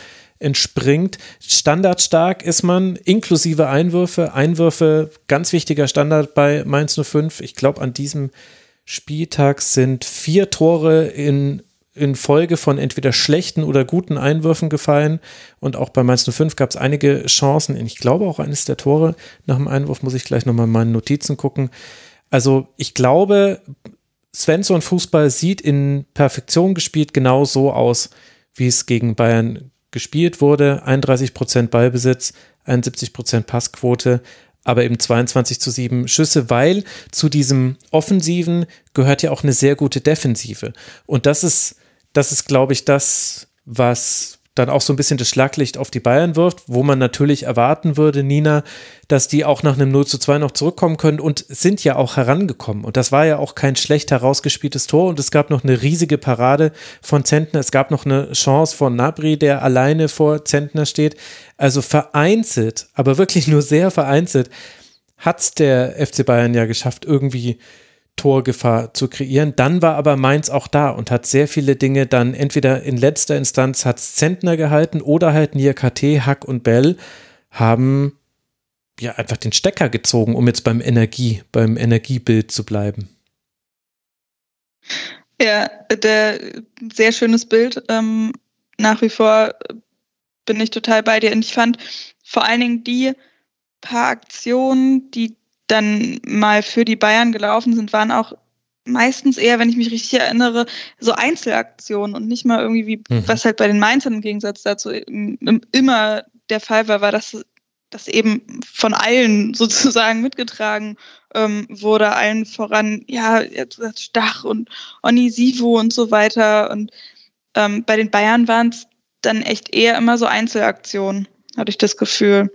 entspringt. Standardstark ist man, inklusive Einwürfe. Einwürfe, ganz wichtiger Standard bei Mainz 05. Ich glaube, an diesem Spieltag sind vier Tore in, in Folge von entweder schlechten oder guten Einwürfen gefallen. Und auch bei Mainz 05 gab es einige Chancen. Ich glaube auch eines der Tore nach dem Einwurf muss ich gleich nochmal in meinen Notizen gucken. Also ich glaube, Svensson Fußball sieht in Perfektion gespielt genau so aus, wie es gegen Bayern gespielt wurde. 31 Prozent Ballbesitz, 71 Prozent Passquote, aber eben 22 zu 7 Schüsse, weil zu diesem Offensiven gehört ja auch eine sehr gute Defensive. Und das ist, das ist, glaube ich, das, was dann auch so ein bisschen das Schlaglicht auf die Bayern wirft, wo man natürlich erwarten würde, Nina, dass die auch nach einem 0 zu 2 noch zurückkommen können und sind ja auch herangekommen. Und das war ja auch kein schlecht herausgespieltes Tor und es gab noch eine riesige Parade von Zentner. Es gab noch eine Chance von Nabri, der alleine vor Zentner steht. Also vereinzelt, aber wirklich nur sehr vereinzelt, hat es der FC Bayern ja geschafft, irgendwie Torgefahr zu kreieren. Dann war aber Mainz auch da und hat sehr viele Dinge dann entweder in letzter Instanz hat Zentner gehalten oder halt Niakate, Hack und Bell haben ja einfach den Stecker gezogen, um jetzt beim Energie, beim Energiebild zu bleiben. Ja, der sehr schönes Bild. Ähm, nach wie vor bin ich total bei dir. Und ich fand vor allen Dingen die paar Aktionen, die dann mal für die Bayern gelaufen sind, waren auch meistens eher, wenn ich mich richtig erinnere, so Einzelaktionen und nicht mal irgendwie, wie, mhm. was halt bei den Mainzern im Gegensatz dazu immer der Fall war, war, dass das eben von allen [LAUGHS] sozusagen mitgetragen ähm, wurde, allen voran, ja, Stach und Onisivo und so weiter. Und ähm, bei den Bayern waren es dann echt eher immer so Einzelaktionen, hatte ich das Gefühl.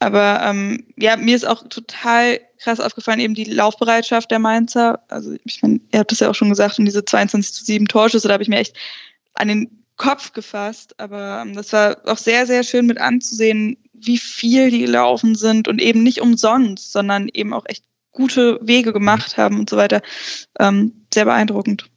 Aber ähm, ja, mir ist auch total krass aufgefallen, eben die Laufbereitschaft der Mainzer. Also ich meine, ihr habt das ja auch schon gesagt, und diese 22 zu 7 Torschüsse, da habe ich mir echt an den Kopf gefasst. Aber ähm, das war auch sehr, sehr schön mit anzusehen, wie viel die gelaufen sind und eben nicht umsonst, sondern eben auch echt gute Wege gemacht haben und so weiter. Ähm, sehr beeindruckend.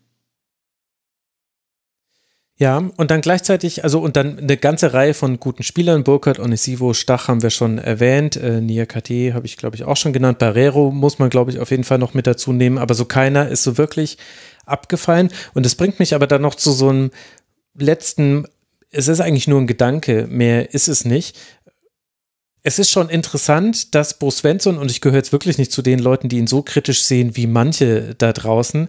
Ja, und dann gleichzeitig, also und dann eine ganze Reihe von guten Spielern, Burkhardt, Onisivo, Stach haben wir schon erwähnt, äh, Nia KT habe ich glaube ich auch schon genannt, Barrero muss man glaube ich auf jeden Fall noch mit dazu nehmen, aber so keiner ist so wirklich abgefallen und es bringt mich aber dann noch zu so einem letzten, es ist eigentlich nur ein Gedanke, mehr ist es nicht. Es ist schon interessant, dass Bo Svensson, und ich gehöre jetzt wirklich nicht zu den Leuten, die ihn so kritisch sehen wie manche da draußen,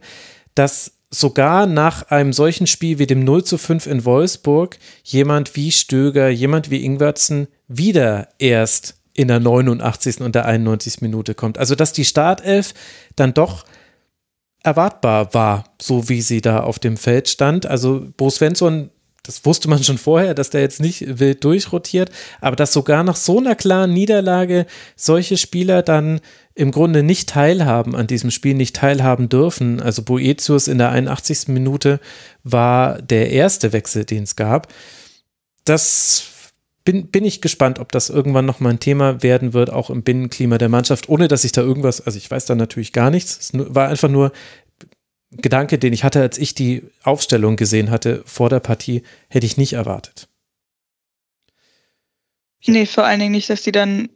dass sogar nach einem solchen Spiel wie dem 0 zu 5 in Wolfsburg jemand wie Stöger, jemand wie Ingwertsen wieder erst in der 89. und der 91. Minute kommt. Also, dass die Startelf dann doch erwartbar war, so wie sie da auf dem Feld stand. Also, Bo Svensson das wusste man schon vorher, dass der jetzt nicht wild durchrotiert, aber dass sogar nach so einer klaren Niederlage solche Spieler dann im Grunde nicht teilhaben an diesem Spiel, nicht teilhaben dürfen. Also Boetius in der 81. Minute war der erste Wechsel, den es gab. Das bin, bin ich gespannt, ob das irgendwann nochmal ein Thema werden wird, auch im Binnenklima der Mannschaft, ohne dass ich da irgendwas, also ich weiß da natürlich gar nichts. Es war einfach nur Gedanke, den ich hatte, als ich die Aufstellung gesehen hatte vor der Partie, hätte ich nicht erwartet. Nee, vor allen Dingen nicht, dass die dann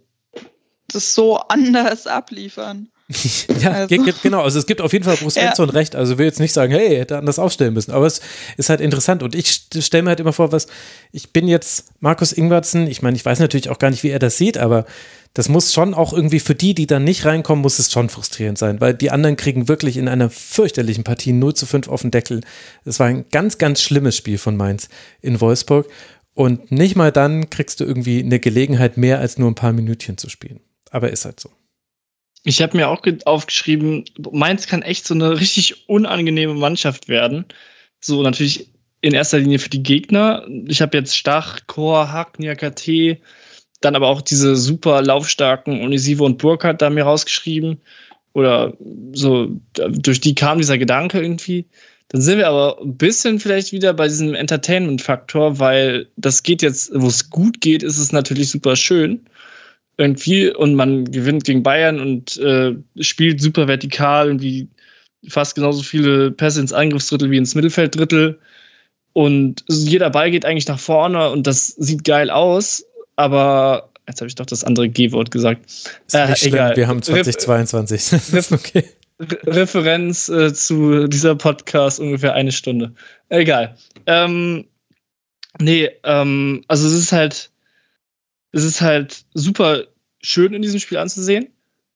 das so anders [LAUGHS] abliefern. [LAUGHS] ja, also. genau. Also es gibt auf jeden Fall Bruce ja. recht. Also will jetzt nicht sagen, hey, hätte anders aufstellen müssen. Aber es ist halt interessant. Und ich stelle mir halt immer vor, was, ich bin jetzt Markus Ingwertsen, ich meine, ich weiß natürlich auch gar nicht, wie er das sieht, aber das muss schon auch irgendwie für die, die dann nicht reinkommen, muss es schon frustrierend sein, weil die anderen kriegen wirklich in einer fürchterlichen Partie 0 zu 5 auf den Deckel. Es war ein ganz, ganz schlimmes Spiel von Mainz in Wolfsburg. Und nicht mal dann kriegst du irgendwie eine Gelegenheit, mehr als nur ein paar Minütchen zu spielen. Aber ist halt so. Ich habe mir auch aufgeschrieben, Mainz kann echt so eine richtig unangenehme Mannschaft werden. So natürlich in erster Linie für die Gegner. Ich habe jetzt Stach, Chor, Hack, Niakate, dann aber auch diese super laufstarken Onisivo und Burkhardt da mir rausgeschrieben. Oder so, durch die kam dieser Gedanke irgendwie. Dann sind wir aber ein bisschen vielleicht wieder bei diesem Entertainment-Faktor, weil das geht jetzt, wo es gut geht, ist es natürlich super schön irgendwie und man gewinnt gegen Bayern und äh, spielt super vertikal und wie fast genauso viele Pässe ins Angriffsdrittel wie ins Mittelfelddrittel. Und jeder Ball geht eigentlich nach vorne und das sieht geil aus, aber jetzt habe ich doch das andere G-Wort gesagt. Äh, egal. Wir haben 2022. [LAUGHS] Ref okay. Referenz äh, zu dieser Podcast ungefähr eine Stunde. Egal. Ähm, nee, ähm, also es ist halt es ist halt super schön in diesem Spiel anzusehen.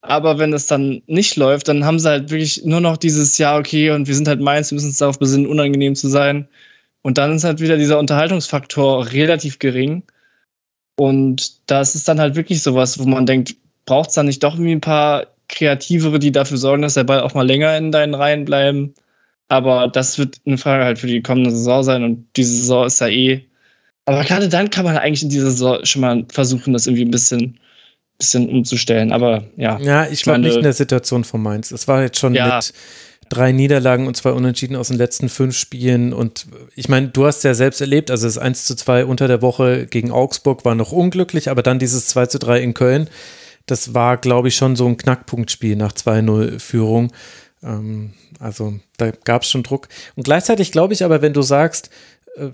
Aber wenn das dann nicht läuft, dann haben sie halt wirklich nur noch dieses, ja, okay, und wir sind halt Mainz, wir müssen uns darauf besinnen, unangenehm zu sein. Und dann ist halt wieder dieser Unterhaltungsfaktor relativ gering. Und das ist dann halt wirklich sowas, wo man denkt, braucht es dann nicht doch irgendwie ein paar Kreativere, die dafür sorgen, dass der Ball auch mal länger in deinen Reihen bleiben. Aber das wird eine Frage halt für die kommende Saison sein. Und diese Saison ist ja eh aber gerade dann kann man eigentlich in dieser Saison schon mal versuchen, das irgendwie ein bisschen, bisschen umzustellen. Aber ja. Ja, ich glaube nicht in der Situation von Mainz. Es war jetzt schon ja. mit drei Niederlagen und zwei Unentschieden aus den letzten fünf Spielen. Und ich meine, du hast ja selbst erlebt, also das 1 zu 2 unter der Woche gegen Augsburg war noch unglücklich, aber dann dieses 2 zu 3 in Köln, das war, glaube ich, schon so ein Knackpunktspiel nach 2-0 Führung. Ähm, also da gab es schon Druck. Und gleichzeitig glaube ich aber, wenn du sagst,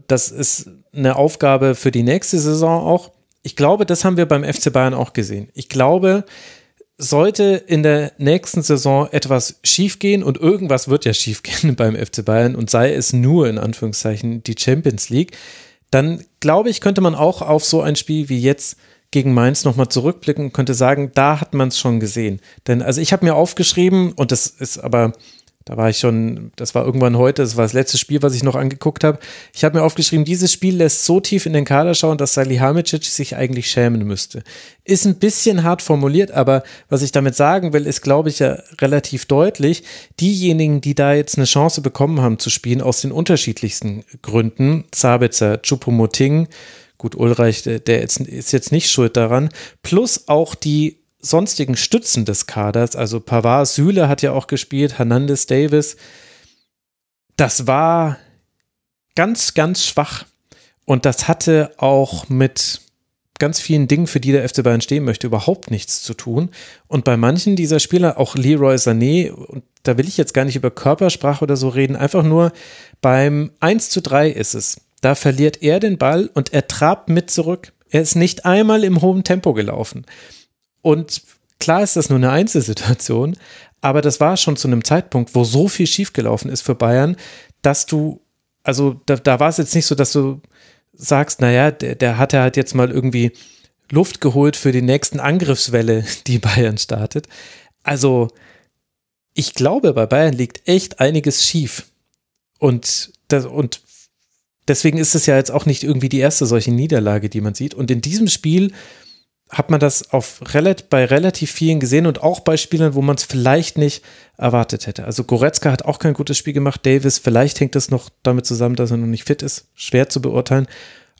das ist eine Aufgabe für die nächste Saison auch, ich glaube, das haben wir beim FC Bayern auch gesehen. Ich glaube, sollte in der nächsten Saison etwas schiefgehen und irgendwas wird ja schiefgehen [LAUGHS] beim FC Bayern und sei es nur in Anführungszeichen die Champions League, dann glaube ich, könnte man auch auf so ein Spiel wie jetzt gegen Mainz nochmal zurückblicken und könnte sagen, da hat man es schon gesehen. Denn also ich habe mir aufgeschrieben, und das ist aber da war ich schon, das war irgendwann heute, das war das letzte Spiel, was ich noch angeguckt habe. Ich habe mir aufgeschrieben, dieses Spiel lässt so tief in den Kader schauen, dass Salihamidzic sich eigentlich schämen müsste. Ist ein bisschen hart formuliert, aber was ich damit sagen will, ist, glaube ich, ja relativ deutlich. Diejenigen, die da jetzt eine Chance bekommen haben zu spielen, aus den unterschiedlichsten Gründen, Sabitzer, Chupomoting, gut, Ulreich, der ist jetzt nicht schuld daran, plus auch die sonstigen Stützen des Kaders, also Pavard, Süle hat ja auch gespielt, Hernandez, Davis, das war ganz, ganz schwach. Und das hatte auch mit ganz vielen Dingen, für die der FC Bayern stehen möchte, überhaupt nichts zu tun. Und bei manchen dieser Spieler, auch Leroy Sané, und da will ich jetzt gar nicht über Körpersprache oder so reden, einfach nur beim 1 zu 3 ist es. Da verliert er den Ball und er trabt mit zurück. Er ist nicht einmal im hohen Tempo gelaufen. Und klar ist das nur eine Einzelsituation, aber das war schon zu einem Zeitpunkt, wo so viel schiefgelaufen ist für Bayern, dass du, also da, da war es jetzt nicht so, dass du sagst, naja, der, der hat ja halt jetzt mal irgendwie Luft geholt für die nächsten Angriffswelle, die Bayern startet. Also, ich glaube, bei Bayern liegt echt einiges schief. Und, das, und deswegen ist es ja jetzt auch nicht irgendwie die erste solche Niederlage, die man sieht. Und in diesem Spiel hat man das auf bei relativ vielen gesehen und auch bei Spielern, wo man es vielleicht nicht erwartet hätte. Also Goretzka hat auch kein gutes Spiel gemacht. Davis, vielleicht hängt das noch damit zusammen, dass er noch nicht fit ist. Schwer zu beurteilen.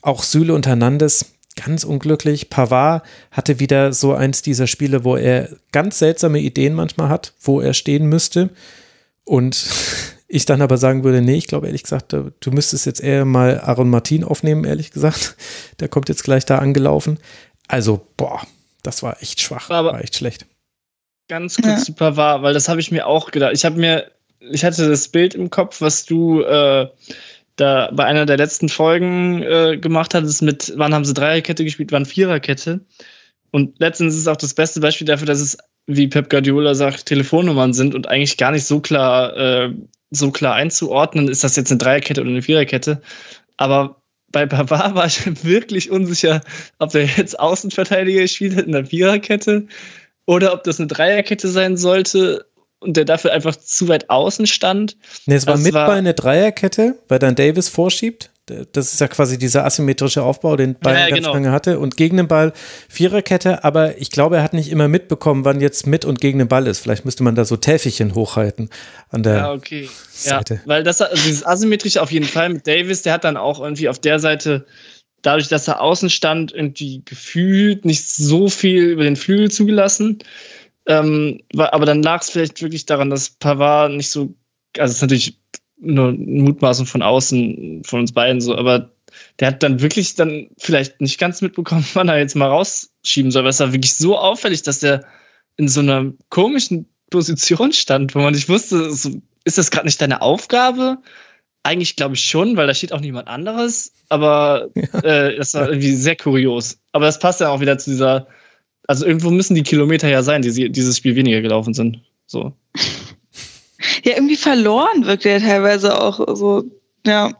Auch Süle und Hernandez, ganz unglücklich. Pavard hatte wieder so eins dieser Spiele, wo er ganz seltsame Ideen manchmal hat, wo er stehen müsste. Und [LAUGHS] ich dann aber sagen würde, nee, ich glaube ehrlich gesagt, du müsstest jetzt eher mal Aaron Martin aufnehmen, ehrlich gesagt. Der kommt jetzt gleich da angelaufen. Also, boah, das war echt schwach, Aber war echt schlecht. Ganz kurz ja. zu Pavard, weil das habe ich mir auch gedacht. Ich habe mir, ich hatte das Bild im Kopf, was du äh, da bei einer der letzten Folgen äh, gemacht hattest mit, wann haben sie Dreierkette gespielt, wann Viererkette. Und letztens ist es auch das beste Beispiel dafür, dass es, wie Pep Guardiola sagt, Telefonnummern sind und eigentlich gar nicht so klar, äh, so klar einzuordnen, ist das jetzt eine Dreierkette oder eine Viererkette. Aber bei Pavard war ich [LAUGHS] wirklich unsicher, ob der jetzt Außenverteidiger gespielt hat in der Viererkette oder ob das eine Dreierkette sein sollte und der dafür einfach zu weit außen stand. Nee, es war das mit war, bei einer Dreierkette, weil dann Davis vorschiebt. Das ist ja quasi dieser asymmetrische Aufbau, den Bayern ja, ja, ganz genau. lange hatte. Und gegen den Ball Viererkette, aber ich glaube, er hat nicht immer mitbekommen, wann jetzt mit und gegen den Ball ist. Vielleicht müsste man da so Täfelchen hochhalten an der ja, okay. Seite. Ja, weil das, also dieses asymmetrische auf jeden Fall mit Davis, der hat dann auch irgendwie auf der Seite, dadurch, dass er außen stand, irgendwie gefühlt nicht so viel über den Flügel zugelassen. Ähm, aber dann lag es vielleicht wirklich daran, dass Pavard nicht so, also es ist natürlich nur Mutmaßung von außen von uns beiden so, aber der hat dann wirklich dann vielleicht nicht ganz mitbekommen, [LAUGHS] wann er jetzt mal rausschieben soll, weil es war wirklich so auffällig, dass der in so einer komischen Position stand, wo man nicht wusste, ist das gerade nicht deine Aufgabe? Eigentlich glaube ich schon, weil da steht auch niemand anderes, aber [LAUGHS] ja. äh, das war irgendwie sehr kurios. Aber das passt ja auch wieder zu dieser, also irgendwo müssen die Kilometer ja sein, die dieses Spiel weniger gelaufen sind. So [LAUGHS] ja irgendwie verloren wirkt er teilweise auch so, ja.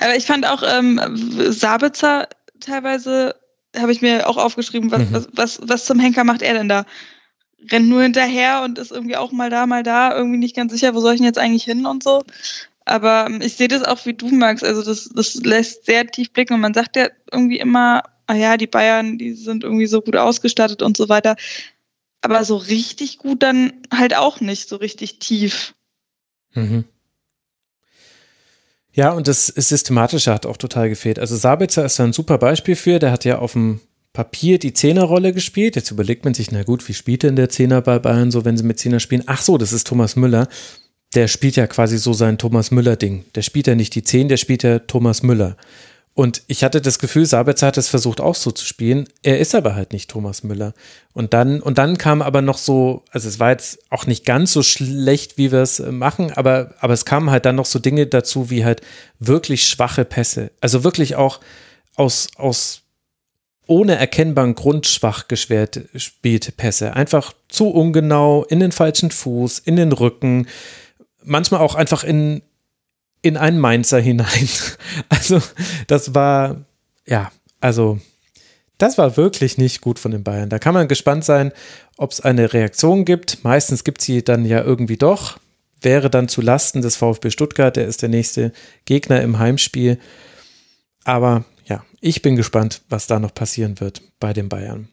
Aber ich fand auch ähm, Sabitzer teilweise, habe ich mir auch aufgeschrieben, was, mhm. was, was, was zum Henker macht er denn da? Rennt nur hinterher und ist irgendwie auch mal da, mal da, irgendwie nicht ganz sicher, wo soll ich denn jetzt eigentlich hin und so. Aber ähm, ich sehe das auch wie du, Max. Also das, das lässt sehr tief blicken und man sagt ja irgendwie immer, ah ja, die Bayern, die sind irgendwie so gut ausgestattet und so weiter aber so richtig gut dann halt auch nicht, so richtig tief. Mhm. Ja, und das Systematische hat auch total gefehlt. Also Sabitzer ist da ein super Beispiel für, der hat ja auf dem Papier die Zehnerrolle gespielt. Jetzt überlegt man sich, na gut, wie spielt denn der Zehner bei Bayern so, wenn sie mit Zehner spielen? Ach so, das ist Thomas Müller. Der spielt ja quasi so sein Thomas Müller-Ding. Der spielt ja nicht die Zehn, der spielt ja Thomas Müller. Und ich hatte das Gefühl, Sabitzer hat es versucht auch so zu spielen. Er ist aber halt nicht Thomas Müller. Und dann, und dann kam aber noch so, also es war jetzt auch nicht ganz so schlecht, wie wir es äh, machen, aber, aber es kamen halt dann noch so Dinge dazu, wie halt wirklich schwache Pässe. Also wirklich auch aus, aus ohne erkennbaren Grund schwach gespielte Pässe. Einfach zu ungenau, in den falschen Fuß, in den Rücken, manchmal auch einfach in, in einen Mainzer hinein. [LAUGHS] Also, das war, ja, also, das war wirklich nicht gut von den Bayern. Da kann man gespannt sein, ob es eine Reaktion gibt. Meistens gibt sie dann ja irgendwie doch. Wäre dann zu Lasten des VfB Stuttgart, der ist der nächste Gegner im Heimspiel. Aber ja, ich bin gespannt, was da noch passieren wird bei den Bayern.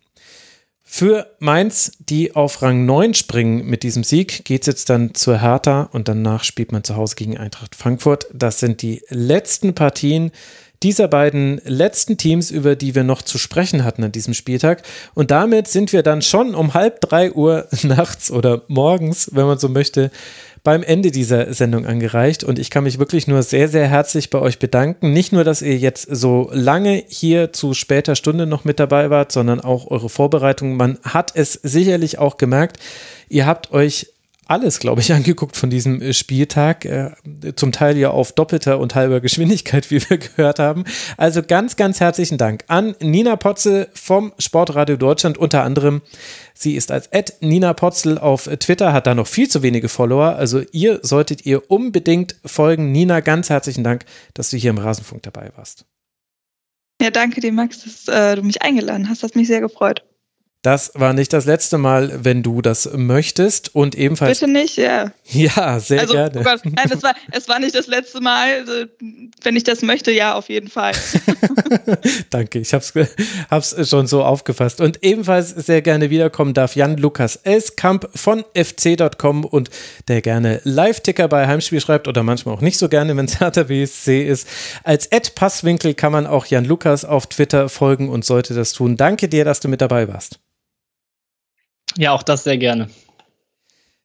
Für Mainz, die auf Rang 9 springen mit diesem Sieg, geht es jetzt dann zur Hertha und danach spielt man zu Hause gegen Eintracht Frankfurt. Das sind die letzten Partien dieser beiden letzten Teams, über die wir noch zu sprechen hatten an diesem Spieltag. Und damit sind wir dann schon um halb drei Uhr [LAUGHS] nachts oder morgens, wenn man so möchte, beim Ende dieser Sendung angereicht und ich kann mich wirklich nur sehr, sehr herzlich bei euch bedanken. Nicht nur, dass ihr jetzt so lange hier zu später Stunde noch mit dabei wart, sondern auch eure Vorbereitung. Man hat es sicherlich auch gemerkt. Ihr habt euch alles, glaube ich, [LAUGHS] angeguckt von diesem äh, Spieltag. Äh, zum Teil ja auf doppelter und halber Geschwindigkeit, [LAUGHS] wie wir gehört haben. Also ganz, ganz herzlichen Dank an Nina Potzel vom Sportradio Deutschland unter anderem. Sie ist als Ed Nina Potzel auf Twitter, hat da noch viel zu wenige Follower. Also ihr solltet ihr unbedingt folgen. Nina, ganz herzlichen Dank, dass du hier im Rasenfunk dabei warst. Ja, danke dir, Max, dass äh, du mich eingeladen hast. Das hat mich sehr gefreut. Das war nicht das letzte Mal, wenn du das möchtest und ebenfalls. Bitte nicht, ja. [LAUGHS] Ja, sehr also, gerne. Oh Gott, nein, das war, es war nicht das letzte Mal. Also, wenn ich das möchte, ja, auf jeden Fall. [LAUGHS] Danke, ich hab's, hab's schon so aufgefasst. Und ebenfalls sehr gerne wiederkommen darf Jan Lukas Elskamp von fc.com und der gerne Live-Ticker bei Heimspiel schreibt oder manchmal auch nicht so gerne, wenn es [LAUGHS] Hertha BSC ist. Als Ed Passwinkel kann man auch Jan Lukas auf Twitter folgen und sollte das tun. Danke dir, dass du mit dabei warst. Ja, auch das sehr gerne.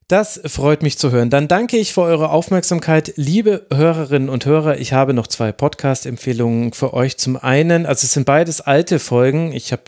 Das freut mich zu hören. Dann danke ich für eure Aufmerksamkeit, liebe Hörerinnen und Hörer. Ich habe noch zwei Podcast-Empfehlungen für euch. Zum einen, also es sind beides alte Folgen. Ich habe,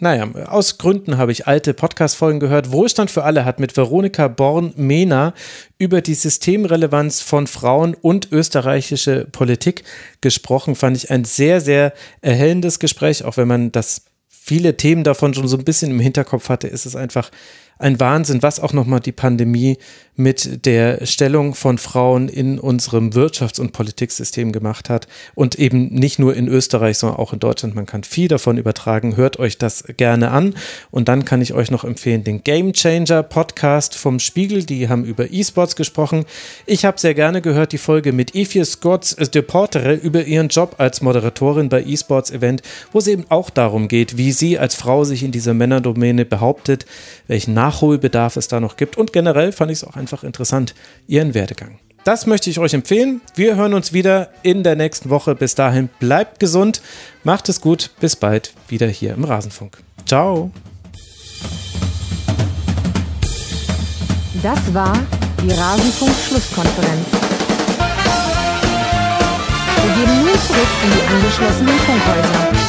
naja, aus Gründen habe ich alte Podcast-Folgen gehört. Wohlstand für alle hat mit Veronika Born-Mehner über die Systemrelevanz von Frauen und österreichische Politik gesprochen. Fand ich ein sehr, sehr erhellendes Gespräch, auch wenn man das viele Themen davon schon so ein bisschen im Hinterkopf hatte, ist es einfach ein Wahnsinn, was auch nochmal die Pandemie mit der Stellung von Frauen in unserem Wirtschafts- und Politiksystem gemacht hat. Und eben nicht nur in Österreich, sondern auch in Deutschland. Man kann viel davon übertragen. Hört euch das gerne an. Und dann kann ich euch noch empfehlen, den Game Changer Podcast vom Spiegel. Die haben über E-Sports gesprochen. Ich habe sehr gerne gehört die Folge mit Ifie Scotts de Portere über ihren Job als Moderatorin bei E-Sports Event, wo es eben auch darum geht, wie sie als Frau sich in dieser Männerdomäne behauptet, welchen Nachholbedarf es da noch gibt. Und generell fand ich es auch einfach interessant, ihren Werdegang. Das möchte ich euch empfehlen. Wir hören uns wieder in der nächsten Woche. Bis dahin bleibt gesund, macht es gut. Bis bald wieder hier im Rasenfunk. Ciao. Das war die Rasenfunk-Schlusskonferenz. Wir gehen nun zurück in die angeschlossenen Funkhäuser.